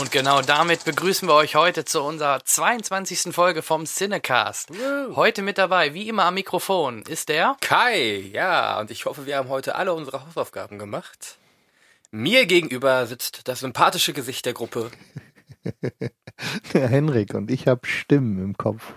Und genau damit begrüßen wir euch heute zu unserer 22. Folge vom Cinecast. Heute mit dabei, wie immer am Mikrofon, ist der Kai, ja, und ich hoffe, wir haben heute alle unsere Hausaufgaben gemacht. Mir gegenüber sitzt das sympathische Gesicht der Gruppe. Der Henrik und ich habe Stimmen im Kopf.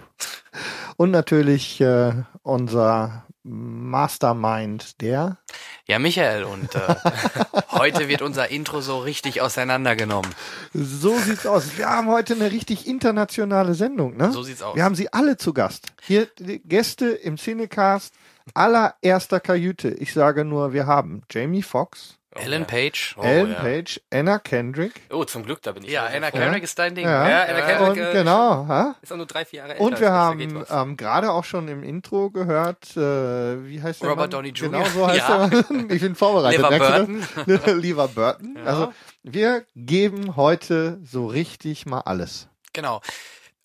Und natürlich äh, unser Mastermind, der Ja, Michael. Und äh, heute wird unser Intro so richtig auseinandergenommen. So sieht's aus. Wir haben heute eine richtig internationale Sendung, ne? So sieht's aus. Wir haben sie alle zu Gast. Hier die Gäste im Cinecast allererster Kajüte. Ich sage nur, wir haben Jamie Foxx, Ellen Page. Ellen ja. Page, Anna Kendrick. Oh, zum Glück, da bin ich. Ja, Anna. Kendrick ist dein Ding. Ja. Ja, Anna Kendrick, Und äh, genau, ha? Ist auch nur drei, vier Jahre älter. Und wir haben ähm, gerade auch schon im Intro gehört, äh, wie heißt der Robert Mann? Downey Jr. Genau so heißt Ja. der Mann. Ich bin vorbereitet. Lever merkst du? Lieber Burton. Also wir geben heute so richtig mal alles. Genau.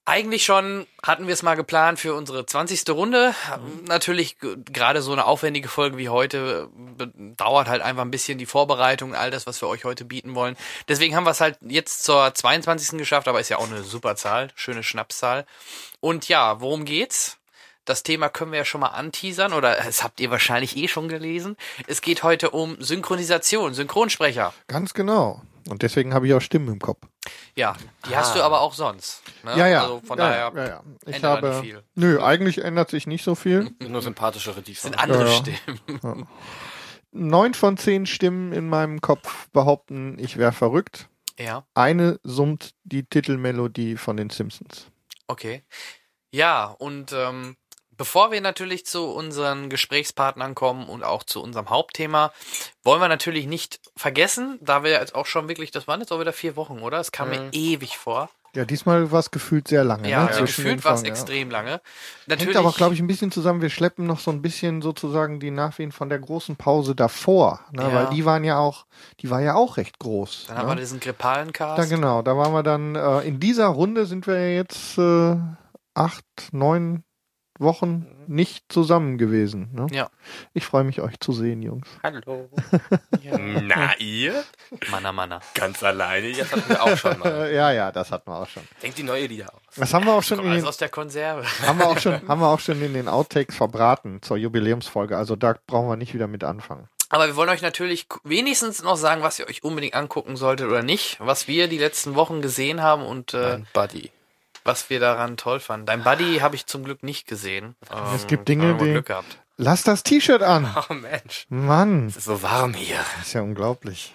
Eigentlich schon hatten wir es mal geplant für unsere 20. Runde. Natürlich gerade so eine aufwendige Folge wie heute äh, dauert halt einfach ein bisschen die Vorbereitung, all das, was wir euch heute bieten wollen. Deswegen haben wir es halt jetzt zur 22. geschafft, aber ist ja auch eine super Zahl, schöne Schnapszahl. Und ja, worum geht's? Das Thema können wir ja schon mal anteasern oder das habt ihr wahrscheinlich eh schon gelesen. Es geht heute um Synchronisation, Synchronsprecher. Ganz genau. Und deswegen habe ich auch Stimmen im Kopf. Ja, die hast du aber auch sonst. Ne? Ja, ja. Also von ja, daher ja, ja. Ich ändert habe. nicht viel. Nö, eigentlich ändert sich nicht so viel. Nur sympathischere diesmal. sind andere Ja, ja. Stimmen. Neun von zehn Stimmen in meinem Kopf behaupten, ich wäre verrückt. Ja, Eine summt die Titelmelodie von den Simpsons. okay. Ja, und ähm, bevor wir natürlich zu unseren Gesprächspartnern kommen und auch zu unserem Hauptthema, wollen wir natürlich nicht vergessen, da wir jetzt auch schon wirklich, das waren jetzt auch wieder vier Wochen, oder? Es kam mir ewig vor. Ja, diesmal war es gefühlt sehr lange. Ja, ne? ja. den gefühlt war es ja. extrem lange. Hängt Natürlich, aber, glaube ich, ein bisschen zusammen. Wir schleppen noch so ein bisschen sozusagen die Nachwehen von der großen Pause davor. Ne? Ja. Weil die waren ja auch, die war ja auch recht groß. dann ne? haben wir diesen grippalen Cast. Da genau, da waren wir dann, äh, in dieser Runde sind wir ja jetzt äh, acht, neun Wochen nicht zusammen gewesen. Ne? Ja. Ich freue mich, euch zu sehen, Jungs. Hallo. Ja. Na, ihr? Manna, Manna. Ganz alleine? Das hatten wir auch schon mal. Ja, ja, das hatten wir auch schon. Denkt die neue Lieder aus. Das haben wir auch schon Komm, in den, aus der Konserve. haben wir auch schon, haben wir auch schon in den Outtakes verbraten zur Jubiläumsfolge. Also da brauchen wir nicht wieder mit anfangen. Aber wir wollen euch natürlich wenigstens noch sagen, was ihr euch unbedingt angucken solltet oder nicht, was wir die letzten Wochen gesehen haben und äh, Buddy. Was wir daran toll fanden. Dein Buddy habe ich zum Glück nicht gesehen. Ähm, Es gibt Dinge, die- Glück gehabt. Lass das T-Shirt an. Oh Mensch. Mann, Es ist so warm hier. ist ja unglaublich.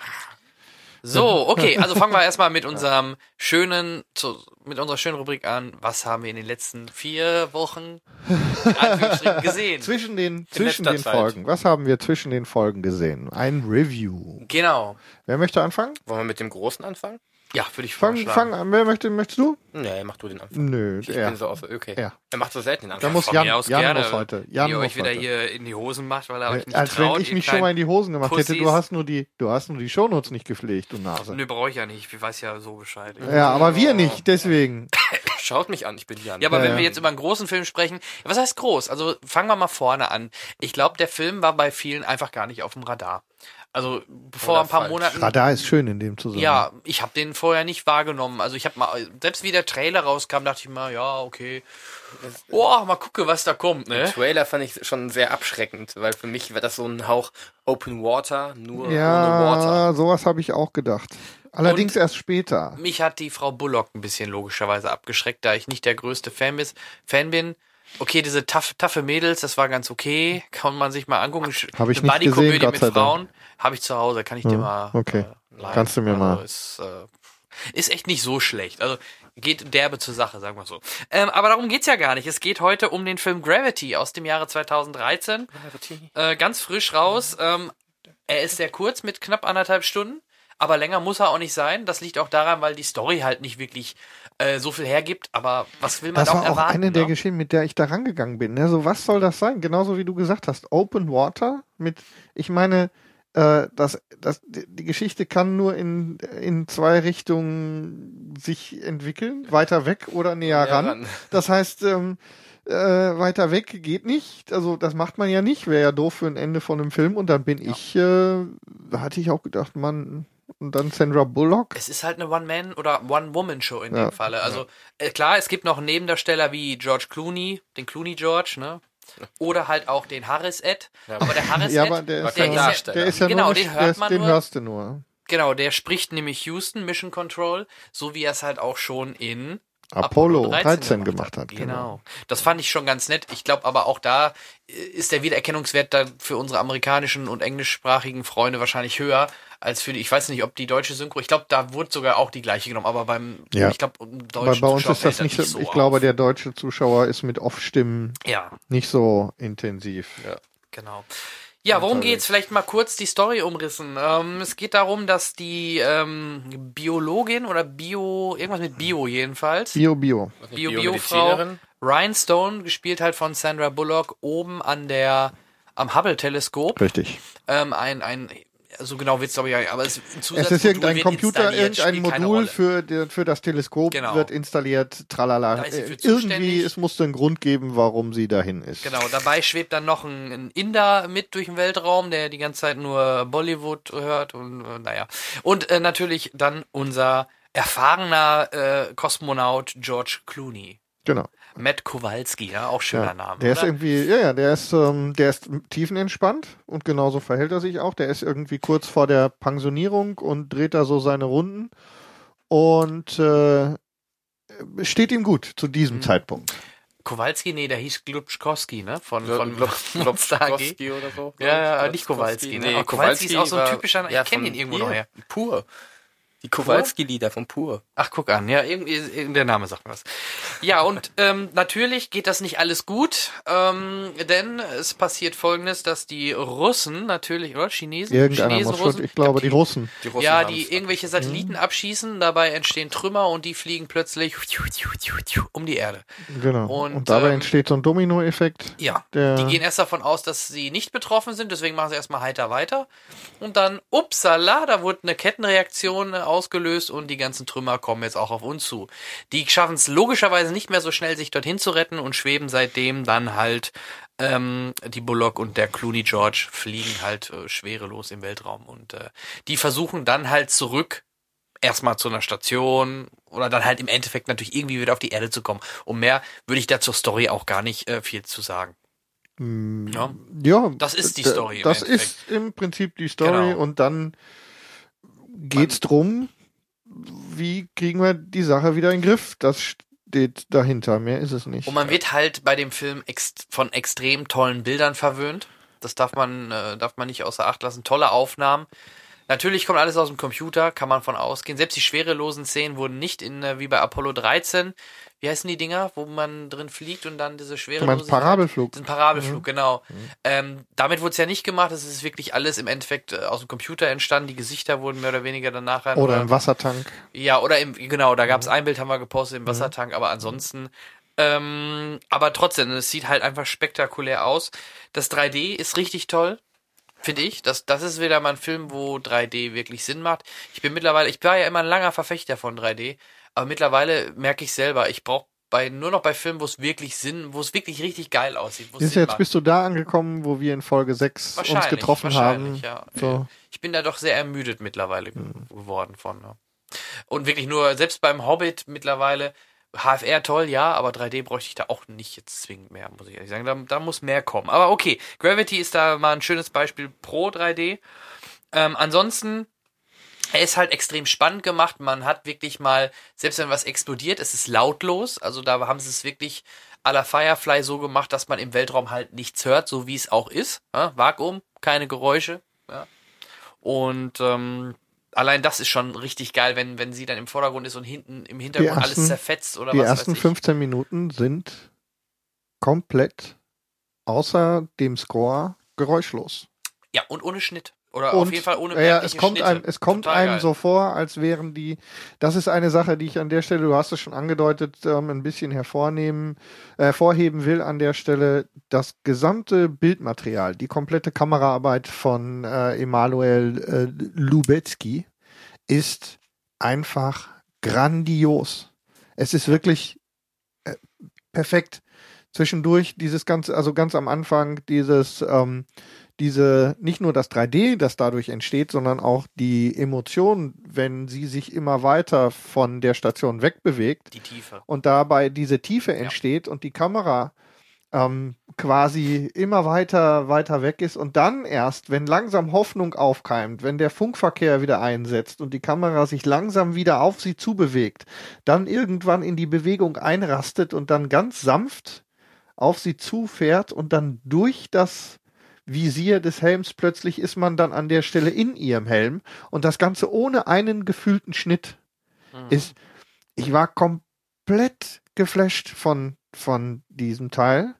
So, okay, also fangen wir erstmal mit unserem schönen, zu, mit unserer schönen Rubrik an. Was haben wir in den letzten vier Wochen gesehen? Zwischen den, zwischen den Zeit. Folgen. Was haben wir zwischen den Folgen gesehen? Ein Review. Genau. Wer möchte anfangen? Wollen wir mit dem Großen anfangen? Ja, würde ich Fang, vorschlagen. fang an. Wer möchte, möchtest du? Nee, mach du den Anfang. Nö, Ich er. bin so auf, okay. Ja. Er macht so selten den Da Anfang. muss Von Jan, mir aus Jan gerne, muss heute. Wie Jan ihr muss euch wieder heute. hier in die Hosen macht, weil er euch nicht Als traut. wenn ich ihr mich schon mal in die Hosen gemacht hätte. Du hast nur die, du hast nur die Shownotes nicht gepflegt, du Nase. Nö, brauche ich ja nicht. Ich weiß ja so Bescheid. Ja, aber wir nicht, deswegen. Schaut mich an, ich bin Jan. Ja, aber Ja, wenn wir jetzt über einen großen Film sprechen, was heißt groß? Also fangen wir mal vorne an. Ich glaube, der Film war bei vielen einfach gar nicht auf dem Radar. Also vor ein paar falsch. Monaten. Radar ist schön in dem Zusammenhang. Ja, ich habe den vorher nicht wahrgenommen. Also ich habe mal, selbst wie der Trailer rauskam, dachte ich mal, ja, okay. Boah, mal gucke, was da kommt, Den ne? Trailer fand ich schon sehr abschreckend, weil für mich war das so ein Hauch Open Water, nur ohne Water. Ja, sowas habe ich auch gedacht. Allerdings erst später. Mich hat die Frau Bullock ein bisschen logischerweise abgeschreckt, da ich nicht der größte Fan, bis, Fan bin. Okay, diese tough, taffe Mädels, das war ganz okay. Kann man sich mal angucken. Hab ich Eine nicht gesehen, Gott mit sei. Frauen habe ich zu Hause, kann ich dir Ja, mal. okay. Äh, leihen. Kannst du mir also mal. Ist, äh, ist echt nicht so schlecht. Also geht derbe zur Sache, sagen wir so. Ähm, aber darum geht's ja gar nicht. Es geht heute um den Film Gravity aus dem Jahre 2013. Äh, ganz frisch raus. Ähm, er ist sehr kurz mit knapp anderthalb Stunden. Aber länger muss er auch nicht sein. Das liegt auch daran, weil die Story halt nicht wirklich äh, so viel hergibt. Aber was will man Das auch war auch erwarten? eine der ne? Geschichten, mit der ich da rangegangen bin. Ne? So, was soll das sein? Genauso wie du gesagt hast. Open Water mit, ich meine, äh, das, das, die Geschichte kann nur in, in zwei Richtungen sich entwickeln, weiter weg oder näher Ja, ran. ran. Das heißt, ähm, äh, weiter weg geht nicht. Also das macht man ja nicht. Wäre ja doof für ein Ende von einem Film. Und dann bin ich, äh, da hatte ich auch gedacht, man, und dann Sandra Bullock. Es ist halt eine One-Man- oder One-Woman-Show in Ja. dem Falle. Also äh, klar, es gibt noch einen Nebendarsteller wie George Clooney, den Clooney George, ne? Oder halt auch den Harris Ed. Aber der Harris Ja, Ed, aber der ist, der ist ja, ja, Darsteller. der ist ja Genau, nur den hört der ist, man den nur. hörst du nur. genau, der spricht nämlich Houston, Mission Control, so wie er es halt auch schon in Apollo 13 gemacht hat. Genau. Das fand ich schon ganz nett. Ich glaube aber auch da äh, ist der Wiedererkennungswert da für unsere amerikanischen und englischsprachigen Freunde wahrscheinlich höher als für die, ich weiß nicht, ob die deutsche Synchro, ich glaube, da wurde sogar auch die gleiche genommen, aber beim, Ja. ich glaube, deutschen bei uns Zuschauer ist das nicht so, ich glaube, auf. der deutsche Zuschauer ist mit Off-Stimmen Ja, nicht so intensiv. genau. Ja, worum geht's? Vielleicht mal kurz die Story umrissen. Ähm, es geht darum, dass die ähm, Biologin oder Bio, irgendwas mit Bio jedenfalls, Bio, Bio. Bio-Bio-Frau Rhinestone, gespielt halt von Sandra Bullock, oben an der, am Hubble-Teleskop, Richtig. ähm, ein, ein, so genau wird's glaube ich, ja, aber es, ein Es ist irgendein wird Computer, irgendein Modul für, der- für das Teleskop Genau. wird installiert, tralala. Äh, Irgendwie, es musste einen Grund geben, warum sie dahin ist. Genau, dabei schwebt dann noch ein, ein Inder mit durch den Weltraum, der die ganze Zeit nur Bollywood hört und äh, naja. Und äh, natürlich dann unser erfahrener äh, Kosmonaut George Clooney. Genau. Matt Kowalski, ja, auch schöner Ja, Name. der ist oder? irgendwie, ja, ja, der ist, ähm, der ist tiefenentspannt und genauso verhält er sich auch. Der ist irgendwie kurz vor der Pensionierung und dreht da so seine Runden und äh, steht ihm gut zu diesem Mhm. Zeitpunkt. Kowalski, nee, der hieß Glubschkowski, ne? Von, Glo- von. Glopskowski oder so. Ja, ja, ich. nicht Kowalski, ne? Nee, Aber Kowalski ist auch so ein typischer- ich kenn von ihn irgendwo hier, noch her. Pur. Die Kowalski-Lieder von Pur. Ach, guck an, ja, irgendwie, irgendwie der Name sagt mir was. Ja, und ähm, natürlich geht das nicht alles gut, ähm, denn es passiert folgendes, dass die Russen natürlich, oder Chinesen? Irgendeiner Chinesen, muss schon, Russen, ich glaube, die Russen. Die Russen ja, die irgendwelche Satelliten abschießen, dabei entstehen Trümmer und die fliegen plötzlich um die Erde. Genau. Und, Und, dabei ähm, entsteht so ein Dominoeffekt. Ja, Der- die gehen erst davon aus, dass sie nicht betroffen sind, deswegen machen sie erstmal heiter weiter. Und dann, upsala, da wurde eine Kettenreaktion äh, ausgelöst und die ganzen Trümmer kommen jetzt auch auf uns zu. Die schaffen es logischerweise nicht mehr so schnell, sich dorthin zu retten und schweben seitdem dann halt ähm, die Bullock und der Clooney George fliegen halt äh, schwerelos im Weltraum. Und äh, die versuchen dann halt zurück erstmal zu einer Station oder dann halt im Endeffekt natürlich irgendwie wieder auf die Erde zu kommen. Und mehr würde ich da zur Story auch gar nicht äh, viel zu sagen. Mm, Ja. Ja, Das ist die Story im Das Endeffekt. ist im Prinzip die Story Genau. und dann geht's drum, wie kriegen wir die Sache wieder in den Griff? Das steht dahinter, mehr ist es nicht. Und man wird halt bei dem Film ex von extrem tollen Bildern verwöhnt. Das darf man, äh, darf man nicht außer Acht lassen. Tolle Aufnahmen. Natürlich kommt alles aus dem Computer, kann man von ausgehen. Selbst die schwerelosen Szenen wurden nicht in, äh, wie bei Apollo 13, wie heißen die Dinger, wo man drin fliegt und dann diese du meinst schwerelosigkeit. Parabelflug? Diesen Parabelflug, genau. Ähm, damit wurde es ja nicht gemacht. Es ist wirklich alles im Endeffekt äh, aus dem Computer entstanden. Die Gesichter wurden mehr oder weniger dann nachher. Oder nur- ein Wassertank. ja, oder im, genau, da gab es ein Bild, haben wir gepostet im Wassertank, aber ansonsten, ähm, aber trotzdem, es sieht halt einfach spektakulär aus. Das 3D ist richtig toll, finde ich. Das, das ist wieder mal ein Film, wo 3D wirklich Sinn macht. Ich bin mittlerweile, ich war ja immer ein langer Verfechter von 3D, aber mittlerweile merke ich selber, ich brauche bei, nur noch bei Filmen, wo es wirklich Sinn, wo es wirklich richtig geil aussieht. Ist jetzt macht. bist du da angekommen, wo wir in Folge 6 uns getroffen haben. Ja. So. Ich bin da doch sehr ermüdet mittlerweile Mhm. geworden von. Ne? Und wirklich nur, selbst beim Hobbit mittlerweile, HFR toll, ja, aber 3D bräuchte ich da auch nicht jetzt zwingend mehr, muss ich ehrlich sagen. Da, da muss mehr kommen. Aber okay, Gravity ist da mal ein schönes Beispiel pro 3D. Ähm, ansonsten, er ist halt extrem spannend gemacht. Man hat wirklich mal, selbst wenn was explodiert, es ist lautlos. Also da haben sie es wirklich à la Firefly so gemacht, dass man im Weltraum halt nichts hört, so wie es auch ist. Ja, Vakuum, keine Geräusche. Ja. Und ähm, allein das ist schon richtig geil, wenn, wenn sie dann im Vordergrund ist und hinten im Hintergrund ersten- alles zerfetzt oder Die was ersten weiß ich. 15 Minuten sind komplett außer dem Score geräuschlos. Ja, und ohne Schnitt. Oder und, auf jeden Fall ohne ja, es kommt Schnitte. einem, es kommt Total einem geil. so vor, als wären die. Das ist eine Sache, die ich an der Stelle, du hast es schon angedeutet, ähm, ein bisschen hervornehmen, äh, hervorheben will an der Stelle. Das gesamte Bildmaterial, die komplette Kameraarbeit von äh, Emanuel äh, Lubezki ist einfach grandios. Es ist wirklich äh, perfekt. Zwischendurch dieses ganze, also ganz am Anfang dieses ähm, diese, nicht nur das 3D, das dadurch entsteht, sondern auch die Emotion, wenn sie sich immer weiter von der Station wegbewegt Die Tiefe. und dabei diese Tiefe entsteht und die Kamera ähm, quasi immer weiter, weiter weg ist und dann erst, wenn langsam Hoffnung aufkeimt, wenn der Funkverkehr wieder einsetzt und die Kamera sich langsam wieder auf sie zubewegt, dann irgendwann in die Bewegung einrastet und dann ganz sanft auf sie zufährt und dann durch das Visier des Helms plötzlich ist man dann an der Stelle in ihrem Helm und das Ganze ohne einen gefühlten Schnitt Mhm. ist, ich war komplett geflasht von, von diesem Teil.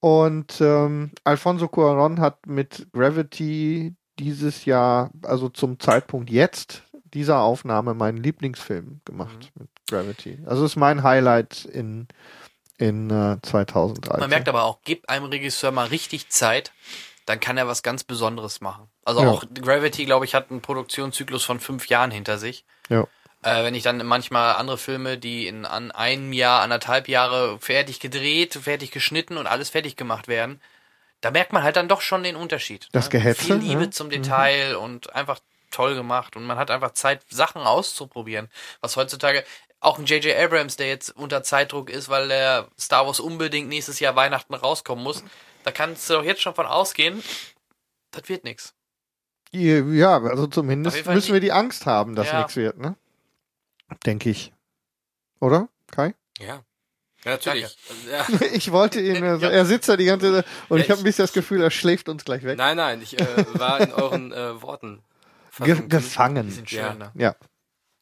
Und ähm, Alfonso Cuaron hat mit Gravity dieses Jahr, also zum Zeitpunkt jetzt dieser Aufnahme, meinen Lieblingsfilm gemacht mit Gravity. Also ist mein Highlight in, in äh, 2013. Man merkt aber auch, gib einem Regisseur mal richtig Zeit, dann kann er was ganz Besonderes machen. Also Ja. auch Gravity, glaube ich, hat einen Produktionszyklus von fünf Jahren hinter sich. Ja. Äh, wenn ich dann manchmal andere Filme, die in an einem Jahr, anderthalb Jahre fertig gedreht, fertig geschnitten und alles fertig gemacht werden, da merkt man halt dann doch schon den Unterschied. Das ne? Gehetze, Viel Liebe ne? zum Detail und einfach toll gemacht und man hat einfach Zeit, Sachen auszuprobieren. Was heutzutage auch ein J.J. Abrams, der jetzt unter Zeitdruck ist, weil der Star Wars unbedingt nächstes Jahr Weihnachten rauskommen muss, da kannst du doch jetzt schon von ausgehen, das wird nix. Ja, also zumindest müssen wir die Angst haben, dass Ja. nichts wird, ne? Denke ich. Oder? Kai? Ja. Ja, natürlich. Ja. Ich wollte ihn, also, er sitzt da die ganze Zeit und Ja, ich habe ein bisschen das Gefühl, er schläft uns gleich weg. Nein, nein, ich äh, war in euren äh, Worten Ge versunken. Die gefangen. sind schön, Ja. ne? Ja,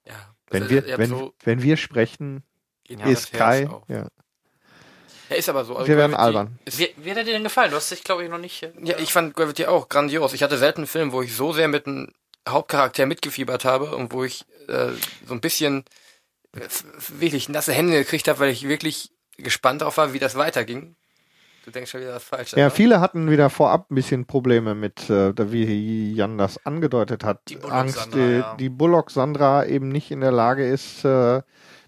Ja. Wenn Also, wir, wenn, so wenn wir sprechen, geniales ist Kai, auch. ja. Ja, ist aber so. Also Wir werden Gravity albern. Ist, Wie, wie hat er dir denn gefallen? Du hast dich, glaube ich, noch nicht. äh, ja, ich fand Gravity auch grandios. Ich hatte selten einen Film, wo ich so sehr mit einem Hauptcharakter mitgefiebert habe und wo ich äh, so ein bisschen äh, wirklich nasse Hände gekriegt habe, weil ich wirklich gespannt darauf war, wie das weiterging. Du denkst schon wieder das Falsche. Ja, ne? viele hatten wieder vorab ein bisschen Probleme mit, äh, wie Jan das angedeutet hat, Die Bullock Angst, Sandra, die, ja. die Bullock Sandra eben nicht in der Lage ist, äh,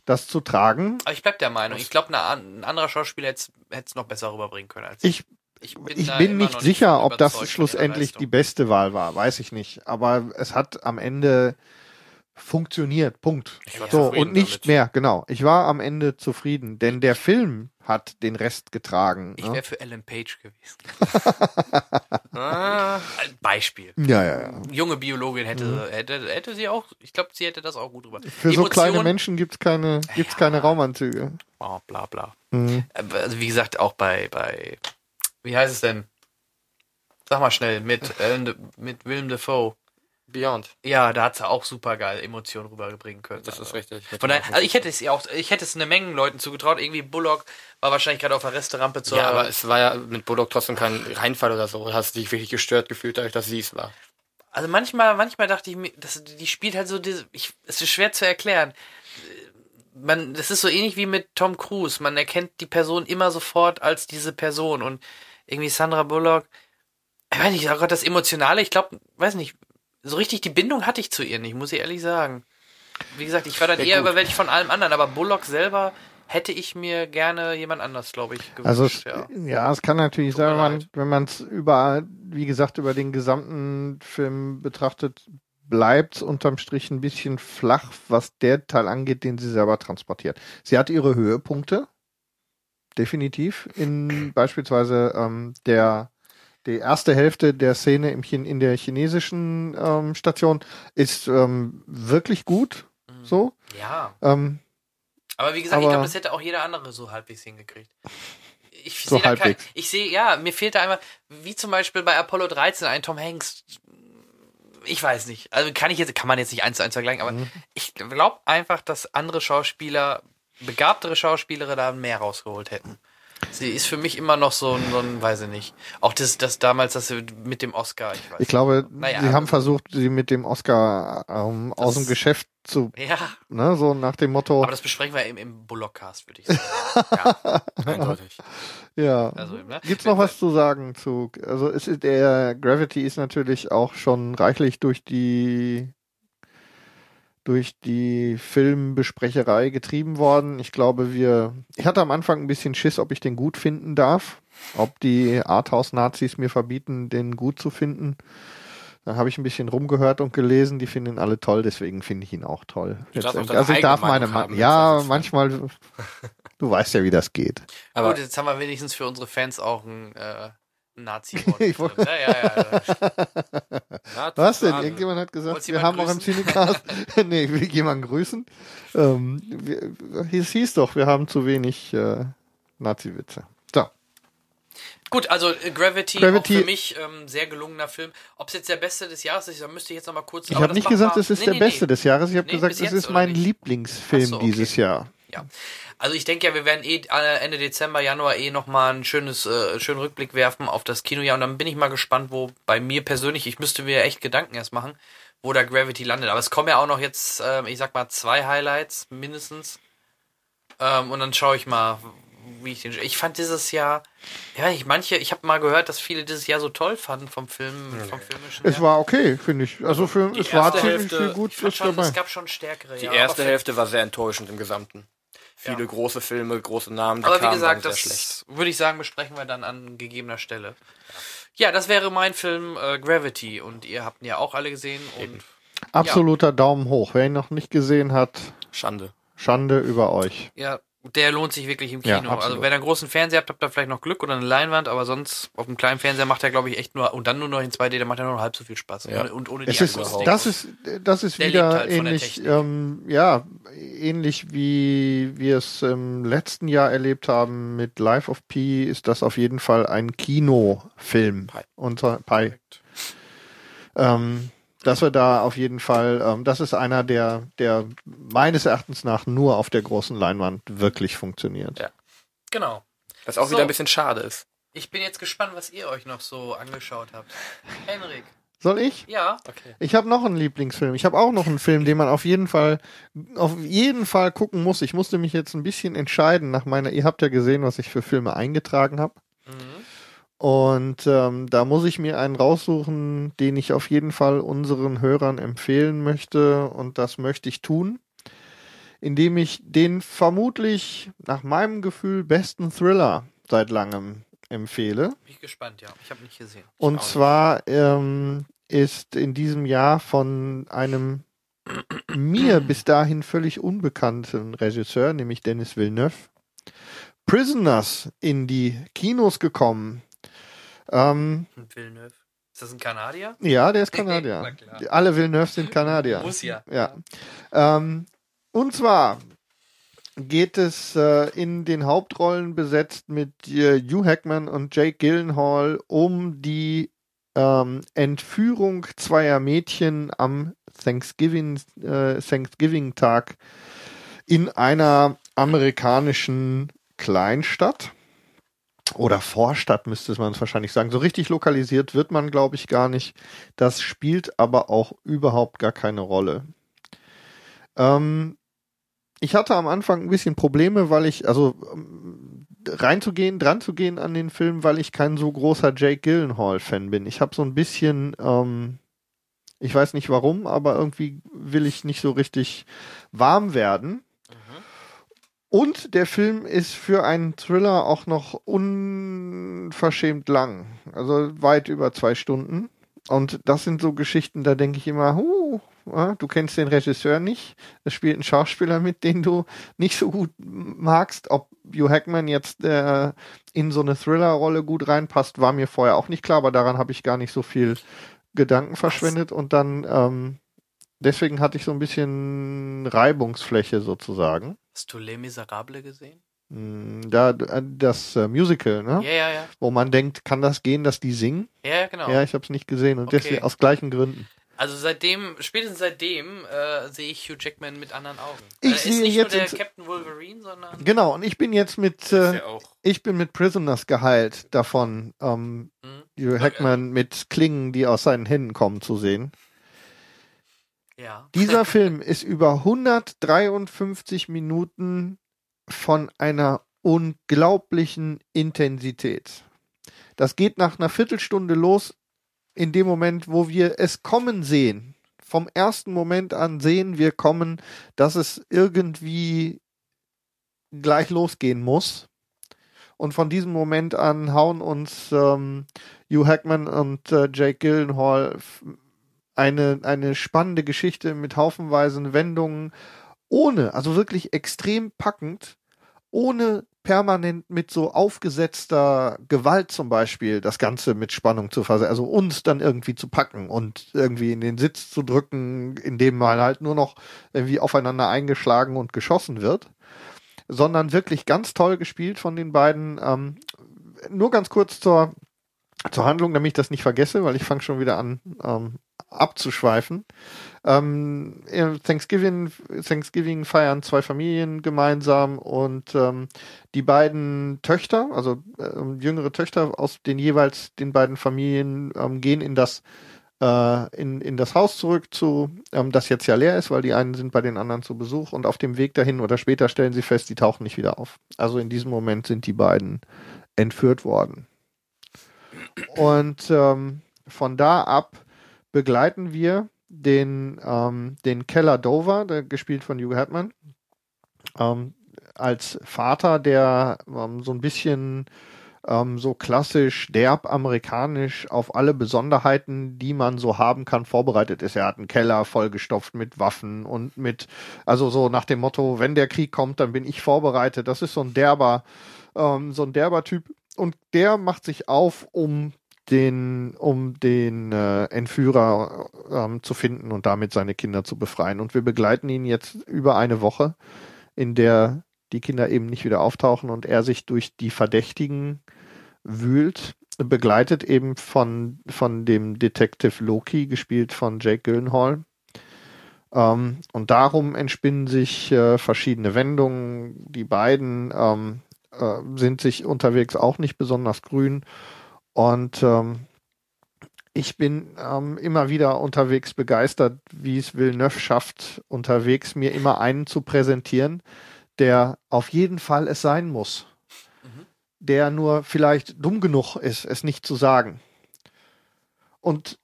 das zu tragen. Aber ich bleib der Meinung. Ich glaube, ein anderer Schauspieler hätte es noch besser rüberbringen können als Ich Ich Ich da bin nicht sicher, ob das schlussendlich die beste Wahl war, weiß ich nicht. Aber es hat am Ende funktioniert. Punkt. Ich war So, und nicht damit. mehr, genau. Ich war am Ende zufrieden, denn der Film hat den Rest getragen. Ich ne? wäre für Ellen Page gewesen. Ah, Ein Beispiel. Ja, ja, ja. Junge Biologin hätte, hätte, hätte sie auch, ich glaube, sie hätte das auch gut rüber. Mhm. Für so kleine Emotionen- Menschen gibt's keine, gibt's keine Raumanzüge. Oh, bla bla. Mhm. Also wie gesagt, auch bei, bei, wie heißt es denn? Sag mal schnell, mit, de, mit Willem Dafoe. Beyond. Ja, da hat sie auch super geil Emotionen rüberbringen können. Das Also. ist richtig. Von daher, also ich hätte es ihr auch, ich hätte es eine Menge Leuten zugetraut. Irgendwie Bullock war wahrscheinlich gerade auf der Resterampe zur. ja, aber es war ja mit Bullock trotzdem kein Reinfall oder so. Du hast dich wirklich gestört gefühlt, dadurch, dass sie es war. Also manchmal, manchmal dachte ich mir, das, die spielt halt so diese, ich, es ist schwer zu erklären. Man, das ist so ähnlich wie mit Tom Cruise. Man erkennt die Person immer sofort als diese Person und irgendwie Sandra Bullock, ich weiß nicht, auch gerade das Emotionale, ich glaube, weiß nicht, so richtig die Bindung hatte ich zu ihr nicht, muss ich ehrlich sagen. Wie gesagt, ich war dann Ja, eher gut. überwältigt von allem anderen, aber Bullock selber hätte ich mir gerne jemand anders, glaube ich, gewünscht. Also es, ja. ja. es kann natürlich Tut sein, wenn man, wenn man es über, wie gesagt, über den gesamten Film betrachtet, bleibt unterm Strich ein bisschen flach, was der Teil angeht, den sie selber transportiert. Sie hat ihre Höhepunkte, definitiv, in beispielsweise ähm, der die erste Hälfte der Szene im Chin in der chinesischen ähm, Station ist ähm, wirklich gut. Mhm. So. Ja. Ähm, Aber wie gesagt, ich Aber- glaube, das hätte auch jeder andere so halbwegs hingekriegt. Ich So sehe da kein, halbwegs. ich sehe, ja, mir fehlt da einmal, wie zum Beispiel bei Apollo 13 ein Tom Hanks. Ich weiß nicht. Also kann ich jetzt, kann man jetzt nicht eins zu eins vergleichen, aber Mhm. ich glaube einfach, dass andere Schauspieler, begabtere Schauspieler da mehr rausgeholt hätten. Sie ist für mich immer noch so ein, so ein weiß ich nicht. Auch das, das damals, das mit dem Oscar, ich weiß Ich glaube, Naja, sie haben versucht, sie mit dem Oscar ähm, aus dem Geschäft zu, Ja, ne, so nach dem Motto, aber das besprechen wir im, im Bullock-Cast, würde ich sagen. Eindeutig. ja. Also, ne? Gibt's noch was zu sagen zu, also ist der Gravity ist natürlich auch schon reichlich durch die durch die Filmbesprecherei getrieben worden. Ich glaube, wir, ich hatte am Anfang ein bisschen Schiss, ob ich den gut finden darf, ob die Arthouse-Nazis mir verbieten, den gut zu finden. Da habe ich ein bisschen rumgehört und gelesen, die finden ihn alle toll, deswegen finde ich ihn auch toll. Du darfst auch Letztendlich. deine Also ich darf meine Meinung haben, ja, manchmal, du weißt ja, wie das geht. Aber Gut, jetzt haben wir wenigstens für unsere Fans auch ein äh, nazi Ich ja, ja, ja. Ja, Was denn? Irgendjemand hat gesagt, Wollt's wir jemand haben auch im grüßen? Cinecast. nee, will jemanden grüßen? Ähm, wir, es hieß doch, wir haben zu wenig äh, Nazi-Witze. So. Gut, also äh, Gravity, Gravity- für mich ähm, sehr gelungener Film. Ob es jetzt der beste des Jahres ist, da müsste ich jetzt noch mal kurz. Ich habe nicht gesagt, es ist Nee, der nee, beste nee. des Jahres. Ich habe gesagt, es ist mein? Lieblingsfilm so, okay. dieses Jahr. Ja. Also ich denke ja, wir werden eh äh, Ende Dezember, Januar eh nochmal einen schönes, äh, schönen Rückblick werfen auf das Kinojahr und dann bin ich mal gespannt, wo bei mir persönlich, ich müsste mir echt Gedanken erst machen, wo da Gravity landet. Aber es kommen ja auch noch jetzt, ähm, ich sag mal, zwei Highlights mindestens. Ähm, und dann schaue ich mal, wie ich den. Ich fand dieses Jahr, ja, ich manche, ich habe mal gehört, dass viele dieses Jahr so toll fanden vom Film, vom filmischen. Es her. war okay, finde ich. Also für, Die es war ziemlich Hälfte- viel ich gut fand schon, dabei. es gab schon stärkere. Die ja, erste Hälfte war sehr enttäuschend im Gesamten. Viele Ja. große Filme, große Namen, die Aber wie kamen, gesagt, waren sehr schlecht. das würde ich sagen, besprechen wir dann an gegebener Stelle. Ja, das wäre mein Film äh, Gravity und ihr habt ihn ja auch alle gesehen und Absoluter Daumen hoch. Wer ihn noch nicht gesehen hat, Schande. Schande über euch. ja, der lohnt sich wirklich im Ja, Kino. absolut. also wenn ihr einen großen Fernseher habt, habt ihr vielleicht noch Glück oder eine Leinwand, aber sonst auf einem kleinen Fernseher macht er glaube ich echt nur und dann nur noch in 2D, der macht ja nur noch halb so viel Spaß Ja. und, und ohne die Es ist, Akustik. das ist, das ist Der wieder lebt halt von der ähnlich, Technik. ähm, ja, ähnlich wie wir es im letzten Jahr erlebt haben mit Life of Pi, ist das auf jeden Fall ein Kinofilm. Pi. Unter Pi. Ähm, dass wir da auf jeden Fall, ähm, das ist einer, der, der meines Erachtens nach nur auf der großen Leinwand wirklich funktioniert. Ja. genau. Was auch So. wieder ein bisschen schade ist. Ich bin jetzt gespannt, was ihr euch noch so angeschaut habt. Henrik. Soll ich? Ja. Okay. Ich habe noch einen Lieblingsfilm. Ich habe auch noch einen Film, den man auf jeden Fall, auf jeden Fall gucken muss. Ich musste mich jetzt ein bisschen entscheiden nach meiner. Ihr habt ja gesehen, was ich für Filme eingetragen habe. Mhm. Und ähm, da muss ich mir einen raussuchen, den ich auf jeden Fall unseren Hörern empfehlen möchte. Und das möchte ich tun, indem ich den vermutlich nach meinem Gefühl besten Thriller seit langem empfehle. Bin ich gespannt, ja. Ich habe nicht gesehen. Ich Und zwar ähm, ist in diesem Jahr von einem mir bis dahin völlig unbekannten Regisseur, nämlich Dennis Villeneuve, Prisoners in die Kinos gekommen. Ähm, Villeneuve. Ist das ein Kanadier? ja, der ist Na Kanadier. Alle Villeneuve sind Kanadier. Muss ja. Ja. Ähm, und zwar geht es äh, in den Hauptrollen besetzt mit äh, Hugh Hackman und Jake Gyllenhaal um die ähm, Entführung zweier Mädchen am Thanksgiving, äh, Thanksgiving Tag in einer amerikanischen Kleinstadt oder Vorstadt müsste man es wahrscheinlich sagen. So richtig lokalisiert wird man, glaube ich, gar nicht. Das spielt aber auch überhaupt gar keine Rolle. Ähm, ich hatte am Anfang ein bisschen Probleme, weil ich, also ähm, reinzugehen, dran zu gehen an den Film, weil ich kein so großer Jake Gyllenhaal-Fan bin. Ich habe so ein bisschen, ähm, ich weiß nicht warum, aber irgendwie will ich nicht so richtig warm werden. Und der Film ist für einen Thriller auch noch unverschämt lang. Also weit über zwei Stunden. Und das sind so Geschichten, da denke ich immer, huh, du kennst den Regisseur nicht. Es spielt ein Schauspieler mit, den du nicht so gut magst. Ob Hugh Hackman jetzt äh, in so eine Thriller-Rolle gut reinpasst, war mir vorher auch nicht klar, aber daran habe ich gar nicht so viel Gedanken verschwendet. Und dann, ähm, deswegen hatte ich so ein bisschen Reibungsfläche sozusagen. Hast du Les Miserables gesehen? Mm, Da, äh, das äh, Musical, ne? Ja, ja, ja. Wo man denkt, kann das gehen, dass die singen? Ja, ja, genau. Ja, ich habe es nicht gesehen und Okay. deswegen aus gleichen Gründen. Also seitdem, spätestens seitdem äh, sehe ich Hugh Jackman mit anderen Augen. Ich er ist sehe nicht jetzt nur der ins- Captain Wolverine, sondern Genau, und ich bin jetzt mit, äh, ja auch. ich bin mit Prisoners geheilt davon, ähm, Mhm. Hugh Hackman mit Klingen, die aus seinen Händen kommen, zu sehen. Ja. Dieser Film ist über 153 Minuten von einer unglaublichen Intensität. Das geht nach einer Viertelstunde los, in dem Moment, wo wir es kommen sehen. Vom ersten Moment an sehen wir kommen, dass es irgendwie gleich losgehen muss. Und von diesem Moment an hauen uns ähm, Hugh Hackman und äh, Jake Gyllenhaal eine, eine spannende Geschichte mit haufenweisen Wendungen, ohne, also wirklich extrem packend, ohne permanent mit so aufgesetzter Gewalt zum Beispiel das Ganze mit Spannung zu versetzen, also uns dann irgendwie zu packen und irgendwie in den Sitz zu drücken, indem mal halt nur noch irgendwie aufeinander eingeschlagen und geschossen wird, sondern wirklich ganz toll gespielt von den beiden. Ähm, nur ganz kurz zur, zur Handlung, damit ich das nicht vergesse, weil ich fange schon wieder an ähm, abzuschweifen. Ähm, äh, Thanksgiving, Thanksgiving feiern zwei Familien gemeinsam und ähm, die beiden Töchter, also ähm, jüngere Töchter aus den jeweils den beiden Familien, ähm, gehen in das äh, in, in das Haus zurück zu, ähm, das jetzt ja leer ist, weil die einen sind bei den anderen zu Besuch und auf dem Weg dahin oder später stellen sie fest, die tauchen nicht wieder auf. Also in diesem Moment sind die beiden entführt worden. Und ähm, von da ab begleiten wir den, ähm, den Keller Dover, der, gespielt von Hugh Hackman, ähm, als Vater, der ähm, so ein bisschen ähm, so klassisch derb amerikanisch auf alle Besonderheiten, die man so haben kann, vorbereitet ist. Er hat einen Keller vollgestopft mit Waffen und mit, also so nach dem Motto, wenn der Krieg kommt, dann bin ich vorbereitet. Das ist so ein derber, ähm, so ein derber Typ. Und der macht sich auf, um den, um den äh, Entführer ähm, zu finden und damit seine Kinder zu befreien. Und wir begleiten ihn jetzt über eine Woche, in der die Kinder eben nicht wieder auftauchen und er sich durch die Verdächtigen wühlt, begleitet eben von, von dem Detective Loki, gespielt von Jake Gyllenhaal. Ähm, und darum entspinnen sich äh, verschiedene Wendungen. Die beiden ähm, äh, sind sich unterwegs auch nicht besonders grün. Und ähm, ich bin ähm, immer wieder unterwegs begeistert, wie es Villeneuve schafft, unterwegs mir immer einen zu präsentieren, der auf jeden Fall es sein muss. Der nur vielleicht dumm genug ist, es nicht zu sagen. Und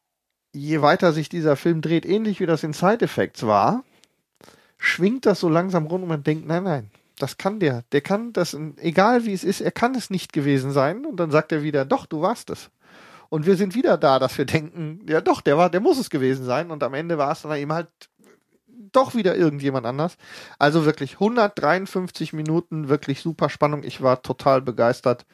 je weiter sich dieser Film dreht, ähnlich wie das in Side Effects war, schwingt das so langsam rum und man denkt, nein, nein, das kann der. Der kann das, egal wie es ist, er kann es nicht gewesen sein. Und dann sagt er wieder, doch, du warst es. Und wir sind wieder da, dass wir denken, ja doch, der war, der muss es gewesen sein. Und am Ende war es dann eben halt doch wieder irgendjemand anders. Also wirklich 153 Minuten, wirklich super Spannung. Ich war total begeistert.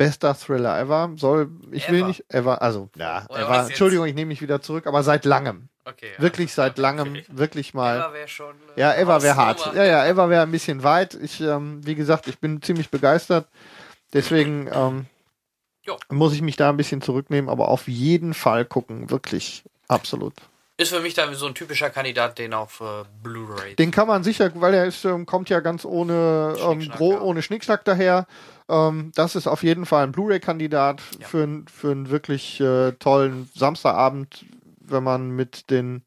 Bester Thriller ever. Soll, ich will Ever. nicht, ever, also, ja, Oder ever. Entschuldigung, ich nehme mich wieder zurück, aber seit langem. Okay. Wirklich seit langem, okay. wirklich mal. Eva wäre schon. äh, Ja, Eva wäre hart. Ja, ja, Eva wäre ein bisschen weit. Ich, ähm, wie gesagt, ich bin ziemlich begeistert. Deswegen ähm, Jo. muss ich mich da ein bisschen zurücknehmen, aber auf jeden Fall gucken. Wirklich. Absolut. Ist für mich dann so ein typischer Kandidat, den auf äh, Blu-ray. Den kann man sicher, weil er ist, ähm, kommt ja ganz ohne, ähm, Schnickschnack, ja. ohne Schnickschnack daher. Ähm, das ist auf jeden Fall ein Blu-ray-Kandidat Ja. für, für einen wirklich äh, tollen Samstagabend, wenn man mit den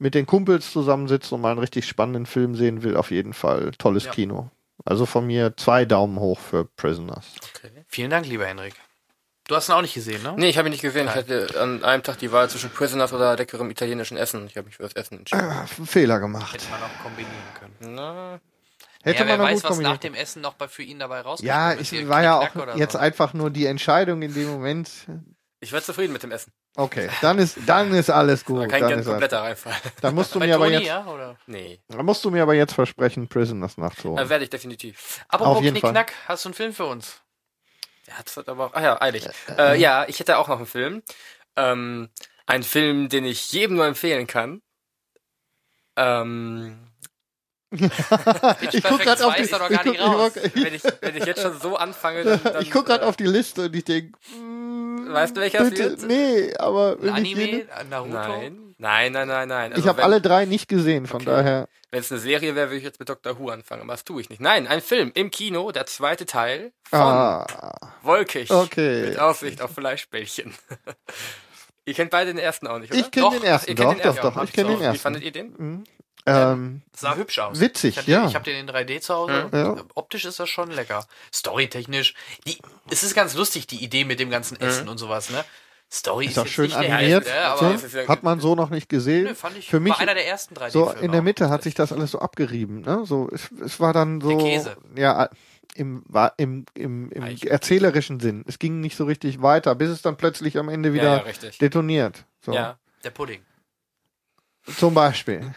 mit den Kumpels zusammensitzt und mal einen richtig spannenden Film sehen will. Auf jeden Fall tolles Ja. Kino. Also von mir zwei Daumen hoch für Prisoners. Okay. Vielen Dank, lieber Henrik. Du hast ihn auch nicht gesehen, ne? Nee, ich habe ihn nicht gesehen. Ich Nein. hatte an einem Tag die Wahl zwischen Prisoners oder leckerem italienischen Essen. Ich habe mich für das Essen entschieden. Ah, Fehler gemacht. Hätte man auch kombinieren können. Na, Hätte ja, wer man noch weiß, was nach dem Essen noch bei, für ihn dabei rauskommt. Ja, ich war ja auch jetzt einfach nur die Entscheidung in dem Moment. ich war zufrieden mit dem Essen. Okay, dann ist dann ist alles gut. kein Dann, ganz ist kompletter Reinfall. dann musst du Bei mir aber jetzt, ja, oder? Nee, dann musst du mir aber jetzt versprechen, Prisoners nachzuholen. äh, werde ich definitiv. Apropos. Knickknack, hast du einen Film für uns? Ja, das hat aber auch. Ach ja, eilig. Äh, ja, ich hätte auch noch einen Film. Ähm, ein Film, den ich jedem nur empfehlen kann. Ähm, ich guck Perfect gerade auf die, 2 ist da noch ich guck, ich, wenn, ich, wenn ich jetzt schon so anfange, dann. dann ich guck gerade äh, auf die Liste und ich denke, weißt du, welcher es Bitte, wird? nee, aber Anime, ein Naruto. Nein, nein, nein, nein, nein. Ich habe alle drei nicht gesehen, von Okay. daher. Wenn es eine Serie wäre, würde ich jetzt mit Dr. Who anfangen, aber das tue ich nicht. Nein, ein Film im Kino, der zweite Teil von Ah, Wolkig. Okay. Mit Aussicht auf Fleischbällchen. ihr kennt beide den ersten auch nicht, oder? ich kenne Doch, den ersten, doch, den doch, ersten, doch, habt ich kenne ihr den auch. Wie ersten. fandet ihr den? Mhm. Ähm, Sah hübsch aus. Witzig, ich hab ja. Den, ich habe den in 3D zu Hause. Ja. Optisch ist das schon lecker. Storytechnisch. Die, es ist ganz lustig, die Idee mit dem ganzen Essen und sowas, ne? Story ist, ist auch schön animiert. Geilste, aber so. ja- Hat man so noch nicht gesehen. nö, fand ich, Für mich war einer der ersten 3D so in der. Mitte hat sich das alles so abgerieben. Ne? So, es, es war dann so. Der Käse. Ja, im, war im, im, im Eich. erzählerischen Sinn. Es ging nicht so richtig weiter, bis es dann plötzlich am Ende Ja, wieder ja, richtig. detoniert. So. Ja, Der Pudding. Zum Beispiel.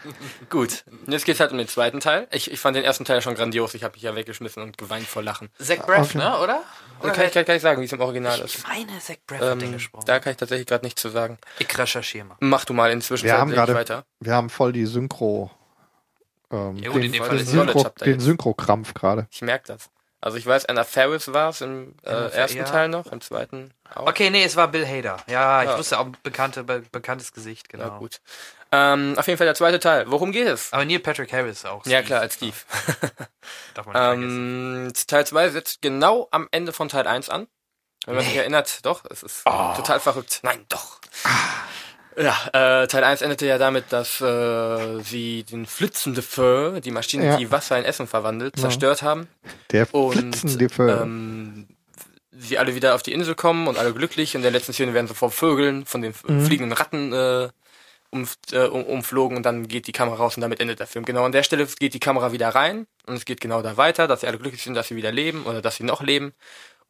gut. Jetzt geht's halt um den zweiten Teil. Ich, ich fand den ersten Teil schon grandios. Ich habe mich ja weggeschmissen und geweint vor Lachen. Zach Braff, Okay. ne, oder? Da kann ich, kann, kann ich sagen, wie es im Original ich ist. meine, Zach Braff hat den Ähm, gesprochen. da kann ich tatsächlich gerade nichts zu sagen. ich recherchiere mal. Mach du mal inzwischen Wir haben gerade, weiter. wir haben voll die Synchro, ähm, Ja, gut, in den, dem Fall den, Synchro, habt ihr den. Synchro-Krampf gerade. Ich merke das. Also ich weiß, Anna Ferris war es im äh, ersten ja. Teil noch, im zweiten auch. Okay, nee, es war Bill Hader. Ja, ich Ja. wusste auch bekannte, be bekanntes Gesicht, genau. Ja, gut. Ähm, auf jeden Fall der zweite Teil. Worum geht es? Aber Neil Patrick Harris auch. Ja, Steve. klar, als Steve. Darf man nicht ähm, Teil 2 setzt genau am Ende von Teil 1 an. Wenn man sich erinnert, doch, es ist Oh. total verrückt. Nein, doch. Ja, äh, Teil 1 endete ja damit, dass äh, sie den flitzende Feu, die Maschine, Ja. die Wasser in Essen verwandelt, zerstört haben. Der Und flitzende Föhr. ähm, sie alle wieder auf die Insel kommen und alle glücklich. In der letzten Szene werden sie vor Vögeln, von den Mhm. fliegenden Ratten äh, um, äh, um, umflogen und dann geht die Kamera raus und damit endet der Film. Genau an der Stelle geht die Kamera wieder rein und es geht genau da weiter, dass sie alle glücklich sind, dass sie wieder leben oder dass sie noch leben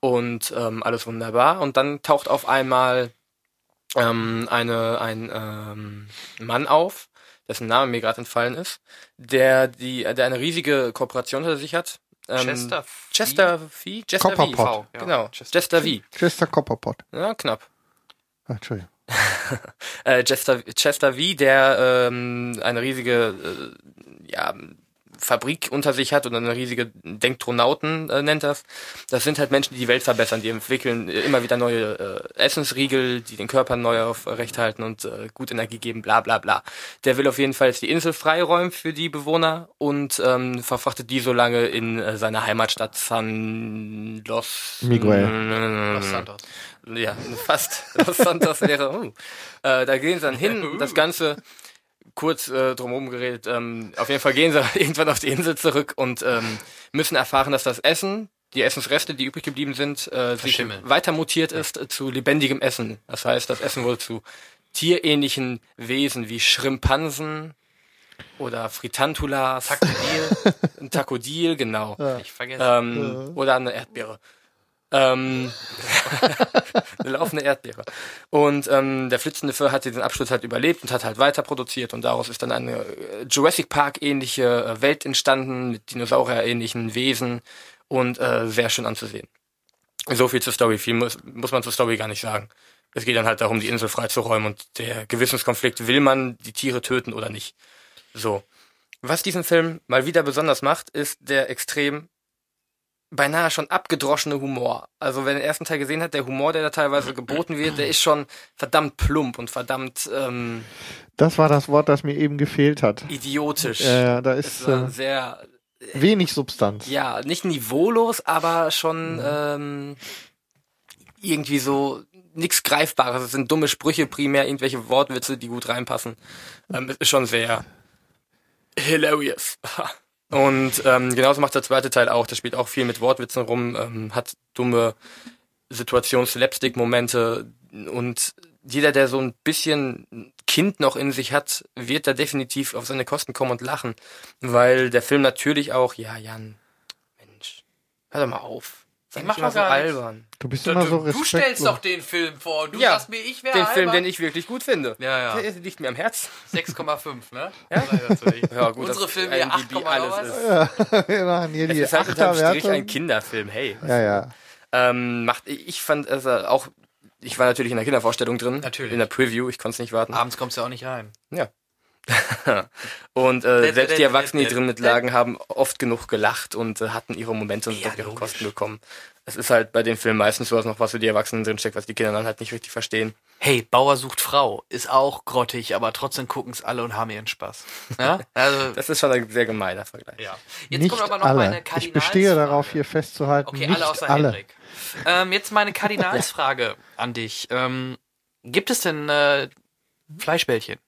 und ähm, alles wunderbar. Und dann taucht auf einmal ähm, eine, ein ähm, Mann auf, dessen Name mir gerade entfallen ist, der die, der eine riesige Kooperation hinter sich hat. Ähm, Chester. Chester V? Chester V. Copperpot. Ja, Genau, Chester. Chester V. Chester Copperpot. Ja, knapp. Ah, Entschuldigung. Äh, Chester, Chester V, der ähm, eine riesige äh, ja, Fabrik unter sich hat und eine riesige Denktronauten äh, nennt das. Das sind halt Menschen, die die Welt verbessern, die entwickeln äh, immer wieder neue äh, Essensriegel, die den Körper neu aufrecht halten und äh, gut Energie geben, bla bla bla. Der will auf jeden Fall jetzt die Insel freiräumen für die Bewohner und ähm, verfrachtet die so lange in äh, seine Heimatstadt San Los Miguel. Los Santos. Ja, fast. Los Santos wäre. Uh. Äh, da gehen sie dann hin. Das Ganze kurz äh, drumherum geredet. Ähm, auf jeden Fall gehen sie irgendwann auf die Insel zurück und ähm, müssen erfahren, dass das Essen, die Essensreste, die übrig geblieben sind, äh, sich weiter mutiert ist äh, zu lebendigem Essen. Das heißt, das Essen wurde zu tierähnlichen Wesen wie Schrimpansen oder Fritantulas, Takodil. ein Takodil, genau. Nicht vergessen. Ähm, Oder eine Erdbeere. Ähm, eine laufende Erdbeere. Und ähm, der flitzende Föhr hat diesen Abschluss halt überlebt und hat halt weiter produziert und daraus ist dann eine äh, Jurassic Park ähnliche äh, Welt entstanden mit Dinosaurier ähnlichen Wesen und äh, sehr schön anzusehen. So viel zur Story. Viel muss, muss man zur Story gar nicht sagen. Es geht dann halt darum, die Insel freizuräumen und der Gewissenskonflikt, will man die Tiere töten oder nicht. So. Was diesen Film mal wieder besonders macht, ist der extrem beinahe schon abgedroschene Humor. Also wer den ersten Teil gesehen hat, der Humor, der da teilweise geboten wird, der ist schon verdammt plump und verdammt ähm, Das war das Wort, das mir eben gefehlt hat. idiotisch. Äh, da ist äh, sehr, wenig Substanz. ja, nicht niveaulos, aber schon ähm, irgendwie so nichts Greifbares. Es sind dumme Sprüche primär, irgendwelche Wortwitze, die gut reinpassen. Ähm, es ist schon sehr hilarious. Und ähm, genauso macht der zweite Teil auch. Der spielt auch viel mit Wortwitzen rum, ähm, hat dumme Situations-Slapstick-Momente und jeder, der so ein bisschen Kind noch in sich hat, wird da definitiv auf seine Kosten kommen und lachen. Weil der Film natürlich auch, ja, Jan, Mensch, hör doch mal auf. Nicht mach doch so albern. Du bist Du, immer so du, du stellst respektlos. doch den Film vor. Du Ja, sagst mir, ich wäre Den Film, albern. den ich wirklich gut finde. Ja, ja. Der liegt mir am Herzen. 6,5, ne? Ja? Natürlich. Ja, gut, Unsere Filme hier IMDb 8, alles ist. ja, hier Es die ist halt unterm Strich ein. Kinderfilm, hey. Ja, ja. Ähm, macht, ich fand es äh, auch, ich war natürlich in der Kindervorstellung drin. Natürlich. In der Preview, ich konnte es nicht warten. Abends kommst du auch nicht rein. Ja. und äh, selbst die Erwachsenen, die drin mitlagen, haben oft genug gelacht und äh, hatten ihre Momente und sind Ja, auf ihre logisch. Kosten gekommen. Es ist halt bei den Filmen meistens so, dass noch was für die Erwachsenen drinsteckt, was die Kinder dann halt nicht richtig verstehen. Hey, Bauer sucht Frau ist auch grottig, aber trotzdem gucken es alle und haben ihren Spaß. Ja? Also, Das ist schon ein sehr gemeiner Vergleich. ja. Jetzt nicht kommt aber noch alle. meine Ich Kardinalsfrage. bestehe darauf, hier festzuhalten, Okay, nicht alle außer alle. Hendrik. Ähm, jetzt meine Kardinalsfrage an dich. Ähm, gibt es denn äh, Fleischbällchen?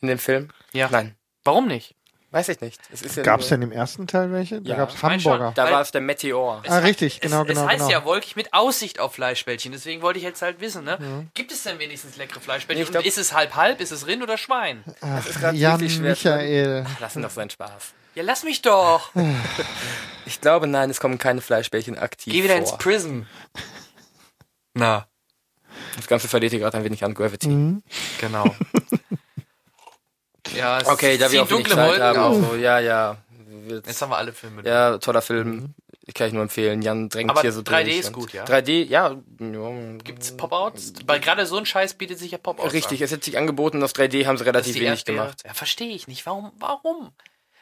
In dem Film? Ja. Nein. Warum nicht? Weiß ich nicht. Es ist ja Gab es nur- denn im ersten Teil welche? Da Ja. gab es. Hamburger. Da war es der Meteor. Es Ah, hat- richtig, genau, es, genau, Es heißt genau. ja wolkig mit Aussicht auf Fleischbällchen. Deswegen wollte ich jetzt halt wissen, ne? Gibt es denn wenigstens leckere Fleischbällchen? Ich glaub- ist es halb halb? Ist es Rind oder Schwein? Ach, ist Jan wirklich schwer zu- Michael. Lass ihn doch seinen Spaß. Ja, lass mich doch. Ich glaube, nein, es kommen keine Fleischbällchen aktiv Geh wieder vor. ins Prison. Na, Das Ganze verliert hier gerade ein wenig an Gravity. Mhm. genau. ja, es Okay, da wir auch dunkle Zeit Wolken haben. auf. So, ja, ja. Wir- Jetzt haben wir alle Filme. Ja, toller Film. Kann ich nur empfehlen. Jan drängt Aber hier so 3D durch ist und- gut, ja? 3D, ja. ja. Gibt's Pop-Outs? Weil gerade so ein Scheiß bietet sich ja Pop-Outs Richtig, an. es hat sich angeboten, auf 3D haben sie relativ die wenig erste- gemacht. Ja, verstehe ich nicht. Warum? Warum?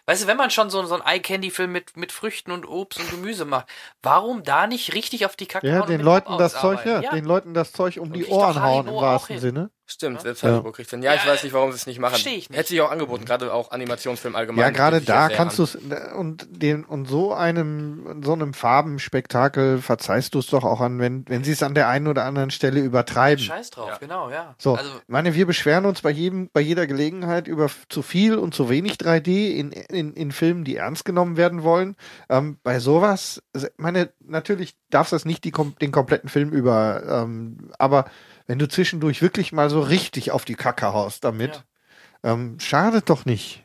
Weißt du, wenn man schon so, so ein Eye-Candy-Film mit, mit Früchten und Obst und Gemüse macht, warum da nicht richtig auf die Kacke Ja, und den Leuten das Zeug, ja, arbeiten? den Leuten das Zeug um die kriegt doch Ohren hauen im wahrsten. Sinne. Stimmt, selbst Ja. Haribo kriegt dann. Ja, ich Ja, weiß nicht, warum sie es nicht machen. versteh ich nicht. Hätte sich auch angeboten, gerade auch Animationsfilm allgemein. Ja, gerade da kannst an. du es und den und so einem so einem Farbenspektakel verzeihst du es doch auch an, wenn wenn sie es an der einen oder anderen Stelle übertreiben. Scheiß drauf, Ja. genau, ja. So, Also, ich meine, wir beschweren uns bei jedem, bei jeder Gelegenheit über zu viel und zu wenig 3D in, in, in Filmen, die ernst genommen werden wollen. Ähm, bei sowas, also, meine, natürlich darfst du das nicht die, den kompletten Film über, ähm, aber wenn du zwischendurch wirklich mal so richtig auf die Kacke haust damit, ähm, schadet doch nicht.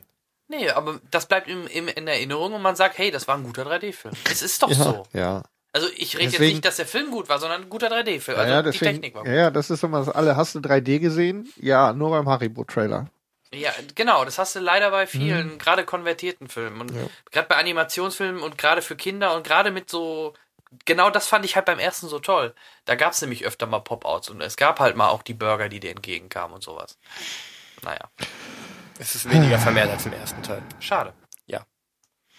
nee, aber das bleibt im, im, in Erinnerung und man sagt, hey, das war ein guter 3D-Film. Es ist doch ja, so. ja. Also ich rede jetzt Deswegen- nicht, dass der Film gut war, sondern ein guter 3D-Film. Also ja, ja, die deswegen, Technik war ja, gut. ja, das ist immer das alle. Hast du 3D gesehen? Ja, nur beim Haribo-Trailer. Ja, genau, das hast du leider bei Mhm. vielen, gerade konvertierten Filmen und gerade bei Animationsfilmen und gerade für Kinder und gerade mit so, genau das fand ich halt beim ersten so toll. Da gab es nämlich öfter mal Pop-Outs und es gab halt mal auch die Burger, die dir entgegenkamen und sowas. Naja, Es ist weniger vermehrt als im ersten Teil. schade. Ja.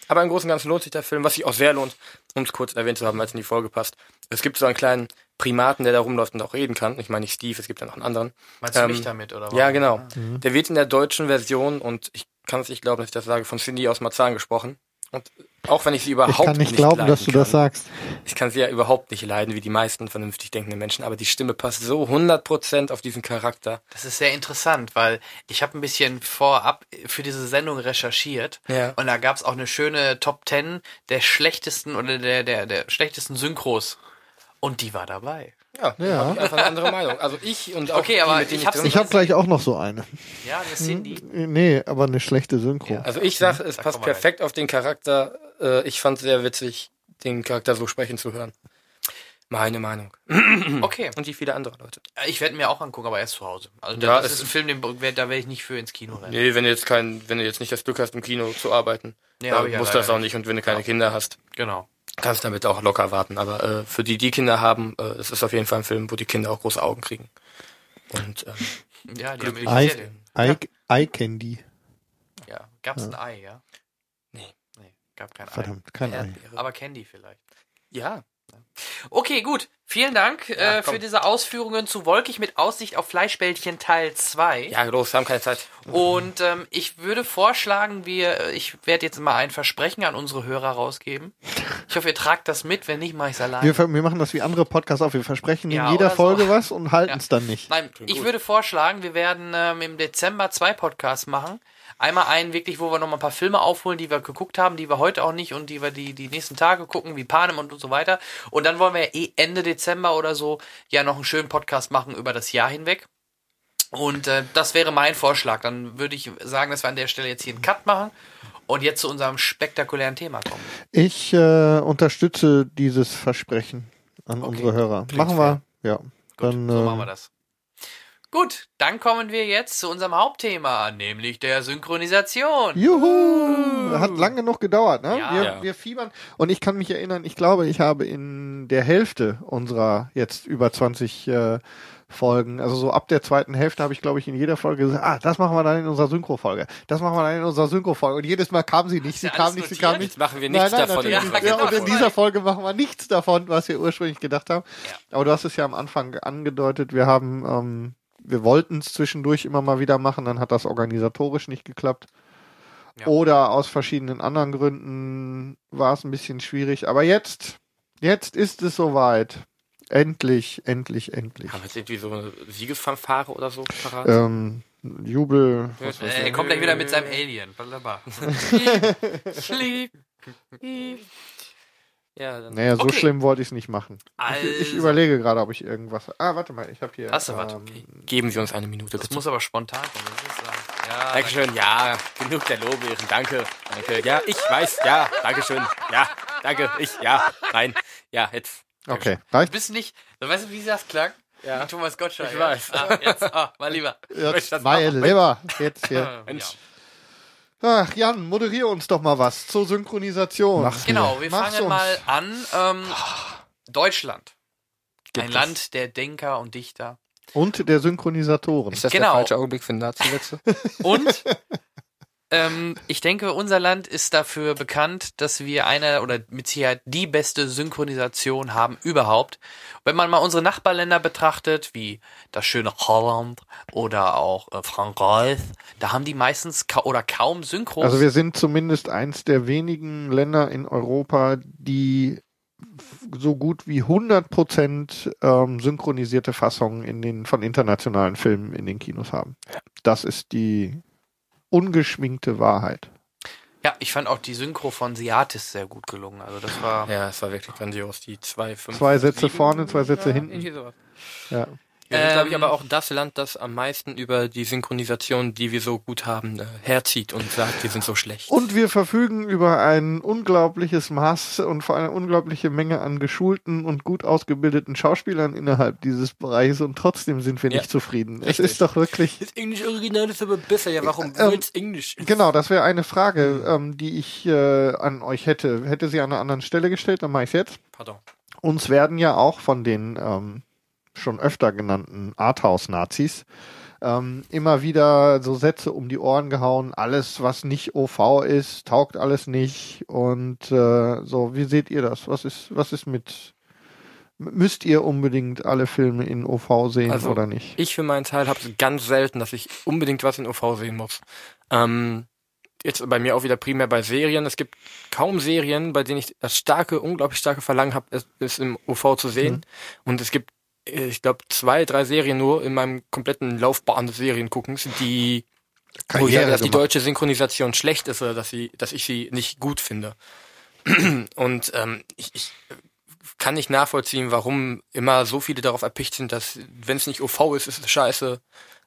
Aber im Großen und Ganzen lohnt sich der Film, was sich auch sehr lohnt, um es kurz erwähnt zu haben, es in die Folge passt. Es gibt so einen kleinen Primaten, der da rumläuft und auch reden kann. Ich meine nicht Steve, es gibt ja noch einen anderen. Meinst du Ähm, mich damit, oder was? Ja, genau. Mhm. Der wird in der deutschen Version, und ich kann es nicht glauben, dass ich das sage, von Cindy aus Marzahn gesprochen. Und auch wenn ich sie überhaupt Ich kann nicht nicht glauben, leiden dass du das kann. sagst. Ich kann sie ja überhaupt nicht leiden, wie die meisten vernünftig denkenden Menschen, aber die Stimme passt so 100% auf diesen Charakter. Das ist sehr interessant, weil ich habe ein bisschen vorab für diese Sendung recherchiert Ja. und da gab es auch eine schöne Top 10 der schlechtesten oder der, der, der schlechtesten Synchros. Und die war dabei. Ja, Ja. hab ich einfach eine andere Meinung. Also ich und auch Okay, die, aber mit denen ich hab's drin Ich habe gleich auch noch so eine. Ja, eine Cindy. Nee, aber eine schlechte Synchro. Ja. Also ich sag, es Da passt perfekt auf den Charakter. Äh, ich fand sehr witzig, den Charakter so sprechen zu hören. Meine Meinung. Okay. Und wie viele andere Leute. Ich werde mir auch angucken, aber erst zu Hause. Also Ja, das es- ist ein Film, den, da werde ich nicht für ins Kino rennen. Nee, wenn du jetzt kein, wenn du jetzt nicht das Glück hast, im Kino zu arbeiten, Nee, dann hab ich ja musst du das auch nicht. Und wenn du keine Kinder hast, Genau. Kannst du damit auch locker warten. Aber äh, für die, die Kinder haben, äh, es ist auf jeden Fall ein Film, wo die Kinder auch große Augen kriegen. Und ähm, Ja, die haben Eye. Eye, Eye Candy. Ja. Gab's ein Ei, ja? Nee. Nee, gab kein Ei. Verdammt, kein Ei. Erdbeere. Aber Candy vielleicht. ja, Okay, gut. Vielen Dank Ja, äh, für diese Ausführungen zu Wolkig mit Aussicht auf Fleischbällchen Teil 2. ja, los, wir haben keine Zeit. Und ähm, ich würde vorschlagen, wir, ich werde jetzt mal ein Versprechen an unsere Hörer rausgeben. Ich hoffe, ihr tragt das mit, wenn nicht, mache ich es allein. Wir, wir machen das wie andere Podcasts auch. Wir versprechen Ja, in jeder oder so. Folge was und halten Ja. es dann nicht. Nein, ich würde vorschlagen, wir werden ähm, im Dezember zwei Podcasts machen. Einmal einen wirklich, wo wir noch mal ein paar Filme aufholen, die wir geguckt haben, die wir heute auch nicht und die wir die, die nächsten Tage gucken, wie Panem und so weiter. Und dann wollen wir ja eh Ende Dezember oder so ja noch einen schönen Podcast machen über das Jahr hinweg. Und äh, das wäre mein Vorschlag. Dann würde ich sagen, dass wir an der Stelle jetzt hier einen Cut machen und jetzt zu unserem spektakulären Thema kommen. Ich äh, unterstütze dieses Versprechen an Okay. unsere Hörer. Klingt Machen wir. Ja. Gut, Dann, so äh, machen wir das. Gut, dann kommen wir jetzt zu unserem Hauptthema, nämlich der Synchronisation. Juhu! Hat lang genug gedauert, ne? Ja. wir, Ja. wir fiebern. Und ich kann mich erinnern, ich glaube, ich habe in der Hälfte unserer jetzt über 20 äh, Folgen, also so ab der zweiten Hälfte habe ich, glaube ich, in jeder Folge gesagt, ah, das machen wir dann in unserer Synchro-Folge. Das machen wir dann in unserer Synchro-Folge. Und jedes Mal kam sie nicht, sie kam nicht, sie kam nicht. Jetzt machen wir nichts nein, nein, davon. Ja, nicht. Ja, genau. und in dieser Folge machen wir nichts davon, was wir ursprünglich gedacht haben. Aber du hast es ja am Anfang angedeutet, wir haben, ähm, wir wollten es zwischendurch immer mal wieder machen, dann hat das organisatorisch nicht geklappt. Ja. Oder aus verschiedenen anderen Gründen war es ein bisschen schwierig. Aber jetzt, jetzt ist es soweit. Endlich, endlich, endlich. Haben wir jetzt irgendwie so eine Siegesfanfare oder so parat? Ähm, Jubel. Weiß Äh, er kommt gleich wieder mit seinem Alien. Wunderbar. Sleep. Ja, dann. Naja, so Okay. schlimm wollte ich es nicht machen. Also, Ich, ich überlege gerade, ob ich irgendwas. Ah, warte mal, ich habe hier. Hast du was? ähm, Geben Sie uns eine Minute, das bitte. muss aber spontan kommen. Ja, Dankeschön, ja, genug der Lobbeeren, danke, danke, ja, ich weiß, ja, Dankeschön, ja, danke, ich, ja, nein, ja, jetzt. Okay, Du reicht. bist nicht, du weißt, wie das klang? Ja. Wie Thomas Gottschalk. Ich ja? weiß. Ah, jetzt, ah, mal lieber. Jetzt mein? Lieber. Jetzt hier. Ja. Mensch. Ach, Jan, moderiere uns doch mal was zur Synchronisation. Mach's Genau, wir Mach's fangen uns. mal an. Ähm, Deutschland. Gibt Ein es. Land der Denker und Dichter. Und der Synchronisatoren. Ist das Genau. der falsche Augenblick für Nazi-Witze? Und ähm, ich denke, unser Land ist dafür bekannt, dass wir eine oder mit Sicherheit die beste Synchronisation haben überhaupt. Wenn man mal unsere Nachbarländer betrachtet, wie das schöne Holland oder auch äh, Frankreich, da haben die meistens ka oder kaum Synchros. Also wir sind zumindest eins der wenigen Länder in Europa, die so gut wie 100 Prozent ähm, synchronisierte Fassungen in den von internationalen Filmen in den Kinos haben. Das ist die ungeschminkte Wahrheit. ja, ich fand auch die Synchro von Seatis sehr gut gelungen. Also das war ja, es war wirklich grandios, die zwei, fünf, Zwei Sätze sieben, vorne, zwei Sätze ja, hinten. Ja. Wir sind, glaube ich, Ähm, aber auch das Land, das am meisten über die Synchronisation, die wir so gut haben, äh, herzieht und sagt, wir sind so schlecht. Und wir verfügen über ein unglaubliches Maß und vor allem eine unglaubliche Menge an geschulten und gut ausgebildeten Schauspielern innerhalb dieses Bereiches und trotzdem sind wir Ja. nicht zufrieden. Es Richtig. ist doch wirklich. Das Englisch Original ist aber besser, ja, warum Ähm, wird's Englisch? Genau, das wäre eine Frage, ähm, die ich äh, an euch hätte. Hätte sie an einer anderen Stelle gestellt, dann mache ich jetzt. Pardon. Uns werden ja auch von den ähm, schon öfter genannten Arthouse-Nazis ähm, immer wieder so Sätze um die Ohren gehauen. Alles, was nicht OV ist, taugt alles nicht. Und äh, so, wie seht ihr das? Was ist, was ist mit Müsst ihr unbedingt alle Filme in OV sehen Also, oder nicht? Ich für meinen Teil habe es ganz selten, dass ich unbedingt was in OV sehen muss. Ähm, jetzt bei mir auch wieder primär bei Serien. Es gibt kaum Serien, bei denen ich das starke, unglaublich starke Verlangen habe, es, es im OV zu sehen. Und es gibt, ich glaube, zwei, drei Serien nur in meinem kompletten Laufbahn des Serienguckens, die wo ich sage, dass die deutsche Synchronisation schlecht ist oder dass sie, dass ich sie nicht gut finde. Und ähm, ich, ich kann nicht nachvollziehen, warum immer so viele darauf erpicht sind, dass wenn es nicht OV ist, ist es scheiße.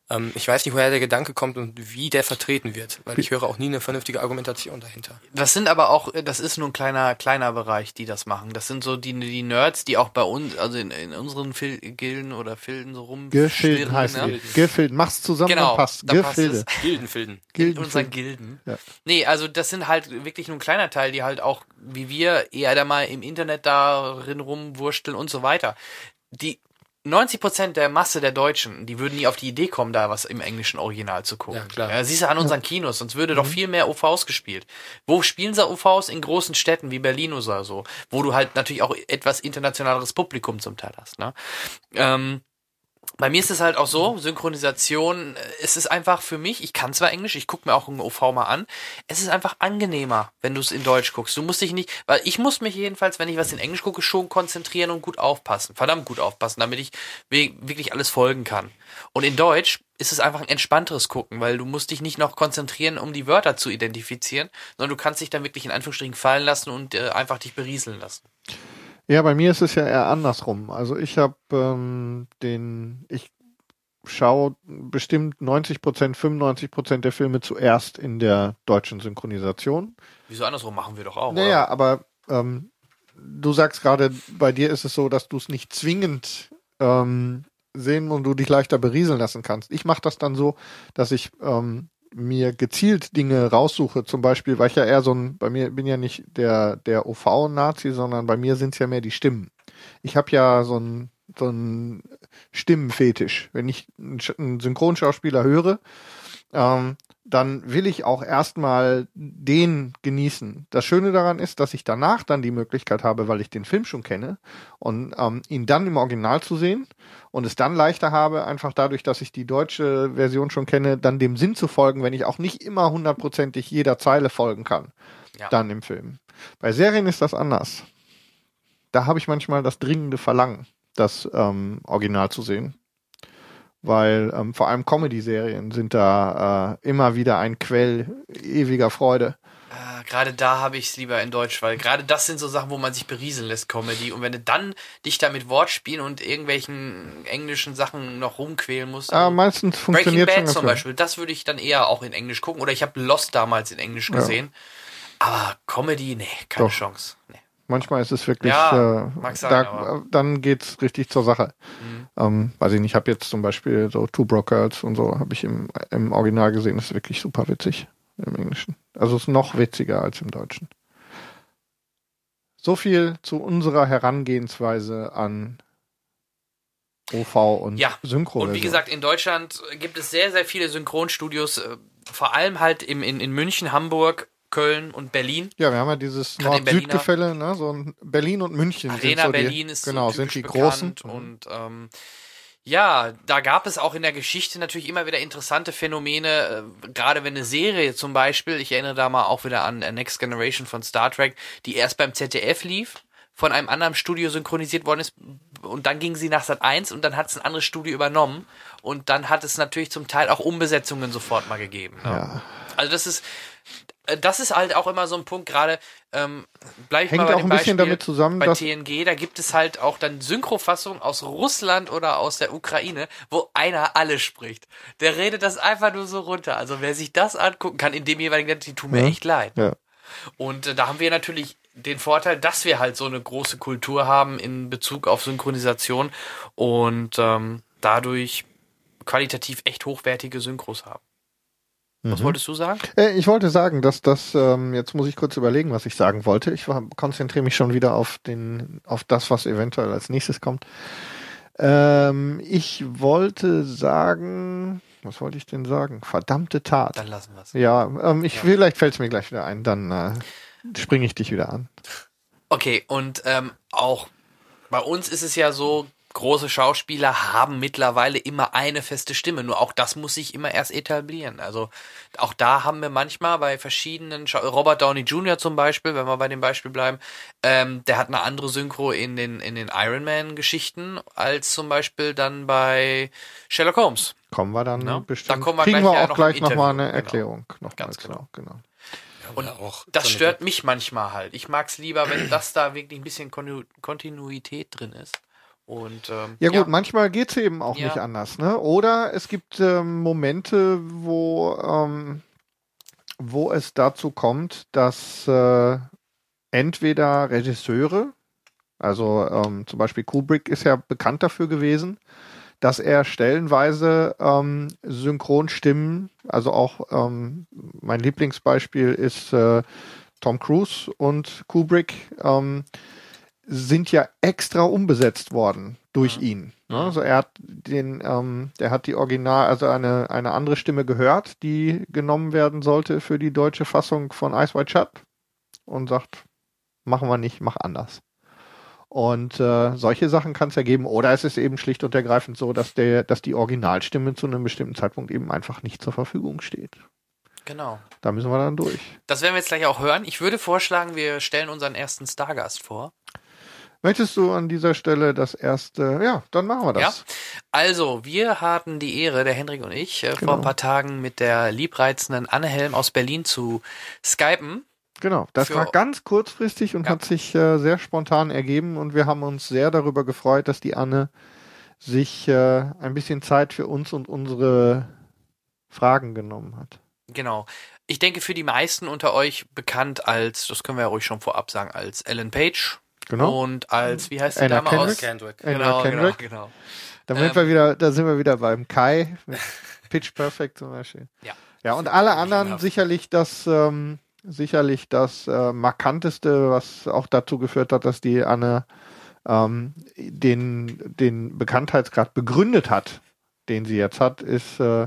Ähm, ich weiß nicht, woher der Gedanke kommt und wie der vertreten wird, weil ich höre auch nie eine vernünftige Argumentation dahinter. Das sind aber auch, das ist nur ein kleiner, kleiner Bereich, die das machen. Das sind so die, die Nerds, die auch bei uns, also in, in unseren Fil Gilden oder Filden so rum. Gefilden heißt ne? es. Gefilden. Mach's zusammen, Genau, dann passt. dann passt Gefilde. es. Gildenfilden. in Gildenfilden. unseren Gilden. Ja. Nee, also das sind halt wirklich nur ein kleiner Teil, die halt auch, wie wir, eher da mal im Internet darin rumwursteln und so weiter. Die 90 Prozent der Masse der Deutschen, die würden nie auf die Idee kommen, da was im englischen Original zu gucken. Ja, klar. Ja, siehst du an unseren Kinos, sonst würde Mhm. doch viel mehr OVs gespielt. Wo spielen sie OVs? In großen Städten wie Berlin oder so, wo du halt natürlich auch etwas internationaleres Publikum zum Teil hast. Ne? Ähm, bei mir ist es halt auch so, Synchronisation, äh, es ist einfach für mich, ich kann zwar Englisch, ich gucke mir auch ein OV mal an, es ist einfach angenehmer, wenn du es in Deutsch guckst. Du musst dich nicht, weil ich muss mich jedenfalls, wenn ich was in Englisch gucke, schon konzentrieren und gut aufpassen, verdammt gut aufpassen, damit ich wirklich alles folgen kann. Und in Deutsch ist es einfach ein entspannteres Gucken, weil du musst dich nicht noch konzentrieren, um die Wörter zu identifizieren, sondern du kannst dich dann wirklich in Anführungsstrichen fallen lassen und äh, einfach dich berieseln lassen. Ja, bei mir ist es ja eher andersrum. Also ich habe ähm, den, ich schaue bestimmt 90 Prozent, 95 Prozent der Filme zuerst in der deutschen Synchronisation. Wieso andersrum machen wir doch auch. Naja, oder? aber ähm, du sagst gerade, bei dir ist es so, dass du es nicht zwingend ähm, sehen und du dich leichter berieseln lassen kannst. Ich mache das dann so, dass ich ähm, mir gezielt Dinge raussuche, zum Beispiel, weil ich ja eher so ein, bei mir bin ja nicht der, der OV-Nazi, sondern bei mir sind es ja mehr die Stimmen. Ich habe ja so ein, so ein Stimmenfetisch. Wenn ich einen, Synchronschauspieler höre, ähm, dann will ich auch erstmal den genießen. Das Schöne daran ist, dass ich danach dann die Möglichkeit habe, weil ich den Film schon kenne, und ähm, ihn dann im Original zu sehen und es dann leichter habe, einfach dadurch, dass ich die deutsche Version schon kenne, dann dem Sinn zu folgen, wenn ich auch nicht immer hundertprozentig jeder Zeile folgen kann, Ja. dann im Film. Bei Serien ist das anders. Da habe ich manchmal das dringende Verlangen, das ähm, Original zu sehen weil ähm, vor allem Comedy-Serien sind da äh, immer wieder ein Quell ewiger Freude. Äh, gerade da habe ich es lieber in Deutsch, weil gerade das sind so Sachen, wo man sich berieseln lässt, Comedy. Und wenn du dann dich da mit Wortspielen und irgendwelchen englischen Sachen noch rumquälen musst. Äh, meistens Breaking funktioniert schon Bad zum. Beispiel, das würde ich dann eher auch in Englisch gucken. Oder ich habe Lost damals in Englisch Ja. gesehen. Aber Comedy, nee, keine Doch. Chance. Nee. Manchmal ist es wirklich, Ja, äh, sein, da, dann geht's richtig zur Sache. Mhm. Ähm, weiß ich nicht, ich habe jetzt zum Beispiel so Two Broke Girls und so, habe ich im, im Original gesehen, das ist wirklich super witzig im Englischen. Also es ist noch witziger als im Deutschen. So viel zu unserer Herangehensweise an OV und Ja, Synchro. Und wie gesagt, in Deutschland gibt es sehr, sehr viele Synchronstudios, äh, vor allem halt im, in, in München, Hamburg, Köln und Berlin. Ja, wir haben ja dieses Nord-Süd-Gefälle, ne? So ein Berlin und München sind Arena so die, Berlin ist genau, so sind die großen. bekannt und ähm, ja, da gab es auch in der Geschichte natürlich immer wieder interessante Phänomene, äh, gerade wenn eine Serie zum Beispiel, ich erinnere da mal auch wieder an äh, Next Generation von Star Trek, die erst beim ZDF lief, von einem anderen Studio synchronisiert worden ist und dann ging sie nach Sat 1 und dann hat es ein anderes Studio übernommen und dann hat es natürlich zum Teil auch Umbesetzungen sofort mal gegeben. Ne? Ja. Also das ist das ist halt auch immer so ein Punkt, gerade ähm, bleib ich Hängt mal bei auch dem ein bisschen Beispiel damit zusammen, bei TNG, da gibt es halt auch dann Synchrofassungen aus Russland oder aus der Ukraine, wo einer alles spricht. Der redet das einfach nur so runter. Also wer sich das angucken kann, in dem jeweiligen Land, die tun mir Ja. echt leid. Ja. Und äh, da haben wir natürlich den Vorteil, dass wir halt so eine große Kultur haben in Bezug auf Synchronisation und ähm, dadurch qualitativ echt hochwertige Synchros haben. Was Mhm. wolltest du sagen? Äh, ich wollte sagen, dass das, ähm, jetzt muss ich kurz überlegen, was ich sagen wollte. Ich war- konzentriere mich schon wieder auf den, auf das, was eventuell als nächstes kommt. Ähm, ich wollte sagen, was wollte ich denn sagen? Verdammte Tat. Dann lassen wir es. Ja, ähm, ich, vielleicht fällt es mir gleich wieder ein, dann äh, springe ich dich wieder an. Okay, und ähm, auch bei uns ist es ja so, große Schauspieler haben mittlerweile immer eine feste Stimme. Nur auch das muss sich immer erst etablieren. Also auch da haben wir manchmal bei verschiedenen, Schau Robert Downey Jr. zum Beispiel, wenn wir bei dem Beispiel bleiben, ähm, der hat eine andere Synchro in den, in den Iron Man-Geschichten als zum Beispiel dann bei Sherlock Holmes. Kommen wir dann Ja, bestimmt. da kommen wir kriegen gleich wir auch noch gleich nochmal eine Genau. Erklärung. Nochmal Ganz genau, genau. Und Oder auch das stört mich manchmal halt. Ich mag's lieber, wenn das da wirklich ein bisschen Kontinu Kontinuität drin ist. Und ähm, Ja gut, manchmal geht's eben auch Ja. nicht anders, ne? Oder es gibt ähm, Momente, wo, ähm, wo es dazu kommt, dass äh, entweder Regisseure, also ähm, zum Beispiel Kubrick ist ja bekannt dafür gewesen, dass er stellenweise ähm, Synchronstimmen, also auch ähm, mein Lieblingsbeispiel ist äh, Tom Cruise und Kubrick, ähm, sind ja extra umbesetzt worden durch ihn. Ne? Also er hat den, ähm, der hat die Original, also eine, eine andere Stimme gehört, die genommen werden sollte für die deutsche Fassung von Ice White Shut und sagt, machen wir nicht, mach anders. Und äh, solche Sachen kann es ja geben. Oder es ist eben schlicht und ergreifend so, dass der, dass die Originalstimme zu einem bestimmten Zeitpunkt eben einfach nicht zur Verfügung steht. genau. Da müssen wir dann durch. Das werden wir jetzt gleich auch hören. Ich würde vorschlagen, wir stellen unseren ersten Stargast vor. Möchtest du an dieser Stelle das erste, ja, dann machen wir das. Also, wir hatten die Ehre, der Hendrik und ich, äh, vor Genau. ein paar Tagen mit der liebreizenden Anne Helm aus Berlin zu skypen. Genau, das war ganz kurzfristig und Ja. hat sich äh, sehr spontan ergeben und wir haben uns sehr darüber gefreut, dass die Anne sich äh, ein bisschen Zeit für uns und unsere Fragen genommen hat. Genau. Ich denke, für die meisten unter euch bekannt als, das können wir ja ruhig schon vorab sagen, als Ellen Page. Genau. Und als, wie heißt die Anna Dame aus? Kendrick. Kendrick. Genau, genau, Kendrick. genau. Da sind Ähm. wir wieder, da sind wir wieder beim Kai mit Pitch Perfect zum Beispiel. Ja. Ja, und alle anderen Genau. sicherlich das, ähm, sicherlich das äh, markanteste, was auch dazu geführt hat, dass die Anne ähm, den, den Bekanntheitsgrad begründet hat, den sie jetzt hat, ist äh,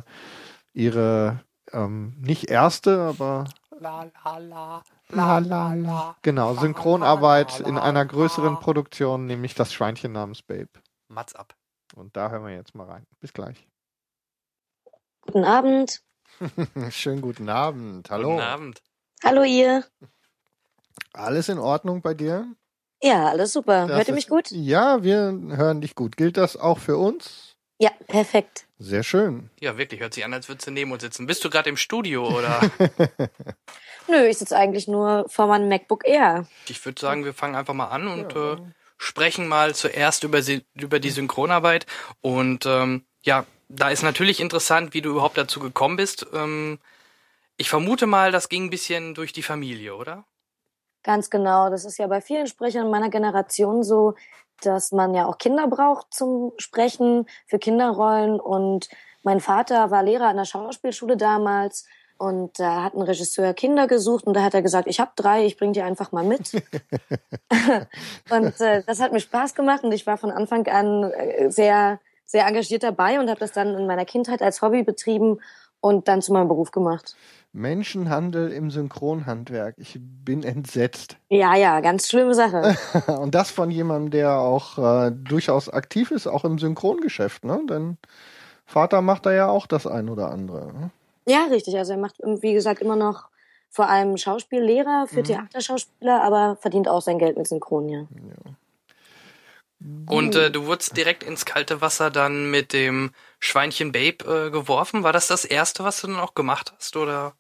ihre ähm, nicht erste, aber La, la, la. La, la, la. genau, Synchronarbeit in einer größeren Produktion, nämlich das Schweinchen namens Babe. Mats ab. Und da hören wir jetzt mal rein. Bis gleich. Guten Abend. Schönen guten Abend. Hallo. Guten Abend. Hallo ihr. Alles in Ordnung bei dir? Ja, alles super. Das Hört ihr ist- mich gut? Ja, wir hören dich gut. Gilt das auch für uns? Ja, perfekt. Sehr schön. Ja, wirklich, hört sich an, als würdest du neben uns sitzen. Bist du gerade im Studio oder? Nö, ich sitze eigentlich nur vor meinem MacBook Air. ich würde sagen, wir fangen einfach mal an und äh, sprechen mal zuerst über, über die Synchronarbeit. Und ähm, ja, da ist natürlich interessant, wie du überhaupt dazu gekommen bist. Ähm, ich vermute mal, das ging ein bisschen durch die Familie, oder? Ganz genau. Das ist ja bei vielen Sprechern meiner Generation so, dass man ja auch Kinder braucht zum Sprechen für Kinderrollen. Und mein Vater war Lehrer an der Schauspielschule damals. Und da hat ein Regisseur Kinder gesucht und da hat er gesagt, ich habe drei, ich bring die einfach mal mit. und äh, das hat mir Spaß gemacht und ich war von Anfang an äh, sehr, sehr engagiert dabei und habe das dann in meiner Kindheit als Hobby betrieben und dann zu meinem Beruf gemacht. Menschenhandel im Synchronhandwerk. Ich bin entsetzt. Ja, ja, ganz schlimme Sache. Und das von jemandem, der auch äh, durchaus aktiv ist, auch im Synchrongeschäft, ne? Denn Vater macht da ja auch das ein oder andere. Ne? Ja, richtig. Also er macht, wie gesagt, immer noch vor allem Schauspiellehrer für Theaterschauspieler, aber verdient auch sein Geld mit Synchron, ja. Und äh, du wurdest direkt ins kalte Wasser dann mit dem Schweinchen Babe äh, geworfen. War das das erste, was du dann auch gemacht hast, oder?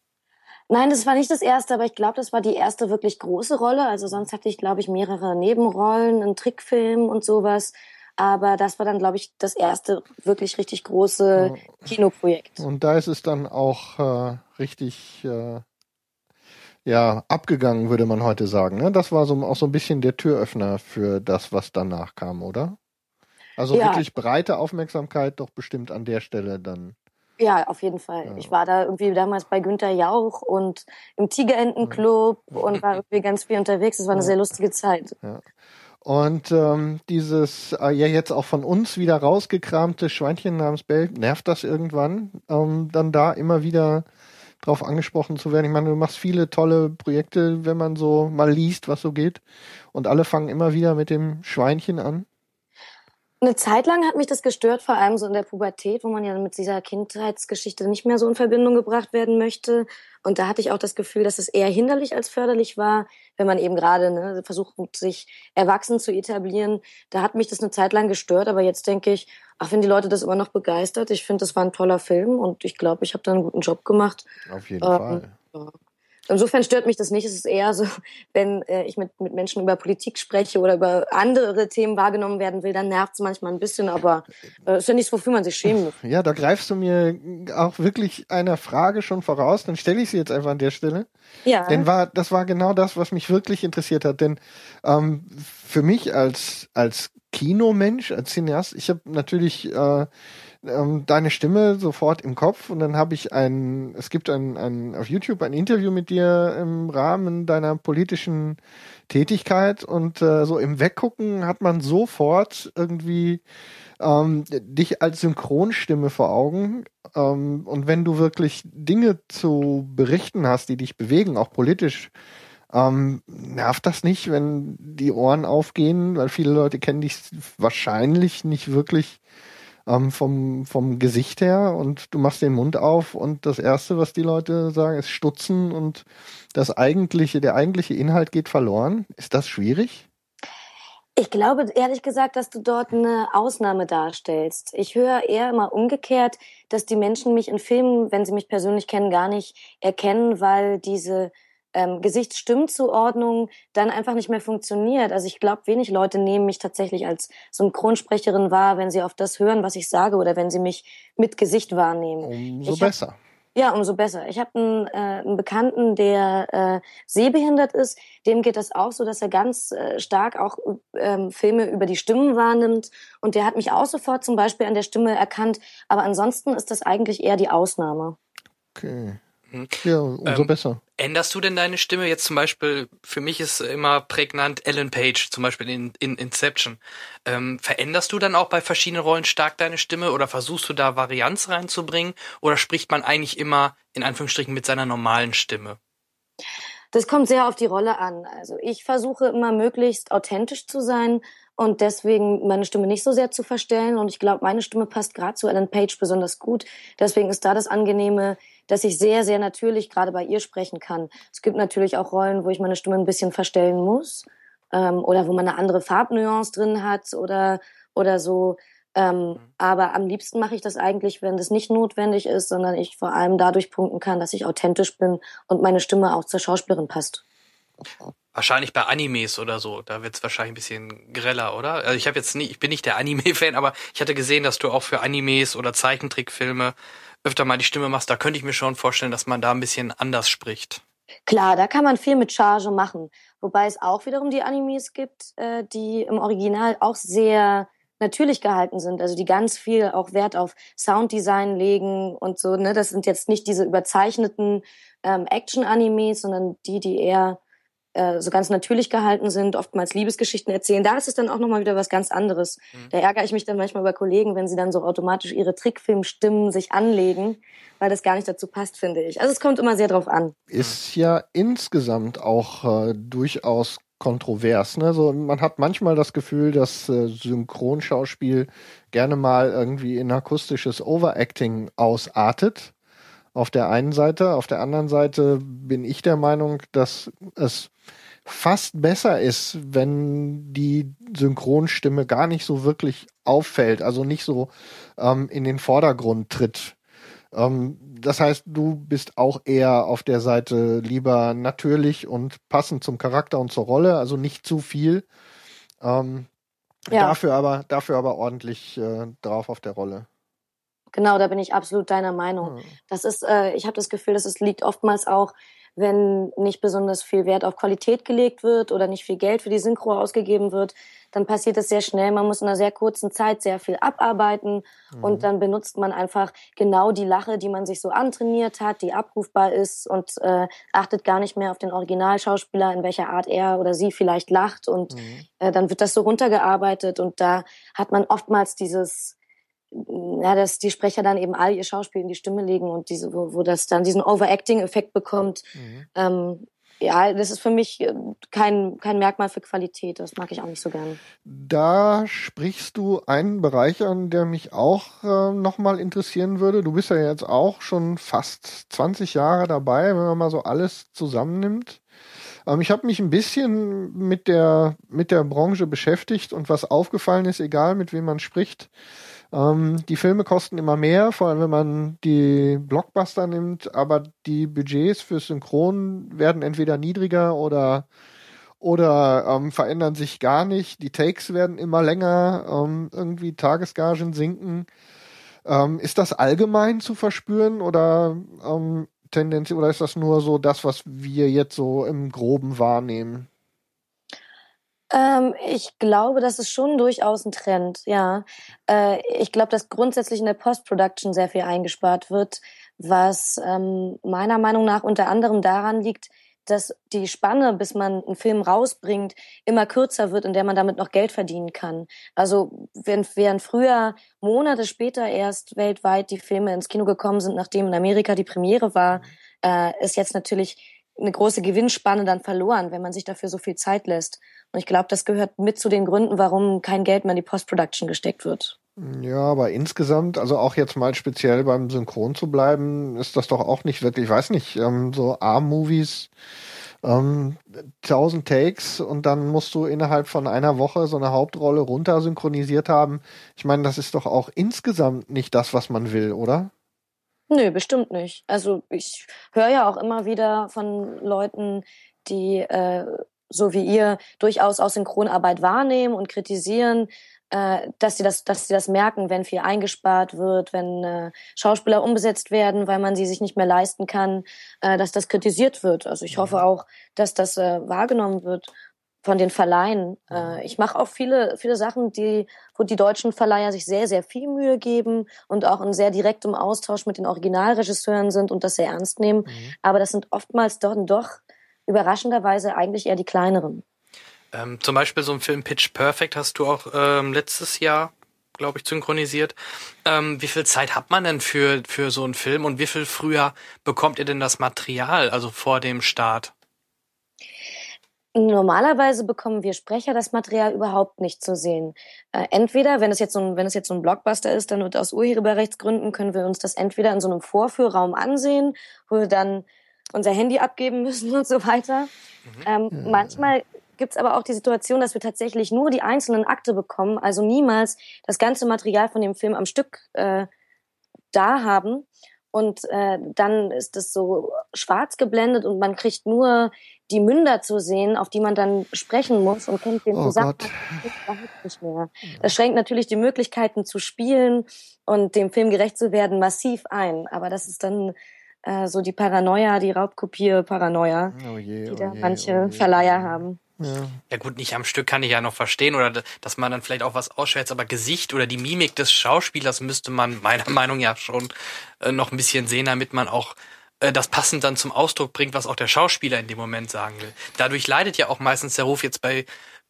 Nein, das war nicht das erste, aber ich glaube, das war die erste wirklich große Rolle. Also sonst hatte ich, glaube ich, mehrere Nebenrollen, einen Trickfilm und sowas. Aber das war dann, glaube ich, das erste wirklich richtig große Kinoprojekt. Und da ist es dann auch äh, richtig äh, ja abgegangen, würde man heute sagen. Ne? Das war so auch so ein bisschen der Türöffner für das, was danach kam, oder? Also Ja. wirklich breite Aufmerksamkeit, doch bestimmt an der Stelle dann. Ja, auf jeden Fall. Ja. Ich war da irgendwie damals bei Günther Jauch und im Tigerentenclub und war irgendwie ganz viel unterwegs. Es war eine Ja. sehr lustige Zeit. Und ähm, dieses äh, ja jetzt auch von uns wieder rausgekramte Schweinchen namens Bell, nervt das irgendwann, ähm, dann da immer wieder drauf angesprochen zu werden. Ich meine, du machst viele tolle Projekte, wenn man so mal liest, was so geht. Und alle fangen immer wieder mit dem Schweinchen an. Eine Zeit lang hat mich das gestört, vor allem so in der Pubertät, wo man ja mit dieser Kindheitsgeschichte nicht mehr so in Verbindung gebracht werden möchte. Und da hatte ich auch das Gefühl, dass es eher hinderlich als förderlich war, wenn man eben gerade ne, versucht, sich erwachsen zu etablieren. Da hat mich das eine Zeit lang gestört, aber jetzt denke ich, ach, wenn die Leute das immer noch begeistert, ich finde, das war ein toller Film und ich glaube, ich habe da einen guten Job gemacht. Auf jeden Ähm, Fall. Insofern stört mich das nicht. Es ist eher so, wenn äh, ich mit, mit Menschen über Politik spreche oder über andere Themen wahrgenommen werden will, dann nervt es manchmal ein bisschen, aber äh, ist ja nichts, wofür man sich schämen muss. Ja, da greifst du mir auch wirklich einer Frage schon voraus. Dann stelle ich sie jetzt einfach an der Stelle. Ja. Denn war, das war genau das, was mich wirklich interessiert hat. Denn ähm, für mich als, als Kinomensch, als Cineast, ich habe natürlich äh, ähm, deine Stimme sofort im Kopf und dann habe ich ein, es gibt ein, ein auf YouTube ein Interview mit dir im Rahmen deiner politischen Tätigkeit und äh, so im Weggucken hat man sofort irgendwie ähm, dich als Synchronstimme vor Augen. Ähm, und wenn du wirklich Dinge zu berichten hast, die dich bewegen, auch politisch, ähm, nervt das nicht, wenn die Ohren aufgehen, weil viele Leute kennen dich wahrscheinlich nicht wirklich ähm, vom, vom Gesicht her und du machst den Mund auf und das erste, was die Leute sagen, ist Stutzen und das eigentliche, der eigentliche Inhalt geht verloren. Ist das schwierig? Ich glaube ehrlich gesagt, dass du dort eine Ausnahme darstellst. Ich höre eher immer umgekehrt, dass die Menschen mich in Filmen, wenn sie mich persönlich kennen, gar nicht erkennen, weil diese ähm, Gesichtsstimmzuordnung dann einfach nicht mehr funktioniert. Also ich glaube, wenig Leute nehmen mich tatsächlich als Synchronsprecherin wahr, wenn sie auf das hören, was ich sage oder wenn sie mich mit Gesicht wahrnehmen. Umso Ich hab- besser. Ja, umso besser. Ich habe einen, äh, einen Bekannten, der äh, sehbehindert ist. Dem geht das auch so, dass er ganz äh, stark auch ähm, Filme über die Stimmen wahrnimmt. Und der hat mich auch sofort zum Beispiel an der Stimme erkannt. Aber ansonsten ist das eigentlich eher die Ausnahme. Okay. Mhm. Ja, umso ähm, besser. Änderst du denn deine Stimme jetzt zum Beispiel, für mich ist immer prägnant Ellen Page, zum Beispiel in, in Inception. Ähm, veränderst du dann auch bei verschiedenen Rollen stark deine Stimme oder versuchst du da Varianz reinzubringen oder spricht man eigentlich immer in Anführungsstrichen mit seiner normalen Stimme? Das kommt sehr auf die Rolle an. Also ich versuche immer möglichst authentisch zu sein und deswegen meine Stimme nicht so sehr zu verstellen. Und ich glaube, meine Stimme passt gerade zu Ellen Page besonders gut. Deswegen ist da das Angenehme, dass ich sehr, sehr natürlich gerade bei ihr sprechen kann. Es gibt natürlich auch Rollen, wo ich meine Stimme ein bisschen verstellen muss ähm, oder wo man eine andere Farbnuance drin hat oder, oder so. Ähm, mhm. Aber am liebsten mache ich das eigentlich, wenn das nicht notwendig ist, sondern ich vor allem dadurch punkten kann, dass ich authentisch bin und meine Stimme auch zur Schauspielerin passt. Wahrscheinlich bei Animes oder so, da wird's wahrscheinlich ein bisschen greller, oder? Also ich habe jetzt nie, ich bin nicht der Anime-Fan, aber ich hatte gesehen, dass du auch für Animes oder Zeichentrickfilme öfter mal die Stimme machst. Da könnte ich mir schon vorstellen, dass man da ein bisschen anders spricht. Klar, da kann man viel mit Charge machen. Wobei es auch wiederum die Animes gibt, äh, die im Original auch sehr natürlich gehalten sind, also die ganz viel auch Wert auf Sounddesign legen und so. Ne, das sind jetzt nicht diese überzeichneten ähm, Action-Animes, sondern die, die eher äh, so ganz natürlich gehalten sind, oftmals Liebesgeschichten erzählen. Da ist es dann auch nochmal wieder was ganz anderes. Mhm. Da ärgere ich mich dann manchmal über Kollegen, wenn sie dann so automatisch ihre Trickfilmstimmen sich anlegen, weil das gar nicht dazu passt, finde ich. Also es kommt immer sehr drauf an. Ist ja insgesamt auch äh, durchaus kontrovers. Ne? So, man hat manchmal das Gefühl, dass äh, Synchronschauspiel gerne mal irgendwie in akustisches Overacting ausartet. Auf der einen Seite. Auf der anderen Seite bin ich der Meinung, dass es fast besser ist, wenn die Synchronstimme gar nicht so wirklich auffällt, also nicht so ähm, in den Vordergrund tritt. Ähm, das heißt, du bist auch eher auf der Seite lieber natürlich und passend zum Charakter und zur Rolle, also nicht zu viel. Ähm, ja. Dafür aber, dafür aber ordentlich äh, drauf auf der Rolle. Genau, da bin ich absolut deiner Meinung. Ja. Das ist, äh, ich habe das Gefühl, dass es liegt oftmals auch, wenn nicht besonders viel Wert auf Qualität gelegt wird oder nicht viel Geld für die Synchro ausgegeben wird, dann passiert es sehr schnell. Man muss in einer sehr kurzen Zeit sehr viel abarbeiten mhm. und dann benutzt man einfach genau die Lache, die man sich so antrainiert hat, die abrufbar ist und äh, achtet gar nicht mehr auf den Originalschauspieler, in welcher Art er oder sie vielleicht lacht und mhm. äh, dann wird das so runtergearbeitet und da hat man oftmals dieses ja, dass die Sprecher dann eben all ihr Schauspiel in die Stimme legen und diese, wo, wo das dann diesen Overacting-Effekt bekommt. Mhm. Ähm, ja, das ist für mich äh, kein, kein Merkmal für Qualität. Das mag ich auch nicht so gern. Da sprichst du einen Bereich an, der mich auch äh, nochmal interessieren würde. Du bist ja jetzt auch schon fast 20 Jahre dabei, wenn man mal so alles zusammennimmt. Ähm, ich habe mich ein bisschen mit der, mit der Branche beschäftigt und was aufgefallen ist, egal mit wem man spricht, ähm, die Filme kosten immer mehr, vor allem wenn man die Blockbuster nimmt, aber die Budgets für Synchron werden entweder niedriger oder oder ähm, verändern sich gar nicht. Die Takes werden immer länger, ähm, irgendwie Tagesgagen sinken. Ähm, ist das allgemein zu verspüren oder ähm, Tendenz oder ist das nur so das, was wir jetzt so im Groben wahrnehmen? Ähm, ich glaube, das ist schon durchaus ein Trend, ja. Äh, ich glaube, dass grundsätzlich in der Post-Production sehr viel eingespart wird, was ähm, meiner Meinung nach unter anderem daran liegt, dass die Spanne, bis man einen Film rausbringt, immer kürzer wird, in der man damit noch Geld verdienen kann. Also während, früher Monate später erst weltweit die Filme ins Kino gekommen sind, nachdem in Amerika die Premiere war, äh, ist jetzt natürlich eine große Gewinnspanne dann verloren, wenn man sich dafür so viel Zeit lässt. Und ich glaube, das gehört mit zu den Gründen, warum kein Geld mehr in die Post-Production gesteckt wird. Ja, aber insgesamt, also auch jetzt mal speziell beim Synchron zu bleiben, ist das doch auch nicht wirklich, ich weiß nicht, ähm, so A-Movies, ähm, 1000 Takes und dann musst du innerhalb von einer Woche so eine Hauptrolle runter synchronisiert haben. Ich meine, das ist doch auch insgesamt nicht das, was man will, oder? Nö, bestimmt nicht. Also ich höre ja auch immer wieder von Leuten, die äh, so wie ihr durchaus auch Synchronarbeit wahrnehmen und kritisieren. äh, dass sie das, dass sie das merken, wenn viel eingespart wird, wenn äh, Schauspieler umbesetzt werden, weil man sie sich nicht mehr leisten kann, äh, dass das kritisiert wird. Also ich hoffe auch, dass das äh, wahrgenommen wird von den Verleihen. Äh, ich mache auch viele, viele Sachen, die, wo die deutschen Verleiher sich sehr, sehr viel Mühe geben und auch in sehr direktem Austausch mit den Originalregisseuren sind und das sehr ernst nehmen. Mhm. Aber das sind oftmals doch, doch überraschenderweise eigentlich eher die kleineren. Ähm, zum Beispiel so ein Film Pitch Perfect hast du auch ähm, letztes Jahr, glaube ich, synchronisiert. Ähm, wie viel Zeit hat man denn für, für so einen Film und wie viel früher bekommt ihr denn das Material, also vor dem Start? Normalerweise bekommen wir Sprecher das Material überhaupt nicht zu sehen. Äh, entweder, wenn es jetzt so ein, wenn es jetzt so ein Blockbuster ist, dann wird aus Urheberrechtsgründen können wir uns das entweder in so einem Vorführraum ansehen, wo wir dann unser Handy abgeben müssen und so weiter. Mhm. Ähm, ja. Manchmal gibt es aber auch die Situation, dass wir tatsächlich nur die einzelnen Akte bekommen, also niemals das ganze Material von dem Film am Stück äh, da haben. Und äh, dann ist es so schwarz geblendet und man kriegt nur die Münder zu sehen, auf die man dann sprechen muss und kennt den oh Zusammenhang nicht mehr. Das schränkt natürlich die Möglichkeiten zu spielen und dem Film gerecht zu werden massiv ein. Aber das ist dann äh, so die Paranoia, die Raubkopier-Paranoia, oh die da oh je, manche oh Verleiher haben. Ja. ja gut, nicht am Stück kann ich ja noch verstehen oder dass man dann vielleicht auch was ausschätzt, aber Gesicht oder die Mimik des Schauspielers müsste man meiner Meinung nach schon äh, noch ein bisschen sehen, damit man auch äh, das passend dann zum Ausdruck bringt, was auch der Schauspieler in dem Moment sagen will. Dadurch leidet ja auch meistens der Ruf jetzt bei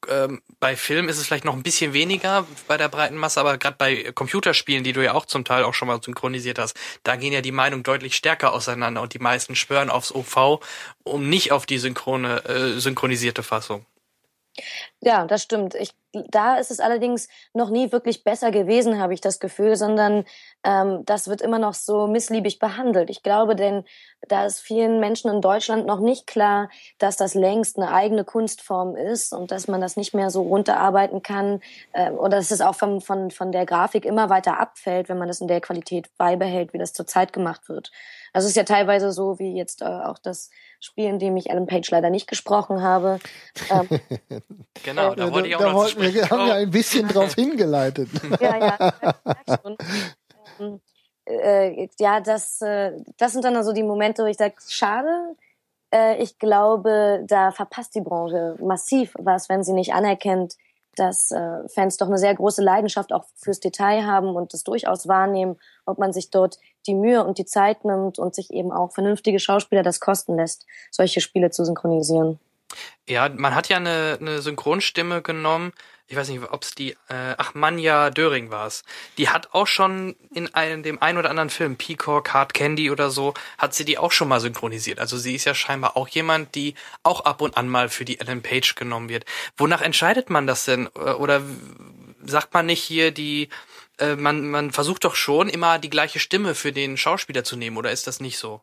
ähm, bei Film ist es vielleicht noch ein bisschen weniger bei der breiten Masse, aber gerade bei Computerspielen, die du ja auch zum Teil auch schon mal synchronisiert hast, da gehen ja die Meinungen deutlich stärker auseinander und die meisten schwören aufs OV, um nicht auf die synchrone, äh, synchronisierte Fassung. Ja, das stimmt. Ich, da ist es allerdings noch nie wirklich besser gewesen, habe ich das Gefühl, sondern ähm, das wird immer noch so missliebig behandelt. Ich glaube, denn da ist vielen Menschen in Deutschland noch nicht klar, dass das längst eine eigene Kunstform ist und dass man das nicht mehr so runterarbeiten kann äh, oder dass es auch von, von, von der Grafik immer weiter abfällt, wenn man das in der Qualität beibehält, wie das zurzeit gemacht wird. Also es ist ja teilweise so, wie jetzt äh, auch das Spiel, in dem ich Alan Page leider nicht gesprochen habe. Ähm, genau, da wollte ich auch da, noch da Wir haben ja ein bisschen drauf hingeleitet. ja, ja, schon. Ähm, äh, ja, das, äh, das sind dann also die Momente, wo ich sage, schade. Äh, ich glaube, da verpasst die Branche massiv was, wenn sie nicht anerkennt, dass Fans doch eine sehr große Leidenschaft auch fürs Detail haben und das durchaus wahrnehmen, ob man sich dort die Mühe und die Zeit nimmt und sich eben auch vernünftige Schauspieler das kosten lässt, solche Spiele zu synchronisieren. Ja, man hat ja eine, eine Synchronstimme genommen. Ich weiß nicht, ob es die, äh, ach, Manja Döring war es. Die hat auch schon in einem, dem einen oder anderen Film, Peacock, Hard Candy oder so, hat sie die auch schon mal synchronisiert. Also sie ist ja scheinbar auch jemand, die auch ab und an mal für die Ellen Page genommen wird. Wonach entscheidet man das denn? Äh, oder sagt man nicht hier die, äh, man, man versucht doch schon immer die gleiche Stimme für den Schauspieler zu nehmen, oder ist das nicht so?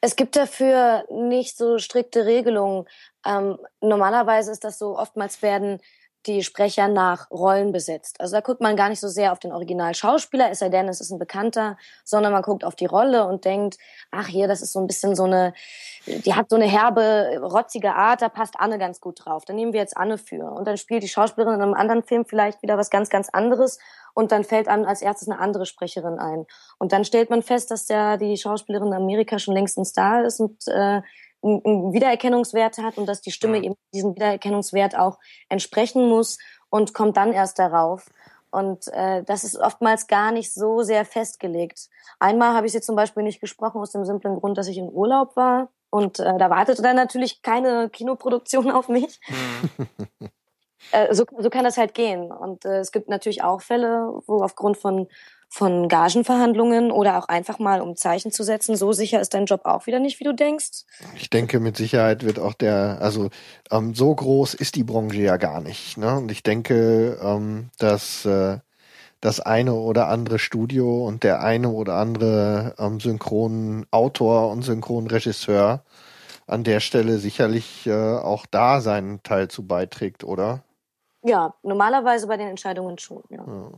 Es gibt dafür nicht so strikte Regelungen. Ähm, normalerweise ist das so, oftmals werden die Sprecher nach Rollen besetzt. Also da guckt man gar nicht so sehr auf den Originalschauspieler, es sei denn, es ist ein Bekannter, sondern man guckt auf die Rolle und denkt, ach hier, das ist so ein bisschen so eine, die hat so eine herbe, rotzige Art, da passt Anne ganz gut drauf. Dann nehmen wir jetzt Anne für. Und dann spielt die Schauspielerin in einem anderen Film vielleicht wieder was ganz, ganz anderes und dann fällt einem als erstes eine andere Sprecherin ein. Und dann stellt man fest, dass ja die Schauspielerin in Amerika schon längst ein Star ist und äh, einen Wiedererkennungswert hat und dass die Stimme eben diesem Wiedererkennungswert auch entsprechen muss und kommt dann erst darauf. Und äh, das ist oftmals gar nicht so sehr festgelegt. Einmal habe ich sie zum Beispiel nicht gesprochen aus dem simplen Grund, dass ich in Urlaub war. Und äh, da wartete dann natürlich keine Kinoproduktion auf mich. äh, so, so kann das halt gehen. Und äh, es gibt natürlich auch Fälle, wo aufgrund von von Gagenverhandlungen oder auch einfach mal um Zeichen zu setzen. So sicher ist dein Job auch wieder nicht, wie du denkst. Ich denke, mit Sicherheit wird auch der, also ähm, so groß ist die Branche ja gar nicht. Ne? Und ich denke, ähm, dass äh, das eine oder andere Studio und der eine oder andere ähm, Synchronautor und Synchronregisseur an der Stelle sicherlich äh, auch da seinen Teil zu beiträgt, oder? Ja, normalerweise bei den Entscheidungen schon, ja. ja.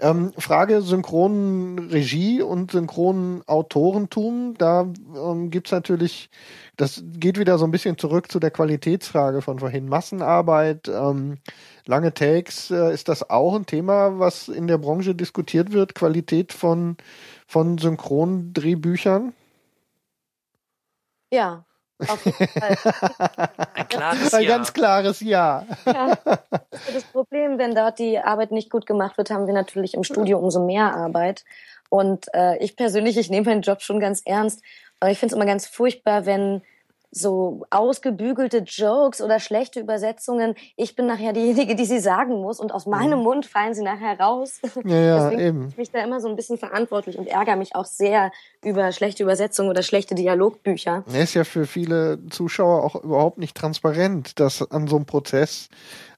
Ähm, Frage Synchronregie und Synchronautorentum. Da ähm, gibt's natürlich, das geht wieder so ein bisschen zurück zu der Qualitätsfrage von vorhin. Massenarbeit, ähm, lange Takes, äh, ist das auch ein Thema, was in der Branche diskutiert wird? Qualität von, von Synchrondrehbüchern? Ja, auf jeden Fall. Ein klares Ein Ja. ganz klares Ja. Ja, das das Problem, wenn dort die Arbeit nicht gut gemacht wird, haben wir natürlich im Studio umso mehr Arbeit. Und äh, ich persönlich, ich nehme meinen Job schon ganz ernst. Aber ich finde es immer ganz furchtbar, wenn so ausgebügelte Jokes oder schlechte Übersetzungen, ich bin nachher diejenige, die sie sagen muss und aus meinem Mund fallen sie nachher raus. Ja, ja, Deswegen eben. ich mich da immer so ein bisschen verantwortlich und ärgere mich auch sehr über schlechte Übersetzungen oder schlechte Dialogbücher. Er ist ja für viele Zuschauer auch überhaupt nicht transparent, dass an so einem Prozess,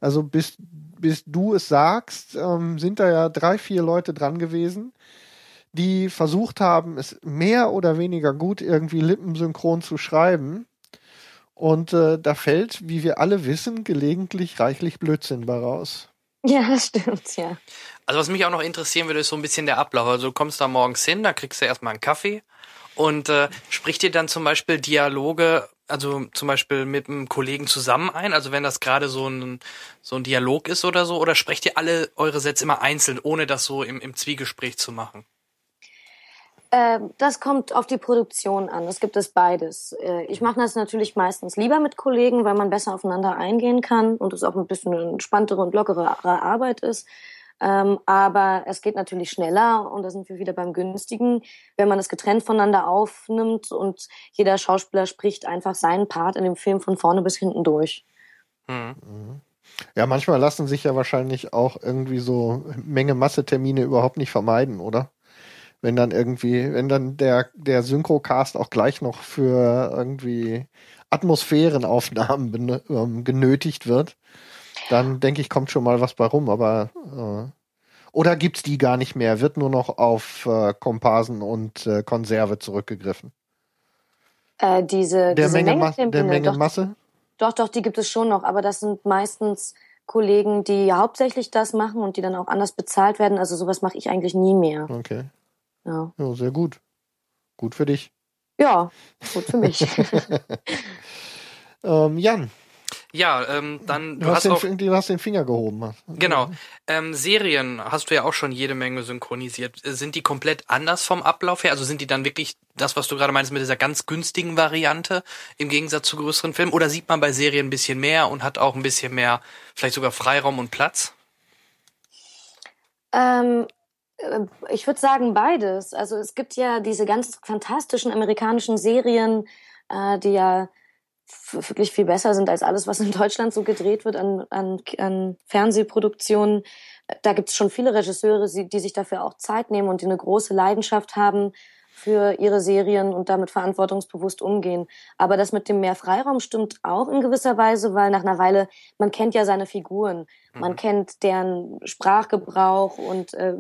also bis, bis du es sagst, ähm, sind da ja drei, vier Leute dran gewesen, die versucht haben, es mehr oder weniger gut irgendwie lippensynchron zu schreiben. Und äh, da fällt, wie wir alle wissen, gelegentlich reichlich Blödsinn bei raus. Ja, das stimmt, ja. Also was mich auch noch interessieren würde, ist so ein bisschen der Ablauf. Also du kommst da morgens hin, da kriegst du erstmal einen Kaffee und äh, spricht dir dann zum Beispiel Dialoge, also zum Beispiel mit einem Kollegen zusammen ein, also wenn das gerade so ein, so ein Dialog ist oder so, oder sprecht ihr alle eure Sätze immer einzeln, ohne das so im, im Zwiegespräch zu machen? Ähm, das kommt auf die Produktion an. Es gibt es beides. Äh, ich mache das natürlich meistens lieber mit Kollegen, weil man besser aufeinander eingehen kann und es auch ein bisschen eine entspanntere und lockere Arbeit ist. Ähm, aber es geht natürlich schneller und da sind wir wieder beim Günstigen, wenn man es getrennt voneinander aufnimmt und jeder Schauspieler spricht einfach seinen Part in dem Film von vorne bis hinten durch. Hm. Ja, manchmal lassen sich ja wahrscheinlich auch irgendwie so Menge-Masse-Termine überhaupt nicht vermeiden, oder? Wenn dann irgendwie, wenn dann der, der Synchrocast auch gleich noch für irgendwie Atmosphärenaufnahmen ähm, genötigt wird, dann denke ich, kommt schon mal was bei rum, aber äh, oder gibt's die gar nicht mehr? Wird nur noch auf äh, Komparsen und äh, Konserve zurückgegriffen? Äh, diese, Der diese Menge, Ma der Menge doch, Masse? Doch, doch, die gibt es schon noch, aber das sind meistens Kollegen, die hauptsächlich das machen und die dann auch anders bezahlt werden. Also sowas mache ich eigentlich nie mehr. Okay. Ja, Ja, sehr gut. Gut für dich. ja gut für mich. Ähm, Jan, Ja, ähm, dann du du hast, hast den, auch du hast den Finger gehoben. Genau. Ähm, Serien hast du ja auch schon jede Menge synchronisiert. Sind die komplett anders vom Ablauf her? Also sind die dann wirklich das, was du gerade meinst mit dieser ganz günstigen Variante im Gegensatz zu größeren Filmen? Oder sieht man bei Serien ein bisschen mehr und hat auch ein bisschen mehr, vielleicht sogar Freiraum und Platz? ähm, äh, ich würde sagen beides. Also es gibt ja diese ganz fantastischen amerikanischen Serien, äh, die ja wirklich viel besser sind als alles, was in Deutschland so gedreht wird an, an, an Fernsehproduktionen. Da gibt es schon viele Regisseure, die sich dafür auch Zeit nehmen und die eine große Leidenschaft haben für ihre Serien und damit verantwortungsbewusst umgehen. Aber das mit dem mehr Freiraum stimmt auch in gewisser Weise, weil nach einer Weile, man kennt ja seine Figuren, man Mhm. kennt deren Sprachgebrauch und äh,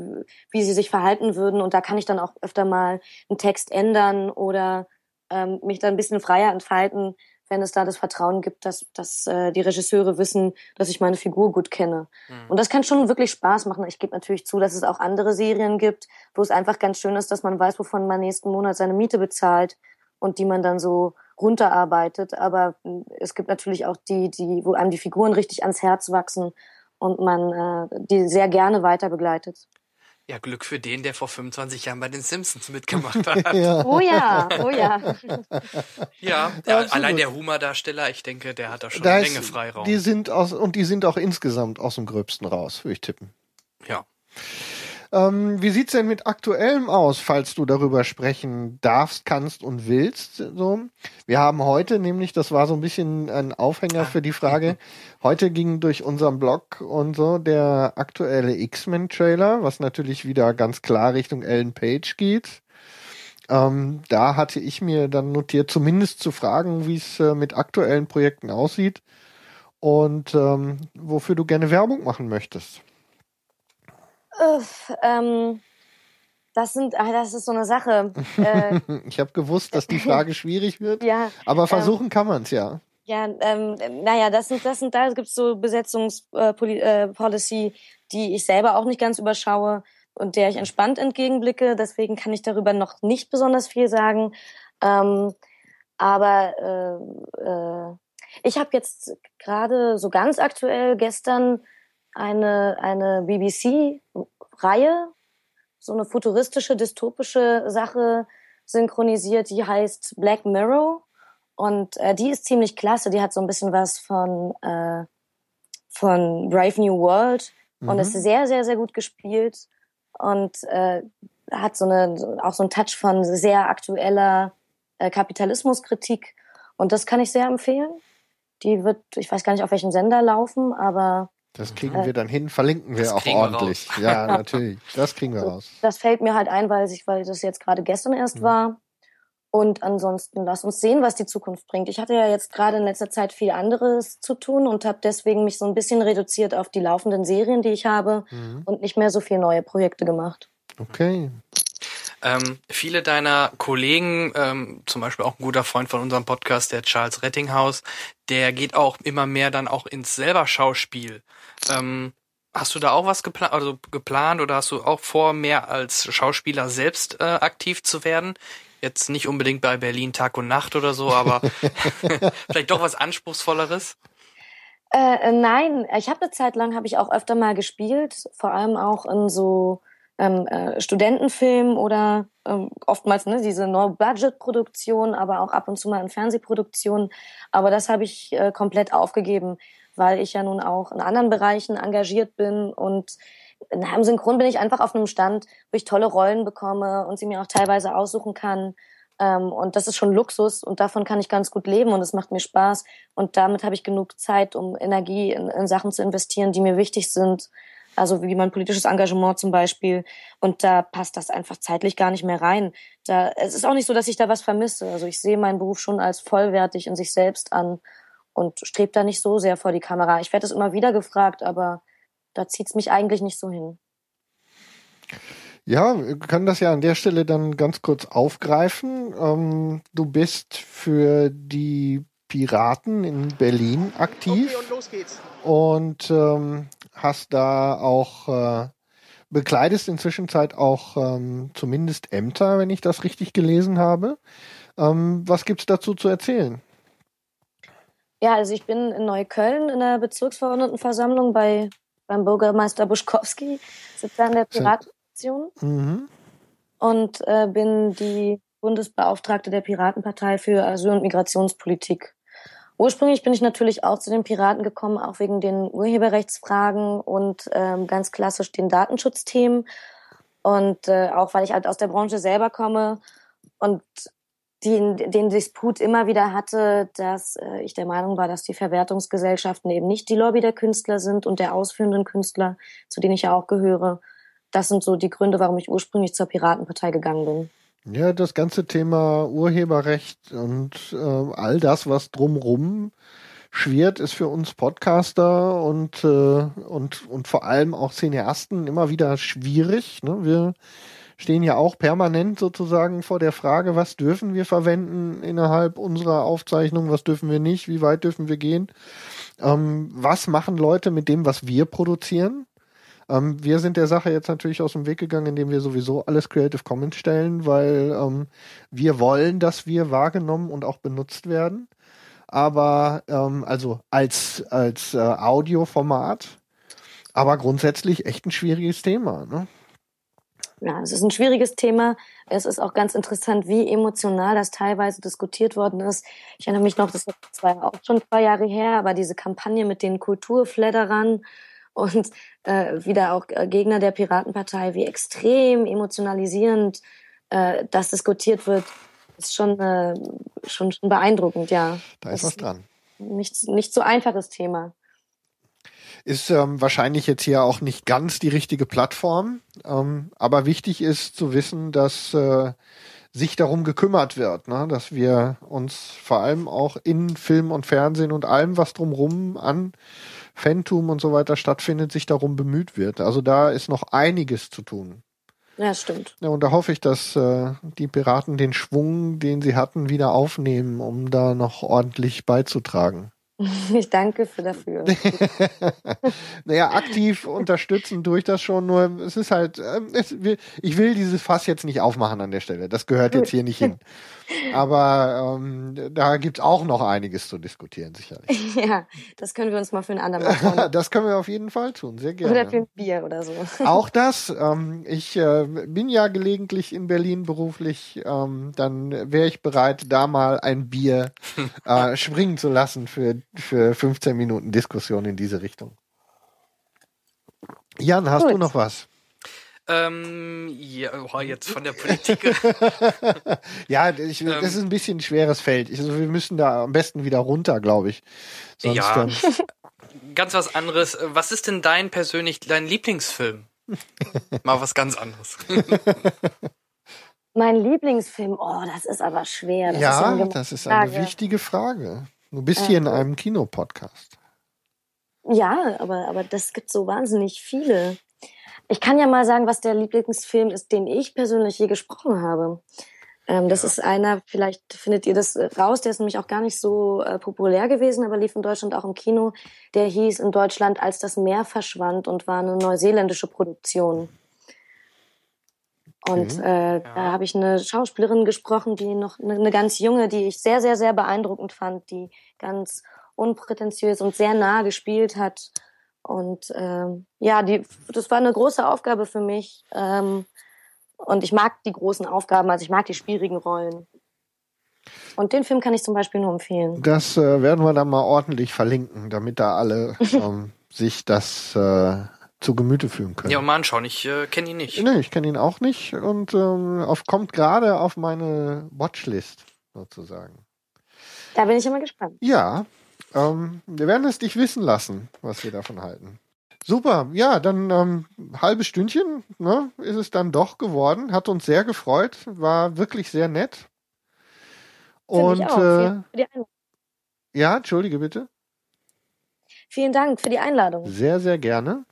wie sie sich verhalten würden. Und da kann ich dann auch öfter mal einen Text ändern oder ähm, mich da ein bisschen freier entfalten, wenn es da das Vertrauen gibt, dass, dass äh, die Regisseure wissen, dass ich meine Figur gut kenne. Mhm. Und das kann schon wirklich Spaß machen. Ich gebe natürlich zu, dass es auch andere Serien gibt, wo es einfach ganz schön ist, dass man weiß, wovon man nächsten Monat seine Miete bezahlt und die man dann so runterarbeitet. Aber mh, es gibt natürlich auch die, die, wo einem die Figuren richtig ans Herz wachsen und man äh, die sehr gerne weiter begleitet. Ja, Glück für den, der vor 25 Jahren bei den Simpsons mitgemacht hat. Ja. Oh ja, oh ja. Ja, der, allein der Humor-Darsteller, ich denke, der hat da schon Da eine ist- Menge Freiraum. Die sind aus, und die sind auch insgesamt aus dem Gröbsten raus, würde ich tippen. Ja. Ähm, wie sieht's denn mit aktuellem aus, falls du darüber sprechen darfst, kannst und willst? So, wir haben heute nämlich, das war so ein bisschen ein Aufhänger für die Frage. Heute ging durch unseren Blog und so der aktuelle X-Men-Trailer, was natürlich wieder ganz klar Richtung Ellen Page geht. Ähm, da hatte ich mir dann notiert, zumindest zu fragen, wie es äh, mit aktuellen Projekten aussieht und ähm, wofür du gerne Werbung machen möchtest. Uff, ähm, das sind, ah, das ist so eine Sache. Äh, Ich habe gewusst, dass die Frage schwierig wird, ja, aber versuchen kann man's ja. ja, ähm, naja, das sind, das sind, da gibt's so Besetzungspolicy, äh, äh, die ich selber auch nicht ganz überschaue. und der ich entspannt entgegenblicke. Deswegen kann ich darüber noch nicht besonders viel sagen. Ähm, aber äh, äh, ich habe jetzt gerade so ganz aktuell gestern eine, eine BBC-Reihe, so eine futuristische, dystopische Sache synchronisiert, die heißt Black Mirror. Und äh, die ist ziemlich klasse. Die hat so ein bisschen was von, äh, von Brave New World mhm. und ist sehr, sehr, sehr gut gespielt und äh, hat so eine auch so einen Touch von sehr aktueller äh, Kapitalismuskritik. Und das kann ich sehr empfehlen. Die wird, ich weiß gar nicht, auf welchem Sender laufen, aber das kriegen wir dann hin, verlinken wir auch ordentlich. Wir ja, natürlich. Das kriegen wir raus. Das fällt mir halt ein, weil ich, weil das jetzt gerade gestern erst mhm. war. Und ansonsten lass uns sehen, was die Zukunft bringt. Ich hatte ja jetzt gerade in letzter Zeit viel anderes zu tun und habe deswegen mich so ein bisschen reduziert auf die laufenden Serien, die ich habe mhm. und nicht mehr so viel neue Projekte gemacht. Okay. Ähm, viele deiner Kollegen, ähm, zum Beispiel auch ein guter Freund von unserem Podcast, der Charles Rettinghaus, der geht auch immer mehr dann auch ins selber Schauspiel. Ähm, hast du da auch was geplant, also geplant oder hast du auch vor, mehr als Schauspieler selbst äh, aktiv zu werden? Jetzt nicht unbedingt bei Berlin Tag und Nacht oder so, aber vielleicht doch was Anspruchsvolleres? Äh, äh nein, ich habe eine Zeit lang habe ich auch öfter mal gespielt, vor allem auch in so ähm, äh, Studentenfilmen oder ähm, oftmals ne, diese No-Budget-Produktion, aber auch ab und zu mal in Fernsehproduktionen. Aber das habe ich äh, komplett aufgegeben, weil ich ja nun auch in anderen Bereichen engagiert bin und im Synchron bin ich einfach auf einem Stand, wo ich tolle Rollen bekomme und sie mir auch teilweise aussuchen kann. Ähm, und das ist schon Luxus und davon kann ich ganz gut leben und es macht mir Spaß. Und damit habe ich genug Zeit, um Energie in, in Sachen zu investieren, die mir wichtig sind. Also wie mein politisches Engagement zum Beispiel. Und da passt das einfach zeitlich gar nicht mehr rein. Da, es ist auch nicht so, dass ich da was vermisse. Also ich sehe meinen Beruf schon als vollwertig in sich selbst an und strebe da nicht so sehr vor die Kamera. Ich werde es immer wieder gefragt, aber da zieht es mich eigentlich nicht so hin. Ja, wir können das ja an der Stelle dann ganz kurz aufgreifen. Ähm, du bist für die Piraten in Berlin aktiv. Okay, und los geht's. Und ähm, hast da auch äh, bekleidest inzwischen Zeit auch ähm, zumindest Ämter, wenn ich das richtig gelesen habe. Ähm, was gibt's dazu zu erzählen? Ja, also ich bin in Neukölln in der Bezirksverordnetenversammlung bei beim Bürgermeister Buschkowski, sitze an der Piratenfraktion mhm. und äh, bin die Bundesbeauftragte der Piratenpartei für Asyl- und Migrationspolitik. Ursprünglich bin ich natürlich auch zu den Piraten gekommen, auch wegen den Urheberrechtsfragen und ähm, ganz klassisch den Datenschutzthemen. Und äh, auch weil ich halt aus der Branche selber komme und den, den Disput immer wieder hatte, dass äh, ich der Meinung war, dass die Verwertungsgesellschaften eben nicht die Lobby der Künstler sind und der ausführenden Künstler, zu denen ich ja auch gehöre. Das sind so die Gründe, warum ich ursprünglich zur Piratenpartei gegangen bin. Ja, das ganze Thema Urheberrecht und äh, all das, was drumrum schwirrt, ist für uns Podcaster und, äh, und, und vor allem auch Cineasten immer wieder schwierig. Ne? Wir stehen ja auch permanent sozusagen vor der Frage, was dürfen wir verwenden innerhalb unserer Aufzeichnung, was dürfen wir nicht, wie weit dürfen wir gehen. Ähm, was machen Leute mit dem, was wir produzieren? Ähm, wir sind der Sache jetzt natürlich aus dem Weg gegangen, indem wir sowieso alles Creative Commons stellen, weil ähm, wir wollen, dass wir wahrgenommen und auch benutzt werden. Aber ähm, also als, als äh, Audioformat, aber grundsätzlich echt ein schwieriges Thema. Ne? Ja, es ist ein schwieriges Thema. Es ist auch ganz interessant, wie emotional das teilweise diskutiert worden ist. Ich erinnere mich noch, das war auch schon zwei Jahre her, aber diese Kampagne mit den Kulturfledderern und äh, wieder auch äh, Gegner der Piratenpartei, wie extrem emotionalisierend äh, das diskutiert wird, ist schon, äh, schon, schon beeindruckend, ja. Da ist das was dran. Nicht, nicht so einfaches Thema. Ist ähm, wahrscheinlich jetzt hier auch nicht ganz die richtige Plattform, ähm, aber wichtig ist zu wissen, dass äh, sich darum gekümmert wird, ne? dass wir uns vor allem auch in Film und Fernsehen und allem, was drumrum an Phantom und so weiter stattfindet, sich darum bemüht wird. Also da ist noch einiges zu tun. Ja, stimmt. Ja, und da hoffe ich, dass äh, die Piraten den Schwung, den sie hatten, wieder aufnehmen, um da noch ordentlich beizutragen. Ich danke für dafür. naja, aktiv unterstützen durch das schon, nur es ist halt, ähm, es, ich will dieses Fass jetzt nicht aufmachen an der Stelle. Das gehört jetzt hier nicht hin. Aber ähm, da gibt's auch noch einiges zu diskutieren, sicherlich. Ja, das können wir uns mal für einen anderen machen. das können wir auf jeden Fall tun, sehr gerne. Oder für ein Bier oder so. Auch das. Ähm, ich äh, bin ja gelegentlich in Berlin beruflich. Ähm, dann wäre ich bereit, da mal ein Bier äh, springen zu lassen für für 15 Minuten Diskussion in diese Richtung. Jan, hast Gut. du noch was? Ähm, ja, oh, jetzt von der Politik. ja, ich, das ähm, ist ein bisschen ein schweres Feld. Also wir müssen da am besten wieder runter, glaube ich. Sonst ja. ganz was anderes. Was ist denn dein persönlich dein Lieblingsfilm? Mal was ganz anderes. mein Lieblingsfilm, oh, das ist aber schwer. Das ja, ist das ist eine Frage. wichtige Frage. Du bist hier in einem Kinopodcast. Ja, aber, aber das gibt so wahnsinnig viele. Ich kann ja mal sagen, was der Lieblingsfilm ist, den ich persönlich je gesprochen habe. Ähm, das ja. ist einer, vielleicht findet ihr das raus, der ist nämlich auch gar nicht so äh, populär gewesen, aber lief in Deutschland auch im Kino. Der hieß in Deutschland Als das Meer verschwand und war eine neuseeländische Produktion. Und äh, ja. da habe ich eine Schauspielerin gesprochen, die noch eine, eine ganz junge, die ich sehr, sehr, sehr beeindruckend fand, die ganz unprätentiös und sehr nah gespielt hat. Und ähm, ja, die, das war eine große Aufgabe für mich. Ähm, und ich mag die großen Aufgaben, also ich mag die schwierigen Rollen. Und den Film kann ich zum Beispiel nur empfehlen. Das äh, werden wir dann mal ordentlich verlinken, damit da alle ähm, sich das äh, zu Gemüte führen können. Ja, mal anschauen. Ich äh, kenne ihn nicht. Nee, ich kenne ihn auch nicht und ähm, auf, kommt gerade auf meine Watchlist sozusagen. Da bin ich immer gespannt. Ja, ähm, wir werden es dich wissen lassen, was wir davon halten. Super, ja, dann ähm, halbe Stündchen ne, ist es dann doch geworden. Hat uns sehr gefreut, war wirklich sehr nett. Und äh, ja, entschuldige bitte. Vielen Dank für die Einladung. Sehr, sehr gerne.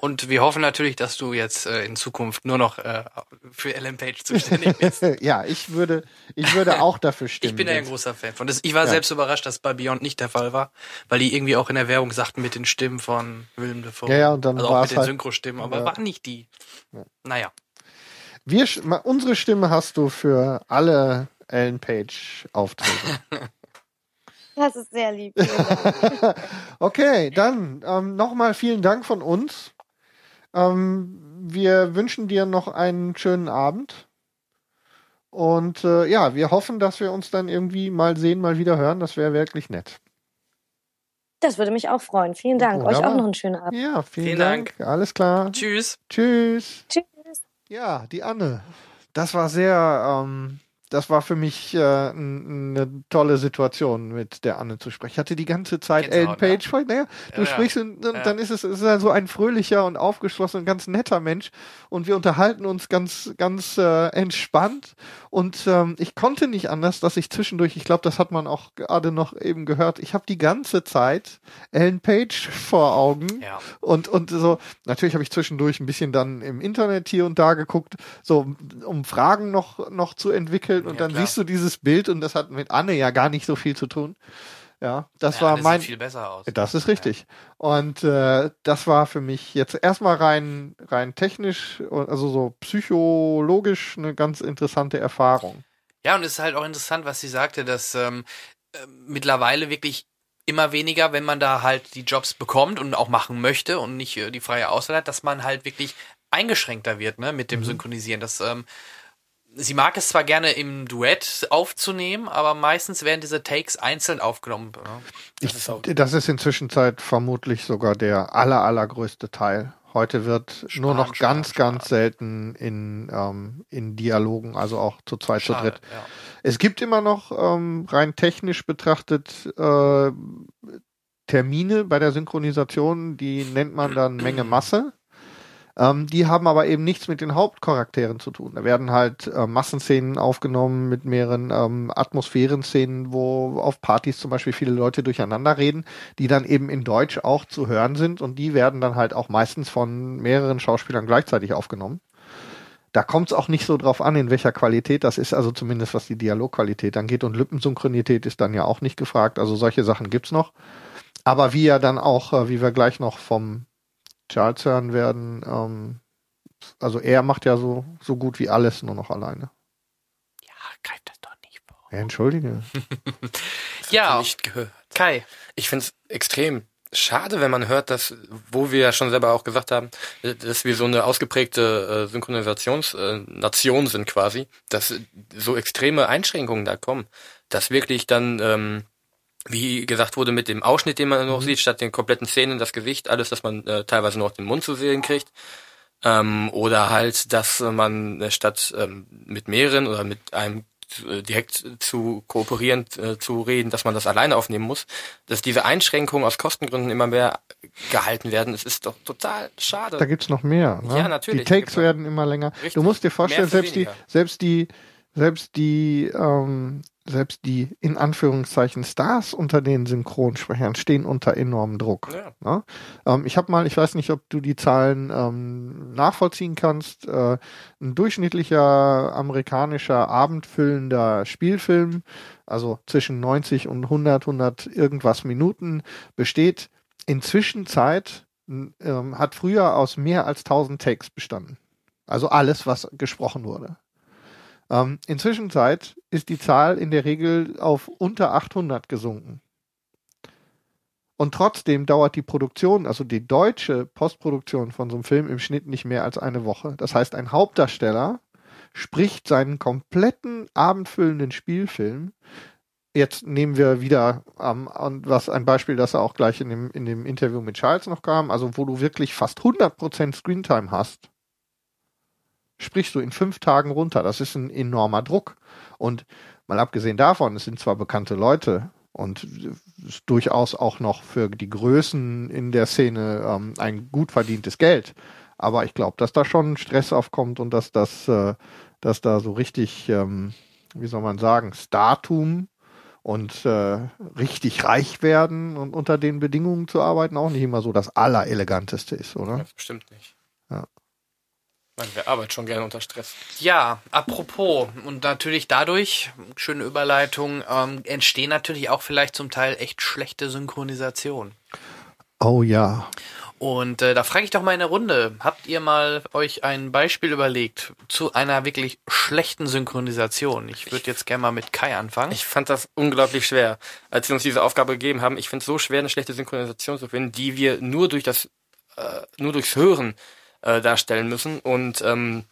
Und wir hoffen natürlich, dass du jetzt äh, in Zukunft nur noch äh, für Ellen Page zuständig bist. ja, ich würde, ich würde auch dafür stimmen. ich bin ja ein großer Fan von. Das, ich war ja. selbst überrascht, dass bei Beyond nicht der Fall war, weil die irgendwie auch in der Werbung sagten mit den Stimmen von Willem Dafoe. Ja, ja, und dann also auch mit den halt, Synchrostimmen, aber ja. waren nicht die. Ja. Naja. Wir, unsere Stimme hast du für alle Ellen Page Aufträge. Das ist sehr lieb. okay, dann ähm, nochmal vielen Dank von uns. Ähm, wir wünschen dir noch einen schönen Abend. Und äh, ja, wir hoffen, dass wir uns dann irgendwie mal sehen, mal wieder hören. Das wäre wirklich nett. Das würde mich auch freuen. Vielen Dank. Wunderbar. Euch auch noch einen schönen Abend. Ja, vielen, vielen Dank. Dank. Alles klar. Tschüss. Tschüss. Tschüss. Ja, die Anne. Das war sehr ähm, das war für mich äh, eine tolle Situation, mit der Anne zu sprechen. Ich hatte die ganze Zeit Ellen Page ja. vor. Naja, du ja, sprichst und, und ja. dann ist es, ist ja so ein fröhlicher und aufgeschlossener und ganz netter Mensch und wir unterhalten uns ganz, ganz äh, entspannt und ähm, ich konnte nicht anders, dass ich zwischendurch, ich glaube, das hat man auch gerade noch eben gehört, ich habe die ganze Zeit Ellen Page vor Augen ja. und, und so, natürlich habe ich zwischendurch ein bisschen dann im Internet hier und da geguckt, so um Fragen noch, noch zu entwickeln und ja, dann klar. siehst du dieses Bild und das hat mit Anne ja gar nicht so viel zu tun. Ja, das ja, war mein. Sieht viel besser aus. Das ist richtig. Ja. Und äh, das war für mich jetzt erstmal rein rein technisch, also so psychologisch eine ganz interessante Erfahrung. Ja, und es ist halt auch interessant, was sie sagte, dass ähm, äh, mittlerweile wirklich immer weniger, wenn man da halt die Jobs bekommt und auch machen möchte und nicht äh, die freie Auswahl hat, dass man halt wirklich eingeschränkter wird, ne, mit dem mhm. Synchronisieren. Das ähm, sie mag es zwar gerne im Duett aufzunehmen, aber meistens werden diese Takes einzeln aufgenommen. Das, ich, ist, das ist inzwischen Zeit vermutlich sogar der aller, allergrößte Teil. Heute wird Sparen, nur noch Sparen, ganz, Sparen. ganz selten in, ähm, in Dialogen, also auch zu zweit, Schade, zu dritt. Ja. Es gibt immer noch ähm, rein technisch betrachtet äh, Termine bei der Synchronisation, die nennt man dann Menge Masse. Ähm, die haben aber eben nichts mit den Hauptcharakteren zu tun. Da werden halt äh, Massenszenen aufgenommen mit mehreren ähm, Atmosphärenszenen, wo auf Partys zum Beispiel viele Leute durcheinander reden, die dann eben in Deutsch auch zu hören sind und die werden dann halt auch meistens von mehreren Schauspielern gleichzeitig aufgenommen. da kommt es auch nicht so drauf an, in welcher Qualität das ist, also zumindest was die Dialogqualität angeht. Und Lippensynchronität ist dann ja auch nicht gefragt. Also solche Sachen gibt's noch. Aber wie er dann auch, äh, wie wir gleich noch vom Charles hören werden, ähm, also er macht ja so, so gut wie alles nur noch alleine. Ja, greif das doch nicht vor. Ja, entschuldige. Ja, Nicht gehört. Kai. Ich finde es extrem schade, wenn man hört, dass, wo wir ja schon selber auch gesagt haben, äh, dass wir so eine ausgeprägte äh, Synchronisationsnation sind quasi, dass so extreme Einschränkungen da kommen, dass wirklich dann, ähm, wie gesagt wurde, mit dem Ausschnitt, den man noch sieht, statt den kompletten Szenen, das Gesicht, alles, dass man äh, teilweise noch den Mund zu sehen kriegt, ähm, oder halt, dass man äh, statt ähm, mit mehreren oder mit einem äh, direkt zu kooperieren, äh, zu reden, dass man das alleine aufnehmen muss, dass diese Einschränkungen aus Kostengründen immer mehr gehalten werden. Es ist doch total schade. Da gibt's noch mehr. Ne? Ja, natürlich. Die Takes werden immer länger. Richtig. Du musst dir vorstellen, selbst die, selbst die, selbst die, ähm, selbst die in Anführungszeichen Stars unter den Synchronsprechern stehen unter enormem Druck. Ja. Ne? Ähm, ich habe mal, ich weiß nicht, ob du die Zahlen ähm, nachvollziehen kannst. Äh, ein durchschnittlicher amerikanischer abendfüllender Spielfilm, also zwischen 90 und 100, 100 irgendwas Minuten, besteht inzwischen Zeit, ähm, hat früher aus mehr als 1000 Takes bestanden. Also alles, was gesprochen wurde. Ähm, inzwischen ist die Zahl in der Regel auf unter 800 gesunken. Und trotzdem dauert die Produktion, also die deutsche Postproduktion von so einem Film im Schnitt nicht mehr als eine Woche. Das heißt, ein Hauptdarsteller spricht seinen kompletten abendfüllenden Spielfilm. Jetzt nehmen wir wieder ähm, was ein Beispiel, das er auch gleich in dem, in dem Interview mit Charles noch kam, also wo du wirklich fast 100% Screentime hast, sprichst du in fünf Tagen runter. Das ist ein enormer Druck. Und mal abgesehen davon, es sind zwar bekannte Leute und durchaus auch noch für die Größen in der Szene ähm, ein gut verdientes Geld. Aber ich glaube, dass da schon Stress aufkommt und dass das, äh, dass da so richtig, ähm, wie soll man sagen, Startum und äh, richtig reich werden und unter den Bedingungen zu arbeiten auch nicht immer so das allereleganteste ist, oder? Das bestimmt nicht. Meine, wer arbeitet schon gerne unter Stress? Ja, apropos, und natürlich dadurch, schöne Überleitung, ähm, entstehen natürlich auch vielleicht zum Teil echt schlechte Synchronisation. Oh ja. Und äh, da frage ich doch mal in der Runde, habt ihr mal euch ein Beispiel überlegt zu einer wirklich schlechten Synchronisation? Ich würde jetzt gerne mal mit Kai anfangen. Ich fand das unglaublich schwer, als sie uns diese Aufgabe gegeben haben. Ich finde es so schwer, eine schlechte Synchronisation zu finden, die wir nur durch das, äh, nur durchs Hören äh, darstellen müssen. Und ähm,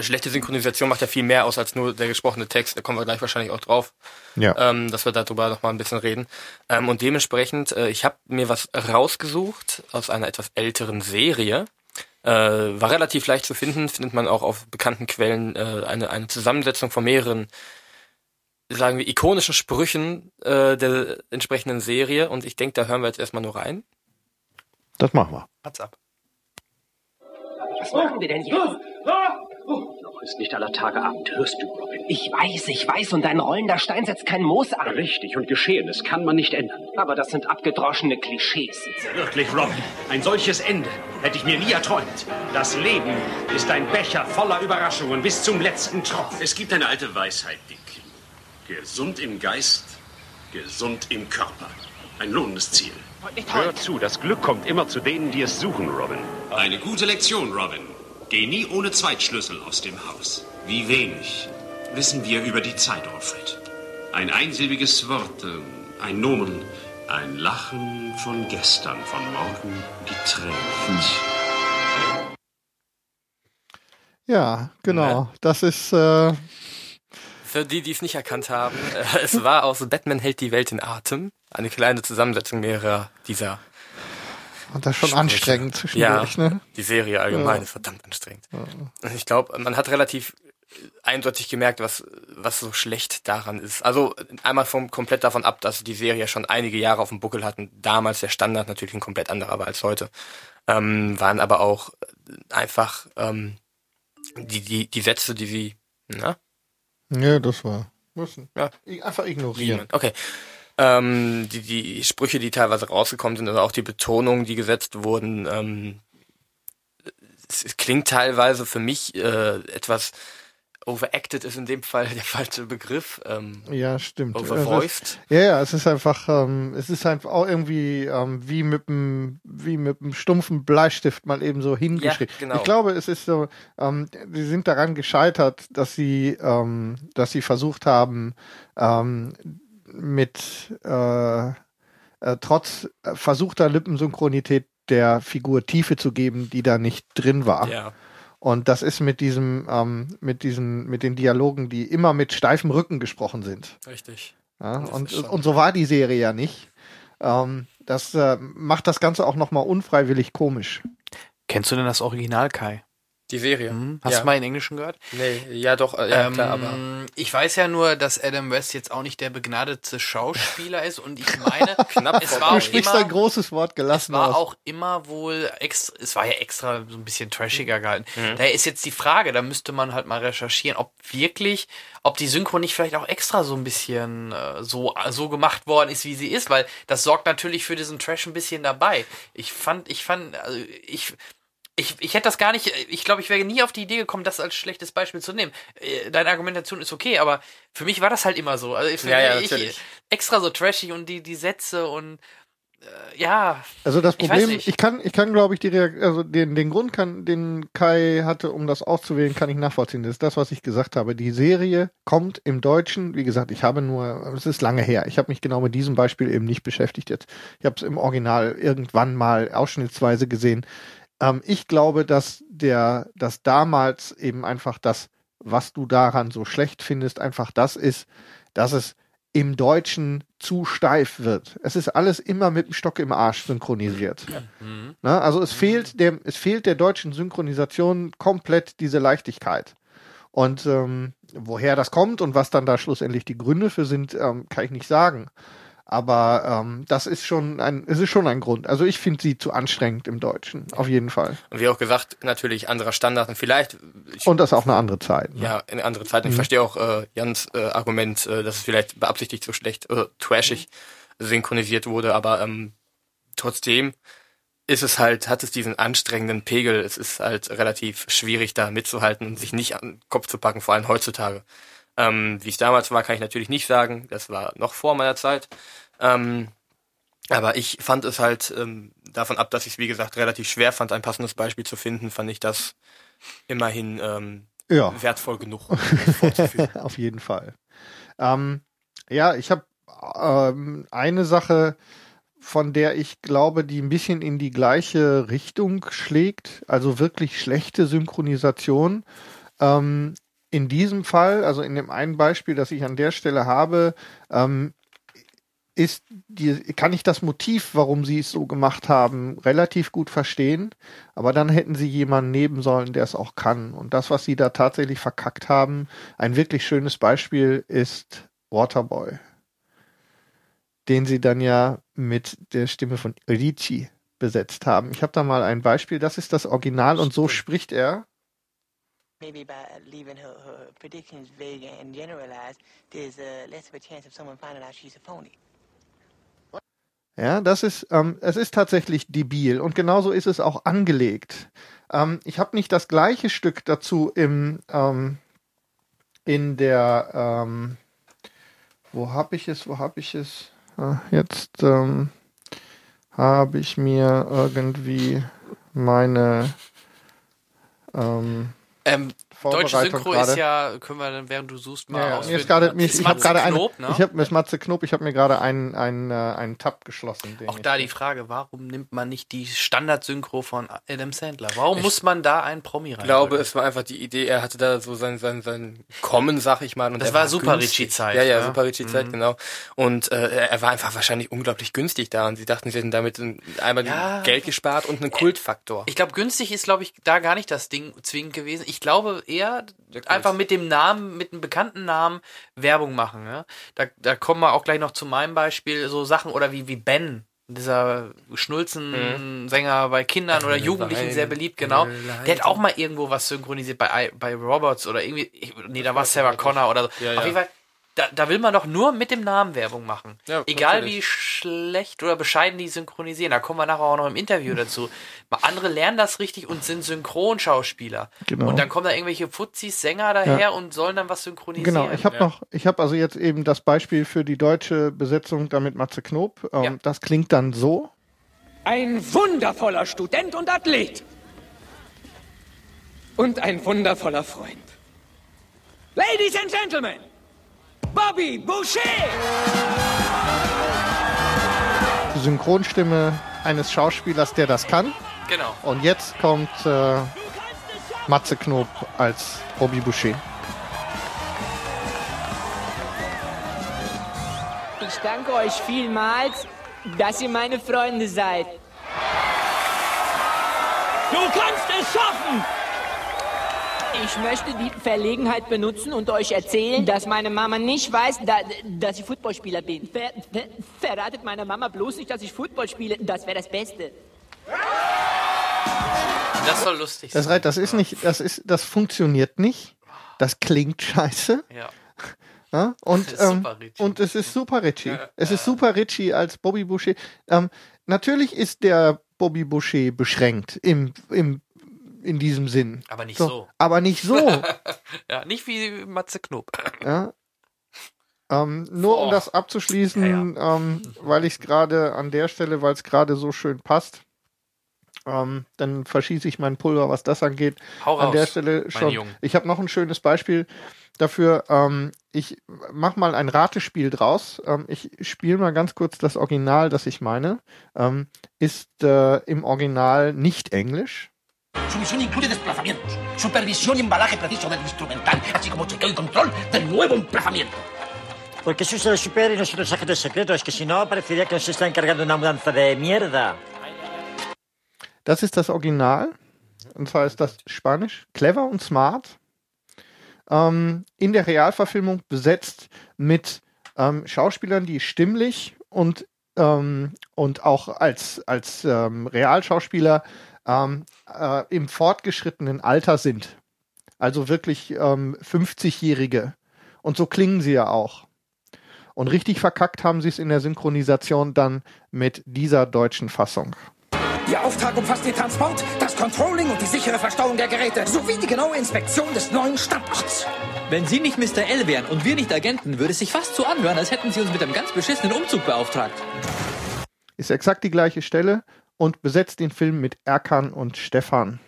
schlechte Synchronisation macht ja viel mehr aus als nur der gesprochene Text. Da kommen wir gleich wahrscheinlich auch drauf, Ja. ähm, dass wir darüber noch mal ein bisschen reden. Ähm, und dementsprechend, äh, ich habe mir was rausgesucht aus einer etwas älteren Serie. Äh, war relativ leicht zu finden, findet man auch auf bekannten Quellen äh, eine, eine Zusammensetzung von mehreren sagen wir, ikonischen Sprüchen äh, der entsprechenden Serie. Und ich denke, da hören wir jetzt erstmal nur rein. Das machen wir. What's up? Was machen wir denn jetzt? Noch ist nicht aller Tage Abend, hörst du, Robin? Ich weiß, ich weiß, und ein rollender Stein setzt kein Moos an. Richtig, und Geschehenes kann man nicht ändern. Aber das sind abgedroschene Klischees. Wirklich, Robin, ein solches Ende hätte ich mir nie erträumt. Das Leben ist ein Becher voller Überraschungen bis zum letzten Tropfen. Es gibt eine alte Weisheit, Dick. Gesund im Geist, gesund im Körper. Ein lohnendes Ziel. Hör zu, das Glück kommt immer zu denen, die es suchen, Robin. Eine gute Lektion, Robin. Geh nie ohne Zweitschlüssel aus dem Haus. Wie wenig wissen wir über die Zeit, Alfred. Ein einsilbiges Wort, äh, ein Nomen, ein Lachen von gestern, von morgen getrennt. Ja, genau. Das ist äh, Für die, die es nicht erkannt haben, äh, es war aus Batman hält die Welt in Atem. Eine kleine Zusammensetzung mehrerer dieser und das ist schon Sprüche. anstrengend Ja, ne? die Serie allgemein Ja. ist verdammt anstrengend. Und ich glaube, man hat relativ eindeutig gemerkt, was, was so schlecht daran ist. Also einmal vom, komplett davon ab, dass die Serie schon einige Jahre auf dem Buckel hatten. Damals der Standard natürlich ein komplett anderer war als heute. Ähm, waren aber auch einfach ähm, die, die, die Sätze, die sie, na, Ja, das war. Müssen. Ja. Einfach ignorieren. Okay. Ähm, die, die Sprüche, die teilweise rausgekommen sind, oder auch die Betonungen, die gesetzt wurden, ähm, es, es klingt teilweise für mich äh, etwas overacted ist in dem Fall der falsche Begriff. Ähm, Ja, stimmt. Overvoiced? Es ist, ja, ja, es ist einfach, ähm, es ist einfach auch irgendwie ähm, wie mit einem, wie mit einem stumpfen Bleistift mal eben so hingeschrieben. genau. Ich glaube, es ist so, ähm, sie sind daran gescheitert, dass sie, ähm, dass sie versucht haben, ähm, mit äh, äh, trotz versuchter Lippensynchronität der Figur Tiefe zu geben, die da nicht drin war. ja. Und das ist mit diesem, ähm, mit diesen, mit den Dialogen, die immer mit steifem Rücken gesprochen sind. Richtig. Ja, und, und so war die Serie ja nicht. Ähm, das äh, macht das Ganze auch nochmal unfreiwillig komisch. Kennst du denn das Original, Kai? Die Serie. Hm? Hast ja. du mal in Englischen gehört? Nee, ja doch, äh, ja, ähm, klar, aber ich weiß ja nur, dass Adam West jetzt auch nicht der begnadete Schauspieler ist und ich meine, Knapp es war Du auch sprichst immer, ein großes Wort es gelassen war aus. auch immer wohl extra, es war ja extra so ein bisschen trashiger gehalten. Mhm. Da ist jetzt die Frage, da müsste man halt mal recherchieren, ob wirklich, ob die Synchro nicht vielleicht auch extra so ein bisschen äh, so, so gemacht worden ist, wie sie ist, weil das sorgt natürlich für diesen Trash ein bisschen dabei. Ich fand, ich fand, also ich, ich, ich hätte das gar nicht, ich glaube, ich wäre nie auf die Idee gekommen, das als schlechtes Beispiel zu nehmen. Äh, Deine Argumentation ist okay, aber für mich war das halt immer so. Also für Ja, ja, mich, natürlich. extra so trashig und die, die Sätze und äh, ja, Also das Ich Problem, nicht. ich, kann, ich kann, glaube ich, die Reak also den, den Grund kann, den Kai hatte, um das auszuwählen, kann ich nachvollziehen. Das ist das, was ich gesagt habe. Die Serie kommt im Deutschen, wie gesagt, ich habe nur, es ist lange her. Ich habe mich genau mit diesem Beispiel eben nicht beschäftigt jetzt. Ich habe es im Original irgendwann mal ausschnittsweise gesehen. Ähm, ich glaube, dass der, dass damals eben einfach das, was du daran so schlecht findest, einfach das ist, dass es im Deutschen zu steif wird. Es ist alles immer mit dem Stock im Arsch synchronisiert. Na, also es fehlt dem, es fehlt der deutschen Synchronisation komplett diese Leichtigkeit. Und ähm, woher das kommt und was dann da schlussendlich die Gründe für sind, ähm, kann ich nicht sagen. Aber ähm, das ist schon ein, es ist schon ein Grund. Also ich finde sie zu anstrengend im Deutschen, auf jeden Fall. und wie auch gesagt, natürlich anderer Standard und vielleicht ich, Und das ist auch eine andere Zeit. Ne? ja in andere Zeit. Und Ich verstehe auch äh, Jans äh, Argument, äh, dass es vielleicht beabsichtigt so schlecht, äh, trashig synchronisiert wurde, aber ähm, trotzdem ist es halt, hat es diesen anstrengenden Pegel. Es ist halt relativ schwierig, da mitzuhalten und sich nicht an den Kopf zu packen, vor allem heutzutage. Ähm, wie es damals war, kann ich natürlich nicht sagen. Das war noch vor meiner Zeit. Ähm, aber ich fand es halt ähm, davon ab, dass ich es wie gesagt relativ schwer fand, ein passendes Beispiel zu finden, fand ich das immerhin ähm, Ja. wertvoll genug, um. Auf jeden Fall. Ähm, ja, ich habe ähm, eine Sache, von der ich glaube, die ein bisschen in die gleiche Richtung schlägt, also wirklich schlechte Synchronisation. Ähm, in diesem Fall, also in dem einen Beispiel, das ich an der Stelle habe, ähm, ist die, kann ich das Motiv, warum sie es so gemacht haben, relativ gut verstehen. Aber dann hätten sie jemanden nehmen sollen, der es auch kann. Und das, was sie da tatsächlich verkackt haben, ein wirklich schönes Beispiel ist Waterboy. Den sie dann ja mit der Stimme von Ricci besetzt haben. Ich habe da mal ein Beispiel. Das ist das Original und so spricht er. Maybe by leaving her, her predictions vague and generalized, there's uh, less of a chance of someone finding out she's a phony. Ja, das ist, ähm, es ist tatsächlich debil und genauso ist es auch angelegt. Ähm, ich habe nicht das gleiche Stück dazu im, ähm, in der, ähm, wo habe ich es, wo habe ich es? Ah, jetzt ähm, habe ich mir irgendwie meine ähm, ähm, deutsche Synchro gerade. ist ja, können wir dann, während du suchst, mal Ja, ja. Mir ist gerade, mir, Ist ich habe gerade einen, Knob, ne? ich habe mit Matze Knob, ich habe mir gerade einen, einen, äh, einen Tab geschlossen. den Auch ich- da die Frage, warum nimmt man nicht die Standardsynchro von Adam Sandler? Warum muss man da einen Promi rein? Ich glaube, es war einfach die Idee, er hatte da so sein, sein, sein Kommen, sag ich mal. Und Das er war Super. Ricci-Zeit, Ja, ja, ne? Super Ricci-Zeit, Mhm. genau. Und äh, er war einfach wahrscheinlich unglaublich günstig da und sie dachten, sie hätten damit ein- einmal Ja. Geld gespart und einen Kultfaktor. Ich glaube, günstig ist, glaube ich, da gar nicht das Ding zwingend gewesen. Ich glaube eher einfach mit dem Namen, mit einem bekannten Namen Werbung machen. Ja? Da, da kommen wir auch gleich noch zu meinem Beispiel, so Sachen oder wie, wie Ben. Dieser Schnulzensänger bei Kindern oder Jugendlichen sehr beliebt, genau. Der hat auch mal irgendwo was synchronisiert bei, bei Robots oder irgendwie, nee, da war Sarah Connor oder so. Ja, Auf jeden Fall, da, da will man doch nur mit dem Namen Werbung machen. Ja, Egal wie schlecht oder bescheiden die synchronisieren. Da kommen wir nachher auch noch im Interview dazu. Andere lernen das richtig und sind Synchronschauspieler. Genau. Und dann kommen da irgendwelche Fuzzis, Sänger daher und sollen dann was synchronisieren. Genau, ich habe noch, ich habe also jetzt eben das Beispiel für die deutsche Besetzung damit Matze Knob. Ähm, Ja. Das klingt dann so. Ein wundervoller Student und Athlet. Und ein wundervoller Freund. Ladies and Gentlemen, Bobby Boucher! Die Synchronstimme eines Schauspielers, der das kann. Genau. Und jetzt kommt äh, Matze Knob als Bobby Boucher. Ich danke euch vielmals, dass ihr meine Freunde seid. Du kannst es schaffen! Ich möchte die Verlegenheit benutzen und euch erzählen, dass meine Mama nicht weiß, da, dass ich Footballspieler bin. Ver, ver, verratet meiner Mama bloß nicht, dass ich Football spiele. Das wäre das Beste. Das soll lustig Das, sein. das ist nicht, das ist, das funktioniert nicht. Das klingt scheiße. Ja. Ja? Und, ähm, und es ist super Richie. Es ist super Richie als Bobby Boucher. Ähm, natürlich ist der Bobby Boucher beschränkt im, im, in diesem Sinn. Aber nicht so. Aber nicht so. Ja, nicht wie Matze Knob. ja. ähm, nur um Boah. das abzuschließen, Ähm, weil ich es gerade an der Stelle, weil es gerade so schön passt, ähm, dann verschieße ich mein Pulver, was das angeht. Hau an raus, der Stelle schon. Ich habe noch ein schönes Beispiel dafür. Ähm, ich mach mal ein Ratespiel draus. Ähm, ich spiele mal ganz kurz das Original, das ich meine. Ähm, ist äh, im Original nicht Englisch. Su misión incluye desplazamientos, supervisión y embalaje preciso del instrumental, así como chequeo y control del nuevo emplazamiento. Porque sois el super y nosotros agentes secretos, que si no parecería que nos está encargando una mudanza de mierda. Das ist das Original. Und zwar ist das Spanisch. Clever und smart. Ähm, in der Realverfilmung besetzt mit ähm, Schauspielern, die stimmlich und, ähm, und auch als, als ähm, Realschauspieler ähm, äh, im fortgeschrittenen Alter sind. Also wirklich ähm, 50-Jährige. Und so klingen sie ja auch. Und richtig verkackt haben sie es in der Synchronisation dann mit dieser deutschen Fassung. Ihr Auftrag umfasst den Transport, das Controlling und die sichere Verstauung der Geräte sowie die genaue Inspektion des neuen Standorts. Wenn Sie nicht Mr. L wären und wir nicht Agenten, würde es sich fast so anhören, als hätten Sie uns mit einem ganz beschissenen Umzug beauftragt. Ist exakt die gleiche Stelle und besetzt den Film mit Erkan und Stefan.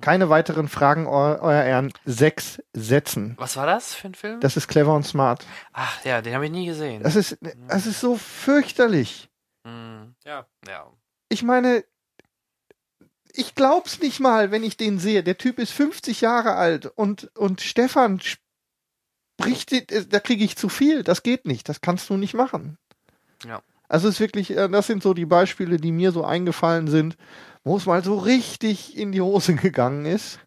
Keine weiteren Fragen, eu euer Ehren. Sechs Sätzen. Was war das für ein Film? Das ist clever und smart. Ach ja, den habe ich nie gesehen. Das ist, das ist so fürchterlich. Hm. Ja, ja. Ich meine, ich glaub's nicht mal, wenn ich den sehe. Der Typ ist 50 Jahre alt und, und Stefan spricht, die- da kriege ich zu viel. Das geht nicht. Das kannst du nicht machen. Ja. Also es ist wirklich, äh, das sind so die Beispiele, die mir so eingefallen sind, wo es mal so richtig in die Hose gegangen ist.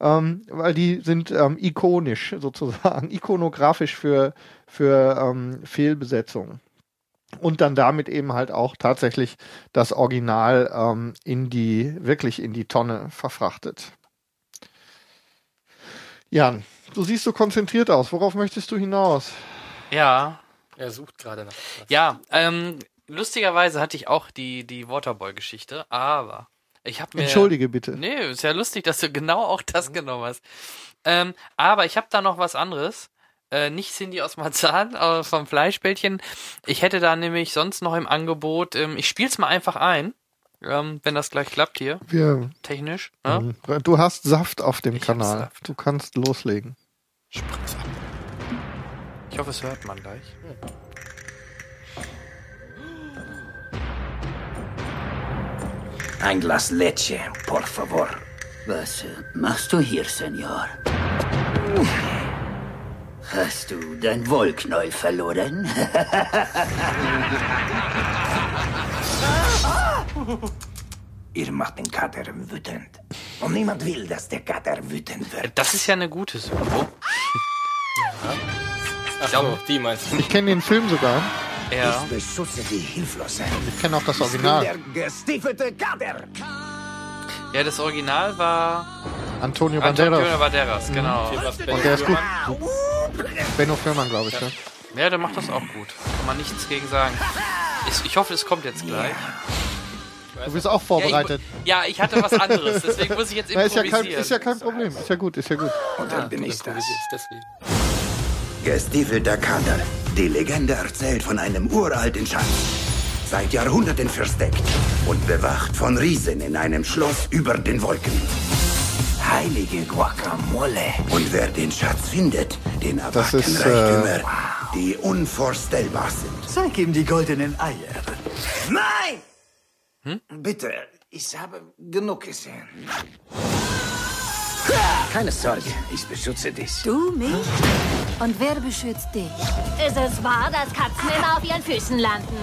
Ähm, weil die sind ähm, ikonisch sozusagen, ikonografisch für, für ähm, Fehlbesetzungen. Und dann damit eben halt auch tatsächlich das Original ähm, in die, wirklich in die Tonne verfrachtet. Jan, du siehst so konzentriert aus. Worauf möchtest du hinaus? Ja. Er sucht gerade nach. Ja, ähm, lustigerweise hatte ich auch die, die Waterboy-Geschichte, aber ich habe mir. Entschuldige bitte. Nee, ist ja lustig, dass du genau auch das genommen hast. Ähm, aber ich habe da noch was anderes. Äh, nicht Cindy aus Marzahn, aber vom Fleischbällchen. Ich hätte da nämlich sonst noch im Angebot, ähm, ich spiel's mal einfach ein, ähm, wenn das gleich klappt hier. Wir, Technisch. Ne? Mhm. Du hast Saft auf dem Kanal. Du kannst loslegen. Ich hoffe, es hört man gleich. Ein Glas Leche, por favor. Was äh, machst du hier, Senor? Hast du dein Wollknäuel verloren? Ihr macht den Kater wütend. Und niemand will, dass der Kater wütend wird. Das ist ja eine gute Synchro. Ach so, die meinst du. Ich kenne den Film sogar. Ja. Ich beschütze die Hilflosen. Ich kenne auch das Ich Original. der gestiefelte Kater. Ja, das Original war Antonio Antonio Banderas. Banderas, genau. Und der ist gut. Benno Fürmann, glaube ich. Ja. Ja, der macht das auch gut. Kann man nichts gegen sagen. Ich, ich hoffe, es kommt jetzt gleich. Du bist auch vorbereitet. Ja, ich, ja, ich hatte was anderes, deswegen muss ich jetzt Na, ist, ja improvisieren. kein, ist ja kein Problem. Ist ja gut, ist ja gut. Und dann bin ich das. Deswegen. Gestiefelter Kader. Die Legende erzählt von einem uralten Schatz. Seit Jahrhunderten versteckt und bewacht von Riesen in einem Schloss über den Wolken. Heilige Guacamole. Und wer den Schatz findet, den erwarten ist, Reichtümer, äh, die unvorstellbar sind. Zeig ihm die goldenen Eier. Nein! Hm? Bitte, ich habe genug gesehen. Keine Sorge, ich beschütze dich. Du mich? Und wer beschützt dich? Ist es wahr, dass Katzen immer auf ihren Füßen landen?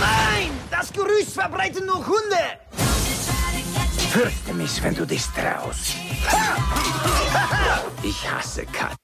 Nein! Das Gerücht verbreiten nur Hunde! Fürchte mich, wenn du dich traust. Ich hasse Katzen.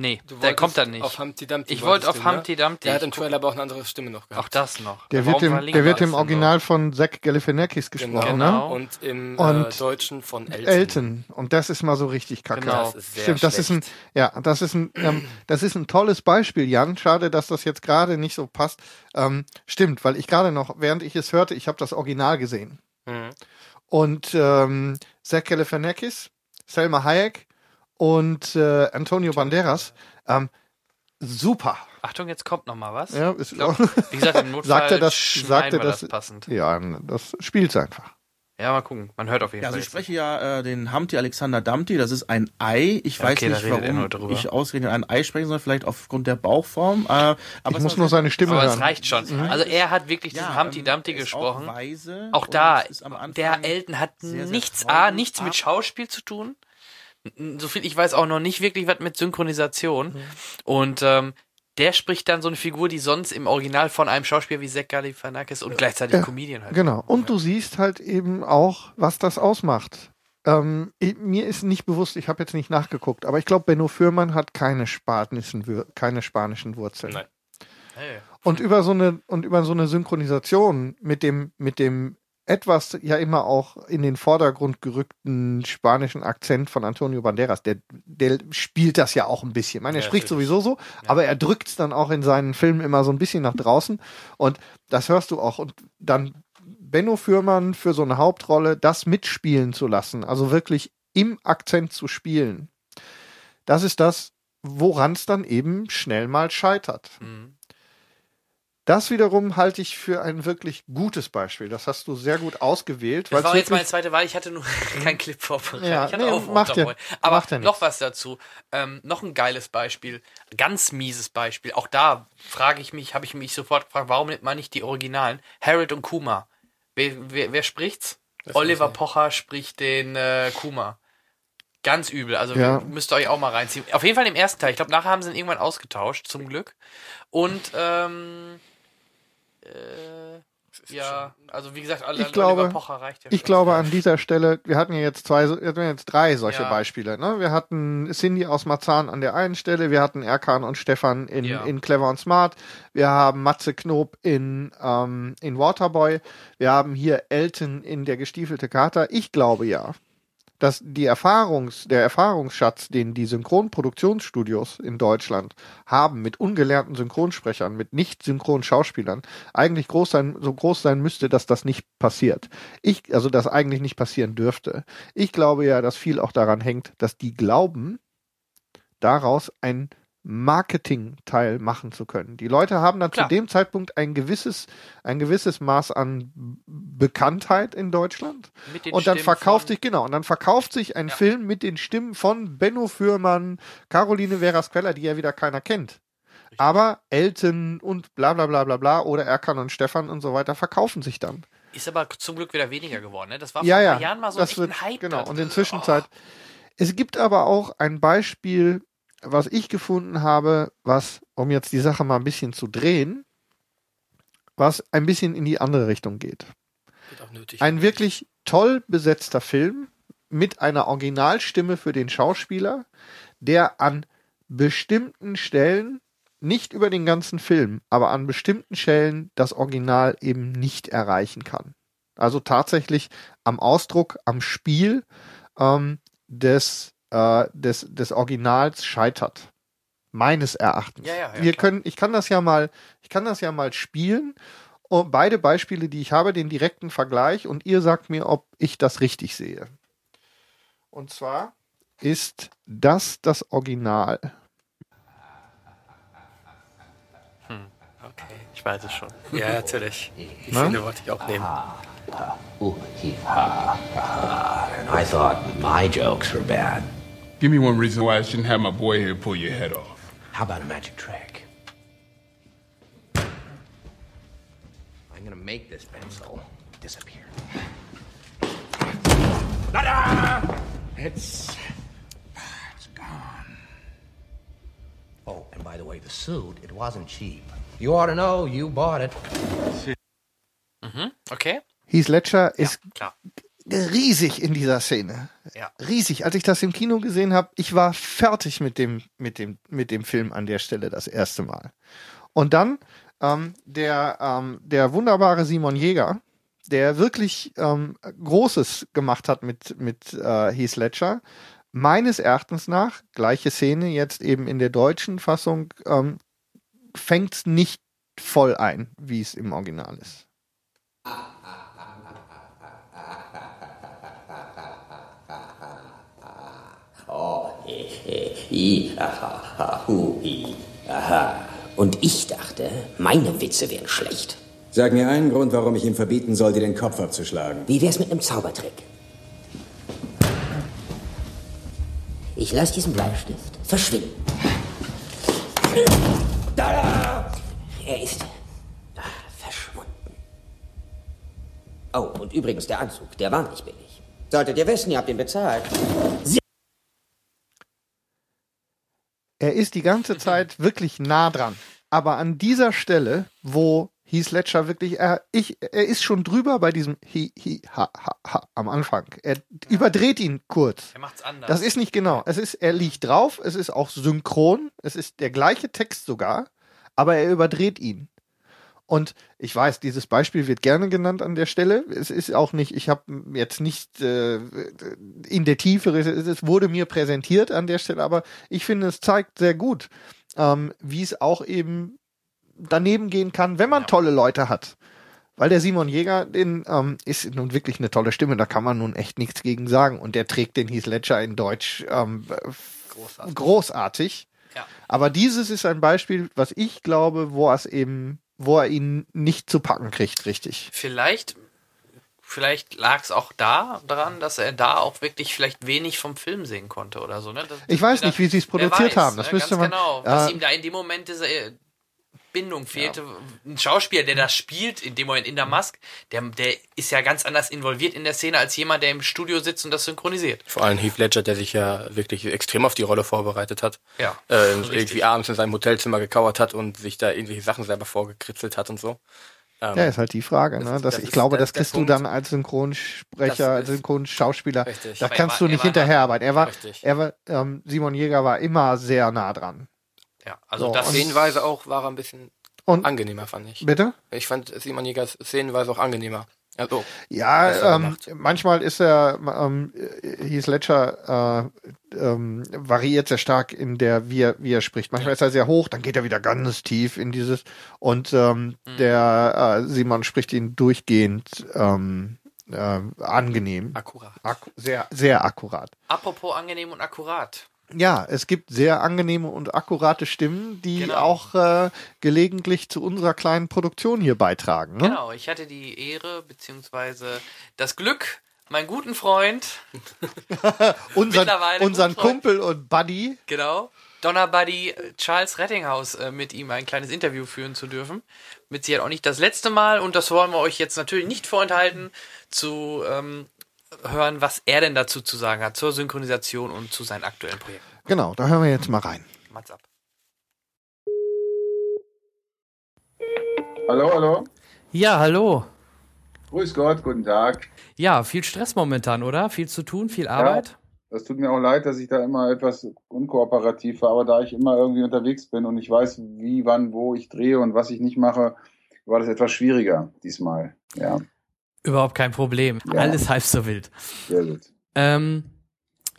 Nee, Du der kommt dann nicht. Auf Humpty Dumpty ich wollte auf ne? Humpty Dumpty. Der hat im Trailer aber auch eine andere Stimme noch gehabt. Auch das noch. Der Warum wird, im, der wir wird im Original von Zach Galifianakis gesprochen, Genau. ne? Und im Und äh, Deutschen von Elton. Elton. Und das ist mal so richtig kacke. Genau. Das ist sehr Stimmt, das ist ein, ja, das ist ein, ähm, das ist ein tolles Beispiel, Jan. Schade, dass das jetzt gerade nicht so passt. Ähm, stimmt, weil ich gerade noch, während ich es hörte, ich habe das Original gesehen. Mhm. Und ähm, Zach Galifianakis, Selma Hayek und äh, Antonio Banderas, ähm, super. Achtung, jetzt kommt noch mal was. Ja, ist, glaub, wie gesagt, im Notfall sagt er das, sagt er das, das passend. Ja, das spielt einfach. Ja, mal gucken. Man hört auf jeden Ja, also Fall. ich spreche ja äh, den Humpty Alexander Dumpty, das ist ein Ei. Ich Ja, weiß okay, nicht, warum ich ausgerechnet ein Ei sprechen soll, vielleicht aufgrund der Bauchform. Äh, aber Ich es muss nur seine Stimme Aber es hören. reicht schon. Mhm. Also er hat wirklich diesen Ja, Humpty Dumpty er ist gesprochen. Auch, weise Auch da, ist am Anfang der Elton hat sehr, sehr nichts, traurig. A, nichts mit Schauspiel zu tun. So viel ich weiß auch noch nicht wirklich was mit Synchronisation. Mhm. Und ähm, der spricht dann so eine Figur, die sonst im Original von einem Schauspieler wie Zach Galifianakis und gleichzeitig Ja, Comedian halt. Genau. Und du siehst halt eben auch, was das ausmacht. Ähm, mir ist nicht bewusst, ich habe jetzt nicht nachgeguckt, aber ich glaube, Benno Fürmann hat keine keine spanischen Wurzeln. Nein. Hey. Und über so eine und über so eine Synchronisation mit dem mit dem etwas ja immer auch in den Vordergrund gerückten spanischen Akzent von Antonio Banderas, der der spielt das ja auch ein bisschen. Ich meine, er Ja, spricht sowieso so, aber er drückt es dann auch in seinen Filmen immer so ein bisschen nach draußen und das hörst du auch und dann Benno Fürmann für so eine Hauptrolle das mitspielen zu lassen, also wirklich im Akzent zu spielen. Das ist das, woran es dann eben schnell mal scheitert. Mhm. Das wiederum halte ich für ein wirklich gutes Beispiel. Das hast du sehr gut ausgewählt. Das war jetzt meine zweite Wahl. Ich hatte nur keinen Clip vorbereitet. Ja, ich hatte nee, auch macht ja-. Aber macht ja noch nichts. was dazu. Ähm, noch ein geiles Beispiel. Ganz mieses Beispiel. Auch da frage ich mich, habe ich mich sofort gefragt, warum nimmt man nicht die Originalen? Harold und Kuma. Wer, wer, wer spricht's? Das Oliver. Pocher spricht den äh, Kuma. Ganz übel. Also Ja. müsst ihr euch auch mal reinziehen. Auf jeden Fall im ersten Teil. Ich glaube, nachher haben sie ihn irgendwann ausgetauscht, zum Glück. Und ähm, äh, ja, also wie gesagt, alle Ich glaube, Oliver Pocher reicht ja ich glaube an dieser Stelle, wir hatten ja jetzt zwei, wir hatten jetzt drei solche Ja. Beispiele. Ne? Wir hatten Cindy aus Marzahn an der einen Stelle, wir hatten Erkan und Stefan in, Ja. in Clever und Smart, wir haben Matze Knob in, ähm, in Waterboy, wir haben hier Elton in der gestiefelte Kater. Ich glaube ja, dass die Erfahrungs, der Erfahrungsschatz, den die Synchronproduktionsstudios in Deutschland haben mit ungelernten Synchronsprechern, mit nicht synchronen Schauspielern, eigentlich groß sein, so groß sein müsste, dass das nicht passiert. Ich, also das eigentlich nicht passieren dürfte. Ich glaube ja, dass viel auch daran hängt, dass die glauben, daraus ein Marketing-Teil machen zu können. Die Leute haben dann Klar. zu dem Zeitpunkt ein gewisses, ein gewisses Maß an Bekanntheit in Deutschland. Und dann Stimmen verkauft sich, genau, und dann verkauft sich ein Ja. Film mit den Stimmen von Benno Fürmann, Caroline Veras Queller, die ja wieder keiner kennt. Aber Elton und bla bla bla bla bla oder Erkan und Stefan und so weiter verkaufen sich dann. Ist aber zum Glück wieder weniger geworden. Ne? Das war ja, vor ein ja. paar Jahren mal so das echt wird, ein Hype. Genau, und in. Zwischenzeit. Es gibt aber auch ein Beispiel, was ich gefunden habe, was, um jetzt die Sache mal ein bisschen zu drehen, was ein bisschen in die andere Richtung geht. Nötig. Ein wirklich toll besetzter Film mit einer Originalstimme für den Schauspieler, der an bestimmten Stellen, nicht über den ganzen Film, aber an bestimmten Stellen das Original eben nicht erreichen kann. Also tatsächlich am Ausdruck, am Spiel ähm, des, äh, des, des Originals scheitert. Meines Erachtens. Ja, ja, ja, Wir klar. können, ich kann das ja mal, ich kann das ja mal spielen. Und beide Beispiele, die ich habe, den direkten Vergleich und ihr sagt mir, ob ich das richtig sehe. Und zwar ist das das Original. Okay, ich weiß es schon. Ja, natürlich. Die Na? Szene wollte ich auch nehmen. And I thought my jokes were bad. Give me one reason why I shouldn't have my boy here pull your head off. How about a magic trick? I'm gonna make this pencil disappear. Ta-da! It's. It's gone. Oh, and by the way, the suit, it wasn't cheap. You ought to know, you bought it. Mhm, okay. Heath Ledger ist klar. Riesig in dieser Szene. Ja. Riesig. Als ich das im Kino gesehen habe, ich war fertig mit dem, mit dem, mit dem Film an der Stelle das erste Mal. Und dann ähm, der, ähm, der wunderbare Simon Jäger, der wirklich ähm, Großes gemacht hat mit, mit äh, Heath Ledger. Meines Erachtens nach, gleiche Szene jetzt eben in der deutschen Fassung, ähm, fängt es nicht voll ein, wie es im Original ist. Oh, aha, ha, hu, hi, aha. Und ich dachte, meine Witze wären schlecht. Sag mir einen Grund, warum ich ihm verbieten soll, dir den Kopf abzuschlagen. Wie wär's mit einem Zaubertrick? Ich lasse diesen Bleistift verschwinden. Tada! Er ist verschwunden. Oh, und übrigens, der Anzug, der war nicht billig. Solltet ihr wissen, ihr habt ihn bezahlt. Er ist die ganze Zeit wirklich nah dran. Aber an dieser Stelle, wo Heath Ledger wirklich, er, ich, er ist schon drüber bei diesem Hi, Hi, Ha, Ha, Ha am Anfang. Er überdreht ihn kurz. Er macht's anders. Das ist nicht genau. Es ist, er liegt drauf, es ist auch synchron, es ist der gleiche Text sogar, aber er überdreht ihn. Und ich weiß, dieses Beispiel wird gerne genannt an der Stelle. Es ist auch nicht, ich habe jetzt nicht äh, in der Tiefe, es, wurde mir präsentiert an der Stelle, aber ich finde, es zeigt sehr gut, ähm, wie es auch eben daneben gehen kann, wenn man tolle Leute hat. Weil der Simon Jäger, den ähm, ist nun wirklich eine tolle Stimme, da kann man nun echt nichts gegen sagen. Und der trägt den Heath Ledger in Deutsch ähm, großartig. großartig. Ja. Aber dieses ist ein Beispiel, was ich glaube, wo es eben, wo er ihn nicht zu packen kriegt, richtig. Vielleicht, vielleicht lag es auch da dran, dass er da auch wirklich vielleicht wenig vom Film sehen konnte oder so. Ne? Das, Ich weiß nicht, wie sie es produziert weiß, haben. Das ne? müsste man. Genau, Ja. dass ihm da in dem Moment diese äh, Bindung fehlte. Ein Schauspieler, der das spielt, in dem Moment in der Mask, der, der ist ja ganz anders involviert in der Szene als jemand, der im Studio sitzt und das synchronisiert. Vor allem Heath Ledger, der sich ja wirklich extrem auf die Rolle vorbereitet hat. Ja, Äh, richtig. irgendwie abends in seinem Hotelzimmer gekauert hat und sich da irgendwelche Sachen selber vorgekritzelt hat und so. Ähm, Ja, ist halt die Frage. Ne? das- Das, ich ist- glaube, das das kriegst du dann als Synchronsprecher, als Synchronschauspieler. Richtig. Da kannst war- du nicht hinterherarbeiten. Er war, Richtig. er war, ähm, Simon Jäger war immer sehr nah dran. Ja, also So, das Szenenweise auch war er ein bisschen Und- angenehmer, fand ich. Bitte? Ich fand Simon Jägers Szenenweise auch angenehmer. Also, Ja, ähm, manchmal ist er, ähm, Heath Ledger äh, ähm, variiert sehr stark in der, wie er, wie er spricht. Manchmal ist er sehr hoch, dann geht er wieder ganz tief in dieses und ähm, Mhm. der äh, Simon spricht ihn durchgehend ähm, äh, angenehm. Akkurat. Akku sehr, sehr akkurat. Apropos angenehm und akkurat. Ja, es gibt sehr angenehme und akkurate Stimmen, die Genau. auch äh, gelegentlich zu unserer kleinen Produktion hier beitragen. Ne? Genau, ich hatte die Ehre beziehungsweise das Glück, meinen guten Freund, unseren unseren Freund, Kumpel und Buddy. Genau. Donner Buddy äh, Charles Rettinghaus äh, mit ihm ein kleines Interview führen zu dürfen. Mit Sicherheit auch nicht das letzte Mal und das wollen wir euch jetzt natürlich nicht vorenthalten, zu ähm, hören, was er denn dazu zu sagen hat zur Synchronisation und zu seinen aktuellen Projekten. Genau, da hören wir jetzt mal rein. Mats ab. Hallo, hallo. Ja, hallo. Grüß Gott, guten Tag. Ja, viel Stress momentan, oder? Viel zu tun, viel Arbeit? Ja, das tut mir auch leid, dass ich da immer etwas unkooperativ war, aber da ich immer irgendwie unterwegs bin und ich weiß, wie, wann, wo ich drehe und was ich nicht mache, war das etwas schwieriger diesmal. Ja, Überhaupt kein Problem. Ja. Alles halb so wild. sehr gut. Ähm,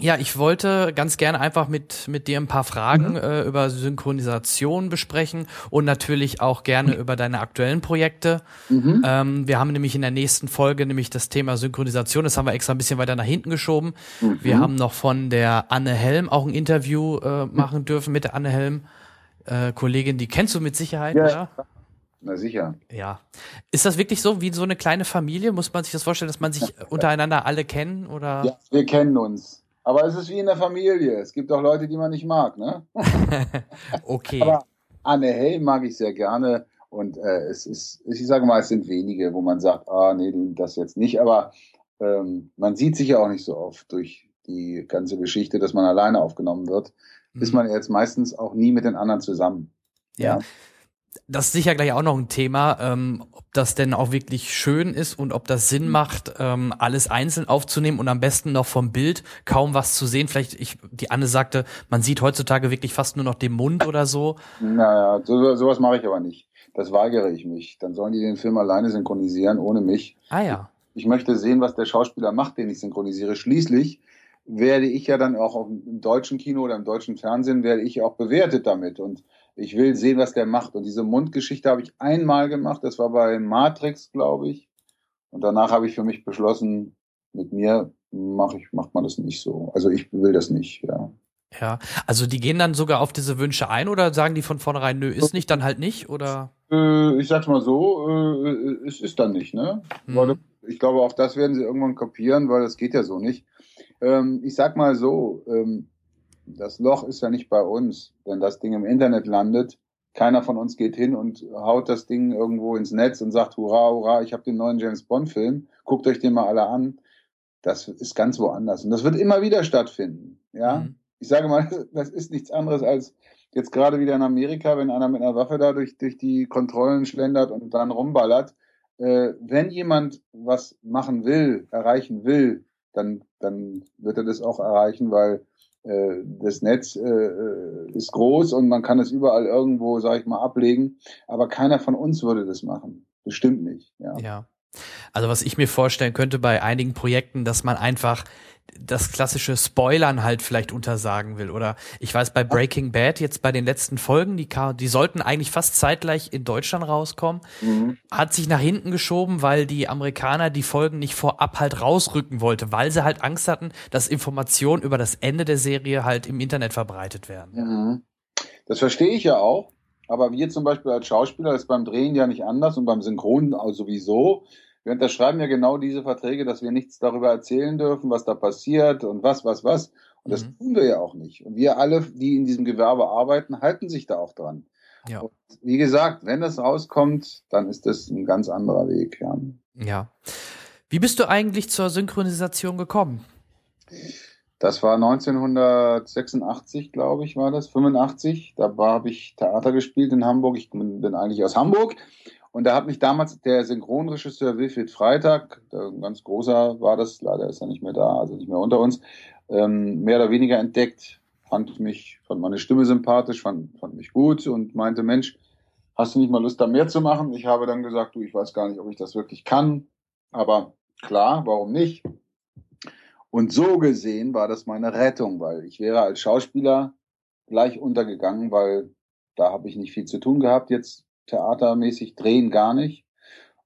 Ja, ich wollte ganz gerne einfach mit, mit dir ein paar Fragen äh, über Synchronisation besprechen und natürlich auch gerne über deine aktuellen Projekte. Mhm. Ähm, wir haben nämlich in der nächsten Folge nämlich das Thema Synchronisation, das haben wir extra ein bisschen weiter nach hinten geschoben. Mhm. Wir haben noch von der Anne Helm auch ein Interview äh, machen dürfen mit der Anne Helm, äh, Kollegin, die kennst du mit Sicherheit, Ja, oder? Na sicher. Ja. Ist das wirklich so wie so eine kleine Familie? Muss man sich das vorstellen, dass man sich untereinander alle kennen oder? Ja, wir kennen uns. Aber es ist wie in der Familie. Es gibt auch Leute, die man nicht mag, ne? okay. Aber Anne Helm mag ich sehr gerne. Und äh, es ist, ich sage mal, es sind wenige, wo man sagt, ah, nee, das jetzt nicht. Aber ähm, man sieht sich ja auch nicht so oft durch die ganze Geschichte, dass man alleine aufgenommen wird. Ist man jetzt meistens auch nie mit den anderen zusammen. Ja. Das ist sicher gleich auch noch ein Thema, ähm, ob das denn auch wirklich schön ist und ob das Sinn macht, ähm, alles einzeln aufzunehmen und am besten noch vom Bild kaum was zu sehen. Vielleicht, ich, die Anne sagte, man sieht heutzutage wirklich fast nur noch den Mund oder so. Naja, so, sowas mache ich aber nicht. Das weigere ich mich. Dann sollen die den Film alleine synchronisieren, ohne mich. Ah ja. Ich möchte sehen, was der Schauspieler macht, den ich synchronisiere. Schließlich werde ich ja dann auch im deutschen Kino oder im deutschen Fernsehen werde ich auch bewertet damit und ich will sehen, was der macht. Und diese Mundgeschichte habe ich einmal gemacht. Das war bei Matrix, glaube ich. Und danach habe ich für mich beschlossen, mit mir mache ich, macht man das nicht so. Also ich will das nicht, ja. Ja, also die gehen dann sogar auf diese Wünsche ein oder sagen die von vornherein, nö, ist nicht, dann halt nicht, oder? Äh, ich sag's mal so, äh, es ist dann nicht, ne? Weil ich glaube, auch das werden sie irgendwann kopieren, weil das geht ja so nicht. Ähm, ich sag mal so, ähm, das Loch ist ja nicht bei uns. Wenn das Ding im Internet landet, keiner von uns geht hin und haut das Ding irgendwo ins Netz und sagt, hurra, hurra, ich habe den neuen James Bond-Film, guckt euch den mal alle an. Das ist ganz woanders. Und das wird immer wieder stattfinden. Ja. Ich sage mal, das ist nichts anderes als jetzt gerade wieder in Amerika, wenn einer mit einer Waffe da durch, durch die Kontrollen schlendert und dann rumballert. Äh, wenn jemand was machen will, erreichen will, dann, dann wird er das auch erreichen, weil das Netz äh, ist groß und man kann es überall irgendwo, sag ich mal, ablegen. Aber keiner von uns würde das machen. Bestimmt nicht. Ja. Ja. Also was ich mir vorstellen könnte bei einigen Projekten, dass man einfach das klassische Spoilern halt vielleicht untersagen will. Oder ich weiß bei Breaking Bad jetzt bei den letzten Folgen, die, die sollten eigentlich fast zeitgleich in Deutschland rauskommen, Mhm. hat sich nach hinten geschoben, weil die Amerikaner die Folgen nicht vorab halt rausrücken wollte, weil sie halt Angst hatten, dass Informationen über das Ende der Serie halt im Internet verbreitet werden. Mhm. Das verstehe ich ja auch. Aber wir zum Beispiel als Schauspieler, das ist beim Drehen ja nicht anders und beim Synchron auch sowieso. Wir unterschreiben ja genau diese Verträge, dass wir nichts darüber erzählen dürfen, was da passiert und was, was, was. Und das tun wir ja auch nicht. Und wir alle, die in diesem Gewerbe arbeiten, halten sich da auch dran. Ja. Und wie gesagt, wenn das rauskommt, dann ist das ein ganz anderer Weg, ja. Ja. Wie bist du eigentlich zur Synchronisation gekommen? Das war 1986, glaube ich, war das, 85. Da habe ich Theater gespielt in Hamburg. Ich bin, eigentlich aus Hamburg. Und da hat mich damals der Synchronregisseur Wilfried Freitag, ein ganz großer war das, leider ist er nicht mehr da, also nicht mehr unter uns, ähm, mehr oder weniger entdeckt, fand mich, fand meine Stimme sympathisch, fand, fand mich gut und meinte, Mensch, hast du nicht mal Lust, da mehr zu machen? Ich habe dann gesagt, du, ich weiß gar nicht, ob ich das wirklich kann, aber klar, warum nicht? Und so gesehen war das meine Rettung, weil ich wäre als Schauspieler gleich untergegangen, weil da habe ich nicht viel zu tun gehabt. Jetzt theatermäßig drehen gar nicht.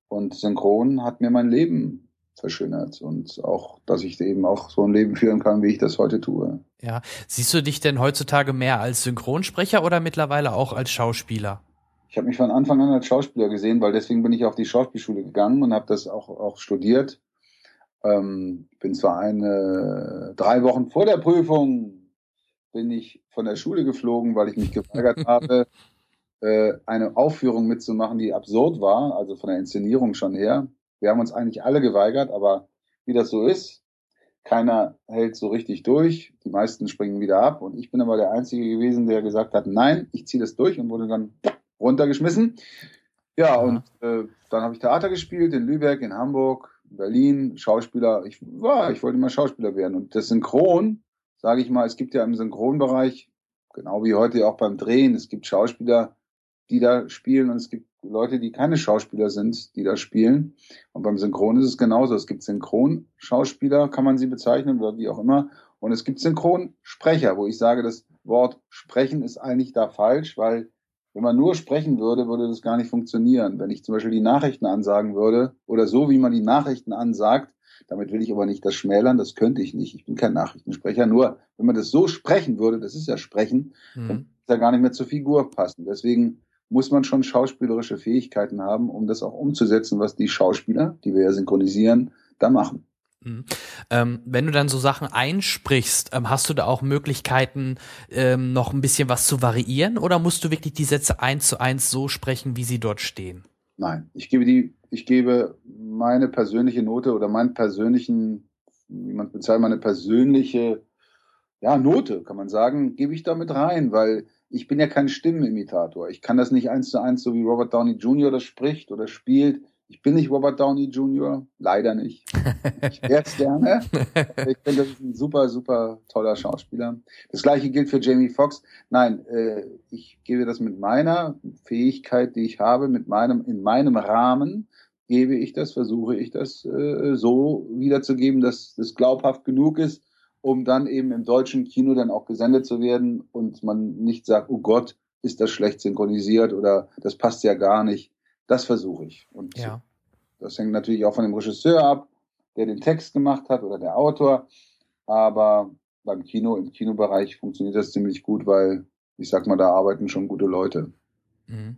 Und Synchron hat mir mein Leben verschönert und auch, dass ich eben auch so ein Leben führen kann, wie ich das heute tue. Ja. Siehst du dich denn heutzutage mehr als Synchronsprecher oder mittlerweile auch als Schauspieler? Ich habe mich von Anfang an als Schauspieler gesehen, weil deswegen bin ich auf die Schauspielschule gegangen und habe das auch, auch studiert. Ähm, bin zwar eine drei Wochen vor der Prüfung bin ich von der Schule geflogen, weil ich mich geweigert habe, äh, eine Aufführung mitzumachen, die absurd war, also von der Inszenierung schon her. Wir haben uns eigentlich alle geweigert, aber wie das so ist, keiner hält so richtig durch. Die meisten springen wieder ab und ich bin aber der Einzige gewesen, der gesagt hat, nein, ich ziehe das durch und wurde dann runtergeschmissen. Ja, und äh, dann habe ich Theater gespielt in Lübeck, in Hamburg, Berlin, Schauspieler. Ich war, ich wollte mal Schauspieler werden. Und das Synchron, sage ich mal, es gibt ja im Synchronbereich, genau wie heute auch beim Drehen, es gibt Schauspieler, die da spielen und es gibt Leute, die keine Schauspieler sind, die da spielen. Und beim Synchron ist es genauso. Es gibt Synchronschauspieler, kann man sie bezeichnen oder wie auch immer. Und es gibt Synchronsprecher, wo ich sage, das Wort sprechen ist eigentlich da falsch, weil wenn man nur sprechen würde, würde das gar nicht funktionieren. Wenn ich zum Beispiel die Nachrichten ansagen würde oder so, wie man die Nachrichten ansagt, damit will ich aber nicht das schmälern, das könnte ich nicht. Ich bin kein Nachrichtensprecher. Nur, wenn man das so sprechen würde, das ist ja Sprechen, Mhm. dann ist da gar nicht mehr zur Figur passen. Deswegen muss man schon schauspielerische Fähigkeiten haben, um das auch umzusetzen, was die Schauspieler, die wir ja synchronisieren, da machen. Mhm. Ähm, wenn du dann so Sachen einsprichst, ähm, hast du da auch Möglichkeiten, ähm, noch ein bisschen was zu variieren oder musst du wirklich die Sätze eins zu eins so sprechen, wie sie dort stehen? Nein, ich gebe die, ich gebe meine persönliche Note oder meinen persönlichen, wie man bezeichnet, meine persönliche, ja, Note, kann man sagen, gebe ich damit rein, weil ich bin ja kein Stimmenimitator. Ich kann das nicht eins zu eins, so wie Robert Downey Jr. das spricht oder spielt. Ich bin nicht Robert Downey Jr., leider nicht. Ich wäre es gerne. Ich finde, das ist ein super, super toller Schauspieler. Das gleiche gilt für Jamie Foxx. Nein, äh, ich gebe das mit meiner Fähigkeit, die ich habe, mit meinem, in meinem Rahmen, gebe ich das, versuche ich das äh, so wiederzugeben, dass das glaubhaft genug ist, um dann eben im deutschen Kino dann auch gesendet zu werden und man nicht sagt, oh Gott, ist das schlecht synchronisiert oder das passt ja gar nicht. Das versuche ich. Und Ja. das hängt natürlich auch von dem Regisseur ab, der den Text gemacht hat oder der Autor. Aber beim Kino, im Kinobereich funktioniert das ziemlich gut, weil ich sag mal, da arbeiten schon gute Leute. Mhm.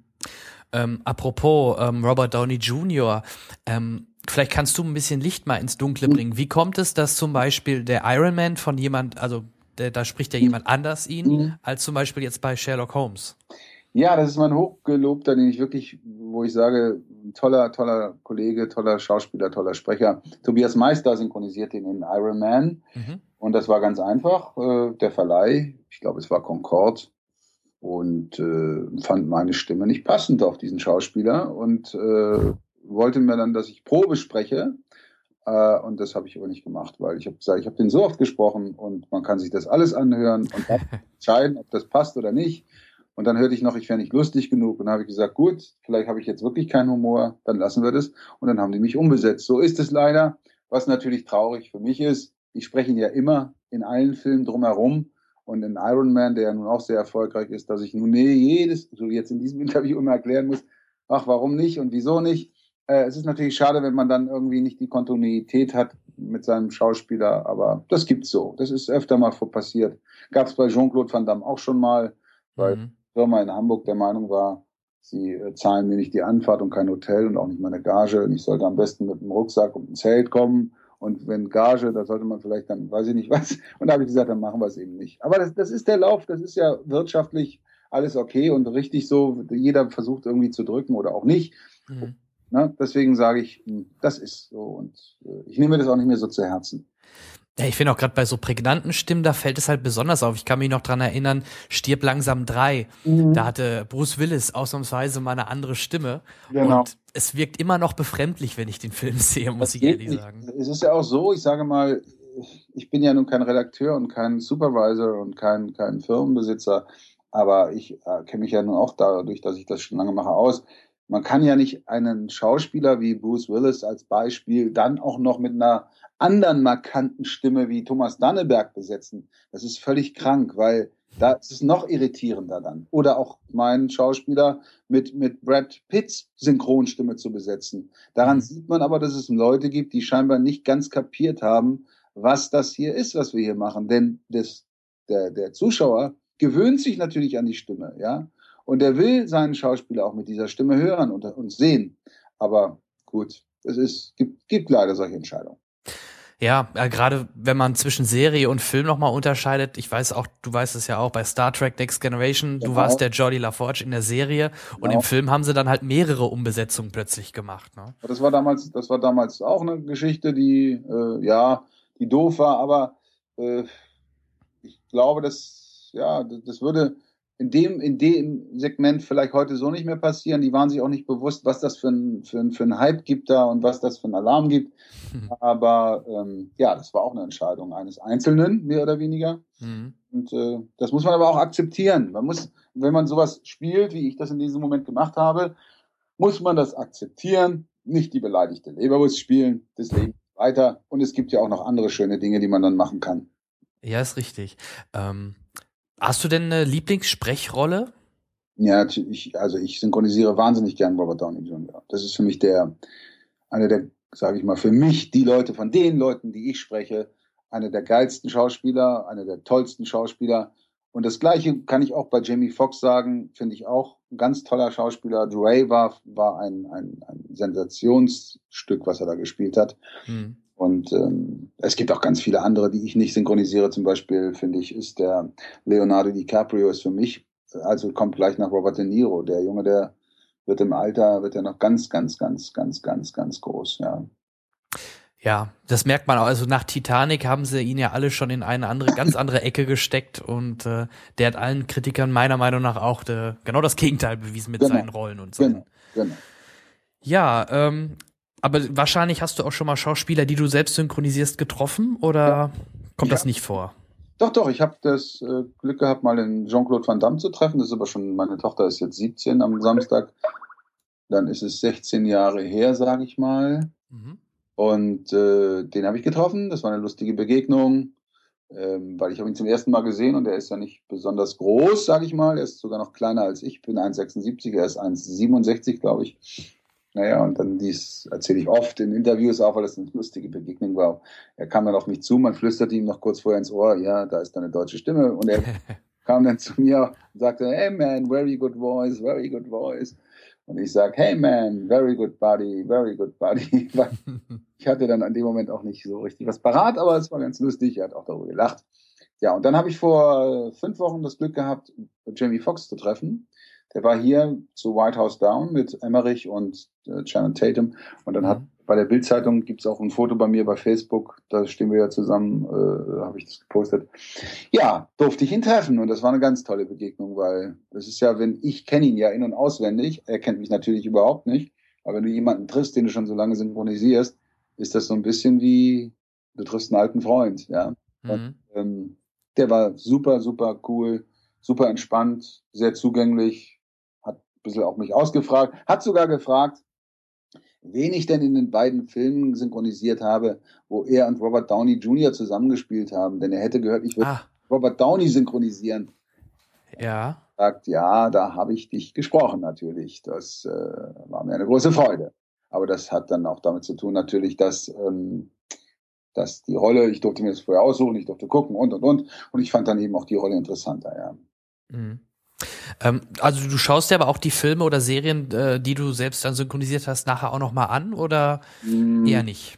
Ähm, apropos ähm, Robert Downey Jr., ähm, vielleicht kannst du ein bisschen Licht mal ins Dunkle bringen. Wie kommt es, dass zum Beispiel der Iron Man von jemand, also der, da spricht ja jemand anders ihn, als zum Beispiel jetzt bei Sherlock Holmes? Ja, das ist mein Hochgelobter, den ich wirklich, wo ich sage, toller, toller Kollege, toller Schauspieler, toller Sprecher. Tobias Meister synchronisiert ihn in Iron Man. Mhm. Und das war ganz einfach. Äh, der Verleih, ich glaube, es war Concord, und äh, fand meine Stimme nicht passend auf diesen Schauspieler und äh, wollte mir dann, dass ich Probe spreche. Äh, und das habe ich aber nicht gemacht, weil ich habe gesagt, ich habe den so oft gesprochen und man kann sich das alles anhören und entscheiden, ob das passt oder nicht. Und dann hörte ich noch, ich wäre nicht lustig genug. Und dann habe ich gesagt, gut, vielleicht habe ich jetzt wirklich keinen Humor, dann lassen wir das. Und dann haben die mich umbesetzt. So ist es leider. Was natürlich traurig für mich ist, ich spreche ihn ja immer in allen Filmen drumherum. Und in Iron Man, der ja nun auch sehr erfolgreich ist, dass ich nun nee, jedes, so jetzt in diesem Interview immer erklären muss, ach, warum nicht und wieso nicht. Äh, es ist natürlich schade, wenn man dann irgendwie nicht die Kontinuität hat mit seinem Schauspieler, aber das gibt's so. Das ist öfter mal passiert. Gab es bei Jean-Claude Van Damme auch schon mal, weil Mhm. Firma in Hamburg der Meinung war, sie äh, zahlen mir nicht die Anfahrt und kein Hotel und auch nicht meine Gage. Und ich sollte am besten mit einem Rucksack und einem Zelt kommen. Und wenn Gage, da sollte man vielleicht dann, weiß ich nicht was. Und da habe ich gesagt, dann machen wir es eben nicht. Aber das, das ist der Lauf, das ist ja wirtschaftlich alles okay und richtig so. Jeder versucht irgendwie zu drücken oder auch nicht. Mhm. Ne? Deswegen sage ich, hm, das ist so. Und äh, ich nehme das auch nicht mehr so zu Herzen. Ja, ich finde auch gerade bei so prägnanten Stimmen, da fällt es halt besonders auf. Ich kann mich noch dran erinnern, Stirb langsam drei. Mhm. Da hatte Bruce Willis ausnahmsweise mal eine andere Stimme. Genau. Und es wirkt immer noch befremdlich, wenn ich den Film sehe, muss Das ich ehrlich nicht. sagen. Es ist ja auch so, ich sage mal, ich bin ja nun kein Redakteur und kein Supervisor und kein, kein Firmenbesitzer, aber ich äh, kenne mich ja nun auch dadurch, dass ich das schon lange mache, aus. Man kann ja nicht einen Schauspieler wie Bruce Willis als Beispiel dann auch noch mit einer anderen markanten Stimme wie Thomas Danneberg besetzen. Das ist völlig krank, weil da ist es noch irritierender dann. Oder auch meinen Schauspieler mit, mit Brad Pitts Synchronstimme zu besetzen. Daran sieht man aber, dass es Leute gibt, die scheinbar nicht ganz kapiert haben, was das hier ist, was wir hier machen. Denn das, der, der Zuschauer gewöhnt sich natürlich an die Stimme, ja. Und er will seinen Schauspieler auch mit dieser Stimme hören und, und sehen. Aber gut, es ist, gibt, gibt leider solche Entscheidungen. Ja, äh, gerade wenn man zwischen Serie und Film nochmal unterscheidet, ich weiß auch, du weißt es ja auch bei Star Trek Next Generation, du Genau. warst der Jordi LaForge in der Serie und Genau. im Film haben sie dann halt mehrere Umbesetzungen plötzlich gemacht. Ne? Das war damals, das war damals auch eine Geschichte, die äh, ja, die doof war, aber äh, ich glaube, dass ja, das das würde in dem in dem Segment vielleicht heute so nicht mehr passieren. Die waren sich auch nicht bewusst, was das für ein für ein, für ein Hype gibt da und was das für ein Alarm gibt. Aber ähm, ja, das war auch eine Entscheidung eines Einzelnen mehr oder weniger. Mhm. Und äh, das muss man aber auch akzeptieren. Man muss, wenn man sowas spielt, wie ich das in diesem Moment gemacht habe, muss man das akzeptieren, nicht die beleidigte Leberwurst spielen, das Leben weiter. Und es gibt ja auch noch andere schöne Dinge, die man dann machen kann. Ja, ist richtig. Ähm, hast du denn eine Lieblingssprechrolle? Ja, ich, also ich synchronisiere wahnsinnig gern Robert Downey Jr. Das ist für mich der, einer der, sage ich mal, für mich die Leute, von den Leuten, die ich spreche, einer der geilsten Schauspieler, einer der tollsten Schauspieler. Und das Gleiche kann ich auch bei Jamie Foxx sagen, finde ich auch ein ganz toller Schauspieler. Dre war, war ein, ein, ein Sensationsstück, was er da gespielt hat. Hm. Und ähm, es gibt auch ganz viele andere, die ich nicht synchronisiere. Zum Beispiel, finde ich, ist der Leonardo DiCaprio ist für mich also kommt gleich nach Robert De Niro. Der Junge, der wird im Alter, wird er noch ganz, ganz, ganz, ganz, ganz, ganz groß, ja. Ja, das merkt man auch. Also nach Titanic haben sie ihn ja alle schon in eine andere, ganz andere Ecke gesteckt und äh, der hat allen Kritikern meiner Meinung nach auch de, genau das Gegenteil bewiesen mit genau. seinen Rollen und so. Genau, genau. Ja, ähm, aber wahrscheinlich hast du auch schon mal Schauspieler, die du selbst synchronisierst, getroffen oder ja. kommt ja. das nicht vor? Doch, doch, ich habe das äh, Glück gehabt, mal den Jean-Claude Van Damme zu treffen. Das ist aber schon, meine Tochter ist jetzt 17 am Samstag. Dann ist es 16 Jahre her, sage ich mal. Mhm. Und äh, den habe ich getroffen. Das war eine lustige Begegnung, ähm, weil ich habe ihn zum ersten Mal gesehen und er ist ja nicht besonders groß, sage ich mal. Er ist sogar noch kleiner als ich. Ich bin 1,76, er ist 1,67, glaube ich. Naja, und dann dies erzähle ich oft in Interviews auch, weil das eine lustige Begegnung war. Er kam dann auf mich zu, man flüsterte ihm noch kurz vorher ins Ohr, ja, da ist deine deutsche Stimme. Und er kam dann zu mir und sagte, hey man, very good voice, very good voice. Und ich sage, hey man, very good body, very good body. ich hatte dann an dem Moment auch nicht so richtig was parat, aber es war ganz lustig. Er hat auch darüber gelacht. Ja, und dann habe ich vor fünf Wochen das Glück gehabt, Jamie Foxx zu treffen. Der war hier zu White House Down mit Emmerich und äh, Shannon Tatum. Und dann hat mhm. bei der Bildzeitung gibt's auch ein Foto bei mir bei Facebook. Da stehen wir ja zusammen, äh, habe ich das gepostet. Ja, durfte ich ihn treffen und das war eine ganz tolle Begegnung, weil das ist ja, wenn ich kenne ihn ja in und auswendig. Er kennt mich natürlich überhaupt nicht. Aber wenn du jemanden triffst, den du schon so lange synchronisierst, ist das so ein bisschen wie du triffst einen alten Freund, ja. Mhm. Und, ähm, der war super, super cool, super entspannt, sehr zugänglich, bisschen auch mich ausgefragt, hat sogar gefragt, wen ich denn in den beiden Filmen synchronisiert habe, wo er und Robert Downey Jr. zusammengespielt haben. Denn er hätte gehört, ich würde ah. Robert Downey synchronisieren. Ja. Sagt, ja, da habe ich dich gesprochen natürlich. Das äh, war mir eine große Freude. Aber das hat dann auch damit zu tun, natürlich, dass, ähm, dass die Rolle, ich durfte mir das vorher aussuchen, ich durfte gucken und und und. Und ich fand dann eben auch die Rolle interessanter, ja. Mhm. Ähm, also du schaust dir aber auch die Filme oder Serien, äh, die du selbst dann synchronisiert hast, nachher auch nochmal an oder mm. eher nicht?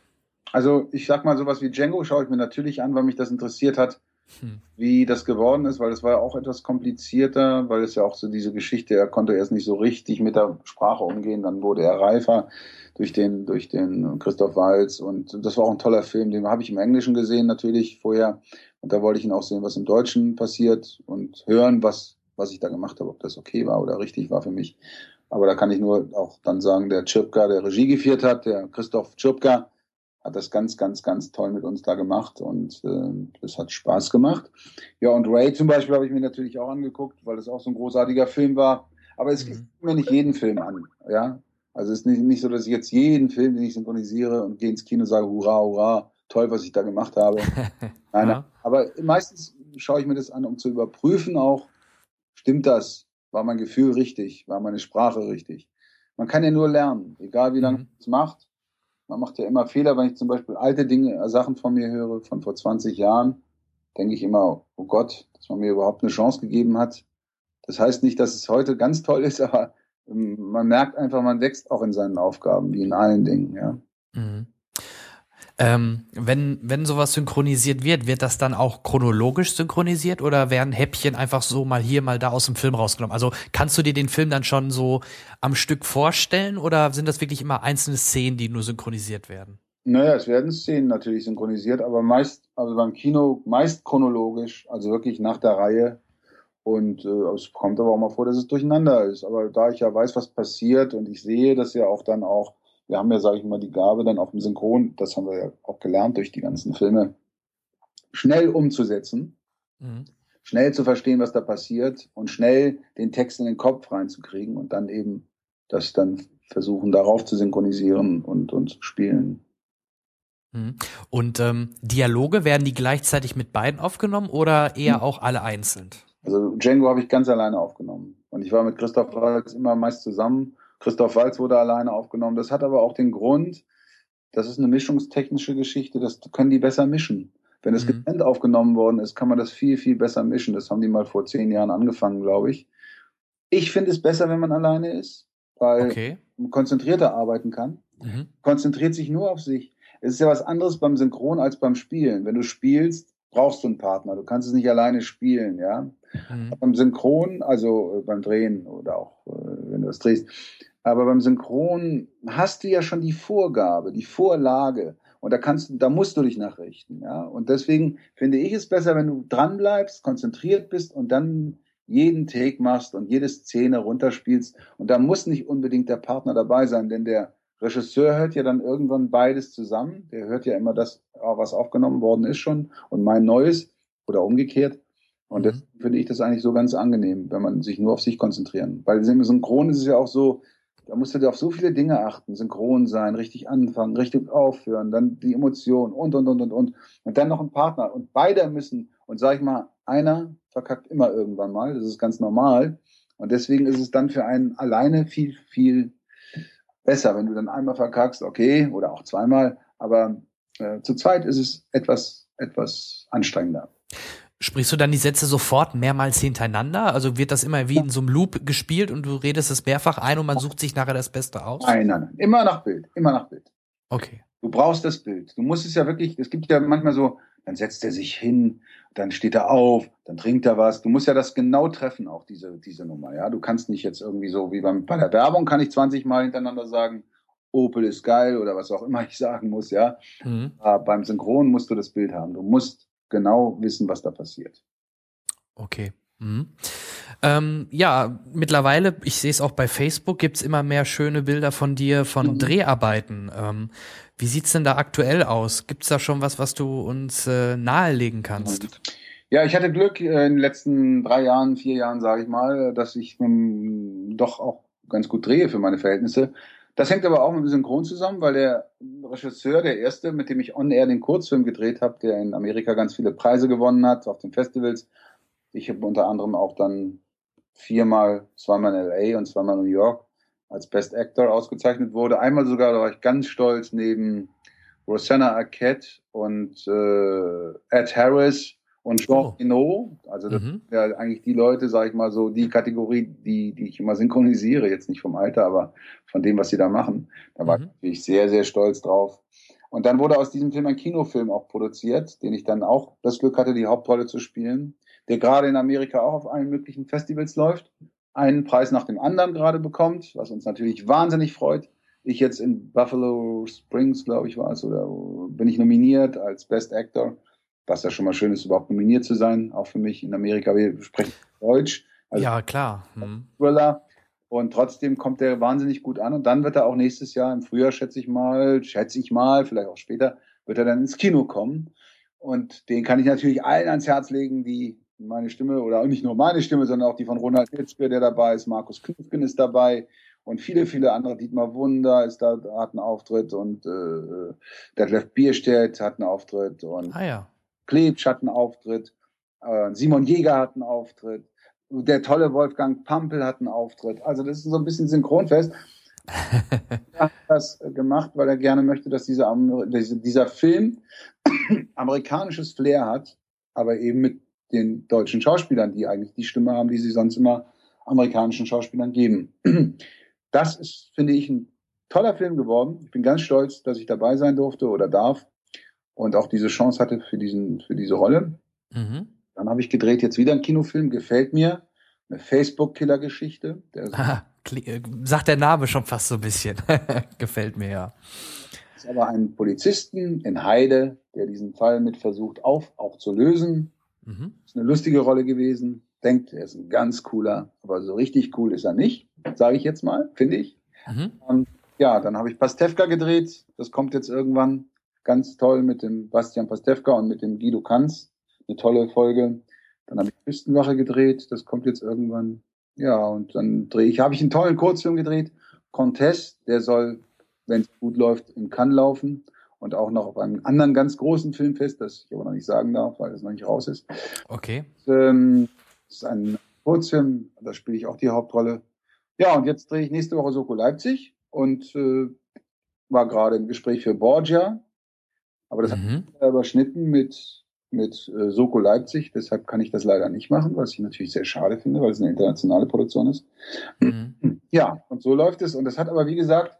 Also ich sag mal sowas wie Django schaue ich mir natürlich an, weil mich das interessiert hat, hm. wie das geworden ist, weil es war ja auch etwas komplizierter, weil es ja auch so diese Geschichte, er konnte erst nicht so richtig mit der Sprache umgehen, dann wurde er reifer durch den, durch den Christoph Walz und das war auch ein toller Film, den habe ich im Englischen gesehen natürlich vorher und da wollte ich ihn auch sehen, was im Deutschen passiert und hören, was was ich da gemacht habe, ob das okay war oder richtig war für mich. Aber da kann ich nur auch dann sagen, der Chirpka, der Regie geführt hat, der Christoph Chirpka, hat das ganz, ganz, ganz toll mit uns da gemacht und äh, das hat Spaß gemacht. Ja, und Ray zum Beispiel habe ich mir natürlich auch angeguckt, weil es auch so ein großartiger Film war. Aber es mhm. mir nicht jeden Film an, ja. Also es ist nicht, nicht so, dass ich jetzt jeden Film, den ich synchronisiere und gehe ins Kino und sage, hurra, hurra, toll, was ich da gemacht habe. Nein, ja. aber meistens schaue ich mir das an, um zu überprüfen auch, Stimmt das? War mein Gefühl richtig? War meine Sprache richtig? Man kann ja nur lernen, egal wie lange mhm. man es macht. Man macht ja immer Fehler, wenn ich zum Beispiel alte Dinge, äh, Sachen von mir höre, von vor 20 Jahren, denke ich immer, oh Gott, dass man mir überhaupt eine Chance gegeben hat. Das heißt nicht, dass es heute ganz toll ist, aber ähm, man merkt einfach, man wächst auch in seinen Aufgaben, wie in allen Dingen, ja. Mhm. Ähm, wenn, wenn sowas synchronisiert wird, wird das dann auch chronologisch synchronisiert oder werden Häppchen einfach so mal hier, mal da aus dem Film rausgenommen? Also kannst du dir den Film dann schon so am Stück vorstellen oder sind das wirklich immer einzelne Szenen, die nur synchronisiert werden? Naja, es werden Szenen natürlich synchronisiert, aber meist, also beim Kino meist chronologisch, also wirklich nach der Reihe. Und äh, es kommt aber auch mal vor, dass es durcheinander ist. Aber da ich ja weiß, was passiert und ich sehe das ja auch dann auch wir haben ja, sage ich mal, die Gabe dann auch im Synchron, das haben wir ja auch gelernt durch die ganzen Filme, schnell umzusetzen, mhm. schnell zu verstehen, was da passiert und schnell den Text in den Kopf reinzukriegen und dann eben das dann versuchen, darauf zu synchronisieren und, und zu spielen. Mhm. Und ähm, Dialoge, werden die gleichzeitig mit beiden aufgenommen oder eher auch alle einzeln? Also Django habe ich ganz alleine aufgenommen. Und ich war mit Christoph Waltz immer meist zusammen. Christoph Waltz wurde alleine aufgenommen. Das hat aber auch den Grund, das ist eine mischungstechnische Geschichte, das können die besser mischen. Wenn es Mhm. getrennt aufgenommen worden ist, kann man das viel, viel besser mischen. Das haben die mal vor zehn Jahren angefangen, glaube ich. Ich finde es besser, wenn man alleine ist, weil Okay. man konzentrierter arbeiten kann. Mhm. Konzentriert sich nur auf sich. Es ist ja was anderes beim Synchron als beim Spielen. Wenn du spielst, brauchst du einen Partner. Du kannst es nicht alleine spielen, ja. Mhm. Beim Synchron, also äh, beim Drehen oder auch äh, wenn du das drehst, aber beim Synchron hast du ja schon die Vorgabe, die Vorlage. Und da kannst du, da musst du dich nachrichten, ja. Und deswegen finde ich es besser, wenn du dran bleibst, konzentriert bist und dann jeden Take machst und jede Szene runterspielst. Und da muss nicht unbedingt der Partner dabei sein, denn der Regisseur hört ja dann irgendwann beides zusammen. Der hört ja immer das, was aufgenommen worden ist schon und mein Neues oder umgekehrt. Und Mhm. deswegen finde ich das eigentlich so ganz angenehm, wenn man sich nur auf sich konzentrieren. Weil im Synchron ist es ja auch so, da musst du dir auf so viele Dinge achten. Synchron sein, richtig anfangen, richtig aufhören, dann die Emotionen und, und, und, und, und. Und dann noch ein Partner. Und beide müssen, und sag ich mal, einer verkackt immer irgendwann mal. Das ist ganz normal. Und deswegen ist es dann für einen alleine viel, viel besser, wenn du dann einmal verkackst, okay, oder auch zweimal. Aber äh, zu zweit ist es etwas, etwas anstrengender. Sprichst du dann die Sätze sofort mehrmals hintereinander? Also wird das immer wie in so einem Loop gespielt und du redest es mehrfach ein und man sucht sich nachher das Beste aus? Nein, nein, nein. Immer nach Bild, immer nach Bild. Okay. Du brauchst das Bild. Du musst es ja wirklich, es gibt ja manchmal so, dann setzt er sich hin, dann steht er auf, dann trinkt er was. Du musst ja das genau treffen, auch diese, diese Nummer, ja. Du kannst nicht jetzt irgendwie so, wie beim, bei der Werbung kann ich 20 Mal hintereinander sagen, Opel ist geil oder was auch immer ich sagen muss, ja. Mhm. Aber beim Synchron musst du das Bild haben. Du musst genau wissen, was da passiert. Okay. Mhm. Ähm, ja, mittlerweile, ich sehe es auch bei Facebook, gibt's immer mehr schöne Bilder von dir von Mhm. Dreharbeiten. Ähm, wie sieht's denn da aktuell aus? Gibt's da schon was, was du uns äh, nahelegen kannst? Ja, ich hatte Glück äh, in den letzten drei Jahren, vier Jahren, sage ich mal, dass ich ähm, doch auch ganz gut drehe für meine Verhältnisse. Das hängt aber auch mit dem Synchron zusammen, weil der Regisseur, der erste, mit dem ich on air den Kurzfilm gedreht habe, der in Amerika ganz viele Preise gewonnen hat auf den Festivals. Ich habe unter anderem auch dann viermal, zweimal in LA und zweimal in New York als Best Actor ausgezeichnet wurde. Einmal sogar, da war ich ganz stolz, neben Rosanna Arquette und äh, Ed Harris und Jean Reno. Also das sind ja eigentlich die Leute, sage ich mal so, die Kategorie, die, die ich immer synchronisiere, jetzt nicht vom Alter, aber von dem, was sie da machen. Da war ich natürlich sehr, sehr stolz drauf. Und dann wurde aus diesem Film ein Kinofilm auch produziert, den ich dann auch das Glück hatte, die Hauptrolle zu spielen, der gerade in Amerika auch auf allen möglichen Festivals läuft, einen Preis nach dem anderen gerade bekommt, was uns natürlich wahnsinnig freut. Ich jetzt in Buffalo Springs, glaube ich, war es, oder bin ich nominiert als Best Actor, was ja schon mal schön ist, überhaupt nominiert zu sein, auch für mich in Amerika. Wir sprechen Deutsch. Also ja, klar. Thriller. Und trotzdem kommt der wahnsinnig gut an. Und dann wird er auch nächstes Jahr im Frühjahr, schätze ich mal, schätze ich mal, vielleicht auch später, wird er dann ins Kino kommen. Und den kann ich natürlich allen ans Herz legen, die meine Stimme, oder nicht nur meine Stimme, sondern auch die von Ronald Hitzke, der dabei ist, Markus Knüffgen ist dabei und viele, viele andere. Dietmar Wunder ist da, hat einen Auftritt und äh, Detlef Bierstedt hat einen Auftritt und Ah ja. Klebsch hat einen Auftritt, äh, Simon Jäger hat einen Auftritt, der tolle Wolfgang Pampel hat einen Auftritt. Also das ist so ein bisschen Synchronfest. er hat das gemacht, weil er gerne möchte, dass dieser, dieser Film amerikanisches Flair hat, aber eben mit den deutschen Schauspielern, die eigentlich die Stimme haben, die sie sonst immer amerikanischen Schauspielern geben. Das ist, finde ich, ein toller Film geworden. Ich bin ganz stolz, dass ich dabei sein durfte oder darf und auch diese Chance hatte für diesen, für diese Rolle. Mhm. Dann habe ich gedreht jetzt wieder einen Kinofilm, gefällt mir. Eine Facebook-Killer-Geschichte. Ah, kli- sagt der Name schon fast so ein bisschen. Gefällt mir ja. ist aber ein Polizisten in Heide, der diesen Fall mit versucht auf, auch zu lösen. Mhm. Ist eine lustige Rolle gewesen. Denkt, er ist ein ganz cooler, aber so richtig cool ist er nicht, sage ich jetzt mal, finde ich. Mhm. Und ja, dann habe ich Pastewka gedreht. Das kommt jetzt irgendwann ganz toll mit dem Bastian Pastewka und mit dem Guido Kanz. Eine tolle Folge. Dann habe ich Küstenwache gedreht. Das kommt jetzt irgendwann. Ja, und dann drehe ich, habe ich einen tollen Kurzfilm gedreht. Contest, der soll, wenn es gut läuft, in Cannes laufen. und auch noch auf einem anderen ganz großen Filmfest, das ich aber noch nicht sagen darf, weil es noch nicht raus ist. Okay. Ähm, das ist ein Kurzfilm, da spiele ich auch die Hauptrolle. Ja, und jetzt drehe ich nächste Woche Soko Leipzig und äh, war gerade im Gespräch für Borgia, aber das Mhm. hat überschnitten mit mit äh, Soko Leipzig, deshalb kann ich das leider nicht machen, was ich natürlich sehr schade finde, weil es eine internationale Produktion ist. Ja, und so läuft es. Und das hat aber, wie gesagt,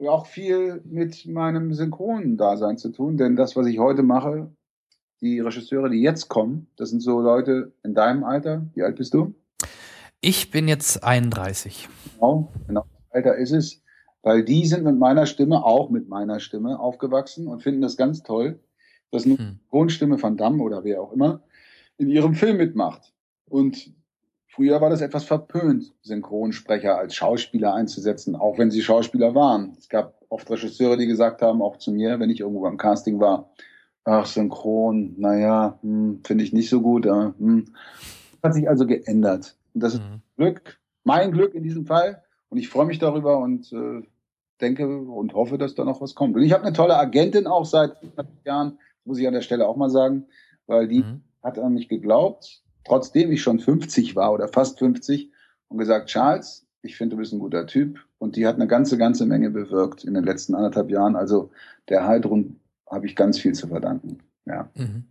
auch viel mit meinem Synchrondasein zu tun, denn das, was ich heute mache, die Regisseure, die jetzt kommen, das sind so Leute in deinem Alter. Wie alt bist du? Ich bin jetzt 31. Genau, genau. Alter ist es, weil die sind mit meiner Stimme, auch mit meiner Stimme aufgewachsen und finden das ganz toll, dass eine Synchronstimme von Damm oder wer auch immer in ihrem Film mitmacht. Und früher war das etwas verpönt, Synchronsprecher als Schauspieler einzusetzen, auch wenn sie Schauspieler waren. Es gab oft Regisseure, die gesagt haben, auch zu mir, wenn ich irgendwo beim Casting war, ach, Synchron, naja, hm, finde ich nicht so gut. Äh, hm. Hat sich also geändert. Und das ist Glück, mein Glück in diesem Fall. Und ich freue mich darüber und äh, denke und hoffe, dass da noch was kommt. Und ich habe eine tolle Agentin auch seit Jahren, muss ich an der Stelle auch mal sagen, weil die hat an mich geglaubt, trotzdem ich schon 50 war oder fast 50 und gesagt, Charles, ich finde, du bist ein guter Typ. Und die hat eine ganze, ganze Menge bewirkt in den letzten anderthalb Jahren. Also der Heidrun habe ich ganz viel zu verdanken. Ja. Mhm.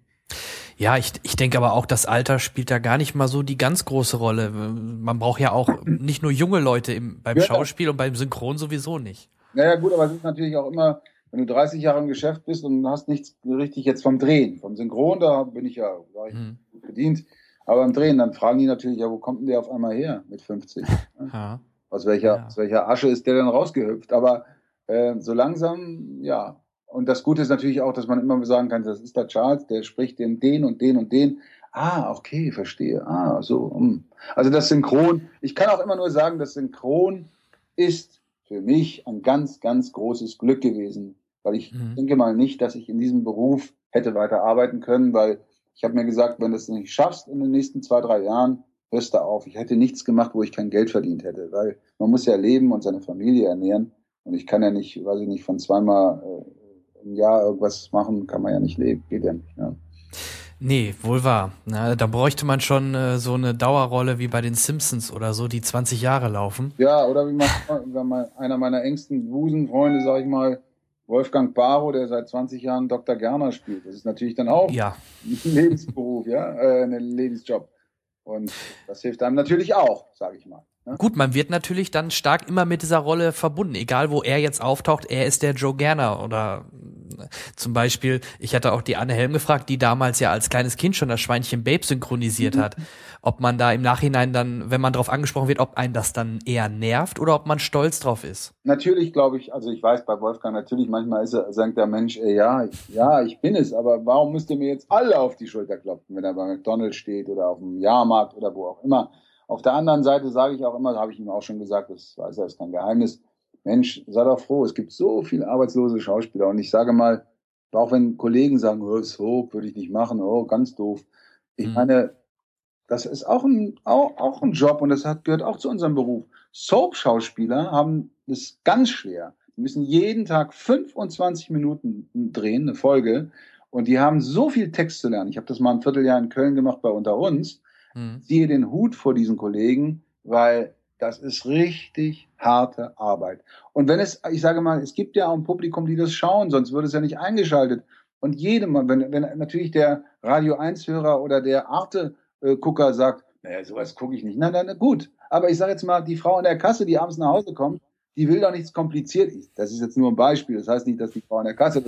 Ja, ich, ich denke aber auch, das Alter spielt da gar nicht mal so die ganz große Rolle. Man braucht ja auch nicht nur junge Leute im, beim Ja. Schauspiel und beim Synchron sowieso nicht. Naja, gut, aber es ist natürlich auch immer, wenn du 30 Jahre im Geschäft bist und hast nichts richtig jetzt vom Drehen, vom Synchron, da bin ich ja ich gut bedient. Aber beim Drehen, dann fragen die natürlich, ja, wo kommt denn der auf einmal her mit 50? Ja. Aus welcher, aus welcher Asche ist der denn rausgehüpft? Aber äh, so langsam, ja. Und das Gute ist natürlich auch, dass man immer sagen kann, das ist der Charles, der spricht den, den und den und den. Ah, okay, verstehe. Ah, so. hm. Also das Synchron, ich kann auch immer nur sagen, das Synchron ist für mich ein ganz, ganz großes Glück gewesen, weil ich denke mal nicht, dass ich in diesem Beruf hätte weiter arbeiten können, weil ich habe mir gesagt, wenn du es nicht schaffst in den nächsten zwei, drei Jahren, hörst du auf. Ich hätte nichts gemacht, wo ich kein Geld verdient hätte, weil man muss ja leben und seine Familie ernähren und ich kann ja nicht, weiß ich nicht, von zweimal äh, im Jahr irgendwas machen, kann man ja nicht leben, geht ja nicht. Ja. Nee, wohl wahr. Na, da bräuchte man schon äh, so eine Dauerrolle wie bei den Simpsons oder so, die 20 Jahre laufen. Ja, oder wie man, wenn man einer meiner engsten Busenfreunde, sag ich mal, Wolfgang Barrow, der seit 20 Jahren Dr. Gerner spielt. Das ist natürlich dann auch Ja. ein Lebensberuf, ja, äh, ein Lebensjob. Und das hilft einem natürlich auch, sage ich mal. Ne? Gut, man wird natürlich dann stark immer mit dieser Rolle verbunden, egal wo er jetzt auftaucht, er ist der Joe Gerner oder zum Beispiel, ich hatte auch die Anne Helm gefragt, die damals ja als kleines Kind schon das Schweinchen Babe synchronisiert hat, ob man da im Nachhinein dann, wenn man darauf angesprochen wird, ob einen das dann eher nervt oder ob man stolz drauf ist. Natürlich glaube ich, also ich weiß bei Wolfgang natürlich, manchmal ist er, sagt der Mensch, äh, ja, ich, ja, ich bin es, aber warum müsst ihr mir jetzt alle auf die Schulter klopfen, wenn er bei McDonalds steht oder auf dem Jahrmarkt oder wo auch immer. Auf der anderen Seite sage ich auch immer, habe ich ihm auch schon gesagt, das weiß er, ist kein Geheimnis. Mensch, sei doch froh, es gibt so viele arbeitslose Schauspieler und ich sage mal, auch wenn Kollegen sagen, oh, Soap würde ich nicht machen, oh, ganz doof. Ich meine, das ist auch ein, auch, auch ein Job und das hat, gehört auch zu unserem Beruf. Soap-Schauspieler haben es ganz schwer. Die müssen jeden Tag 25 Minuten drehen, eine Folge. Und die haben so viel Text zu lernen. Ich habe das mal ein Vierteljahr in Köln gemacht bei Unter uns. Ziehe den Hut vor diesen Kollegen, weil das ist richtig harte Arbeit. Und wenn es, ich sage mal, es gibt ja auch ein Publikum, die das schauen, sonst würde es ja nicht eingeschaltet. Und jedem, wenn, wenn natürlich der Radio 1-Hörer oder der Arte-Gucker sagt, naja, sowas gucke ich nicht. Nein, nein, gut. Aber ich sage jetzt mal, die Frau in der Kasse, die abends nach Hause kommt, die will doch nichts kompliziert. Das ist jetzt nur ein Beispiel. Das heißt nicht, dass die Frau in der Kasse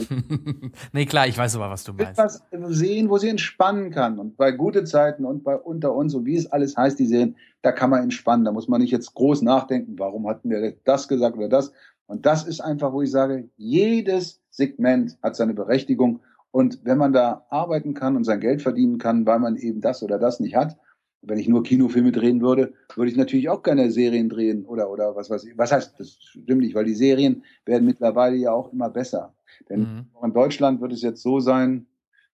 Nee, klar, ich weiß aber, was du meinst. was sehen, wo sie entspannen kann. Und bei gute Zeiten und bei unter uns und wie es alles heißt, die Serien, da kann man entspannen. Da muss man nicht jetzt groß nachdenken, warum hatten wir das gesagt oder das. Und das ist einfach, wo ich sage, jedes Segment hat seine Berechtigung. Und wenn man da arbeiten kann und sein Geld verdienen kann, weil man eben das oder das nicht hat, wenn ich nur Kinofilme drehen würde, würde ich natürlich auch gerne Serien drehen oder, oder was weiß ich. Was heißt, das stimmt nicht, weil die Serien werden mittlerweile ja auch immer besser. Denn auch in Deutschland wird es jetzt so sein,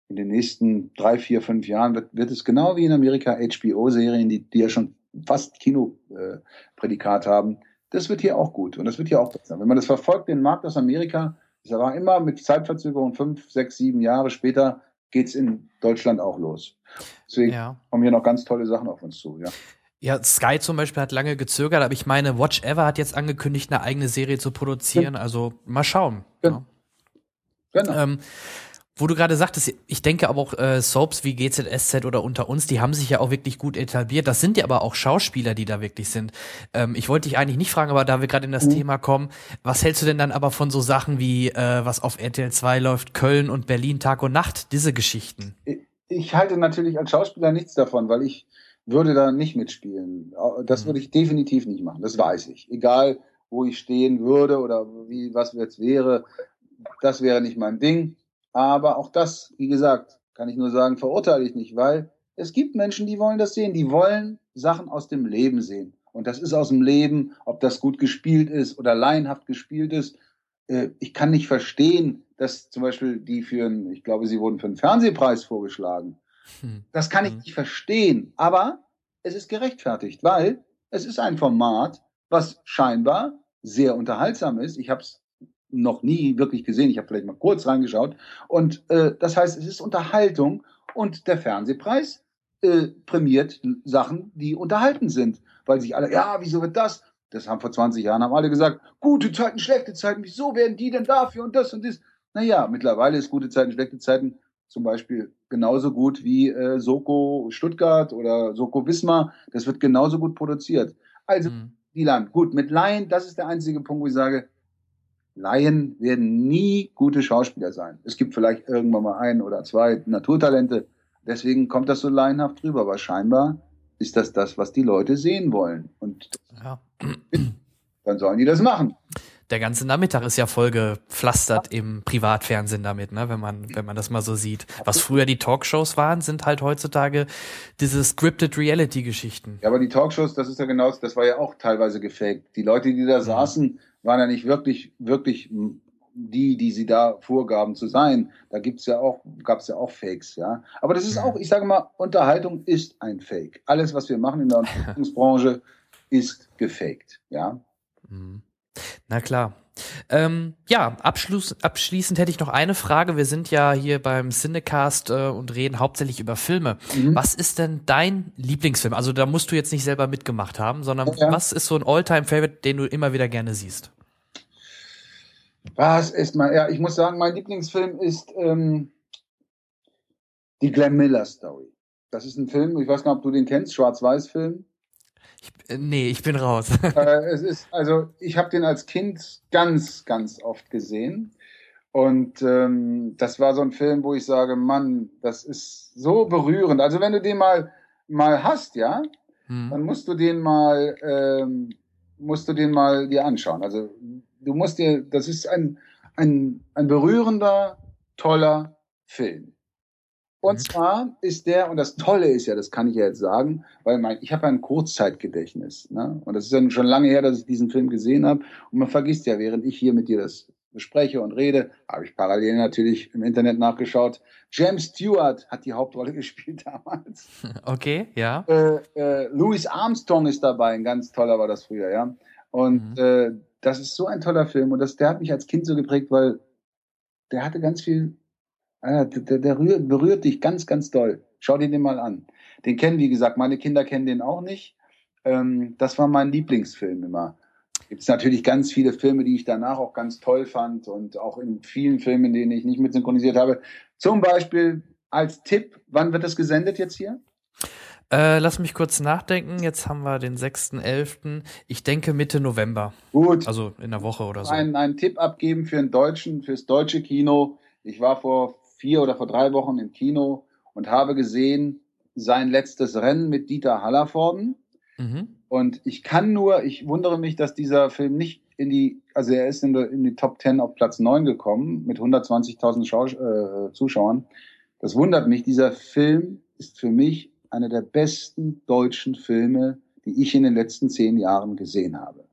in den nächsten drei, vier, fünf Jahren wird, wird es genau wie in Amerika HBO-Serien, die, die ja schon fast Kinoprädikat haben. Das wird hier auch gut und das wird hier auch besser. Wenn man das verfolgt, den Markt aus Amerika, Es war immer mit Zeitverzögerung fünf, sechs, sieben Jahre später geht's in Deutschland auch los. Deswegen Ja. kommen hier noch ganz tolle Sachen auf uns zu. Ja. Ja, Sky zum Beispiel hat lange gezögert, aber ich meine, Watch Ever hat jetzt angekündigt, eine eigene Serie zu produzieren. Also mal schauen. Ja. Genau. Ähm, wo du gerade sagtest, ich denke aber auch äh, Soaps wie GZSZ oder Unter uns, die haben sich ja auch wirklich gut etabliert. Das sind ja aber auch Schauspieler, die da wirklich sind. Ähm, ich wollte dich eigentlich nicht fragen, aber da wir gerade in das Mhm. Thema kommen, was hältst du denn dann aber von so Sachen wie, äh, was auf RTL 2 läuft, Köln und Berlin Tag und Nacht, diese Geschichten? Ich halte natürlich als Schauspieler nichts davon, weil ich würde da nicht mitspielen. Das würde ich definitiv nicht machen. Das weiß ich. Egal, wo ich stehen würde oder wie, was jetzt wäre, das wäre nicht mein Ding. Aber auch das, wie gesagt, kann ich nur sagen, verurteile ich nicht, weil es gibt Menschen, die wollen das sehen. Die wollen Sachen aus dem Leben sehen. Und das ist aus dem Leben, ob das gut gespielt ist oder laienhaft gespielt ist. Äh, Ich kann nicht verstehen, dass zum Beispiel die für einen, ich glaube, sie wurden für einen Fernsehpreis vorgeschlagen. Das kann ich nicht verstehen, aber es ist gerechtfertigt, weil es ist ein Format, was scheinbar sehr unterhaltsam ist. Ich habe es noch nie wirklich gesehen. Ich habe vielleicht mal kurz reingeschaut. Und äh, das heißt, es ist Unterhaltung und der Fernsehpreis äh, prämiert Sachen, die unterhalten sind, weil sich alle, ja, wieso wird das? Das haben vor 20 Jahren haben alle gesagt, gute Zeiten, schlechte Zeiten, wieso werden die denn dafür und das und das? Naja, mittlerweile ist gute Zeiten, schlechte Zeiten zum Beispiel genauso gut wie äh, Soko Stuttgart oder Soko Wismar. Das wird genauso gut produziert. Also, die Land. Gut, mit Laien, das ist der einzige Punkt, wo ich sage, Laien werden nie gute Schauspieler sein. Es gibt vielleicht irgendwann mal ein oder zwei Naturtalente. Deswegen kommt das so laienhaft rüber. Aber scheinbar ist das das, was die Leute sehen wollen. Und Ja. dann sollen die das machen. Der ganze Nachmittag ist ja voll gepflastert im Privatfernsehen damit, ne, wenn man, wenn man das mal so sieht. Was früher die Talkshows waren, sind halt heutzutage diese scripted Reality-Geschichten. Ja, aber die Talkshows, das ist ja genau, das war ja auch teilweise gefaked. Die Leute, die da saßen, waren ja nicht wirklich, wirklich die, die sie da vorgaben zu sein. Da gibt's ja auch, gab's ja auch Fakes, ja. Aber das ist auch, ich sage mal, Unterhaltung ist ein Fake. Alles, was wir machen in der Unterhaltungsbranche, ist gefaked, ja. Na klar. Ähm, ja, abschluss, abschließend hätte ich noch eine Frage. Wir sind ja hier beim Cinecast äh, und reden hauptsächlich über Filme. Mhm. Was ist denn dein Lieblingsfilm? Also da musst du jetzt nicht selber mitgemacht haben, sondern Ja. was ist so ein Alltime-Favorite, den du immer wieder gerne siehst? Was ist mein, ja, ich muss sagen, mein Lieblingsfilm ist ähm, die Glenn Miller Story. Das ist ein Film, ich weiß gar nicht, ob du den kennst, Schwarz-Weiß-Film. Äh, nee, ich bin raus. äh, es ist, also ich habe den als Kind ganz, ganz oft gesehen. Und ähm, das war so ein Film, wo ich sage, Mann, das ist so berührend. Also wenn du den mal mal hast, ja, dann musst du den mal ähm, musst du den mal dir anschauen. Also du musst dir, das ist ein ein ein berührender, toller Film. Und zwar ist der, und das Tolle ist ja, das kann ich ja jetzt sagen, weil mein, ich habe ein Kurzzeitgedächtnis. Ne? Und das ist ja schon lange her, dass ich diesen Film gesehen habe. Und man vergisst ja, während ich hier mit dir das bespreche und rede, habe ich parallel natürlich im Internet nachgeschaut. James Stewart hat die Hauptrolle gespielt damals. Okay, ja. Äh, äh, Louis Armstrong ist dabei, ein ganz toller war das früher, ja. Und äh, das ist so ein toller Film und das, der hat mich als Kind so geprägt, weil der hatte ganz viel, der, der rührt, berührt dich ganz, ganz doll. Schau dir den mal an. Den kennen, wie gesagt, meine Kinder kennen den auch nicht. Ähm, das war mein Lieblingsfilm immer. Gibt es natürlich ganz viele Filme, die ich danach auch ganz toll fand und auch in vielen Filmen, in denen ich nicht mit synchronisiert habe. Zum Beispiel als Tipp, wann wird das gesendet jetzt hier? Äh, lass mich kurz nachdenken. Jetzt haben wir den 6.11. Ich denke Mitte November. Gut. Also in der Woche oder so. einen, einen Tipp abgeben für den deutschen, fürs deutsche Kino. Ich war vor vier oder vor drei Wochen im Kino und habe gesehen sein letztes Rennen mit Dieter Hallervorden. Mhm. Und ich kann nur, ich wundere mich, dass dieser Film nicht in die, also er ist in die, in die Top 10 auf Platz 9 gekommen mit 120.000 Schau- äh, Zuschauern. Das wundert mich. Dieser Film ist für mich einer der besten deutschen Filme, die ich in den letzten zehn Jahren gesehen habe.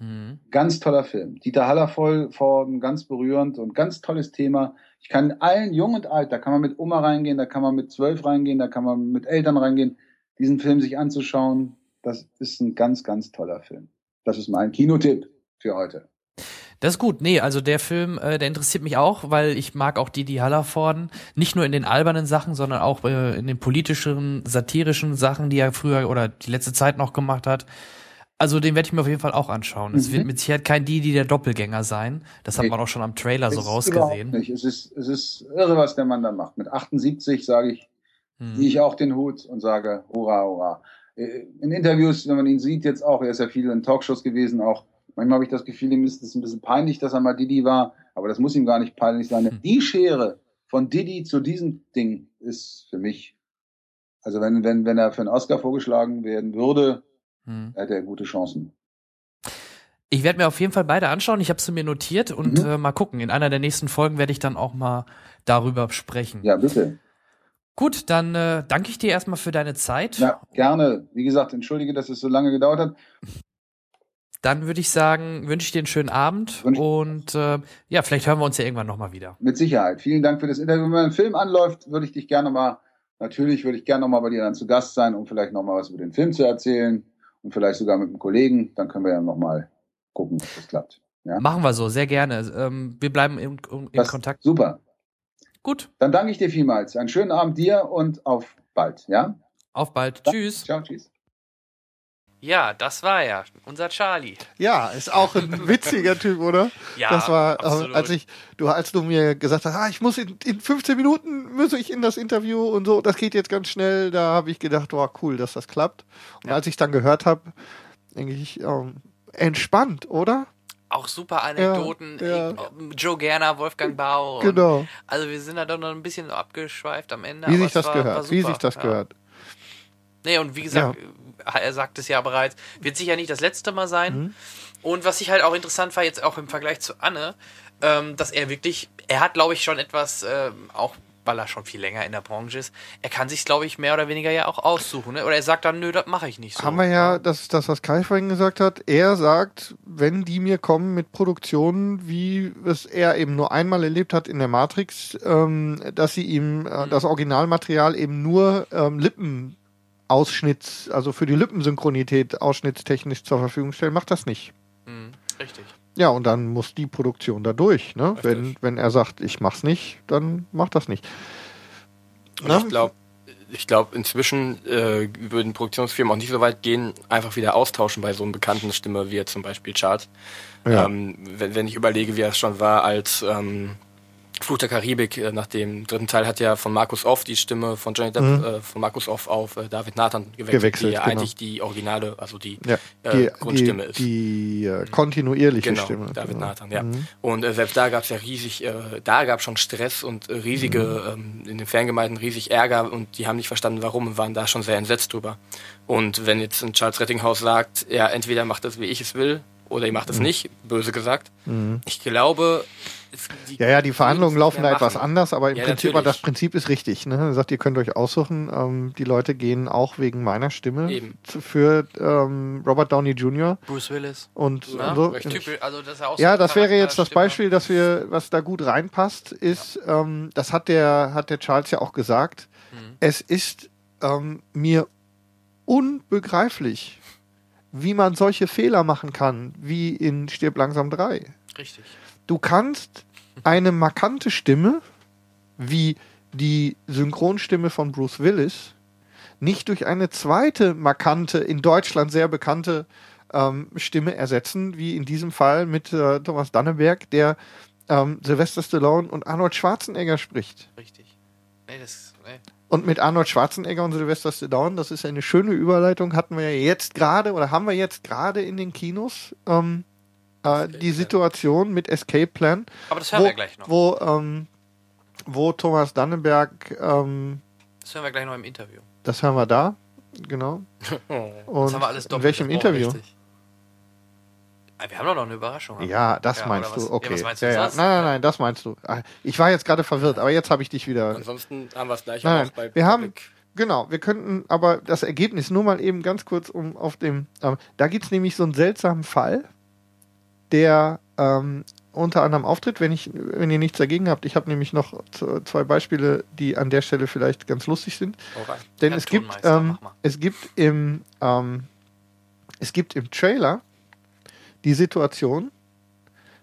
Mhm. Ganz toller Film. Dieter Hallervorden, ganz berührend und ganz tolles Thema. Ich kann allen, jung und alt, da kann man mit Oma reingehen, da kann man mit zwölf reingehen, da kann man mit Eltern reingehen, diesen Film sich anzuschauen. Das ist ein ganz, ganz toller Film. Das ist mein Kinotipp für heute. Das ist gut. Nee, also der Film, äh, der interessiert mich auch, weil ich mag auch Didi Hallervorden. Nicht nur in den albernen Sachen, sondern auch äh, in den politischen, satirischen Sachen, die er früher oder die letzte Zeit noch gemacht hat. Also den werde ich mir auf jeden Fall auch anschauen. Es Mhm. wird mit Sicherheit kein Didi der Doppelgänger sein. Das hat Nee. man auch schon am Trailer so Es rausgesehen. Nicht. Es, ist, es ist irre, was der Mann da macht. Mit 78 sage ich, Hm. ziehe ich auch den Hut und sage, hurra, hurra. Äh, In Interviews, wenn man ihn sieht jetzt auch, er ist ja viel in Talkshows gewesen, auch manchmal habe ich das Gefühl, ihm ist es ein bisschen peinlich, dass er mal Didi war, aber das muss ihm gar nicht peinlich sein. Hm. Die Schere von Didi zu diesem Ding ist für mich, also wenn, wenn, wenn er für einen Oscar vorgeschlagen werden würde, Hm. hätte er gute Chancen. Ich werde mir auf jeden Fall beide anschauen. Ich habe sie mir notiert und Mhm. äh, mal gucken. In einer der nächsten Folgen werde ich dann auch mal darüber sprechen. Ja, bitte. Gut, dann äh, danke ich dir erstmal für deine Zeit. Ja, gerne. Wie gesagt, entschuldige, dass es so lange gedauert hat. Dann würde ich sagen, wünsche ich dir einen schönen Abend und äh, ja, vielleicht hören wir uns ja irgendwann nochmal wieder. Mit Sicherheit. Vielen Dank für das Interview. Wenn ein Film anläuft, würde ich dich gerne mal, natürlich würde ich gerne noch mal bei dir dann zu Gast sein, um vielleicht noch mal was über den Film zu erzählen und vielleicht sogar mit einem Kollegen. Dann können wir ja noch mal gucken, ob das klappt. Ja? Machen wir so, sehr gerne. Ähm, wir bleiben in, in Das- Kontakt. Super. Gut. Dann danke ich dir vielmals. Einen schönen Abend dir und auf bald. Ja? Auf bald. Tschüss. Ciao, tschüss. Ja, das war er, unser Charlie. Ja, ist auch ein witziger Typ, oder? Ja, das war, äh, absolut. als ich, du, als du mir gesagt hast, ah, ich muss in, in 15 Minuten muss ich in das Interview und so, das geht jetzt ganz schnell, da habe ich gedacht, oh cool, dass das klappt. Und als ich dann gehört habe, denke ich, ähm, entspannt, oder? Auch super Anekdoten. Ja, ja. Ich- Joe Gerner, Wolfgang Bau. Genau. Also wir sind da doch noch ein bisschen abgeschweift am Ende. Wie sich das war, gehört, war wie sich das ja. gehört. Nee, und wie gesagt, er sagt es ja bereits, wird sicher nicht das letzte Mal sein. Mhm. Und was ich halt auch interessant war, jetzt auch im Vergleich zu Anne, ähm, dass er wirklich, er hat, glaube ich, schon etwas, ähm, auch weil er schon viel länger in der Branche ist, er kann sich, glaube ich, mehr oder weniger ja auch aussuchen. Ne? Oder er sagt dann, nö, das mache ich nicht so. Haben wir ja, das ist das, was Kai vorhin gesagt hat. Er sagt, wenn die mir kommen mit Produktionen, wie es er eben nur einmal erlebt hat in der Matrix, ähm, dass sie ihm äh, das Originalmaterial eben nur ähm, Lippenausschnitts, also für die Lippensynchronität ausschnittstechnisch zur Verfügung stellen, macht das nicht. Mhm, richtig. Ja, und dann muss die Produktion da durch. Ne? Wenn, wenn er sagt, ich mach's nicht, dann macht das nicht. Und Ne? ich glaube, ich glaube, inzwischen äh, würden Produktionsfirmen auch nicht so weit gehen, einfach wieder austauschen bei so einer bekannten Stimme wie jetzt zum Beispiel Charles. Ja. Ähm, wenn, wenn ich überlege, wie er es schon war als ähm, Fluch der Karibik, äh, nach dem dritten Teil hat ja von Markus Off die Stimme von Johnny Depp Mhm. äh, von Markus Off auf äh, David Nathan gewechselt, Gewechselt, die ja genau. eigentlich die Originale, also die, Ja, äh, die, Grundstimme die, ist. Die äh, kontinuierliche Genau, Stimme. David genau. Nathan, ja. Mhm. Und äh, selbst da gab es ja riesig, da gab es schon Stress und riesige, ähm, in den Fangemeinden riesig Ärger und die haben nicht verstanden, warum und waren da schon sehr entsetzt drüber. Und wenn jetzt ein Charles Rettinghaus sagt, ja, entweder macht das, wie ich es will, oder ihr macht es Mhm. nicht, böse gesagt. Mhm. Ich glaube, die Ja, ja, die Verhandlungen laufen da etwas anders, aber im Ja, Prinzip, natürlich. das Prinzip ist richtig. Ne? Er sagt, ihr könnt euch aussuchen. Ähm, die Leute gehen auch wegen meiner Stimme Eben. für ähm, Robert Downey Jr. Bruce Willis. Und, Ja, und so. recht typisch, also das ist ja auch so ja, das wäre jetzt das Charakterstimme. Beispiel, dass wir, was da gut reinpasst, ist, ähm, das hat der, hat der Charles ja auch gesagt. Mhm. Es ist ähm, mir unbegreiflich, wie man solche Fehler machen kann, wie in Stirb langsam 3. Richtig. Du kannst eine markante Stimme, wie die Synchronstimme von Bruce Willis, nicht durch eine zweite markante, in Deutschland sehr bekannte ähm, Stimme ersetzen, wie in diesem Fall mit äh, Thomas Danneberg, der ähm, Sylvester Stallone und Arnold Schwarzenegger spricht. Richtig. Nee, das, nee. Und mit Arnold Schwarzenegger und Sylvester Stallone, das ist eine schöne Überleitung, hatten wir ja jetzt gerade oder haben wir jetzt gerade in den Kinos ähm, äh, die Situation mit Escape Plan. Aber das hören wo, wir gleich noch. Wo, ähm, wo Thomas Dannenberg, ähm, Das hören wir gleich noch im Interview. das hören wir da, genau. Und haben wir alles in doppelt welchem gesprochen, Interview? richtig. Ah, Wir haben doch noch eine Überraschung. Ja, das Ja, meinst du. Okay. Ja, meinst du ja. Nein, nein, nein, das meinst du. Ah, Ich war jetzt gerade verwirrt, aber jetzt habe ich dich wieder. Ansonsten haben wir es gleich Nein, auch nein, bei wir haben, genau, wir könnten aber das Ergebnis nur mal eben ganz kurz um auf dem, ähm, da gibt es nämlich so einen seltsamen Fall, der ähm, unter anderem auftritt, wenn ich, wenn ihr nichts dagegen habt. Ich habe nämlich noch zwei Beispiele, die an der Stelle vielleicht ganz lustig sind. Rein. Denn es gibt, ähm, es gibt im, ähm, es gibt im Trailer die Situation,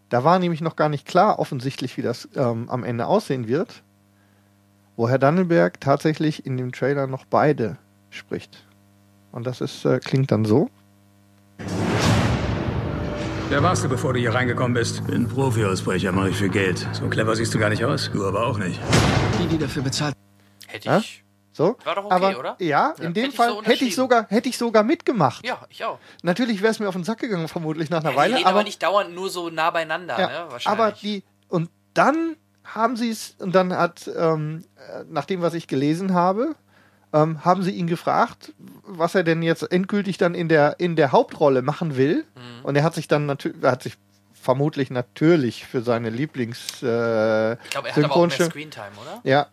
Da war nämlich noch gar nicht klar, offensichtlich, wie das ähm, am Ende aussehen wird, wo Herr Dannenberg tatsächlich in dem Trailer noch beide spricht. Und das ist, äh, klingt dann so. Wer warst du, bevor du hier reingekommen bist? Bin Profi-Ausbrecher, mache ich für Geld. So clever siehst du gar nicht aus. Du aber auch nicht. Die, die dafür bezahlt. Hätte Ja? ich. So? War doch okay, Aber oder? ja, in dem Hätte ich Fall so hätte ich sogar hätte ich sogar mitgemacht. Ja, ich auch. Natürlich wäre es mir auf den Sack gegangen, vermutlich nach einer Die Weile. reden aber, nicht dauernd nur so nah beieinander, Ja, ne? Wahrscheinlich. aber die und dann haben sie es und dann hat ähm, äh, nach dem was ich gelesen habe ähm, haben sie ihn gefragt was er denn jetzt endgültig dann in der in der Hauptrolle machen will Mhm. und er hat sich dann natürlich hat sich vermutlich natürlich für seine Lieblings äh, ich glaube, er hat aber auch mehr Screentime, oder? ja,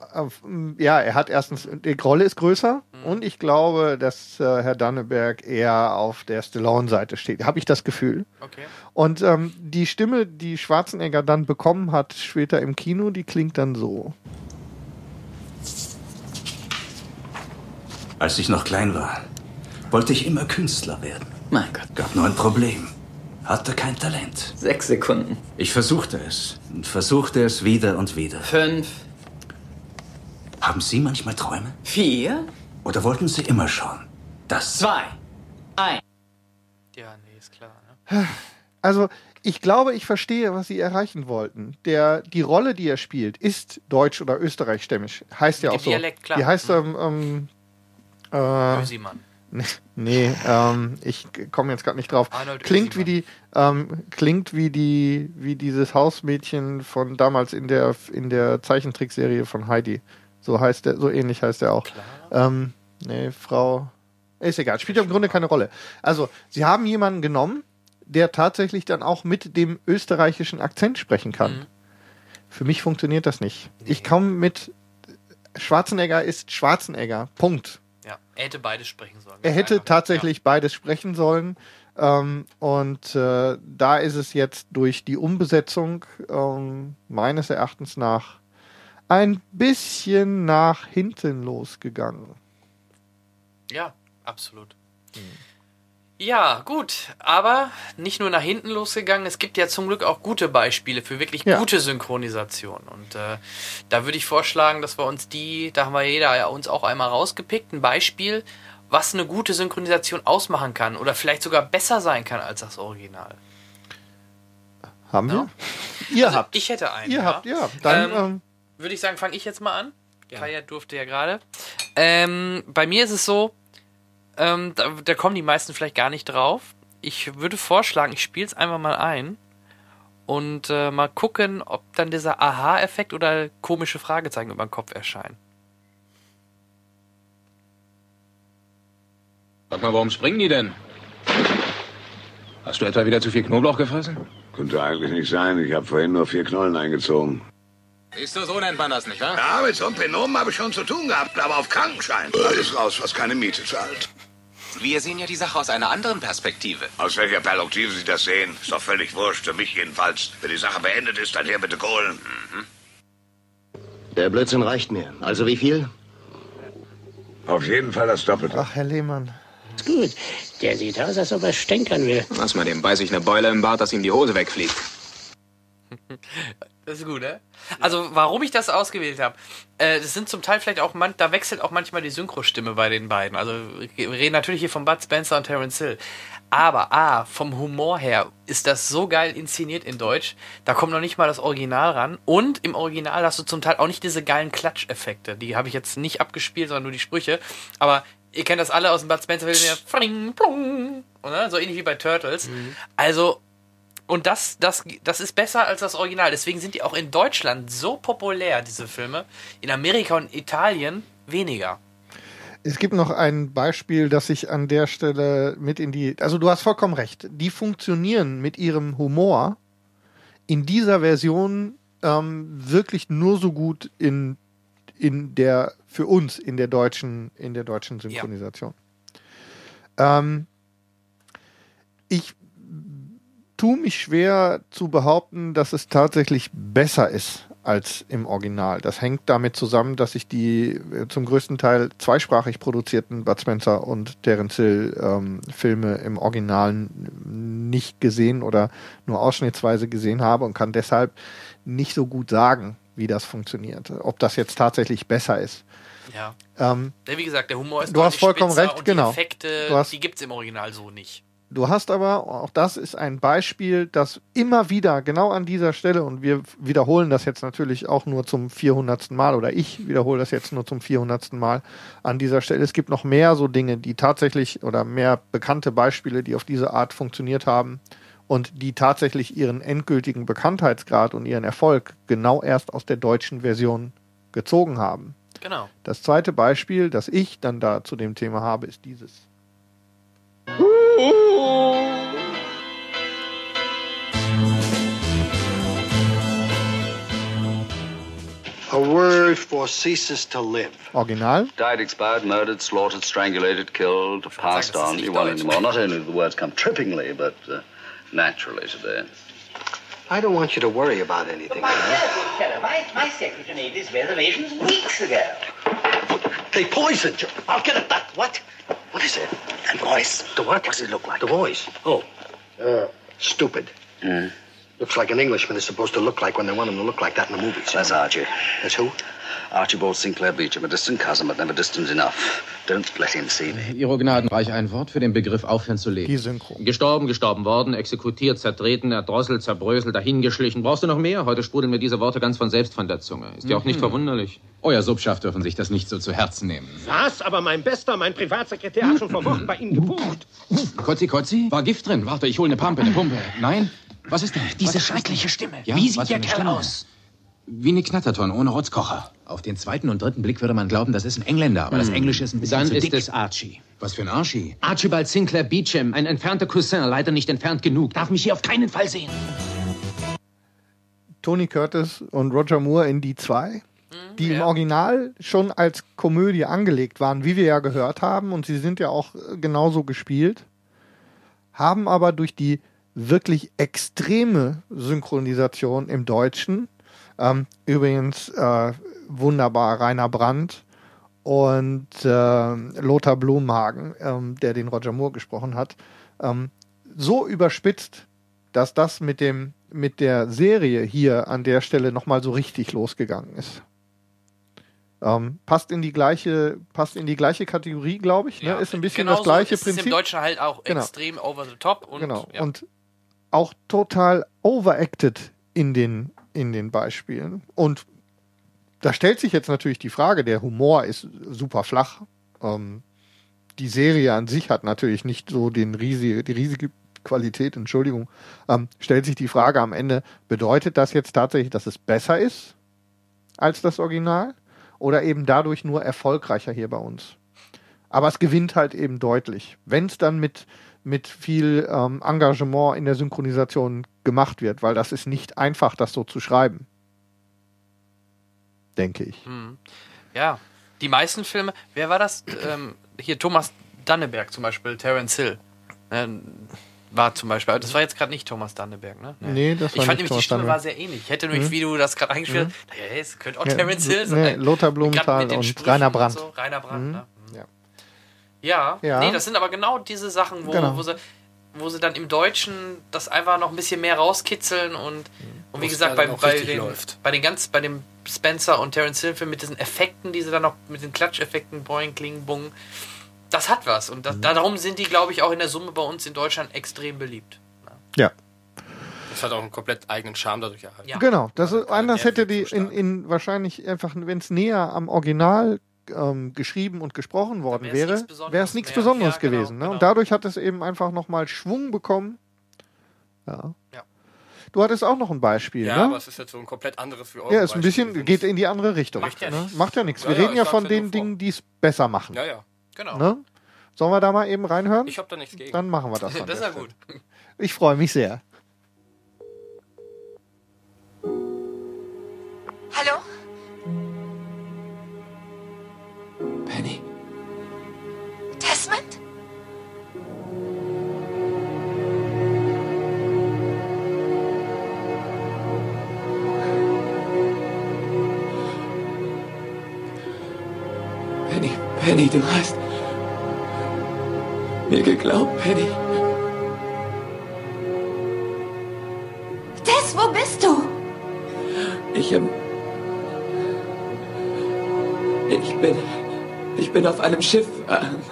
m, ja, er hat erstens, die Rolle ist größer und ich glaube, dass äh, Herr Danneberg eher auf der Stallone-Seite steht. Habe ich das Gefühl. Okay. Und ähm, die Stimme, die Schwarzenegger dann bekommen hat, später im Kino, die klingt dann so. Als ich noch klein war, wollte ich immer Künstler werden. Mein Gott. Gab nur ein Problem. Hatte kein Talent. Sechs Sekunden. Ich versuchte es und versuchte es wieder und wieder. Fünf. Haben Sie manchmal Träume? Vier. Oder wollten Sie immer schon? Das. Zwei. Ein. Ja, nee, ist klar. Ne? Also, ich glaube, ich verstehe, was sie erreichen wollten. Der, die Rolle, die er spielt, ist deutsch- oder österreichstämmig. Heißt ja auch so. Dialekt, klar. Die heißt ähm, ähm, äh. Nee, nee ähm, ich komme jetzt gerade nicht drauf. Arnold Klingt wie die, ähm, klingt wie die, wie dieses Hausmädchen von damals in der in der Zeichentrickserie von Heidi. So heißt der, so ähnlich heißt er auch. Ähm, nee, Frau. Ist egal, spielt ja im Grunde keine Rolle. Also, sie haben jemanden genommen, der tatsächlich dann auch mit dem österreichischen Akzent sprechen kann. Mhm. Für mich funktioniert das nicht. Ich komme mit Schwarzenegger ist Schwarzenegger. Punkt. Ja, er hätte beides sprechen sollen. Er hätte tatsächlich beides sprechen sollen. Ähm, und äh, da ist es jetzt durch die Umbesetzung ähm, meines Erachtens nach ein bisschen nach hinten losgegangen. Ja, absolut. Ja, gut, aber nicht nur nach hinten losgegangen, es gibt ja zum Glück auch gute Beispiele für wirklich Ja. gute Synchronisation. Und äh, da würde ich vorschlagen, dass wir uns die, da haben wir jeder ja uns auch einmal rausgepickt, ein Beispiel, was eine gute Synchronisation ausmachen kann oder vielleicht sogar besser sein kann als das Original. Haben wir? Ihr Also, habt. Ich hätte einen. Ihr ja. habt, ja. Dann, ähm, ähm, würde ich sagen, fange ich jetzt mal an. Kaya durfte ja gerade. Ähm, bei mir ist es so, ähm, da, da kommen die meisten vielleicht gar nicht drauf. Ich würde vorschlagen, ich spiele es einfach mal ein und äh, mal gucken, ob dann dieser Aha-Effekt oder komische Fragezeichen über den Kopf erscheinen. Sag mal, warum springen die denn? Hast du etwa wieder zu viel Knoblauch gefressen? Könnte eigentlich nicht sein. Ich habe vorhin nur vier Knollen eingezogen. Siehst du, so nennt man das, nicht wahr? Ja, mit so einem Penomen habe ich schon zu tun gehabt, aber auf Krankenschein. Alles raus, was keine Miete zahlt. Wir sehen ja die Sache aus einer anderen Perspektive. Aus welcher Perspektive Sie das sehen, ist doch völlig wurscht, für mich jedenfalls. Wenn die Sache beendet ist, dann her bitte Kohlen. Der Blödsinn reicht mir. Also wie viel? Auf jeden Fall das Doppelte. Ach, Herr Lehmann. Gut, der sieht aus, als ob er stänkern will. Lass mal dem beiß ich eine Beule im Bart, dass ihm die Hose wegfliegt. Das ist gut, ne? Also, warum ich das ausgewählt habe, äh, das sind zum Teil vielleicht auch, man, da wechselt auch manchmal die Synchrostimme bei den beiden. Also, wir reden natürlich hier von Bud Spencer und Terence Hill. Aber, ah, vom Humor her ist das so geil inszeniert in Deutsch, da kommt noch nicht mal das Original ran. Und im Original hast du zum Teil auch nicht diese geilen Klatscheffekte. Die habe ich jetzt nicht abgespielt, sondern nur die Sprüche. Aber ihr kennt das alle aus dem Bud Spencer Film, plong, oder? so ähnlich wie bei Turtles. Also, und das, das, das ist besser als das Original. Deswegen sind die auch in Deutschland so populär, diese Filme. In Amerika und Italien weniger. Es gibt noch ein Beispiel, das ich an der Stelle mit in die. Also du hast vollkommen recht. Die funktionieren mit ihrem Humor in dieser Version ähm, wirklich nur so gut in, in der für uns in der deutschen in der deutschen Synchronisation. Ähm, ich tue mich schwer zu behaupten, dass es tatsächlich besser ist als im Original. Das hängt damit zusammen, dass ich die äh, zum größten Teil zweisprachig produzierten Bud Spencer und Terence Hill ähm, Filme im Original nicht gesehen oder nur ausschnittsweise gesehen habe und kann deshalb nicht so gut sagen, wie das funktioniert. Ob das jetzt tatsächlich besser ist. Ja. Ähm, Wie gesagt, der Humor ist Du hast vollkommen recht, genau. Die Effekte, Du hast- die gibt's im Original so nicht. Du hast aber, auch das ist ein Beispiel, das immer wieder genau an dieser Stelle, und wir wiederholen das jetzt natürlich auch nur zum 400. Mal, oder ich wiederhole das jetzt nur zum 400. Mal an dieser Stelle. Es gibt noch mehr so Dinge, die tatsächlich, oder mehr bekannte Beispiele, die auf diese Art funktioniert haben und die tatsächlich ihren endgültigen Bekanntheitsgrad und ihren Erfolg genau erst aus der deutschen Version gezogen haben. Genau. Das zweite Beispiel, das ich dann da zu dem Thema habe, ist dieses. A word for ceases to live. Original. Died, expired, murdered, slaughtered, strangulated, killed, passed on. You want anymore. Not only do the words come trippingly, but uh, naturally today. I don't want you to worry about anything. My fellow, my, my secretary made these reservations weeks ago. They poisoned you. I'll get it that. What? What is it? That voice. The what? What does it look like? The voice. Oh. Uh, stupid. Hmm. Looks like an Englishman is supposed to look like when they want him to look like that in the movies. That's Archie. That's who? Archibald Sinclair Beecham, a distant cousin, but never distant enough. Don't let him see me. Ihre Gnaden, reich ein Wort für den Begriff aufhören zu leben. Die Synchro. Gestorben, gestorben worden, exekutiert, zertreten, erdrosselt, zerbröselt, dahingeschlichen. Brauchst du noch mehr? Heute sprudeln mir diese Worte ganz von selbst von der Zunge. Ist ja auch nicht Mhm. verwunderlich. Euer Subschaft dürfen sich das nicht so zu Herzen nehmen. Was? Aber mein Bester, mein Privatsekretär hat schon vor Wochen bei Ihnen gebucht. Kotzi, Kotzi? War Gift drin. Warte, ich hole eine Pampe, eine Pumpe. Nein? Was ist denn? Diese Was schreckliche? Stimme. Ja, Wie sieht der Kerl Stimme? aus? Wie eine Knattertonne ohne Rotzkocher. Auf den zweiten und dritten Blick würde man glauben, das ist ein Engländer, aber das Hm. Englische ist ein bisschen Dann zu ist dick. es Archie. Was für ein Archie? Archibald Sinclair Beecham, ein entfernter Cousin, leider nicht entfernt genug. Darf mich hier auf keinen Fall sehen. Tony Curtis und Roger Moore in die zwei, Mhm, die im Original schon als Komödie angelegt waren, wie wir ja gehört haben, und sie sind ja auch äh, genauso gespielt, haben aber durch die wirklich extreme Synchronisation im Deutschen, ähm, übrigens äh, wunderbar Rainer Brandt und äh, Lothar Blumhagen, ähm, der den Roger Moore gesprochen hat, ähm, so überspitzt, dass das mit dem mit der Serie hier an der Stelle nochmal so richtig losgegangen ist. Ähm, passt in die gleiche, passt in die gleiche Kategorie, glaube ich. Ne? ist ein bisschen das gleiche ist Prinzip. Es im Deutschen halt auch Genau. extrem over the top und genau. ja. Und auch total overacted in den, in den Beispielen. Und da stellt sich jetzt natürlich die Frage, der Humor ist super flach. Ähm, die Serie an sich hat natürlich nicht so den riesige, die riesige Qualität, Entschuldigung. Ähm, stellt sich die Frage am Ende, bedeutet das jetzt tatsächlich, dass es besser ist als das Original? Oder eben dadurch nur erfolgreicher hier bei uns? Aber es gewinnt halt eben deutlich. Wenn es dann mit, mit viel ähm, Engagement in der Synchronisation gemacht wird, weil das ist nicht einfach, das so zu schreiben. Denke ich. Hm. Ja, die meisten Filme, wer war das? Ähm, hier Thomas Danneberg zum Beispiel, Terence Hill. Ähm, war zum Beispiel, das war jetzt gerade nicht Thomas Danneberg, ne? Nee, das Ich war fand nicht nämlich, die Thomas Stimme Danneberg. war sehr ähnlich. Ich hätte nämlich, Mhm. wie du das gerade eingespielt Mhm. hast, ja, es könnte auch Ja, Terence Hill nee, sein. Lothar Gerade Blumenthal und Sprüchen Rainer und Brandt. So. Rainer Brandt, Mhm. ne? Ja. Ja, Ja. nee, das sind aber genau diese Sachen, wo, Genau. wo, sie, wo sie dann im Deutschen das einfach noch ein bisschen mehr rauskitzeln und, und wie gesagt, bei, bei, den, läuft. bei den ganz, bei dem Spencer und Terence Hill Film mit diesen Effekten, die sie dann noch, mit den Klatscheffekten, Boing, Kling, Bung, das hat was. Und das, darum sind die, glaube ich, auch in der Summe bei uns in Deutschland extrem beliebt. Ja. Das hat auch einen komplett eigenen Charme dadurch erhalten. Genau, das ist, anders hätte die in, in wahrscheinlich einfach, wenn es näher am Original ähm, geschrieben und gesprochen worden wäre, wäre es nichts Besonderes gewesen. ne? Und dadurch hat es eben einfach nochmal Schwung bekommen. Ja. Du hattest auch noch ein Beispiel, Ja, ne? aber es ist jetzt so ein komplett anderes für eure Ja, ist ein bisschen, geht in die andere Richtung. Macht ja ne? nichts. Macht ja nichts. Wir Ja, ja, reden ja von ja den. Dingen, die es besser machen. Ja, ja. Genau. Ne? Sollen wir da mal eben reinhören? Ich hab da nichts gegen. Dann machen wir das. Das ist ja gut. Ich freue mich sehr. Hallo? Penny, du hast mir geglaubt, Penny. Tess, wo bist du? Ich, ähm, ich bin, ich bin auf einem Schiff. Ähm,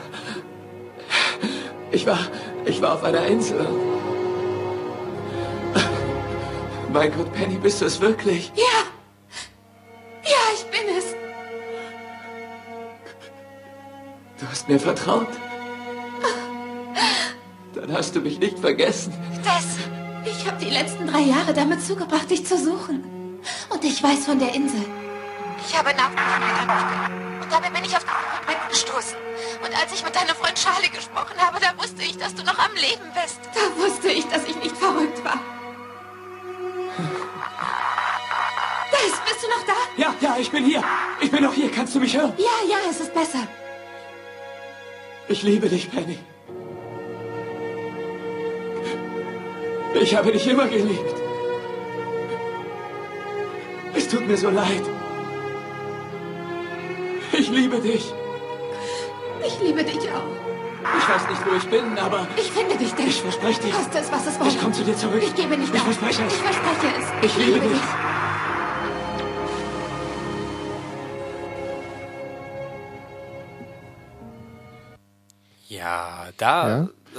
ich war, ich war auf einer Insel. Mein Gott, Penny, bist du es wirklich? Ja, hast mir vertraut. Dann hast du mich nicht vergessen. Tess, ich habe die letzten drei Jahre damit zugebracht, dich zu suchen. Und ich weiß von der Insel. Ich habe nachgeguckt. Und dabei bin ich auf Moment gestoßen. Und als ich mit deinem Freund Charlie gesprochen habe, da wusste ich, dass du noch am Leben bist. Da wusste ich, dass ich nicht verrückt war. Tess, bist du noch da? Ja, ja, ich bin hier. Ich bin noch hier. Kannst du mich hören? Ja, ja, es ist besser. Ich liebe dich, Penny. Ich habe dich immer geliebt. Es tut mir so leid. Ich liebe dich. Ich liebe dich auch. Ich weiß nicht, wo ich bin, aber Ich finde dich, Tess. ich verspreche dir. Koste es, was es wolle. Ich komme zu dir zurück. Ich gebe nicht Ich auf. verspreche es. Ich verspreche es. Ich liebe dich. Ja, da. Äh,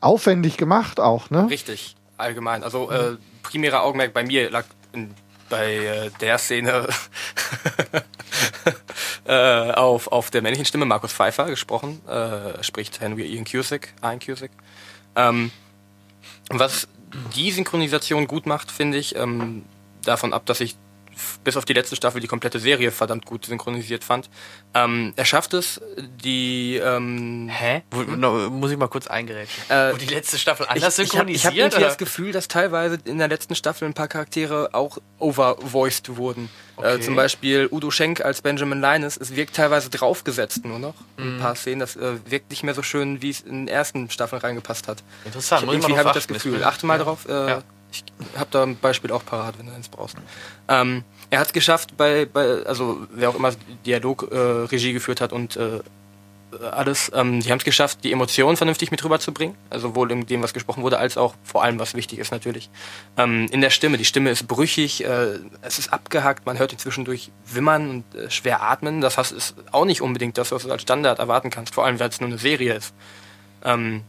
Aufwendig gemacht auch, ne? Richtig, allgemein. Also äh, primärer Augenmerk bei mir lag in, bei äh, der Szene äh, auf, auf der männlichen Stimme, Markus Pfeiffer gesprochen, äh, spricht Henry Ian Cusick, Ian Cusick. Ähm, was die Synchronisation gut macht, finde ich, ähm, davon ab, dass ich bis auf die letzte Staffel die komplette Serie verdammt gut synchronisiert fand. Ähm, er schafft es, die ähm, Hä? Wo, no, muss ich mal kurz eingerätschen. Äh, Wo die letzte Staffel anders ich, ich hab- Ich habe synchronisiert? irgendwie das Gefühl, dass teilweise in der letzten Staffel ein paar Charaktere auch overvoiced wurden. Äh, Okay. zum Beispiel Udo Schenk als Benjamin Linus. Es wirkt teilweise draufgesetzt nur noch. Ein Mhm. paar Szenen. Das äh, wirkt nicht mehr so schön, wie es in den ersten Staffeln reingepasst hat. Interessant, Ich, irgendwie habe ich das Gefühl. Achte mal ja. drauf. Äh, Ja. Ich habe da ein Beispiel auch parat, wenn du eins brauchst. Ähm, er hat es geschafft, bei, bei, also wer auch immer Dialog äh, geführt hat und äh, alles, ähm, die haben es geschafft, die Emotionen vernünftig mit rüberzubringen. Also sowohl in dem, was gesprochen wurde, als auch vor allem, was wichtig ist natürlich. Ähm, in der Stimme. Die Stimme ist brüchig, äh, es ist abgehackt, man hört ihn zwischendurch wimmern und äh, schwer atmen. Das heißt, ist auch nicht unbedingt das, was du als Standard erwarten kannst, vor allem, weil es nur eine Serie ist. Ähm,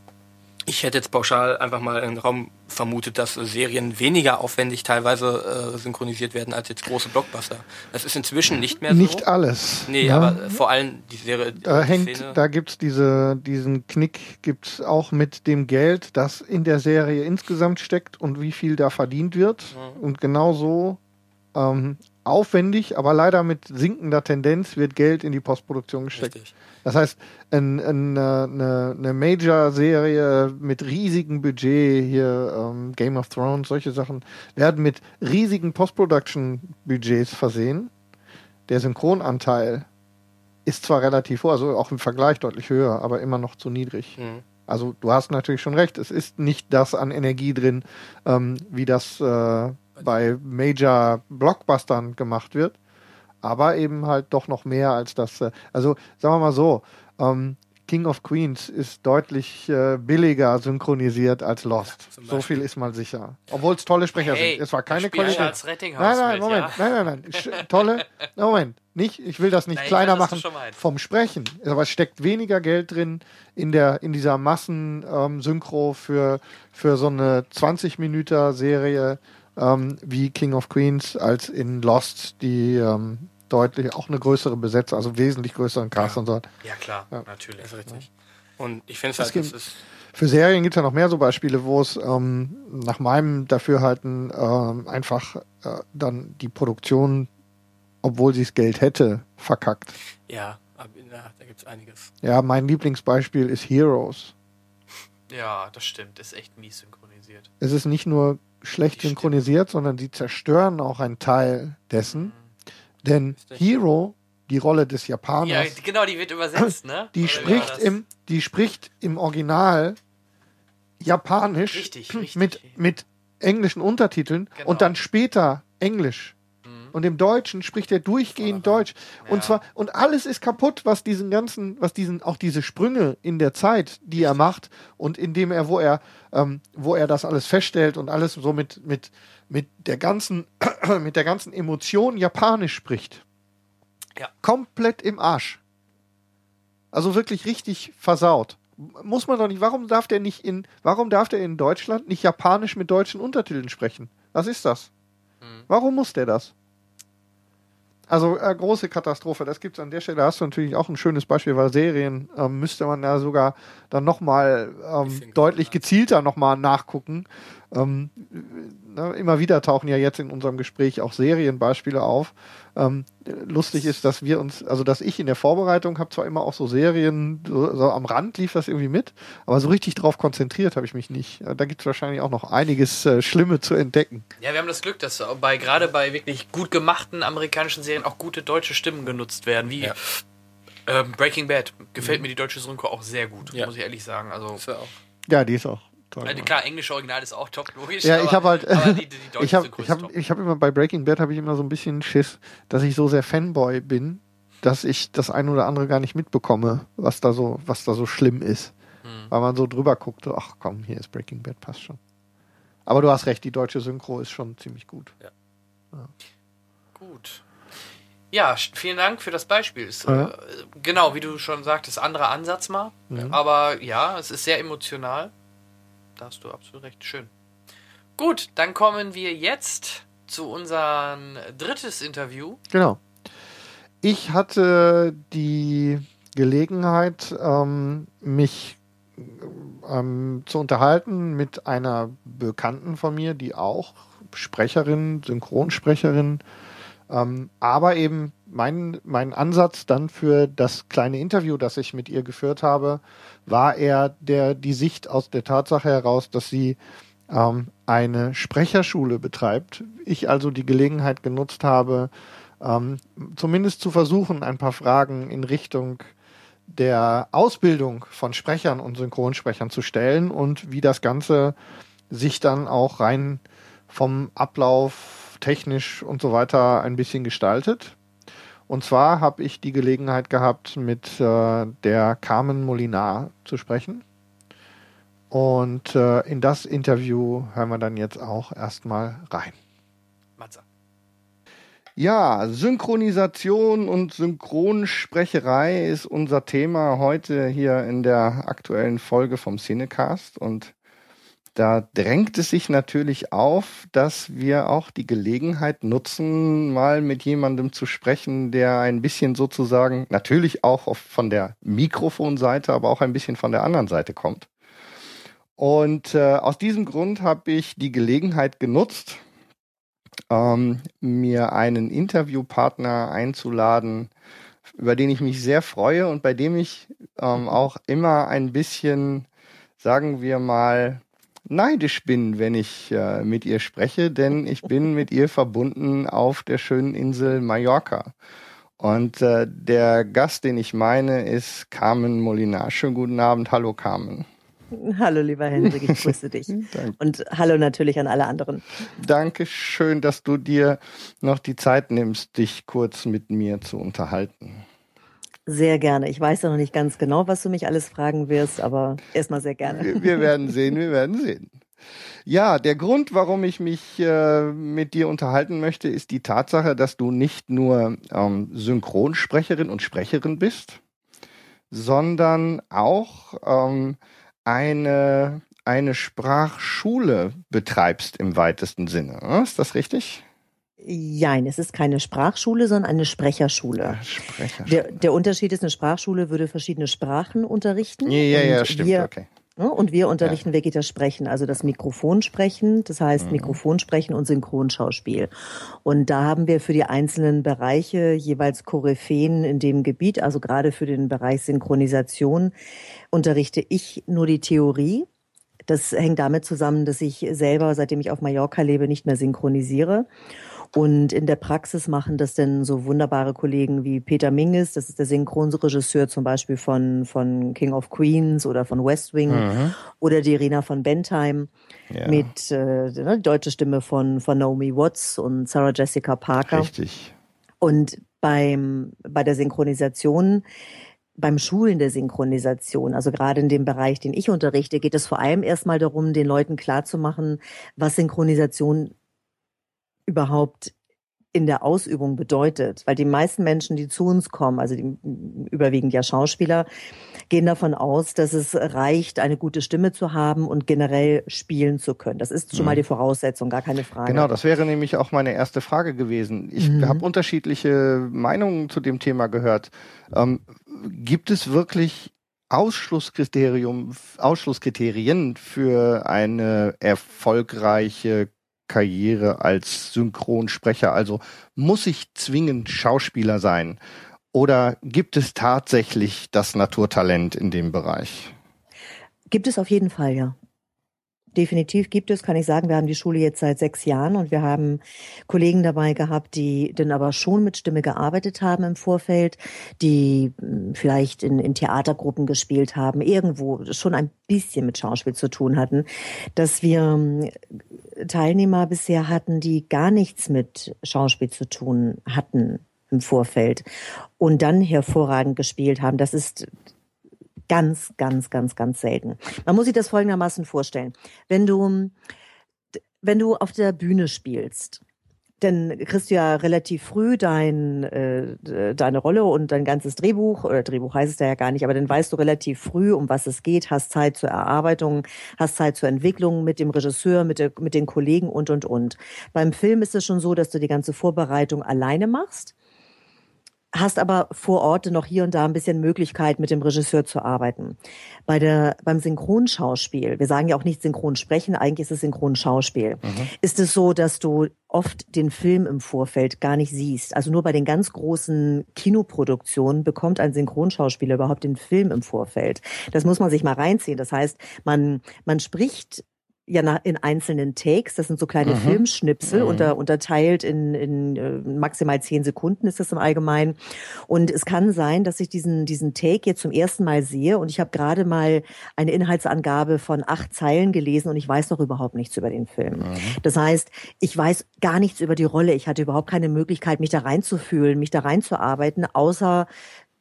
ich hätte jetzt pauschal einfach mal in den Raum vermutet, dass Serien weniger aufwendig teilweise äh, synchronisiert werden als jetzt große Blockbuster. Das ist inzwischen nicht mehr so. Nicht alles. Nee, ne? aber vor allem die Serie. Da die hängt, Szene, da gibt's diese, diesen Knick gibt's auch mit dem Geld, das in der Serie insgesamt steckt und wie viel da verdient wird. Mhm. Und genauso ähm, aufwendig, aber leider mit sinkender Tendenz wird Geld in die Postproduktion gesteckt. Das heißt, ein, ein, äh, eine, eine Major-Serie mit riesigem Budget, hier ähm, Game of Thrones, solche Sachen, werden mit riesigen Post-Production-Budgets versehen. Der Synchronanteil ist zwar relativ hoch, also auch im Vergleich deutlich höher, aber immer noch zu niedrig. Mhm. Also du hast natürlich schon recht, es ist nicht das an Energie drin, ähm, wie das äh, bei Major-Blockbustern gemacht wird, aber eben halt doch noch mehr als das. Äh, also sagen wir mal so, ähm, King of Queens ist deutlich äh, billiger synchronisiert als Lost. so viel ist mal sicher. Obwohl es tolle Sprecher Hey, sind. Es war keine Qualität. Rettinghaus Nein, nein, Moment. ja? Nein, nein, nein. Sch- Tolle. Moment. Nicht, ich will das nicht Nein, kleiner weiß, machen vom Sprechen. Aber es steckt weniger Geld drin in der in dieser Massen-Synchro für, für so eine 20 Minuten Serie ähm, wie King of Queens als in Lost, die ähm, deutlich auch eine größere Besetzung, also wesentlich größeren Cast und so. hat. Ja, klar, Ja. natürlich. ist richtig. Und ich finde es halt, gibt- das ist Für Serien gibt es ja noch mehr so Beispiele, wo es ähm, nach meinem Dafürhalten ähm, einfach äh, dann die Produktion, obwohl sie das Geld hätte, verkackt. ja, ja da gibt es einiges. Ja, mein Lieblingsbeispiel ist Heroes. Ja, das stimmt. Ist echt mies synchronisiert. Es ist nicht nur schlecht synchronisiert, sondern sie zerstören auch einen Teil dessen. Denn Hero, die Rolle des Japaners, Ja, genau, die wird übersetzt, ne? die Oder spricht im, die spricht im Original Japanisch Richtig, richtig. mit, mit englischen Untertiteln Genau. und dann später Englisch. Und im Deutschen spricht er durchgehend Deutsch. Und zwar, und alles ist kaputt, was diesen ganzen, was diesen, auch diese Sprünge in der Zeit, die er macht und indem er, wo er, ähm, wo er das alles feststellt und alles so mit, mit, mit der ganzen, mit der ganzen Emotion Japanisch spricht. Ja. Komplett im Arsch. Also wirklich richtig versaut. Muss man doch nicht, warum darf der nicht in, warum darf der in Deutschland nicht Japanisch mit deutschen Untertiteln sprechen? Was ist das? Warum muss der das? Also äh, große Katastrophe. Das gibt's an der Stelle. Da hast du natürlich auch ein schönes Beispiel, weil Serien ähm, müsste man ja sogar dann nochmal ähm, deutlich gezielter nochmal nachgucken. Ähm, ne, immer wieder tauchen ja jetzt in unserem Gespräch auch Serienbeispiele auf. Ähm, lustig ist, dass wir uns, also dass ich in der Vorbereitung habe zwar immer auch so Serien, so, so am Rand lief das irgendwie mit, aber so richtig drauf konzentriert habe ich mich nicht. Da gibt's wahrscheinlich auch noch einiges äh, Schlimme zu entdecken. Ja, wir haben das Glück, dass bei gerade bei wirklich gut gemachten amerikanischen Serien auch gute deutsche Stimmen genutzt werden, wie ähm, Breaking Bad. Gefällt Mhm. mir die deutsche Synchro auch sehr gut, Ja. muss ich ehrlich sagen. Also Ja, die ist auch. Also klar, englische Original ist auch top, logisch. Ja, aber, ich habe halt, die, die ich habe, ich habe, ich habe immer bei Breaking Bad habe ich immer so ein bisschen Schiss, dass ich so sehr Fanboy bin, dass ich das ein oder andere gar nicht mitbekomme, was da so, was da so schlimm ist, Hm. weil man so drüber guckt, so, ach komm, hier ist Breaking Bad, passt schon. Aber du hast recht, die deutsche Synchro ist schon ziemlich gut. Gut. Ja, sch- vielen Dank für das Beispiel. Ist, Ja. äh, genau, wie du schon sagtest, anderer Ansatz mal. Mhm. Aber ja, es ist sehr emotional. Da hast du absolut recht. Schön. Gut, dann kommen wir jetzt zu unserem drittes Interview. Genau. Ich hatte die Gelegenheit, ähm, mich ähm, zu unterhalten mit einer Bekannten von mir, die auch Sprecherin, Synchronsprecherin, ähm, aber eben mein, mein Ansatz dann für das kleine Interview, das ich mit ihr geführt habe, war eher der, die Sicht aus der Tatsache heraus, dass sie ähm, eine Sprecherschule betreibt. Ich also die Gelegenheit genutzt habe, ähm, zumindest zu versuchen, ein paar Fragen in Richtung der Ausbildung von Sprechern und Synchronsprechern zu stellen und wie das Ganze sich dann auch rein vom Ablauf technisch und so weiter ein bisschen gestaltet. Und zwar habe ich die Gelegenheit gehabt, mit äh, der Carmen Molinar zu sprechen. Und äh, in das Interview hören wir dann jetzt auch erstmal rein. Matze. Ja, Synchronisation und Synchronsprecherei ist unser Thema heute hier in der aktuellen Folge vom Cinecast und da drängt es sich natürlich auf, dass wir auch die Gelegenheit nutzen, mal mit jemandem zu sprechen, der ein bisschen sozusagen natürlich auch von der Mikrofonseite, aber auch ein bisschen von der anderen Seite kommt. Und äh, aus diesem Grund habe ich die Gelegenheit genutzt, ähm, mir einen Interviewpartner einzuladen, über den ich mich sehr freue und bei dem ich ähm, auch immer ein bisschen, sagen wir mal, neidisch bin, wenn ich äh, mit ihr spreche, denn ich bin mit ihr verbunden auf der schönen Insel Mallorca. Und äh, der Gast, den ich meine, ist Carmen Molinar. Schönen guten Abend. Hallo Carmen. Hallo, lieber Hendrik, ich grüße dich. Und hallo natürlich an alle anderen. Danke schön, dass du dir noch die Zeit nimmst, dich kurz mit mir zu unterhalten. Sehr gerne. Ich weiß ja noch nicht ganz genau, was du mich alles fragen wirst, aber erstmal sehr gerne. Wir, werden sehen, wir werden sehen. Ja, der Grund, warum ich mich äh, mit dir unterhalten möchte, ist die Tatsache, dass du nicht nur ähm, Synchronsprecherin und Sprecherin bist, sondern auch ähm, eine, eine Sprachschule betreibst im weitesten Sinne. ne? Ist das richtig? Jein, es ist keine Sprachschule, sondern eine Sprecherschule. Sprecherschule. Der, der Unterschied ist, eine Sprachschule würde verschiedene Sprachen unterrichten. Ja, ja, ja, und stimmt, Wir, okay. ne, Und wir unterrichten wirklich das Sprechen, also das Mikrofonsprechen, das heißt Mhm. Mikrofonsprechen und Synchronschauspiel. Und da haben wir für die einzelnen Bereiche jeweils Koryphäen in dem Gebiet, also gerade für den Bereich Synchronisation unterrichte ich nur die Theorie. Das hängt damit zusammen, dass ich selber, seitdem ich auf Mallorca lebe, nicht mehr synchronisiere. Und in der Praxis machen das denn so wunderbare Kollegen wie Peter Minges, das ist der Synchronregisseur zum Beispiel von, von King of Queens oder von West Wing Mhm. oder die Rena von Bentheim Ja. mit äh, die deutsche Stimme von, von Naomi Watts und Sarah Jessica Parker. Richtig. Und beim, bei der Synchronisation, beim Schulen der Synchronisation, also gerade in dem Bereich, den ich unterrichte, geht es vor allem erstmal darum, den Leuten klarzumachen, was Synchronisation überhaupt in der Ausübung bedeutet. Weil die meisten Menschen, die zu uns kommen, also die überwiegend ja Schauspieler, gehen davon aus, dass es reicht, eine gute Stimme zu haben und generell spielen zu können. Das ist schon mal Mhm. die Voraussetzung, gar keine Frage. Genau, das wäre nämlich auch meine erste Frage gewesen. Ich Mhm. habe unterschiedliche Meinungen zu dem Thema gehört. Ähm, gibt es wirklich Ausschlusskriterium, Ausschlusskriterien für eine erfolgreiche Karriere als Synchronsprecher? Also muss ich zwingend Schauspieler sein? Oder gibt es tatsächlich das Naturtalent in dem Bereich? Gibt es auf jeden Fall, ja. Definitiv gibt es, kann ich sagen. Wir haben die Schule jetzt seit sechs Jahren und wir haben Kollegen dabei gehabt, die dann aber schon mit Stimme gearbeitet haben im Vorfeld, die mh, vielleicht in, in Theatergruppen gespielt haben, irgendwo schon ein bisschen mit Schauspiel zu tun hatten, dass wir mh, Teilnehmer bisher hatten, die gar nichts mit Schauspiel zu tun hatten im Vorfeld und dann hervorragend gespielt haben. Das ist ganz, ganz, ganz, ganz selten. Man muss sich das folgendermaßen vorstellen. Wenn du, wenn du auf der Bühne spielst, dann kriegst du ja relativ früh dein, äh, deine Rolle und dein ganzes Drehbuch, oder Drehbuch heißt es ja gar nicht, aber dann weißt du relativ früh, um was es geht, hast Zeit zur Erarbeitung, hast Zeit zur Entwicklung mit dem Regisseur, mit, der, mit den Kollegen und, und, und. Beim Film ist es schon so, dass du die ganze Vorbereitung alleine machst hast aber vor Ort noch hier und da ein bisschen Möglichkeit, mit dem Regisseur zu arbeiten. Bei der, beim Synchronschauspiel, wir sagen ja auch nicht Synchronsprechen, eigentlich ist es Synchronschauspiel, ist es so, dass du oft den Film im Vorfeld gar nicht siehst. Also nur bei den ganz großen Kinoproduktionen bekommt ein Synchronschauspieler überhaupt den Film im Vorfeld. Das muss man sich mal reinziehen. Das heißt, man, man spricht ja in einzelnen Takes. Das sind so kleine Mhm. Filmschnipsel, Mhm. unter, unterteilt in, in äh, maximal zehn Sekunden ist das im Allgemeinen. Und es kann sein, dass ich diesen, diesen Take jetzt zum ersten Mal sehe und ich habe gerade mal eine Inhaltsangabe von acht Zeilen gelesen und ich weiß noch überhaupt nichts über den Film. Das heißt, ich weiß gar nichts über die Rolle. Ich hatte überhaupt keine Möglichkeit, mich da reinzufühlen, mich da reinzuarbeiten, außer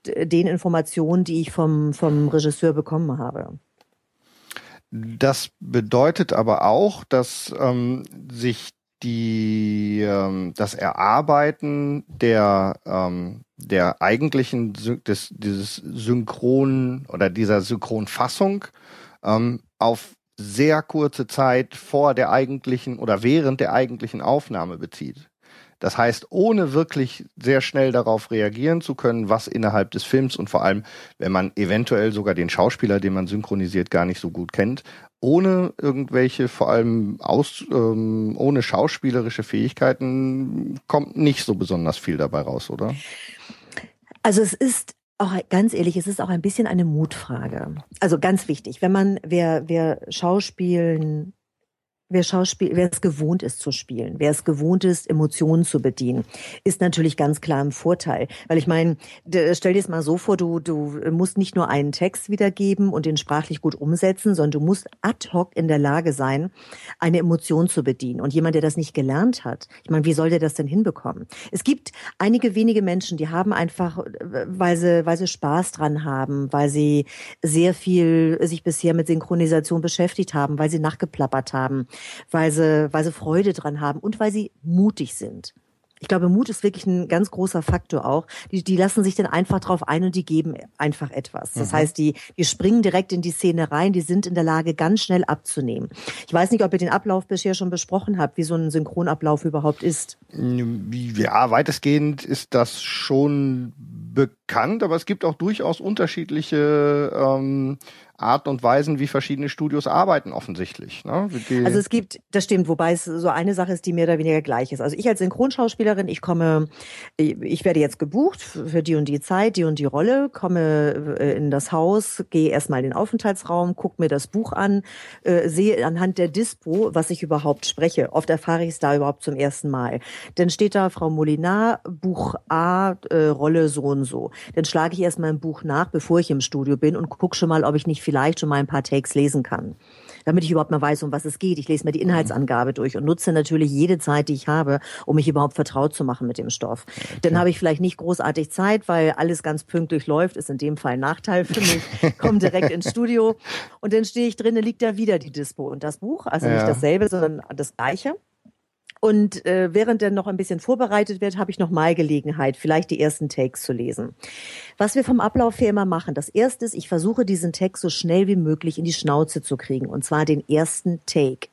den Informationen, die ich vom, vom Regisseur bekommen habe. Das bedeutet aber auch, dass ähm, sich die ähm, das Erarbeiten der ähm, der eigentlichen des, dieses Synchron oder dieser Synchronfassung ähm, auf sehr kurze Zeit vor der eigentlichen oder während der eigentlichen Aufnahme bezieht. Das heißt, ohne wirklich sehr schnell darauf reagieren zu können, was innerhalb des Films und vor allem, wenn man eventuell sogar den Schauspieler, den man synchronisiert, gar nicht so gut kennt, ohne irgendwelche, vor allem aus, ähm, ohne schauspielerische Fähigkeiten, kommt nicht so besonders viel dabei raus, oder? Also es ist auch ganz ehrlich, es ist auch ein bisschen eine Mutfrage. Also ganz wichtig, wenn man wer wer Schauspielen Wer Schauspiel, wer es gewohnt ist zu spielen, wer es gewohnt ist, Emotionen zu bedienen, ist natürlich ganz klar im Vorteil. Weil ich meine, stell dir es mal so vor, du, du musst nicht nur einen Text wiedergeben und den sprachlich gut umsetzen, sondern du musst ad hoc in der Lage sein, eine Emotion zu bedienen. Und jemand, der das nicht gelernt hat, ich meine, wie soll der das denn hinbekommen? Es gibt einige wenige Menschen, die haben einfach, weil sie, weil sie Spaß dran haben, weil sie sehr viel sich bisher mit Synchronisation beschäftigt haben, weil sie nachgeplappert haben, weil sie, weil sie Freude dran haben und weil sie mutig sind. Ich glaube, Mut ist wirklich ein ganz großer Faktor auch. Die, die lassen sich dann einfach drauf ein und die geben einfach etwas. Das Mhm. heißt, die, die springen direkt in die Szene rein, die sind in der Lage, ganz schnell abzunehmen. Ich weiß nicht, ob ihr den Ablauf bisher schon besprochen habt, wie so ein Synchronablauf überhaupt ist. Ja, weitestgehend ist das schon bekannt, aber es gibt auch durchaus unterschiedliche ähm, Arten und Weisen, wie verschiedene Studios arbeiten, offensichtlich. Ne? also es gibt, das stimmt, wobei es so eine Sache ist, die mehr oder weniger gleich ist. Also ich als Synchronschauspielerin, ich komme, ich werde jetzt gebucht für die und die Zeit, die und die Rolle, komme äh, in das Haus, gehe erstmal in den Aufenthaltsraum, gucke mir das Buch an, äh, sehe anhand der Dispo, was ich überhaupt spreche. Oft erfahre ich es da überhaupt zum ersten Mal. Dann steht da Frau Molinar, Buch A, äh, Rolle so und so. Dann schlage ich erstmal ein Buch nach, bevor ich im Studio bin und gucke schon mal, ob ich nicht vielleicht schon mal ein paar Takes lesen kann. Damit ich überhaupt mal weiß, um was es geht. Ich lese mir die Inhaltsangabe durch und nutze natürlich jede Zeit, die ich habe, um mich überhaupt vertraut zu machen mit dem Stoff. Okay. Dann habe ich vielleicht nicht großartig Zeit, weil alles ganz pünktlich läuft, ist in dem Fall ein Nachteil für mich. Komme direkt ins Studio und dann stehe ich drin, liegt da wieder die Dispo und das Buch, also ja. nicht dasselbe, sondern das gleiche. Und äh, während dann noch ein bisschen vorbereitet wird, habe ich noch mal Gelegenheit, vielleicht die ersten Takes zu lesen. Was wir vom Ablauf her immer machen, das erste ist, ich versuche diesen Text so schnell wie möglich in die Schnauze zu kriegen, und zwar den ersten Take.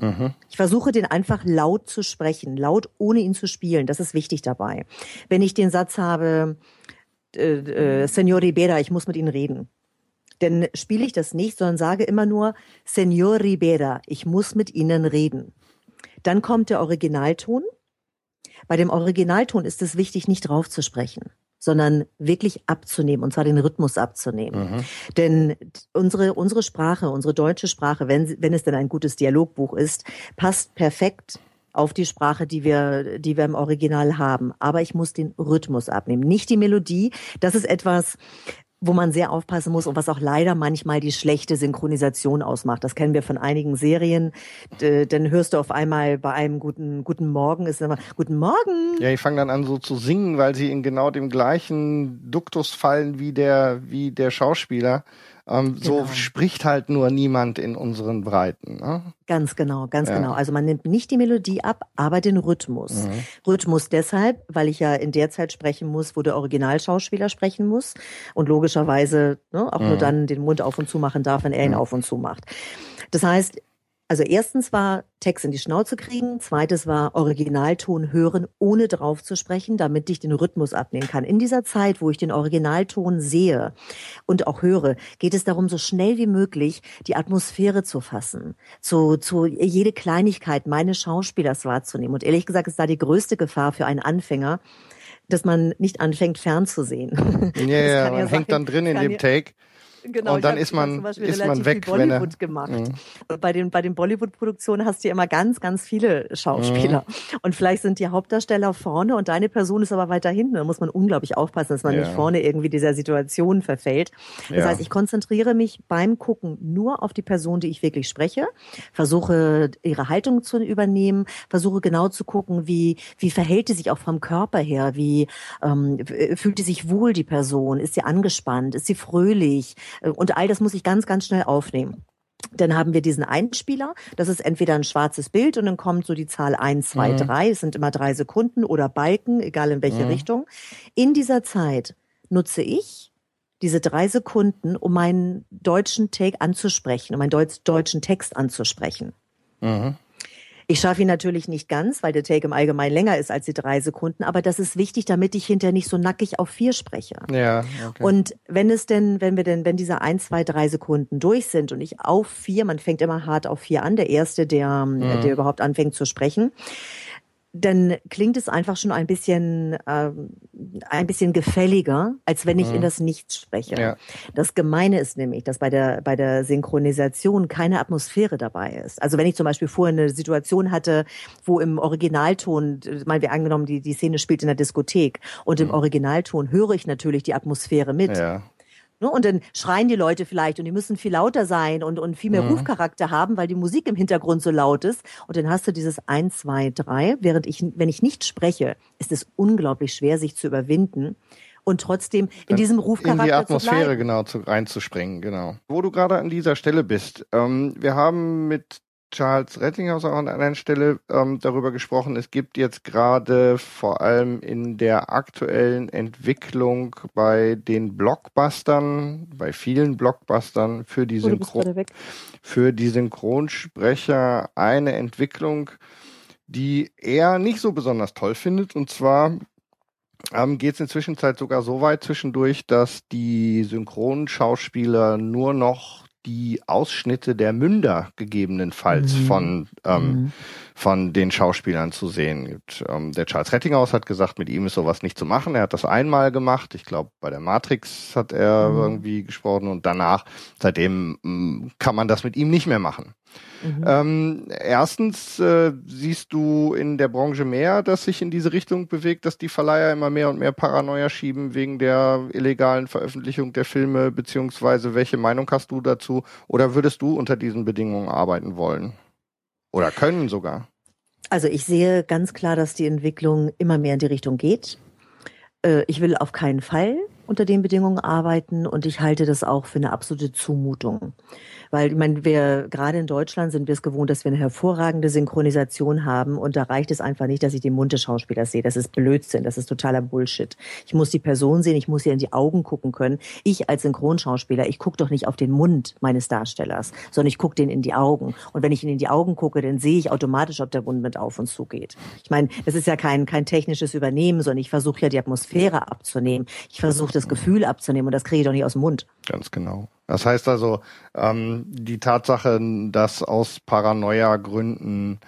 Mhm. Ich versuche den einfach laut zu sprechen, laut ohne ihn zu spielen. Das ist wichtig dabei. Wenn ich den Satz habe, äh, äh, Senor Ribera, ich muss mit Ihnen reden, dann spiele ich das nicht, sondern sage immer nur, Senor Ribera, ich muss mit Ihnen reden. Dann kommt der Originalton. Bei dem Originalton ist es wichtig, nicht drauf zu sprechen sondern wirklich abzunehmen, und zwar den Rhythmus abzunehmen. Mhm. Denn unsere, unsere Sprache, unsere deutsche Sprache, wenn, wenn es denn ein gutes Dialogbuch ist, passt perfekt auf die Sprache, die wir, die wir im Original haben. Aber ich muss den Rhythmus abnehmen, nicht die Melodie. Das ist etwas, wo man sehr aufpassen muss und was auch leider manchmal die schlechte Synchronisation ausmacht. Das kennen wir von einigen Serien. Dann hörst du auf einmal bei einem guten guten Morgen ist immer guten Morgen. Ja, die fangen dann an so zu singen, weil sie in genau dem gleichen Duktus fallen wie der wie der Schauspieler. Ähm, genau. So spricht halt nur niemand in unseren Breiten. Ne? Ganz genau, ganz ja. genau. Also man nimmt nicht die Melodie ab, aber den Rhythmus. Mhm. Rhythmus deshalb, weil ich ja in der Zeit sprechen muss, wo der Originalschauspieler sprechen muss und logischerweise ne, auch mhm. nur dann den Mund auf und zu machen darf, wenn er ihn mhm. auf und zu macht. Das heißt, also erstens war Text in die Schnauze kriegen, zweites war Originalton hören, ohne drauf zu sprechen, damit ich den Rhythmus abnehmen kann. In dieser Zeit, wo ich den Originalton sehe und auch höre, geht es darum, so schnell wie möglich die Atmosphäre zu fassen, zu, zu jede Kleinigkeit meines Schauspielers wahrzunehmen. Und ehrlich gesagt ist da die größte Gefahr für einen Anfänger, dass man nicht anfängt fernzusehen. Ja, ja, man ja hängt dann drin in dem Take Genau, und dann ist man, ist man weg. Bollywood gemacht. Mhm. Bei den, bei den Bollywood-Produktionen hast du ja immer ganz, ganz viele Schauspieler. Mhm. Und vielleicht sind die Hauptdarsteller vorne und deine Person ist aber weiter hinten. Da muss man unglaublich aufpassen, dass man ja. nicht vorne irgendwie dieser Situation verfällt. Das ja. heißt, ich konzentriere mich beim Gucken nur auf die Person, die ich wirklich spreche, versuche ihre Haltung zu übernehmen, versuche genau zu gucken, wie, wie verhält die sich auch vom Körper her, wie ähm, fühlt die sich wohl, die Person, ist sie angespannt, ist sie fröhlich, und all das muss ich ganz, ganz schnell aufnehmen. Dann haben wir diesen Einspieler. Das ist entweder ein schwarzes Bild und dann kommt so die Zahl 1, 2, mhm. 3. Es sind immer drei Sekunden oder Balken, egal in welche mhm. Richtung. In dieser Zeit nutze ich diese drei Sekunden, um meinen deutschen Take anzusprechen, um meinen deutschen Text anzusprechen. Mhm. Ich schaffe ihn natürlich nicht ganz, weil der Take im Allgemeinen länger ist als die drei Sekunden, aber das ist wichtig, damit ich hinterher nicht so nackig auf vier spreche. Ja, okay. Und wenn es denn, wenn wir denn, wenn diese ein, zwei, drei Sekunden durch sind und ich auf vier, man fängt immer hart auf vier an, der erste, der, mhm. der überhaupt anfängt zu sprechen, dann klingt es einfach schon ein bisschen äh, ein bisschen gefälliger, als wenn ich mhm. in das Nichts spreche. Ja. Das Gemeine ist nämlich, dass bei der bei der Synchronisation keine Atmosphäre dabei ist. Also wenn ich zum Beispiel vorher eine Situation hatte, wo im Originalton, mal wir angenommen, die die Szene spielt in der Diskothek und mhm. im Originalton höre ich natürlich die Atmosphäre mit. Ja. Ne? Und dann schreien die Leute vielleicht und die müssen viel lauter sein und, und viel mehr mhm. Rufcharakter haben, weil die Musik im Hintergrund so laut ist. Und dann hast du dieses 1, 2, 3. Während ich, wenn ich nicht spreche, ist es unglaublich schwer, sich zu überwinden und trotzdem in Dann diesem Rufcharakter in die Atmosphäre genau zu, reinzuspringen, genau. Wo du gerade an dieser Stelle bist, ähm, wir haben mit Charles Rettinghaus auch an einer Stelle ähm, darüber gesprochen. Es gibt jetzt gerade vor allem in der aktuellen Entwicklung bei den Blockbustern, bei vielen Blockbustern für die, Synchro für die Synchronsprecher eine Entwicklung, die er nicht so besonders toll findet. Und zwar ähm, geht es inzwischen sogar so weit zwischendurch, dass die Synchronschauspieler nur noch die Ausschnitte der Münder gegebenenfalls Mhm. von ähm, Mhm. Von den Schauspielern zu sehen gibt. Ähm, der Charles Rettinghaus hat gesagt, mit ihm ist sowas nicht zu machen. Er hat das einmal gemacht. Ich glaube, bei der Matrix hat er Mhm. irgendwie gesprochen und danach, seitdem mh, kann man das mit ihm nicht mehr machen. Mhm. Ähm, erstens äh, siehst du in der Branche mehr, dass sich in diese Richtung bewegt, dass die Verleiher immer mehr und mehr Paranoia schieben wegen der illegalen Veröffentlichung der Filme, beziehungsweise welche Meinung hast du dazu? Oder würdest du unter diesen Bedingungen arbeiten wollen? Oder können sogar? Also ich sehe ganz klar, dass die Entwicklung immer mehr in die Richtung geht. Äh, Ich will auf keinen Fall unter den Bedingungen arbeiten und ich halte das auch für eine absolute Zumutung. Weil, ich meine, wir, gerade in Deutschland sind wir es gewohnt, dass wir eine hervorragende Synchronisation haben und da reicht es einfach nicht, dass ich den Mund des Schauspielers sehe. Das ist Blödsinn, das ist totaler Bullshit. Ich muss die Person sehen, ich muss ihr in die Augen gucken können. Ich als Synchronschauspieler, ich gucke doch nicht auf den Mund meines Darstellers, sondern ich gucke den in die Augen. Und wenn ich ihn in die Augen gucke, dann sehe ich automatisch, ob der Mund mit auf und zu geht. Ich meine, das ist ja kein, kein technisches Übernehmen, sondern ich versuche ja die Atmosphäre abzunehmen. Ich versuche das Gefühl abzunehmen und das kriege ich doch nicht aus dem Mund. Ganz genau. Das heißt also, ähm, die Tatsache, dass aus Paranoia-Gründen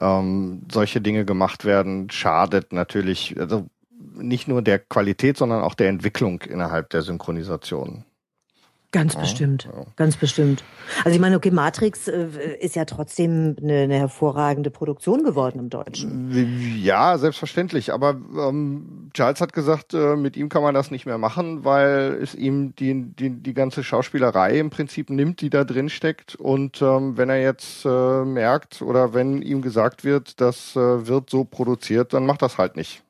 ähm, solche Dinge gemacht werden, schadet natürlich also nicht nur der Qualität, sondern auch der Entwicklung innerhalb der Synchronisation. Ganz Ja, bestimmt, ganz bestimmt. Also ich meine, okay, Matrix äh, ist ja trotzdem eine, eine hervorragende Produktion geworden im Deutschen. Ja, selbstverständlich. Aber ähm, Charles hat gesagt, äh, mit ihm kann man das nicht mehr machen, weil es ihm die, die, die ganze Schauspielerei im Prinzip nimmt, die da drin steckt. Und ähm, wenn er jetzt äh, merkt oder wenn ihm gesagt wird, das äh, wird so produziert, dann macht das halt nicht.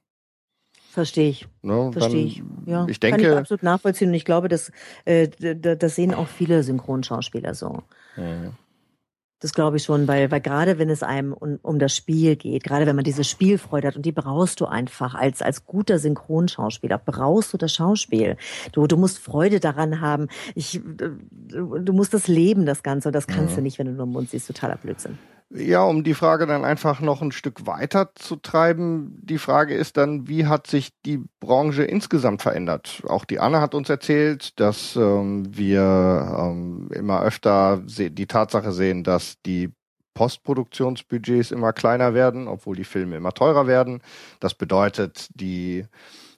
Verstehe ich. Ne? Verstehe ich. Ja, ich kann ich denke, absolut nachvollziehen und ich glaube, das, äh, das sehen auch viele Synchronschauspieler so. Mhm. Das glaube ich schon, weil, weil gerade wenn es einem um, um das Spiel geht, gerade wenn man diese Spielfreude hat und die brauchst du einfach als, als guter Synchronschauspieler, brauchst du das Schauspiel. Du, du musst Freude daran haben. Ich, du, du musst das leben, das Ganze. Und das kannst Mhm. du nicht, wenn du nur im Mund siehst. Totaler Blödsinn. Ja, um die Frage dann einfach noch ein Stück weiter zu treiben. Die Frage ist dann, wie hat sich die Branche insgesamt verändert? Auch die Anne hat uns erzählt, dass ähm, wir ähm, immer öfter die Tatsache sehen, dass die Postproduktionsbudgets immer kleiner werden, obwohl die Filme immer teurer werden. Das bedeutet, die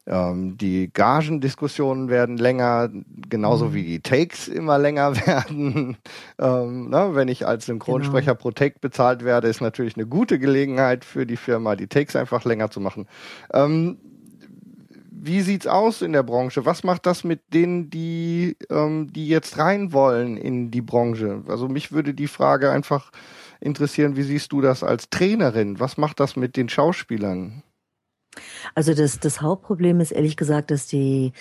ähm, die Gagendiskussionen werden länger, genauso wie die Takes immer länger werden. ähm, ne, wenn ich als Synchronsprecher pro Take bezahlt werde, ist natürlich eine gute Gelegenheit für die Firma, die Takes einfach länger zu machen. Ähm, wie sieht's aus in der Branche? Was macht das mit denen, die, ähm, die jetzt rein wollen in die Branche? Also mich würde die Frage einfach interessieren, wie siehst du das als Trainerin? Was macht das mit den Schauspielern? Also das, das Hauptproblem ist ehrlich gesagt, dass die,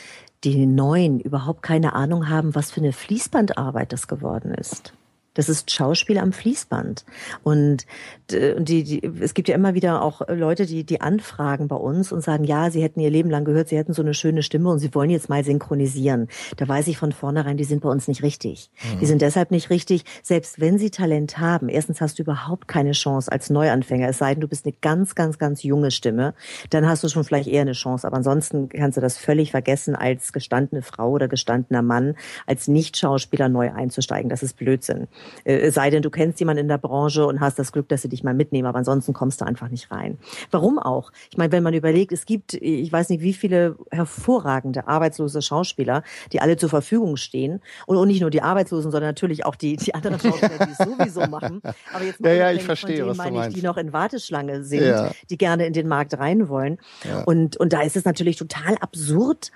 die Neuen überhaupt keine Ahnung haben, was für eine Fließbandarbeit das geworden ist. Das ist Schauspiel am Fließband. Und die, die, es gibt ja immer wieder auch Leute, die, die anfragen bei uns und sagen, ja, sie hätten ihr Leben lang gehört, sie hätten so eine schöne Stimme und sie wollen jetzt mal synchronisieren. Da weiß ich von vornherein, die sind bei uns nicht richtig. Mhm. Die sind deshalb nicht richtig, selbst wenn sie Talent haben. Erstens hast du überhaupt keine Chance als Neuanfänger, es sei denn, du bist eine ganz, ganz, ganz junge Stimme. Dann hast du schon vielleicht eher eine Chance. Aber ansonsten kannst du das völlig vergessen, als gestandene Frau oder gestandener Mann, als Nicht-Schauspieler neu einzusteigen. Das ist Blödsinn. Äh, Es sei denn, du kennst jemanden in der Branche und hast das Glück, dass sie dich mal mitnehmen, aber ansonsten kommst du einfach nicht rein. Warum auch? Ich meine, wenn man überlegt, es gibt, ich weiß nicht, wie viele hervorragende arbeitslose Schauspieler, die alle zur Verfügung stehen und, nicht nur die Arbeitslosen, sondern natürlich auch die, die anderen Schauspieler, die es sowieso machen. Aber jetzt mal Ja, ja, ich verstehe, denen was du meine ich, meinst. die noch in Warteschlange sind, Ja. die gerne in den Markt rein wollen. Ja. Und, und da ist es natürlich total absurd,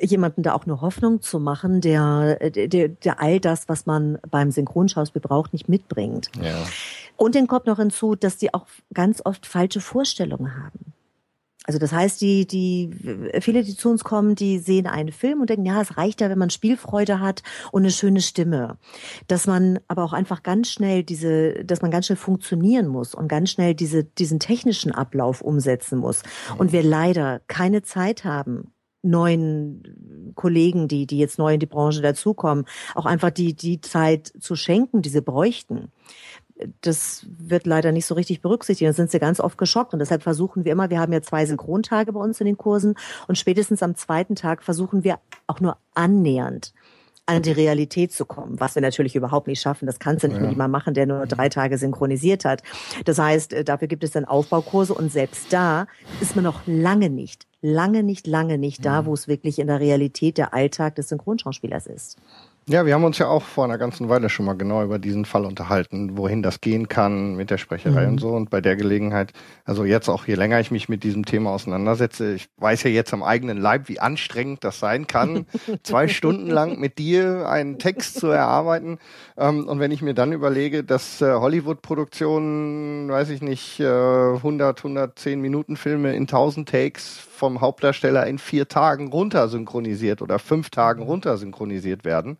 jemanden da auch eine Hoffnung zu machen, der, der, der all das, was man beim Synchronschauspiel braucht, nicht mitbringt. Ja. Und dann kommt noch hinzu, dass die auch ganz oft falsche Vorstellungen haben. Also das heißt, die, die, viele, die zu uns kommen, die sehen einen Film und denken, ja, es reicht ja, wenn man Spielfreude hat und eine schöne Stimme. Dass man aber auch einfach ganz schnell diese, dass man ganz schnell funktionieren muss und ganz schnell diese, diesen technischen Ablauf umsetzen muss. Und wir leider keine Zeit haben, neuen Kollegen, die, die jetzt neu in die Branche dazukommen, auch einfach die, die Zeit zu schenken, die sie bräuchten. das wird leider nicht so richtig berücksichtigt. Dann sind sie ganz oft geschockt und deshalb versuchen wir immer, wir haben ja zwei Synchrontage bei uns in den Kursen und spätestens am zweiten Tag versuchen wir auch nur annähernd an die Realität zu kommen, was wir natürlich überhaupt nicht schaffen. Das kannst du nicht Ja. mit jemandem machen, der nur drei Tage synchronisiert hat. Das heißt, äh, dafür gibt es dann Aufbaukurse und selbst da ist man noch lange nicht, lange nicht, lange nicht da, wo es wirklich in der Realität der Alltag des Synchronschauspielers ist. Ja, wir haben uns ja auch vor einer ganzen Weile schon mal genau über diesen Fall unterhalten, wohin das gehen kann mit der Sprecherei Mhm. und so. Und bei der Gelegenheit, also jetzt auch je länger ich mich mit diesem Thema auseinandersetze, ich weiß ja jetzt am eigenen Leib, wie anstrengend das sein kann, zwei Stunden lang mit dir einen Text zu erarbeiten. Ähm, und wenn ich mir dann überlege, dass äh, Hollywood-Produktionen, weiß ich nicht, äh, 100, 110 Minuten Filme in 1000 Takes vom Hauptdarsteller in vier Tagen runter synchronisiert oder fünf Tagen runter synchronisiert werden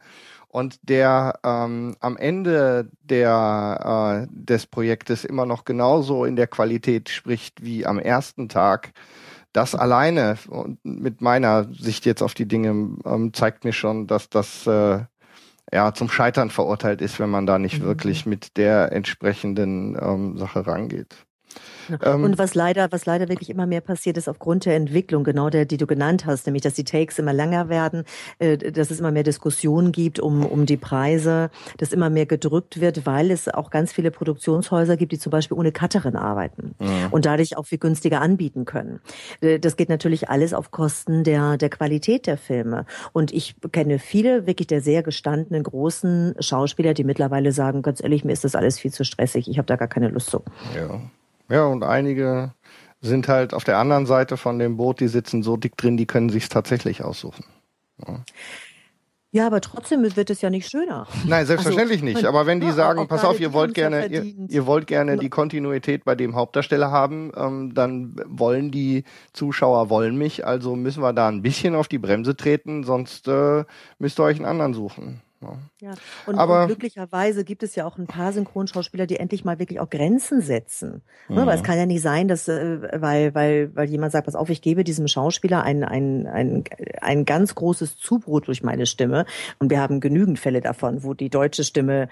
und der ähm, am Ende der, äh, des Projektes immer noch genauso in der Qualität spricht wie am ersten Tag. Das alleine und mit meiner Sicht jetzt auf die Dinge ähm, zeigt mir schon, dass das äh, ja zum Scheitern verurteilt ist, wenn man da nicht wirklich mit der entsprechenden ähm, Sache rangeht. Ähm, und was leider, was leider wirklich immer mehr passiert, ist aufgrund der Entwicklung, genau der, die du genannt hast, nämlich, dass die Takes immer länger werden, äh, dass es immer mehr Diskussionen gibt um, um die Preise, dass immer mehr gedrückt wird, weil es auch ganz viele Produktionshäuser gibt, die zum Beispiel ohne Cutterin arbeiten Mhm. und dadurch auch viel günstiger anbieten können. Äh, Das geht natürlich alles auf Kosten der, der Qualität der Filme. Und ich kenne viele wirklich der sehr gestandenen großen Schauspieler, die mittlerweile sagen, ganz ehrlich, mir ist das alles viel zu stressig, ich habe da gar keine Lust zu. Ja. Ja, und einige sind halt auf der anderen Seite von dem Boot, die sitzen so dick drin, die können sich's tatsächlich aussuchen. Ja. Ja, aber trotzdem wird es ja nicht schöner. Nein, selbstverständlich Also, nicht. Aber wenn die ja, sagen, pass auf, ihr wollt gerne, ihr, ihr wollt gerne die Kontinuität bei dem Hauptdarsteller haben, ähm, dann wollen die Zuschauer wollen mich, also müssen wir da ein bisschen auf die Bremse treten, sonst äh, müsst ihr euch einen anderen suchen. Ja. Und, Aber- glücklicherweise gibt es ja auch ein paar Synchronschauspieler, die endlich mal wirklich auch Grenzen setzen. Ne, Mhm. Weil es kann ja nicht sein, dass, äh, weil, weil, weil jemand sagt, pass auf, ich gebe diesem Schauspieler ein, ein, ein, ein ganz großes Zubrot durch meine Stimme. Und wir haben genügend Fälle davon, wo die deutsche Stimme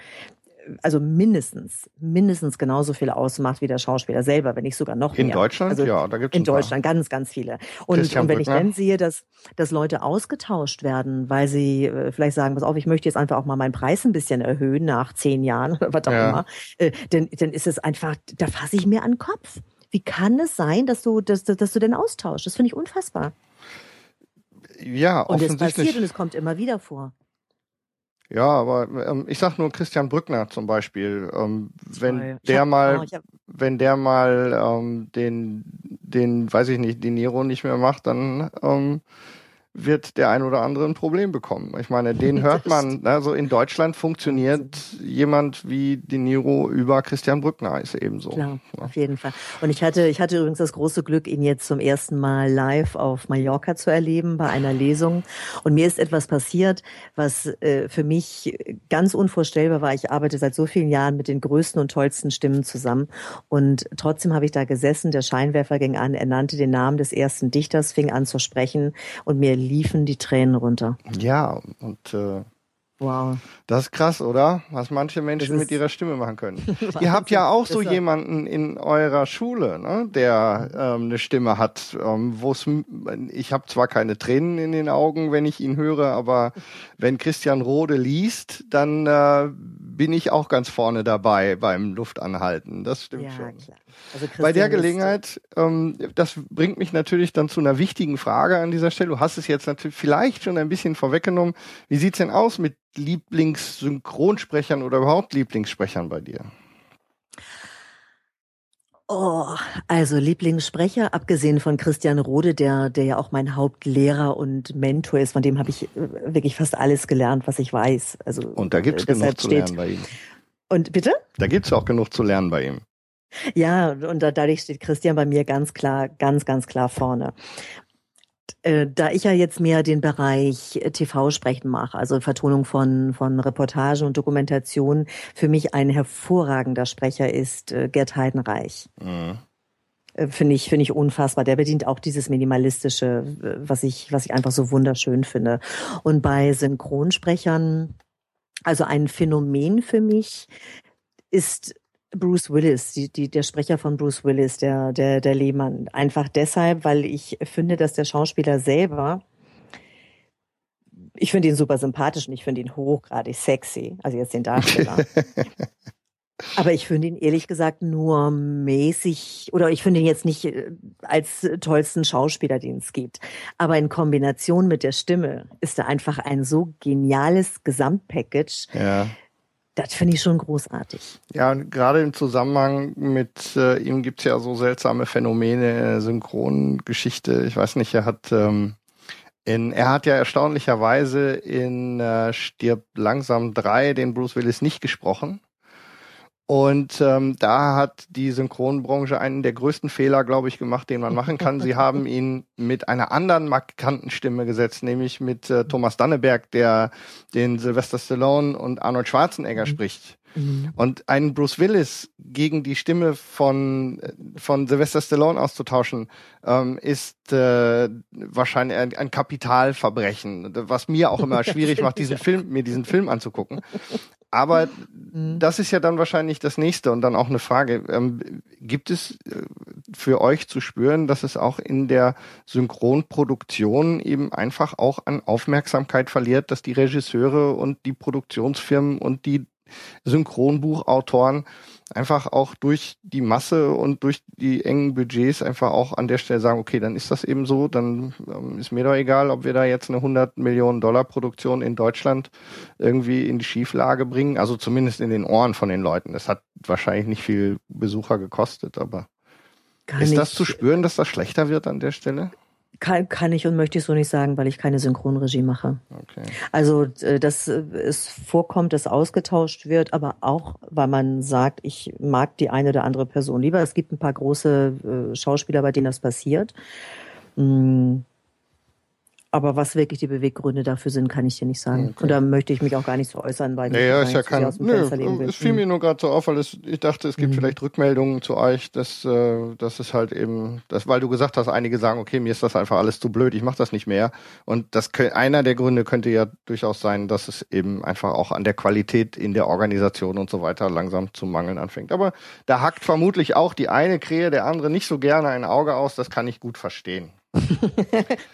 also mindestens, mindestens genauso viel ausmacht wie der Schauspieler selber, wenn nicht sogar noch In mehr. Deutschland? Also Ja, da gibt's In ein paar. Deutschland ganz, ganz viele. Und, und wenn ich Brückner. dann sehe, dass, dass Leute ausgetauscht werden, weil sie äh, vielleicht sagen, pass auf, ich möchte jetzt einfach auch mal meinen Preis ein bisschen erhöhen nach zehn Jahren oder was auch Ja. immer, äh, dann, dann ist es einfach, da fasse ich mir an den Kopf. Wie kann es sein, dass du, dass, dass, du den austauschst? Das finde ich unfassbar. Ja, Und es offensichtlich. passiert und es kommt immer wieder vor. Ja, aber ähm, ich sag nur Christian Brückner zum Beispiel. Ähm, wenn der hab- mal, oh, hab- wenn der mal ähm, den, den, weiß ich nicht, den Nero nicht mehr macht, dann ähm, wird der ein oder andere ein Problem bekommen. Ich meine, den hört man, also in Deutschland funktioniert jemand wie De Niro über Christian Brückner, ist eben so. Klar, auf jeden Fall. Und ich hatte, ich hatte übrigens das große Glück, ihn jetzt zum ersten Mal live auf Mallorca zu erleben bei einer Lesung. Und mir ist etwas passiert, was äh, für mich ganz unvorstellbar war. Ich arbeite seit so vielen Jahren mit den größten und tollsten Stimmen zusammen. Und trotzdem habe ich da gesessen, der Scheinwerfer ging an, er nannte den Namen des ersten Dichters, fing an zu sprechen und mir liefen die Tränen runter. Ja, und äh, Wow. Das ist krass, oder? Was manche Menschen mit ihrer Stimme machen können. Ihr habt ja auch so jemanden in eurer Schule, ne, der ähm, eine Stimme hat, ähm, wo es, ich habe zwar keine Tränen in den Augen, wenn ich ihn höre, aber wenn Christian Rode liest, dann äh, bin ich auch ganz vorne dabei beim Luftanhalten. Das stimmt Ja, schon. klar. Also Bei der Gelegenheit, ähm, das bringt mich natürlich dann zu einer wichtigen Frage an dieser Stelle. Du hast es jetzt natürlich vielleicht schon ein bisschen vorweggenommen. Wie sieht's denn aus mit Lieblingssynchronsprechern oder überhaupt Lieblingssprechern bei dir? Oh, also Lieblingssprecher, abgesehen von Christian Rode, der, der ja auch mein Hauptlehrer und Mentor ist, von dem habe ich äh, wirklich fast alles gelernt, was ich weiß. Also Und da gibt's äh, genug zu lernen bei ihm. Und bitte? Da gibt's auch genug zu lernen bei ihm. Ja, und da, dadurch steht Christian bei mir ganz klar, ganz, ganz klar vorne. Äh, Da ich ja jetzt mehr den Bereich äh, TV-Sprechen mache, also Vertonung von, von Reportagen und Dokumentation, für mich ein hervorragender Sprecher ist äh, Gerd Heidenreich. Mhm. Finde ich, finde ich unfassbar. Der bedient auch dieses Minimalistische, was ich, was ich einfach so wunderschön finde. Und bei Synchronsprechern, also ein Phänomen für mich ist Bruce Willis, die, die, der Sprecher von Bruce Willis, der, der, der Lehmann. Einfach deshalb, weil ich finde, dass der Schauspieler selber, ich finde ihn super sympathisch und ich finde ihn hochgradig sexy, also jetzt den Darsteller. Aber ich finde ihn ehrlich gesagt nur mäßig, oder ich finde ihn jetzt nicht äh, als tollsten Schauspieler, den es gibt. Aber in Kombination mit der Stimme ist er einfach ein so geniales Gesamtpackage. Ja. Das finde ich schon großartig. Ja, und gerade im Zusammenhang mit äh, ihm gibt's ja so seltsame Phänomene, äh, Synchrongeschichte. Ich weiß nicht, er hat ähm, in, er hat ja erstaunlicherweise in äh, Stirb langsam drei den Bruce Willis nicht gesprochen. Und ähm, da hat die Synchronbranche einen der größten Fehler, glaube ich, gemacht, den man machen kann. Sie haben ihn mit einer anderen markanten Stimme gesetzt, nämlich mit äh, Thomas Danneberg, der den Sylvester Stallone und Arnold Schwarzenegger mhm. spricht. Mhm. Und einen Bruce Willis gegen die Stimme von, von Sylvester Stallone auszutauschen, ähm, ist äh, wahrscheinlich ein, ein Kapitalverbrechen, was mir auch immer schwierig macht, diesen Film, mir diesen Film anzugucken. Aber mhm. das ist ja dann wahrscheinlich das nächste und dann auch eine Frage. Ähm, gibt es äh, für euch zu spüren, dass es auch in der Synchronproduktion eben einfach auch an Aufmerksamkeit verliert, dass die Regisseure und die Produktionsfirmen und die Synchronbuchautoren einfach auch durch die Masse und durch die engen Budgets einfach auch an der Stelle sagen, okay, dann ist das eben so, dann ähm, ist mir doch egal, ob wir da jetzt eine 100 Millionen Dollar Produktion in Deutschland irgendwie in die Schieflage bringen, also zumindest in den Ohren von den Leuten. Das hat wahrscheinlich nicht viel Besucher gekostet, aber Kann ist das zu spüren, dass das schlechter wird an der Stelle? Kann, kann ich und möchte ich so nicht sagen, weil ich keine Synchronregie mache. Okay. Also, äh, dass äh, es vorkommt, dass ausgetauscht wird, aber auch, weil man sagt, ich mag die eine oder andere Person lieber. Es gibt ein paar große äh, Schauspieler, bei denen das passiert. Mm, aber was wirklich die Beweggründe dafür sind, kann ich dir nicht sagen. Okay. Und da möchte ich mich auch gar nicht so äußern, weil naja, ist ja kein, nö, es fiel mir nur gerade so auf, weil es, ich dachte, es gibt mhm. vielleicht Rückmeldungen zu euch, dass, äh, dass es halt eben, dass, weil du gesagt hast, einige sagen, okay, mir ist das einfach alles zu blöd, ich mache das nicht mehr. Und das einer der Gründe könnte ja durchaus sein, dass es eben einfach auch an der Qualität in der Organisation und so weiter langsam zu mangeln anfängt. Aber da hackt vermutlich auch die eine Krähe der andere nicht so gerne ein Auge aus, das kann ich gut verstehen.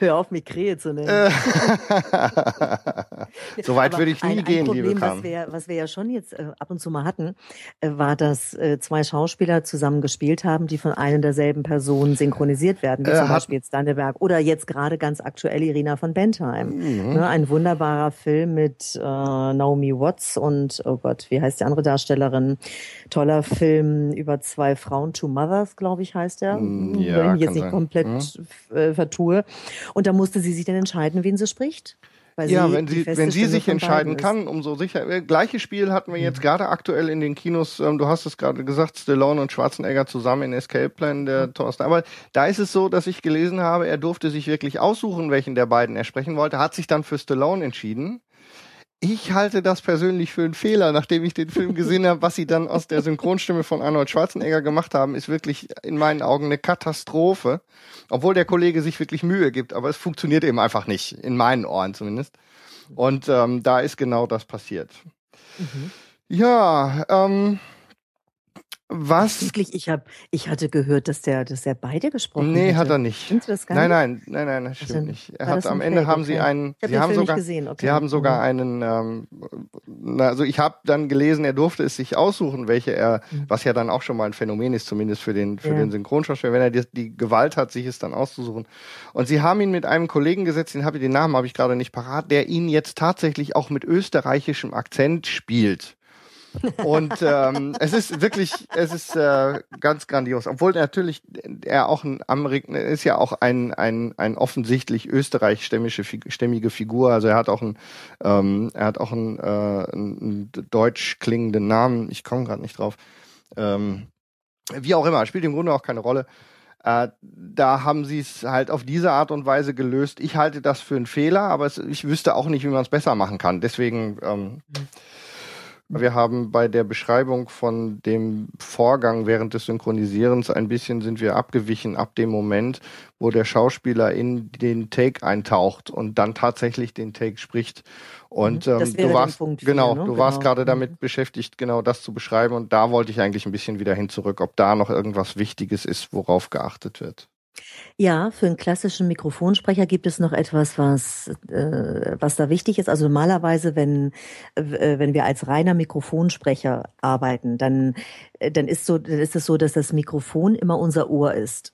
Hör auf, mich Krähe zu nennen. Äh. so weit würde ich nie ein, ein gehen, Problem, liebe was wir, was wir ja schon jetzt äh, ab und zu mal hatten, äh, war, dass äh, zwei Schauspieler zusammen gespielt haben, die von einer derselben Person synchronisiert werden, wie äh, zum Beispiel jetzt Danneberg oder jetzt gerade ganz aktuell Irina von Bentheim. Mhm. Ne, ein wunderbarer Film mit äh, Naomi Watts und, oh Gott, wie heißt die andere Darstellerin? Toller Film über zwei Frauen, Two Mothers, glaube ich, heißt der. Mm, ja, Wenn ich jetzt nicht sein. komplett Mhm äh, vertue. Und da musste sie sich dann entscheiden, wen sie spricht. Weil ja, sie wenn sie, wenn sie sich entscheiden kann, umso sicher. Äh, gleiches Spiel hatten wir jetzt gerade aktuell in den Kinos, ähm, du hast es gerade gesagt, Stallone und Schwarzenegger zusammen in Escape Plan, der Thorsten. Aber da ist es so, dass ich gelesen habe, er durfte sich wirklich aussuchen, welchen der beiden er sprechen wollte, hat sich dann für Stallone entschieden. Ich halte das persönlich für einen Fehler, nachdem ich den Film gesehen habe. Was sie dann aus der Synchronstimme von Arnold Schwarzenegger gemacht haben, ist wirklich in meinen Augen eine Katastrophe. Obwohl der Kollege sich wirklich Mühe gibt, aber es funktioniert eben einfach nicht, in meinen Ohren zumindest. Und ähm, da ist genau das passiert. Mhm. Ja, ähm, was? Wirklich, ich hab, ich hatte gehört, dass der, dass er beide gesprochen Nee, hätte. hat er nicht. Stimmt das gar Nein, nein, nein, nein, das stimmt Also, nicht. Er hat am Ende Fake? haben sie Okay. einen, Ich hab sie haben Film sogar, gesehen, okay. sie haben sogar Mhm. einen, ähm, na, also ich habe dann gelesen, er durfte es sich aussuchen, welche er, was ja dann auch schon mal ein Phänomen ist, zumindest für den für Mhm. Ja. den Synchronschauspieler, wenn er die, die Gewalt hat, sich es dann auszusuchen. Und sie haben ihn mit einem Kollegen gesetzt, den habe ich den Namen habe ich gerade nicht parat, der ihn jetzt tatsächlich auch mit österreichischem Akzent spielt. Und ähm, es ist wirklich, es ist äh, ganz grandios. Obwohl natürlich er auch ein Amerik ist ja auch ein ein ein offensichtlich österreichstämmige stämmige Figur. Also er hat auch ein ähm, er hat auch einen, äh, einen deutsch klingenden Namen. Ich komme gerade nicht drauf. Ähm, wie auch immer, spielt im Grunde auch keine Rolle. Äh, da haben sie es halt auf diese Art und Weise gelöst. Ich halte das für einen Fehler, aber es, ich wüsste auch nicht, wie man es besser machen kann. Deswegen ähm, Wir haben bei der Beschreibung von dem Vorgang während des Synchronisierens ein bisschen sind wir abgewichen ab dem Moment, wo der Schauspieler in den Take eintaucht und dann tatsächlich den Take spricht. Und Mhm. Das ähm, du warst Punkt genau, ne? du warst Genau. gerade damit beschäftigt, genau das zu beschreiben und da wollte ich eigentlich ein bisschen wieder hin zurück, ob da noch irgendwas Wichtiges ist, worauf geachtet wird. Ja, für einen klassischen Mikrofonsprecher gibt es noch etwas, was, äh, was da wichtig ist. Also normalerweise, wenn, äh, wenn wir als reiner Mikrofonsprecher arbeiten, dann, äh, dann, ist so, dann ist es so, dass das Mikrofon immer unser Ohr ist.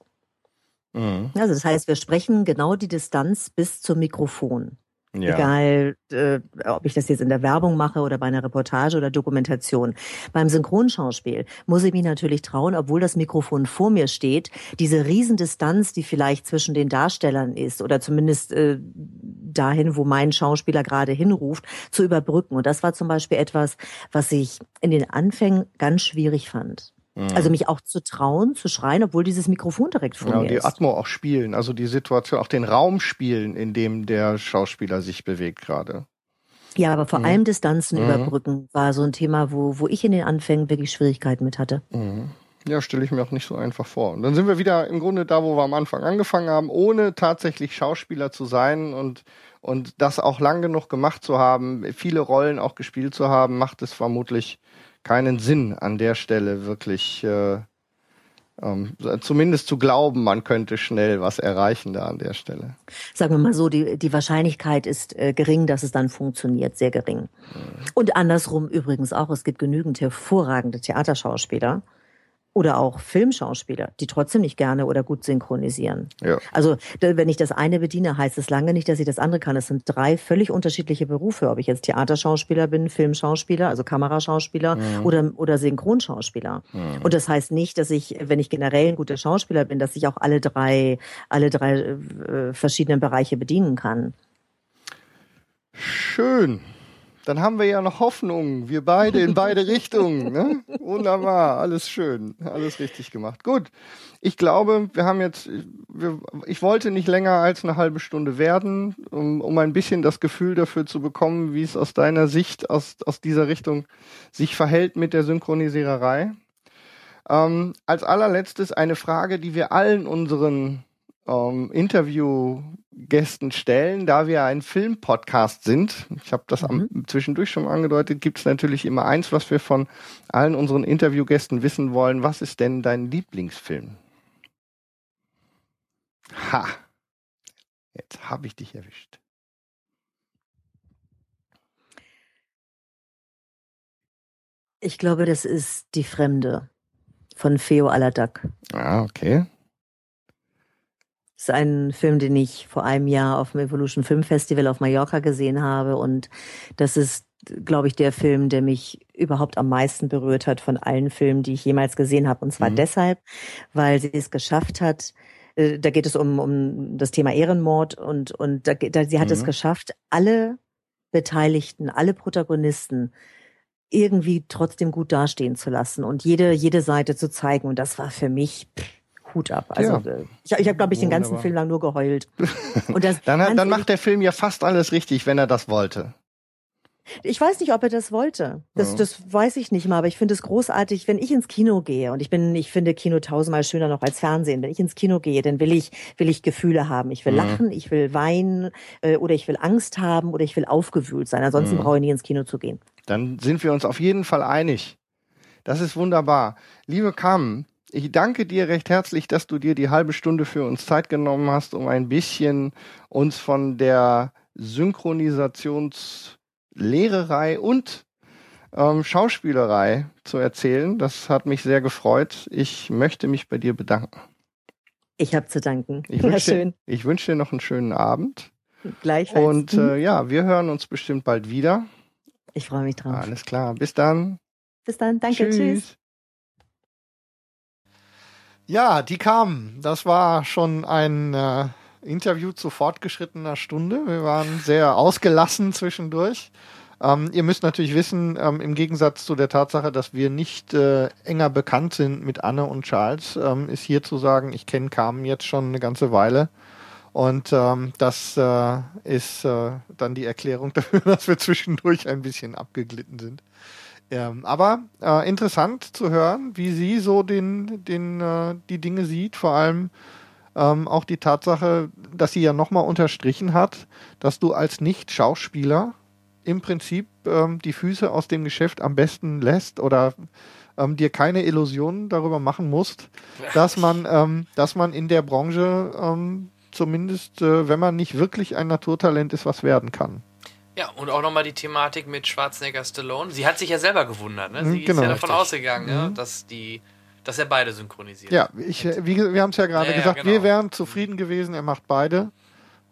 Mhm. Also das heißt, wir sprechen genau die Distanz bis zum Mikrofon. Ja. Egal, äh, ob ich das jetzt in der Werbung mache oder bei einer Reportage oder Dokumentation. Beim Synchronschauspiel muss ich mich natürlich trauen, obwohl das Mikrofon vor mir steht, diese Riesendistanz, die vielleicht zwischen den Darstellern ist oder zumindest äh, dahin, wo mein Schauspieler gerade hinruft, zu überbrücken. Und das war zum Beispiel etwas, was ich in den Anfängen ganz schwierig fand. Mhm. Also mich auch zu trauen, zu schreien, obwohl dieses Mikrofon direkt vor Ja, mir die ist. Atmo auch spielen, also die Situation, auch den Raum spielen, in dem der Schauspieler sich bewegt gerade. Ja, aber vor Mhm. allem Distanzen Mhm. überbrücken war so ein Thema, wo, wo ich in den Anfängen wirklich Schwierigkeiten mit hatte. Mhm. Ja, stelle ich mir auch nicht so einfach vor. Und dann sind wir wieder im Grunde da, wo wir am Anfang angefangen haben, ohne tatsächlich Schauspieler zu sein und, und das auch lang genug gemacht zu haben, viele Rollen auch gespielt zu haben, macht es vermutlich keinen Sinn an der Stelle wirklich, äh, ähm, zumindest zu glauben, man könnte schnell was erreichen da an der Stelle. Sagen wir mal so, die, die Wahrscheinlichkeit ist äh, gering, dass es dann funktioniert, sehr gering. Und andersrum übrigens auch, es gibt genügend hervorragende Theaterschauspieler oder auch Filmschauspieler, die trotzdem nicht gerne oder gut synchronisieren. Ja. Also wenn ich das eine bediene, heißt es lange nicht, dass ich das andere kann. Es sind drei völlig unterschiedliche Berufe, ob ich jetzt Theaterschauspieler bin, Filmschauspieler, also Kameraschauspieler Mhm. oder, oder Synchronschauspieler. Mhm. Und das heißt nicht, dass ich, wenn ich generell ein guter Schauspieler bin, dass ich auch alle drei, alle drei äh, verschiedenen Bereiche bedienen kann. Schön. Dann haben wir ja noch Hoffnung. Wir beide in beide Richtungen. Ne? Wunderbar. Alles schön. Alles richtig gemacht. Gut. Ich glaube, wir haben jetzt, wir, ich wollte nicht länger als eine halbe Stunde werden, um, um ein bisschen das Gefühl dafür zu bekommen, wie es aus deiner Sicht, aus, aus dieser Richtung sich verhält mit der Synchronisiererei. Ähm, als allerletztes eine Frage, die wir allen unseren ähm, Interviewgästen stellen, da wir ein Filmpodcast sind. Ich habe das am, zwischendurch schon angedeutet. Gibt es natürlich immer eins, was wir von allen unseren Interviewgästen wissen wollen. Was ist denn dein Lieblingsfilm? Ha, jetzt habe ich dich erwischt. Ich glaube, das ist Die Fremde von Feo Aladak. Ah, okay. Das ist ein Film, den ich vor einem Jahr auf dem Evolution Film Festival auf Mallorca gesehen habe. Und das ist, glaube ich, der Film, der mich überhaupt am meisten berührt hat von allen Filmen, die ich jemals gesehen habe. Und zwar Mhm. deshalb, weil sie es geschafft hat, äh, da geht es um, um das Thema Ehrenmord und, und da, da, sie hat es Mhm. geschafft, alle Beteiligten, alle Protagonisten irgendwie trotzdem gut dastehen zu lassen und jede, jede Seite zu zeigen. Und das war für mich pff, Hut ab. Also Ja. äh, ich, ich habe, glaube ich, den ganzen Wunderbar. Film lang nur geheult. Dann, dann macht der Film ja fast alles richtig, wenn er das wollte. ich weiß nicht, ob er das wollte. Das, Ja. das weiß ich nicht mal, aber ich finde es großartig, wenn ich ins Kino gehe und ich bin, ich finde Kino tausendmal schöner noch als Fernsehen. Wenn ich ins Kino gehe, dann will ich, will ich Gefühle haben. Ich will Mhm. lachen, ich will weinen äh, oder ich will Angst haben oder ich will aufgewühlt sein. Ansonsten Mhm. brauche ich nie ins Kino zu gehen. Dann sind wir uns auf jeden Fall einig. Das ist wunderbar. Liebe Kam, ich danke dir recht herzlich, dass du dir die halbe Stunde für uns Zeit genommen hast, um ein bisschen uns von der Synchronisationslehrerei und ähm, Schauspielerei zu erzählen. Das hat mich sehr gefreut. Ich möchte mich bei dir bedanken. Ich habe zu danken. Ich wünsche, schön. dir, ich wünsche dir noch einen schönen Abend. Gleichfalls. Und Mhm. äh, ja, wir hören uns bestimmt bald wieder. ich freue mich drauf. Alles klar. Bis dann. Bis dann. Danke. Tschüss. Ja, die kamen. Das war schon ein äh, Interview zu fortgeschrittener Stunde. Wir waren sehr ausgelassen zwischendurch. Ähm, ihr müsst natürlich wissen, ähm, im Gegensatz zu der Tatsache, dass wir nicht äh, enger bekannt sind mit Anne und Charles, ähm, ist hier zu sagen, ich kenne Carmen jetzt schon eine ganze Weile. Und ähm, das äh, ist äh, dann die Erklärung dafür, dass wir zwischendurch ein bisschen abgeglitten sind. Ja, aber äh, interessant zu hören, wie sie so den, den, äh, die Dinge sieht, vor allem ähm, auch die Tatsache, dass sie ja nochmal unterstrichen hat, dass du als Nicht-Schauspieler im Prinzip ähm, die Füße aus dem Geschäft am besten lässt oder ähm, dir keine Illusionen darüber machen musst, dass man, ähm, dass man in der Branche ähm, zumindest, äh, wenn man nicht wirklich ein Naturtalent ist, was werden kann. Ja, und auch nochmal die Thematik mit Schwarzenegger Stallone. Sie hat sich ja selber gewundert, ne? Sie Mhm, genau. ist ja davon Richtig. ausgegangen, ja, Mhm. dass die, dass er beide synchronisiert. Ja, ich, wie, wir haben es ja gerade Ja, ja, gesagt, genau. wir wären zufrieden gewesen, er macht beide.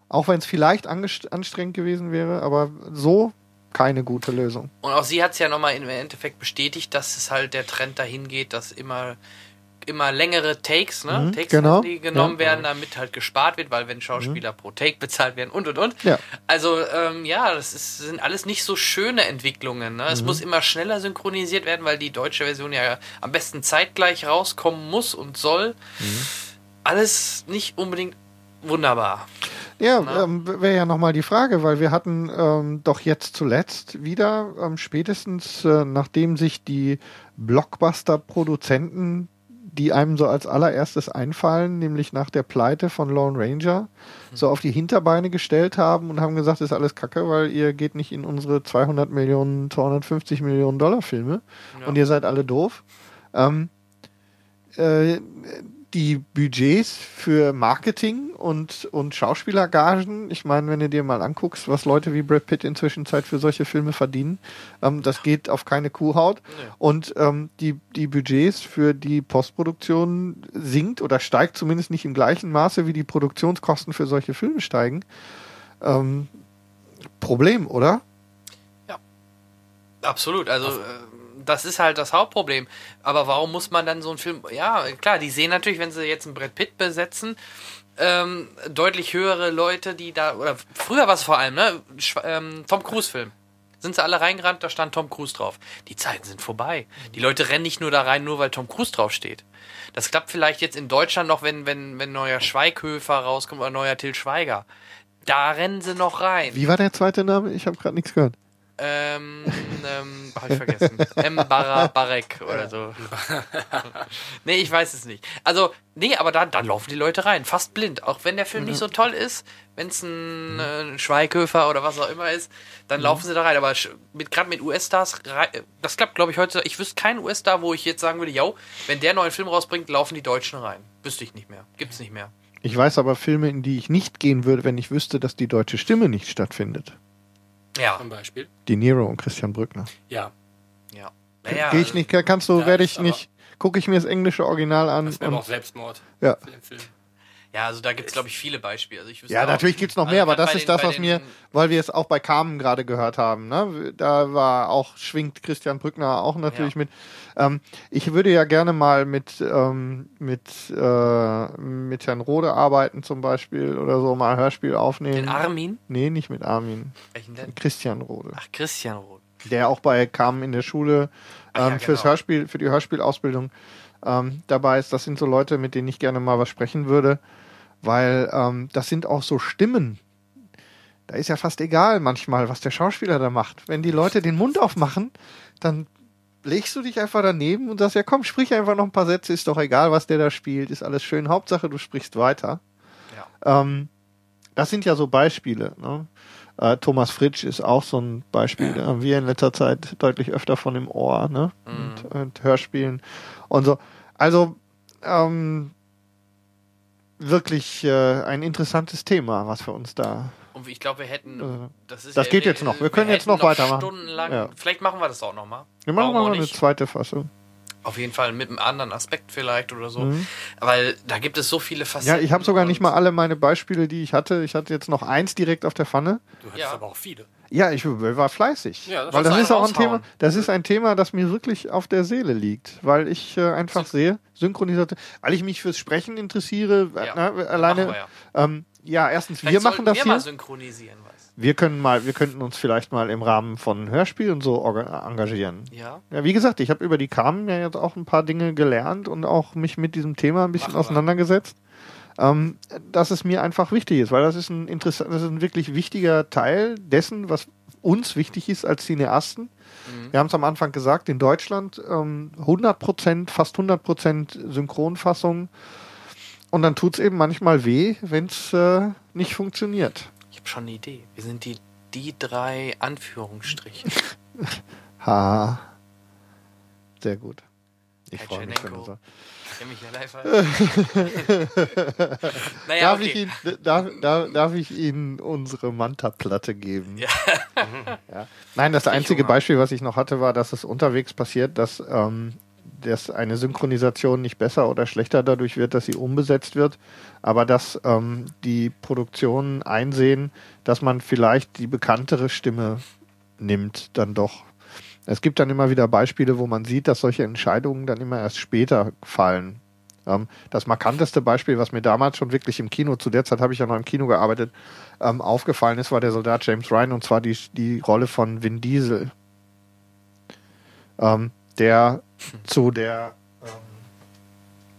Auch wenn es vielleicht anstrengend gewesen wäre, aber so keine gute Lösung. Und auch sie hat es ja nochmal im Endeffekt bestätigt, dass es halt der Trend dahin geht, dass immer immer längere Takes, ne? Mhm, Takes, genau, die genommen ja. werden, damit halt gespart wird, weil wenn Schauspieler pro Take bezahlt werden und und und. Ja. Also ähm, ja, das ist, sind alles nicht so schöne Entwicklungen. Ne? Es Mhm. muss immer schneller synchronisiert werden, weil die deutsche Version ja am besten zeitgleich rauskommen muss und soll. Alles nicht unbedingt wunderbar. Ja, ähm, wäre ja nochmal die Frage, weil wir hatten ähm, doch jetzt zuletzt wieder, ähm, spätestens äh, nachdem sich die Blockbuster-Produzenten, die einem so als allererstes einfallen, nämlich nach der Pleite von Lone Ranger, so auf die Hinterbeine gestellt haben und haben gesagt, ist alles Kacke, weil ihr geht nicht in unsere 200 Millionen, 250 Millionen Dollar Filme und ihr seid alle doof. Ähm, äh, die Budgets für Marketing und, und Schauspielergagen, ich meine, wenn du dir mal anguckst, was Leute wie Brad Pitt inzwischen Zeit für solche Filme verdienen, ähm, das geht auf keine Kuhhaut. Und ähm, die, die Budgets für die Postproduktion sinkt oder steigt zumindest nicht im gleichen Maße, wie die Produktionskosten für solche Filme steigen. Ähm, Problem, oder? Absolut, also äh, das ist halt das Hauptproblem. Aber warum muss man dann so einen Film. Ja, klar, die sehen natürlich, wenn sie jetzt einen Brad Pitt besetzen, ähm, deutlich höhere Leute, die da. Oder früher war es vor allem, ne? Ähm, Tom Cruise-Film. Sind sie alle reingerannt, da stand Tom Cruise drauf. Die Zeiten sind vorbei. Die Leute rennen nicht nur da rein, nur weil Tom Cruise draufsteht. Das klappt vielleicht jetzt in Deutschland noch, wenn, wenn, wenn neuer Schweighöfer rauskommt oder neuer Till Schweiger. Da rennen sie noch rein. Wie war der zweite Name? Ich habe gerade nichts gehört. Ähm, ähm, hab ich vergessen. M. Barra Barek oder so. nee, ich weiß es nicht. Also, nee, aber da, da laufen die Leute rein, fast blind. Auch wenn der Film nicht so toll ist, wenn es ein äh, Schweighöfer oder was auch immer ist, dann laufen sie da rein. Aber mit, gerade mit US-Stars, das klappt, glaube ich, heute. Ich wüsste keinen US-Star, wo ich jetzt sagen würde, yo, wenn der neuen Film rausbringt, laufen die Deutschen rein. Wüsste ich nicht mehr. Gibt's nicht mehr. Ich weiß aber Filme, in die ich nicht gehen würde, wenn ich wüsste, dass die deutsche Stimme nicht stattfindet. Ja. Zum Beispiel. Die Nero und Christian Brückner. Ja. Ja. Gehe ich nicht, kannst du, werde ich nicht, gucke ich mir das englische Original an. Das wäre auch Selbstmord. Ja. Für den Film. Ja, also da gibt's glaube ich, viele Beispiele. Also ich Ja, auch- natürlich gibt's noch also mehr, aber grad das ist den- das, was mir, weil wir es auch bei Carmen gerade gehört haben, ne? Da war auch, schwingt Christian Brückner auch natürlich mit. Ähm, ich würde ja gerne mal mit, ähm, mit, äh, mit Herrn Rode arbeiten zum Beispiel oder so, mal ein Hörspiel aufnehmen. Den Armin? Nee, nicht mit Armin. Welchen denn? Christian Rode. Ach, Christian Roth. Der auch bei Carmen in der Schule ähm, ja, fürs genau. Hörspiel, für die Hörspielausbildung ähm, dabei ist. Das sind so Leute, mit denen ich gerne mal was sprechen würde, weil ähm, das sind auch so Stimmen. Da ist ja fast egal manchmal, was der Schauspieler da macht. Wenn die Leute den Mund aufmachen, dann legst du dich einfach daneben und sagst, ja komm, sprich einfach noch ein paar Sätze, ist doch egal, was der da spielt, ist alles schön. Hauptsache, du sprichst weiter. Ähm, das sind ja so Beispiele. Ne? Äh, Thomas Fritsch ist auch so ein Beispiel. Da haben wir in letzter Zeit deutlich öfter von im Ohr, ne? Und, und Hörspielen und so. Also ähm, wirklich äh, ein interessantes Thema, was für uns da. Und ich glaube, wir hätten. Äh, Das, ist das geht jetzt noch. Wir können jetzt hätten noch weitermachen. Stundenlang. Ja. Vielleicht machen wir das auch nochmal. Wir machen mal eine zweite Fassung. Auf jeden Fall mit einem anderen Aspekt vielleicht oder so. Mhm. Weil da gibt es so viele Facetten. Ja, ich habe sogar nicht mal alle meine Beispiele, die ich hatte. Ich hatte jetzt noch eins direkt auf der Pfanne. Du hattest aber auch viele. Ja, ich war fleißig. Ja, das weil das ist auch ein. Thema, das ist ein Thema, das mir wirklich auf der Seele liegt, weil ich äh, einfach sehe, Synchronisation, weil ich mich fürs Sprechen interessiere, äh, Ja, ne, alleine. ja. Ähm, ja, erstens, Vielleicht wir machen das wir hier. mal synchronisieren. Was. Wir können mal, wir könnten uns vielleicht mal im Rahmen von Hörspielen so engagieren. Ja. Ja, wie gesagt, ich habe über die Carmen ja jetzt auch ein paar Dinge gelernt und auch mich mit diesem Thema ein bisschen auseinandergesetzt. Ähm, dass es mir einfach wichtig ist, weil das ist ein interessant, das ist ein wirklich wichtiger Teil dessen, was uns wichtig ist als Cineasten. Wir haben es am Anfang gesagt, in Deutschland ähm, 100%, fast 100% Synchronfassung. Und dann tut es eben manchmal weh, wenn es äh, nicht funktioniert. Ich habe schon eine Idee. Wir sind die, die drei Anführungsstriche. Ha. Sehr gut. Ich freue mich, wenn du. So. Kenn mich ja live. naja, darf, okay. ich Ihnen, darf, darf, darf ich Ihnen unsere Manta-Platte geben? Ja. ja. Nein, das einzige Beispiel, was ich noch hatte, war, dass es unterwegs passiert, dass, ähm, dass eine Synchronisation nicht besser oder schlechter dadurch wird, dass sie umbesetzt wird, aber dass ähm, die Produktionen einsehen, dass man vielleicht die bekanntere Stimme nimmt, dann doch. Es gibt dann immer wieder Beispiele, wo man sieht, dass solche Entscheidungen dann immer erst später fallen. Ähm, das markanteste Beispiel, was mir damals schon wirklich im Kino, zu der Zeit habe ich ja noch im Kino gearbeitet, ähm, aufgefallen ist, war der Soldat James Ryan und zwar die, die Rolle von Vin Diesel. Ähm, der zu der, ähm,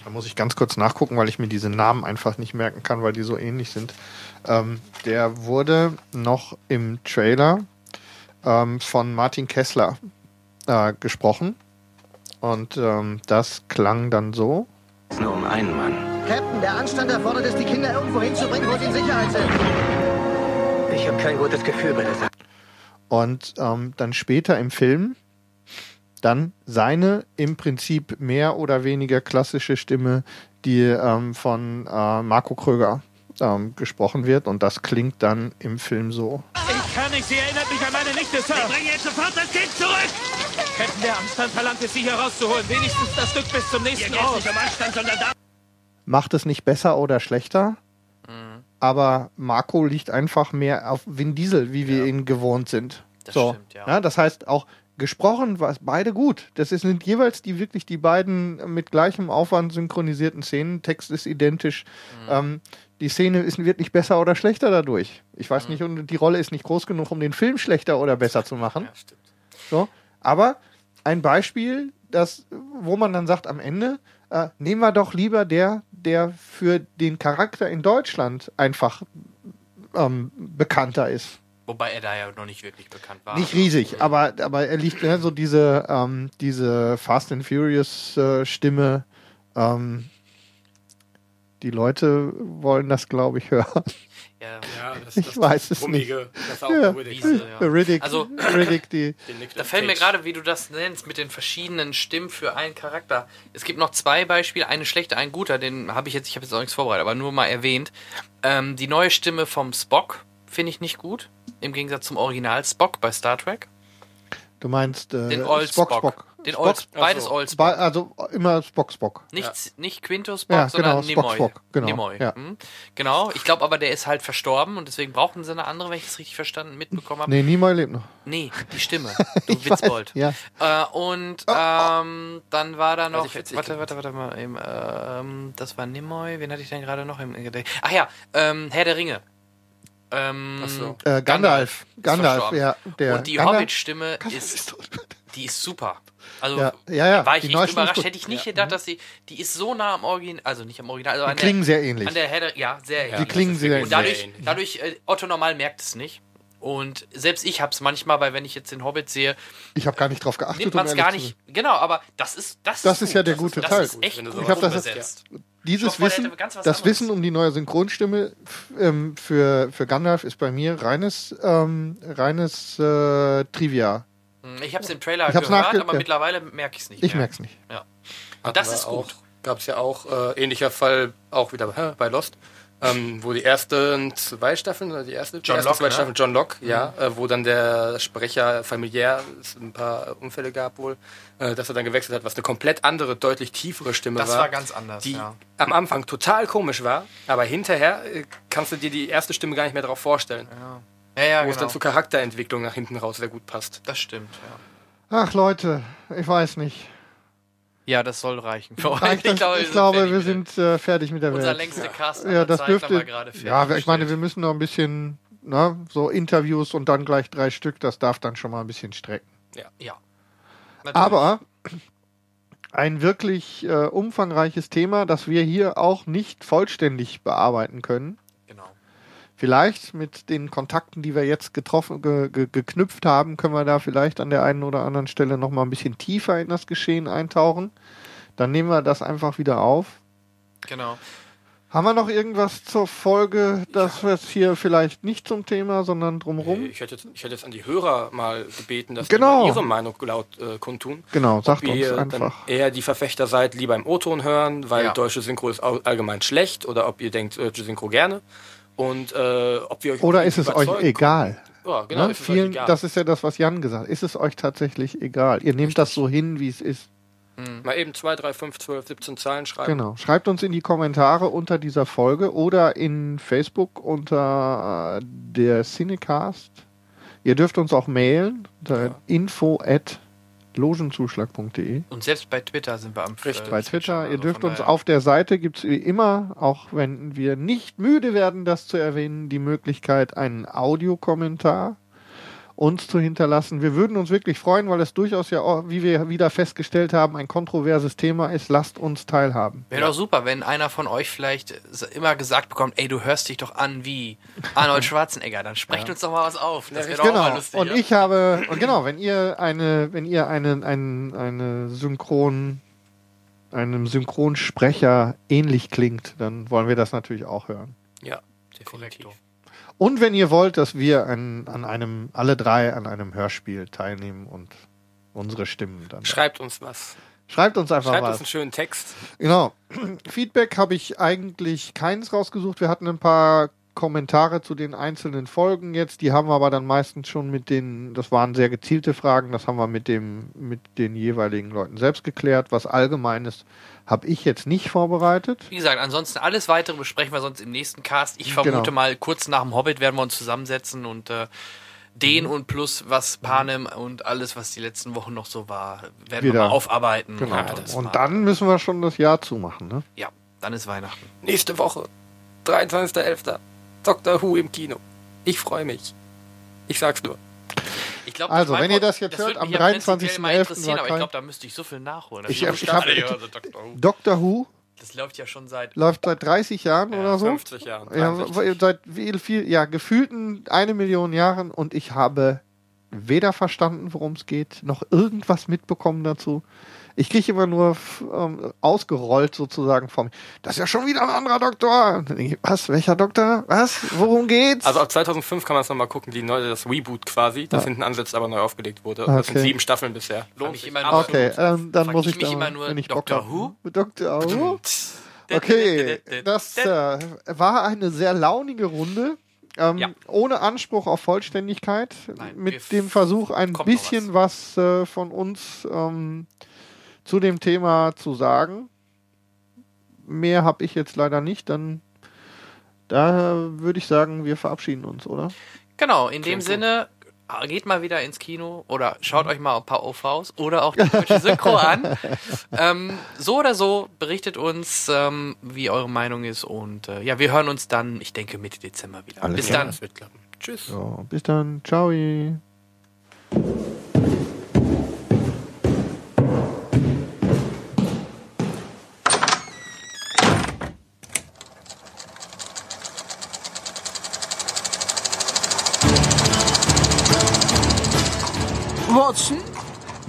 da muss ich ganz kurz nachgucken, weil ich mir diese Namen einfach nicht merken kann, weil die so ähnlich sind. Ähm, der wurde noch im Trailer ähm, von Martin Kessler äh, gesprochen. Und ähm, das klang dann so. Nur um einen Mann. Captain, der Anstand erfordert es, die Kinder irgendwo hinzubringen, wo sie in Sicherheit sind. Ich habe kein gutes Gefühl bei der Sache. Und ähm, dann später im Film dann seine im Prinzip mehr oder weniger klassische Stimme, die ähm, von äh, Marco Kröger ähm, gesprochen wird. Und das klingt dann im Film so. Ich kann nicht, sie erinnert mich an meine Nichte, Sir. Wir bringen jetzt sofort das Kind zurück! Captain, der Anstand verlangt es, sie hier rauszuholen. Wenigstens das Stück bis zum nächsten Ort. nicht um Anstand, sondern da... Macht es nicht besser oder schlechter, Mhm. aber Marco liegt einfach mehr auf Vin Diesel, wie wir ihn gewohnt sind. Das so. stimmt, ja. Das heißt, auch gesprochen war es beide gut. Das ist- sind jeweils die wirklich die beiden mit gleichem Aufwand synchronisierten Szenen. Text ist identisch. Mhm. Ähm, die Szene ist wirklich besser oder schlechter dadurch. Ich Mhm. weiß nicht, und die Rolle ist nicht groß genug, um den Film schlechter oder besser zu machen. So, aber ein Beispiel, das, wo man dann sagt am Ende, äh, nehmen wir doch lieber der, der für den Charakter in Deutschland einfach ähm, bekannter ist. Wobei er da ja noch nicht wirklich bekannt war. Nicht riesig, aber, aber er liegt ne, so diese, ähm, diese Fast and Furious äh, Stimme. Ähm, die Leute wollen das, glaube ich, hören. Ja, Ja, das- ich das weiß es Brummige, nicht. das auch ja. Riddick. Diese, ja. Riddick, Also, Riddick, die. Da fällt mir gerade, wie du das nennst, mit den verschiedenen Stimmen für einen Charakter. Es gibt noch zwei Beispiele, eine schlechte, ein guter, den habe ich jetzt, ich habe jetzt auch nichts vorbereitet, aber nur mal erwähnt. Ähm, die neue Stimme vom Spock finde ich nicht gut, im Gegensatz zum Original Spock bei Star Trek. Du meinst äh, Den Old Spock, Spock. Spock. Den Spock, Old- beides Old Spock. Also immer Spock, Spock. Nicht, nicht Quinto Spock, Ja, sondern genau, Spock, Nimoy. Spock, genau, Nimoy. ja. Hm? Genau, ich glaube aber, der ist halt verstorben und deswegen brauchten sie eine andere, wenn ich das richtig verstanden mitbekommen habe. Nee, Nimoy lebt noch. Nee, die Stimme. Du Ich weiß, Witzbold. ja. Äh, und ähm, dann war da noch. ich witzig Warte, warte, warte mal. Eben, ähm, das war Nimoy. Wen hatte ich denn gerade noch im Gedächtnis? Ach ja, ähm, Herr der Ringe. Ähm, Ach so. Äh, Gandalf. ist Gandalf, ja. Der und die Hobbit-Stimme ist, die ist super. Also Ja, ja, ja, war ich die echt ist überrascht. Hätte ich nicht Ja. gedacht, dass sie, die ist so nah am Original, also nicht am Original, also Die an klingen der, sehr ähnlich. An der Herr der, ja, sehr Die ähnlich. klingen sehr Und dadurch, ähnlich. dadurch äh, Otto normal merkt es nicht. Und selbst ich habe es manchmal, weil wenn ich jetzt den Hobbit sehe, Ich habe gar nicht drauf geachtet. nimmt um man es ehrlich gar nicht. Genau, aber das ist das, Das ist ja gut. der Das gute das Teil. Ist echt gut Ich glaube, das ist dieses Stoffbeutel Wissen, das anderes. Wissen um die neue Synchronstimme ähm, für, für Gandalf ist bei mir reines, ähm, reines äh, Trivia. Hm, Ich habe es im Trailer Ich gehört, aber ja. mittlerweile merke ich es nicht Ich mehr. merk's nicht. Ja. Hatten Und das ist auch, gut. Gab es ja auch äh, ähnlicher Fall, auch wieder hä, bei Lost, ähm, wo die ersten zwei Staffeln, oder die erste, die John ersten Locke, zwei ne? Staffeln, John Locke, ja, äh, wo dann der Sprecher familiär es ein paar Unfälle gab wohl, äh, dass er dann gewechselt hat, was eine komplett andere, deutlich tiefere Stimme Das war. war ganz anders, die ja. am Anfang total komisch war, aber hinterher äh, kannst du dir die erste Stimme gar nicht mehr darauf vorstellen. Ja, ja, wo es genau. dann zur Charakterentwicklung nach hinten raus sehr gut passt. Das stimmt, ja. Ach Leute, ich weiß nicht. Ja, das soll reichen. Für. Reicht das? Ich glaube, wir sind äh, fertig mit der Unser Welt. längster Cast ja, das Zeiten dürfte. Ja, ich meine, wir müssen noch ein bisschen, ne, so Interviews und dann gleich drei Stück, das darf dann schon mal ein bisschen strecken. Ja. Ja. Aber ein wirklich äh, umfangreiches Thema, das wir hier auch nicht vollständig bearbeiten können. Vielleicht mit den Kontakten, die wir jetzt getroffen, ge, ge, geknüpft haben, können wir da vielleicht an der einen oder anderen Stelle noch mal ein bisschen tiefer in das Geschehen eintauchen. Dann nehmen wir das einfach wieder auf. Genau. Haben wir noch irgendwas zur Folge, das jetzt hier vielleicht nicht zum Thema, sondern drumherum? Ich hätte, jetzt, ich hätte jetzt an die Hörer mal gebeten, dass Genau. die mal ihre Meinung laut äh, kundtun. Genau, Ob sagt uns ihr einfach. Dann eher die Verfechter seid, lieber im O-Ton hören, weil Ja. deutsche Synchro ist allgemein schlecht, oder ob ihr denkt, deutsche Synchro gerne. Und äh, ob wir euch Oder ist es euch egal? Ja, genau, Ne? ist Vielen, egal. das ist ja das, was Jan gesagt hat. Ist es euch tatsächlich egal? Ihr nehmt das so hin, wie es ist. Mal eben 2, 3, 5, 12, 17 Zahlen schreiben. Genau. Schreibt uns in die Kommentare unter dieser Folge oder in Facebook unter äh, der Cinecast. Ihr dürft uns auch mailen unter info at logenzuschlag.de. Und selbst bei Twitter sind wir am Richtig. Bei Twitter. also Ihr dürft uns auf der Seite gibt es wie immer, auch wenn wir nicht müde werden, das zu erwähnen, die Möglichkeit, einen Audiokommentar uns zu hinterlassen. Wir würden uns wirklich freuen, weil es durchaus ja, auch, wie wir wieder festgestellt haben, ein kontroverses Thema ist. Lasst uns teilhaben. Wäre doch super, wenn einer von euch vielleicht immer gesagt bekommt, ey, du hörst dich doch an wie Arnold Schwarzenegger, dann sprecht uns doch mal was auf. Das wäre doch auch mal Genau. lustig. Und ja? ich habe, und genau, wenn ihr eine, wenn ihr einen, einen, eine Synchron, einem Synchronsprecher ähnlich klingt, dann wollen wir das natürlich auch hören. Ja, definitiv. Und wenn ihr wollt, dass wir an, an einem, alle drei an einem Hörspiel teilnehmen und unsere Stimmen dann. Schreibt uns was. Schreibt uns einfach Schreibt was. uns einen schönen Text. Genau. Feedback habe ich eigentlich keins rausgesucht. Wir hatten ein paar Kommentare zu den einzelnen Folgen jetzt. Die haben wir aber dann meistens schon mit den, das waren sehr gezielte Fragen, das haben wir mit dem, mit den jeweiligen Leuten selbst geklärt. Was Allgemeines habe ich jetzt nicht vorbereitet. Wie gesagt, ansonsten alles weitere besprechen wir sonst im nächsten Cast. Ich vermute Genau. mal, kurz nach dem Hobbit werden wir uns zusammensetzen und äh, den Mhm. und plus was Panem und alles, was die letzten Wochen noch so war, werden wir Wieder. mal aufarbeiten. Genau. und, uns Und dann müssen wir schon das Jahr zumachen, ne? Ja, dann ist Weihnachten. Nächste Woche, 23.11. Dr. Who im Kino. Ich freue mich. Ich sag's nur. Ich glaub, Also, wenn ihr das jetzt hört, würde am mich ja prinzipiell mal 23.11. interessieren, Aber ich war glaube, da müsste ich so viel nachholen. Ich, Das ich, ich hab, stark, also Dr. Who. Dr. Who Das läuft ja schon seit läuft seit 30 Jahren oder so. 50 Jahren. Ja, 63. seit viel, viel, ja, gefühlten eine Million Jahren und ich habe weder verstanden, worum es geht, noch irgendwas mitbekommen dazu. Ich kriege immer nur ähm, ausgerollt sozusagen vom, das ist ja schon wieder ein anderer Doktor. Ich, Was, welcher Doktor? Was? Worum geht's? Also ab 2005 kann man es nochmal gucken, die neue, das Reboot quasi, das Ja. hinten ansetzt, aber neu aufgelegt wurde. Das sind Okay. sieben Staffeln bisher. Lohnt sich. immer nur- okay, ähm, dann muss ich ich, mich da, immer nur, hab. Who? Dr. Who? Okay, das äh, war eine sehr launige Runde. Ähm, Ja. Ohne Anspruch auf Vollständigkeit, wir mit dem Versuch, ein bisschen was, äh, von uns ähm, zu dem Thema zu sagen. Mehr habe ich jetzt leider nicht, dann da würde ich sagen, wir verabschieden uns, oder? Genau, in dem Klingt gut. Sinne, geht mal wieder ins Kino oder schaut euch mal ein paar OVs oder auch die deutsche Synchro an. Ähm, so oder so, berichtet uns, ähm, wie eure Meinung ist und äh, ja, wir hören uns dann, ich denke, Mitte Dezember wieder. Alles Bis klar. dann. Das wird klappen. Tschüss. So, bis dann, ciao.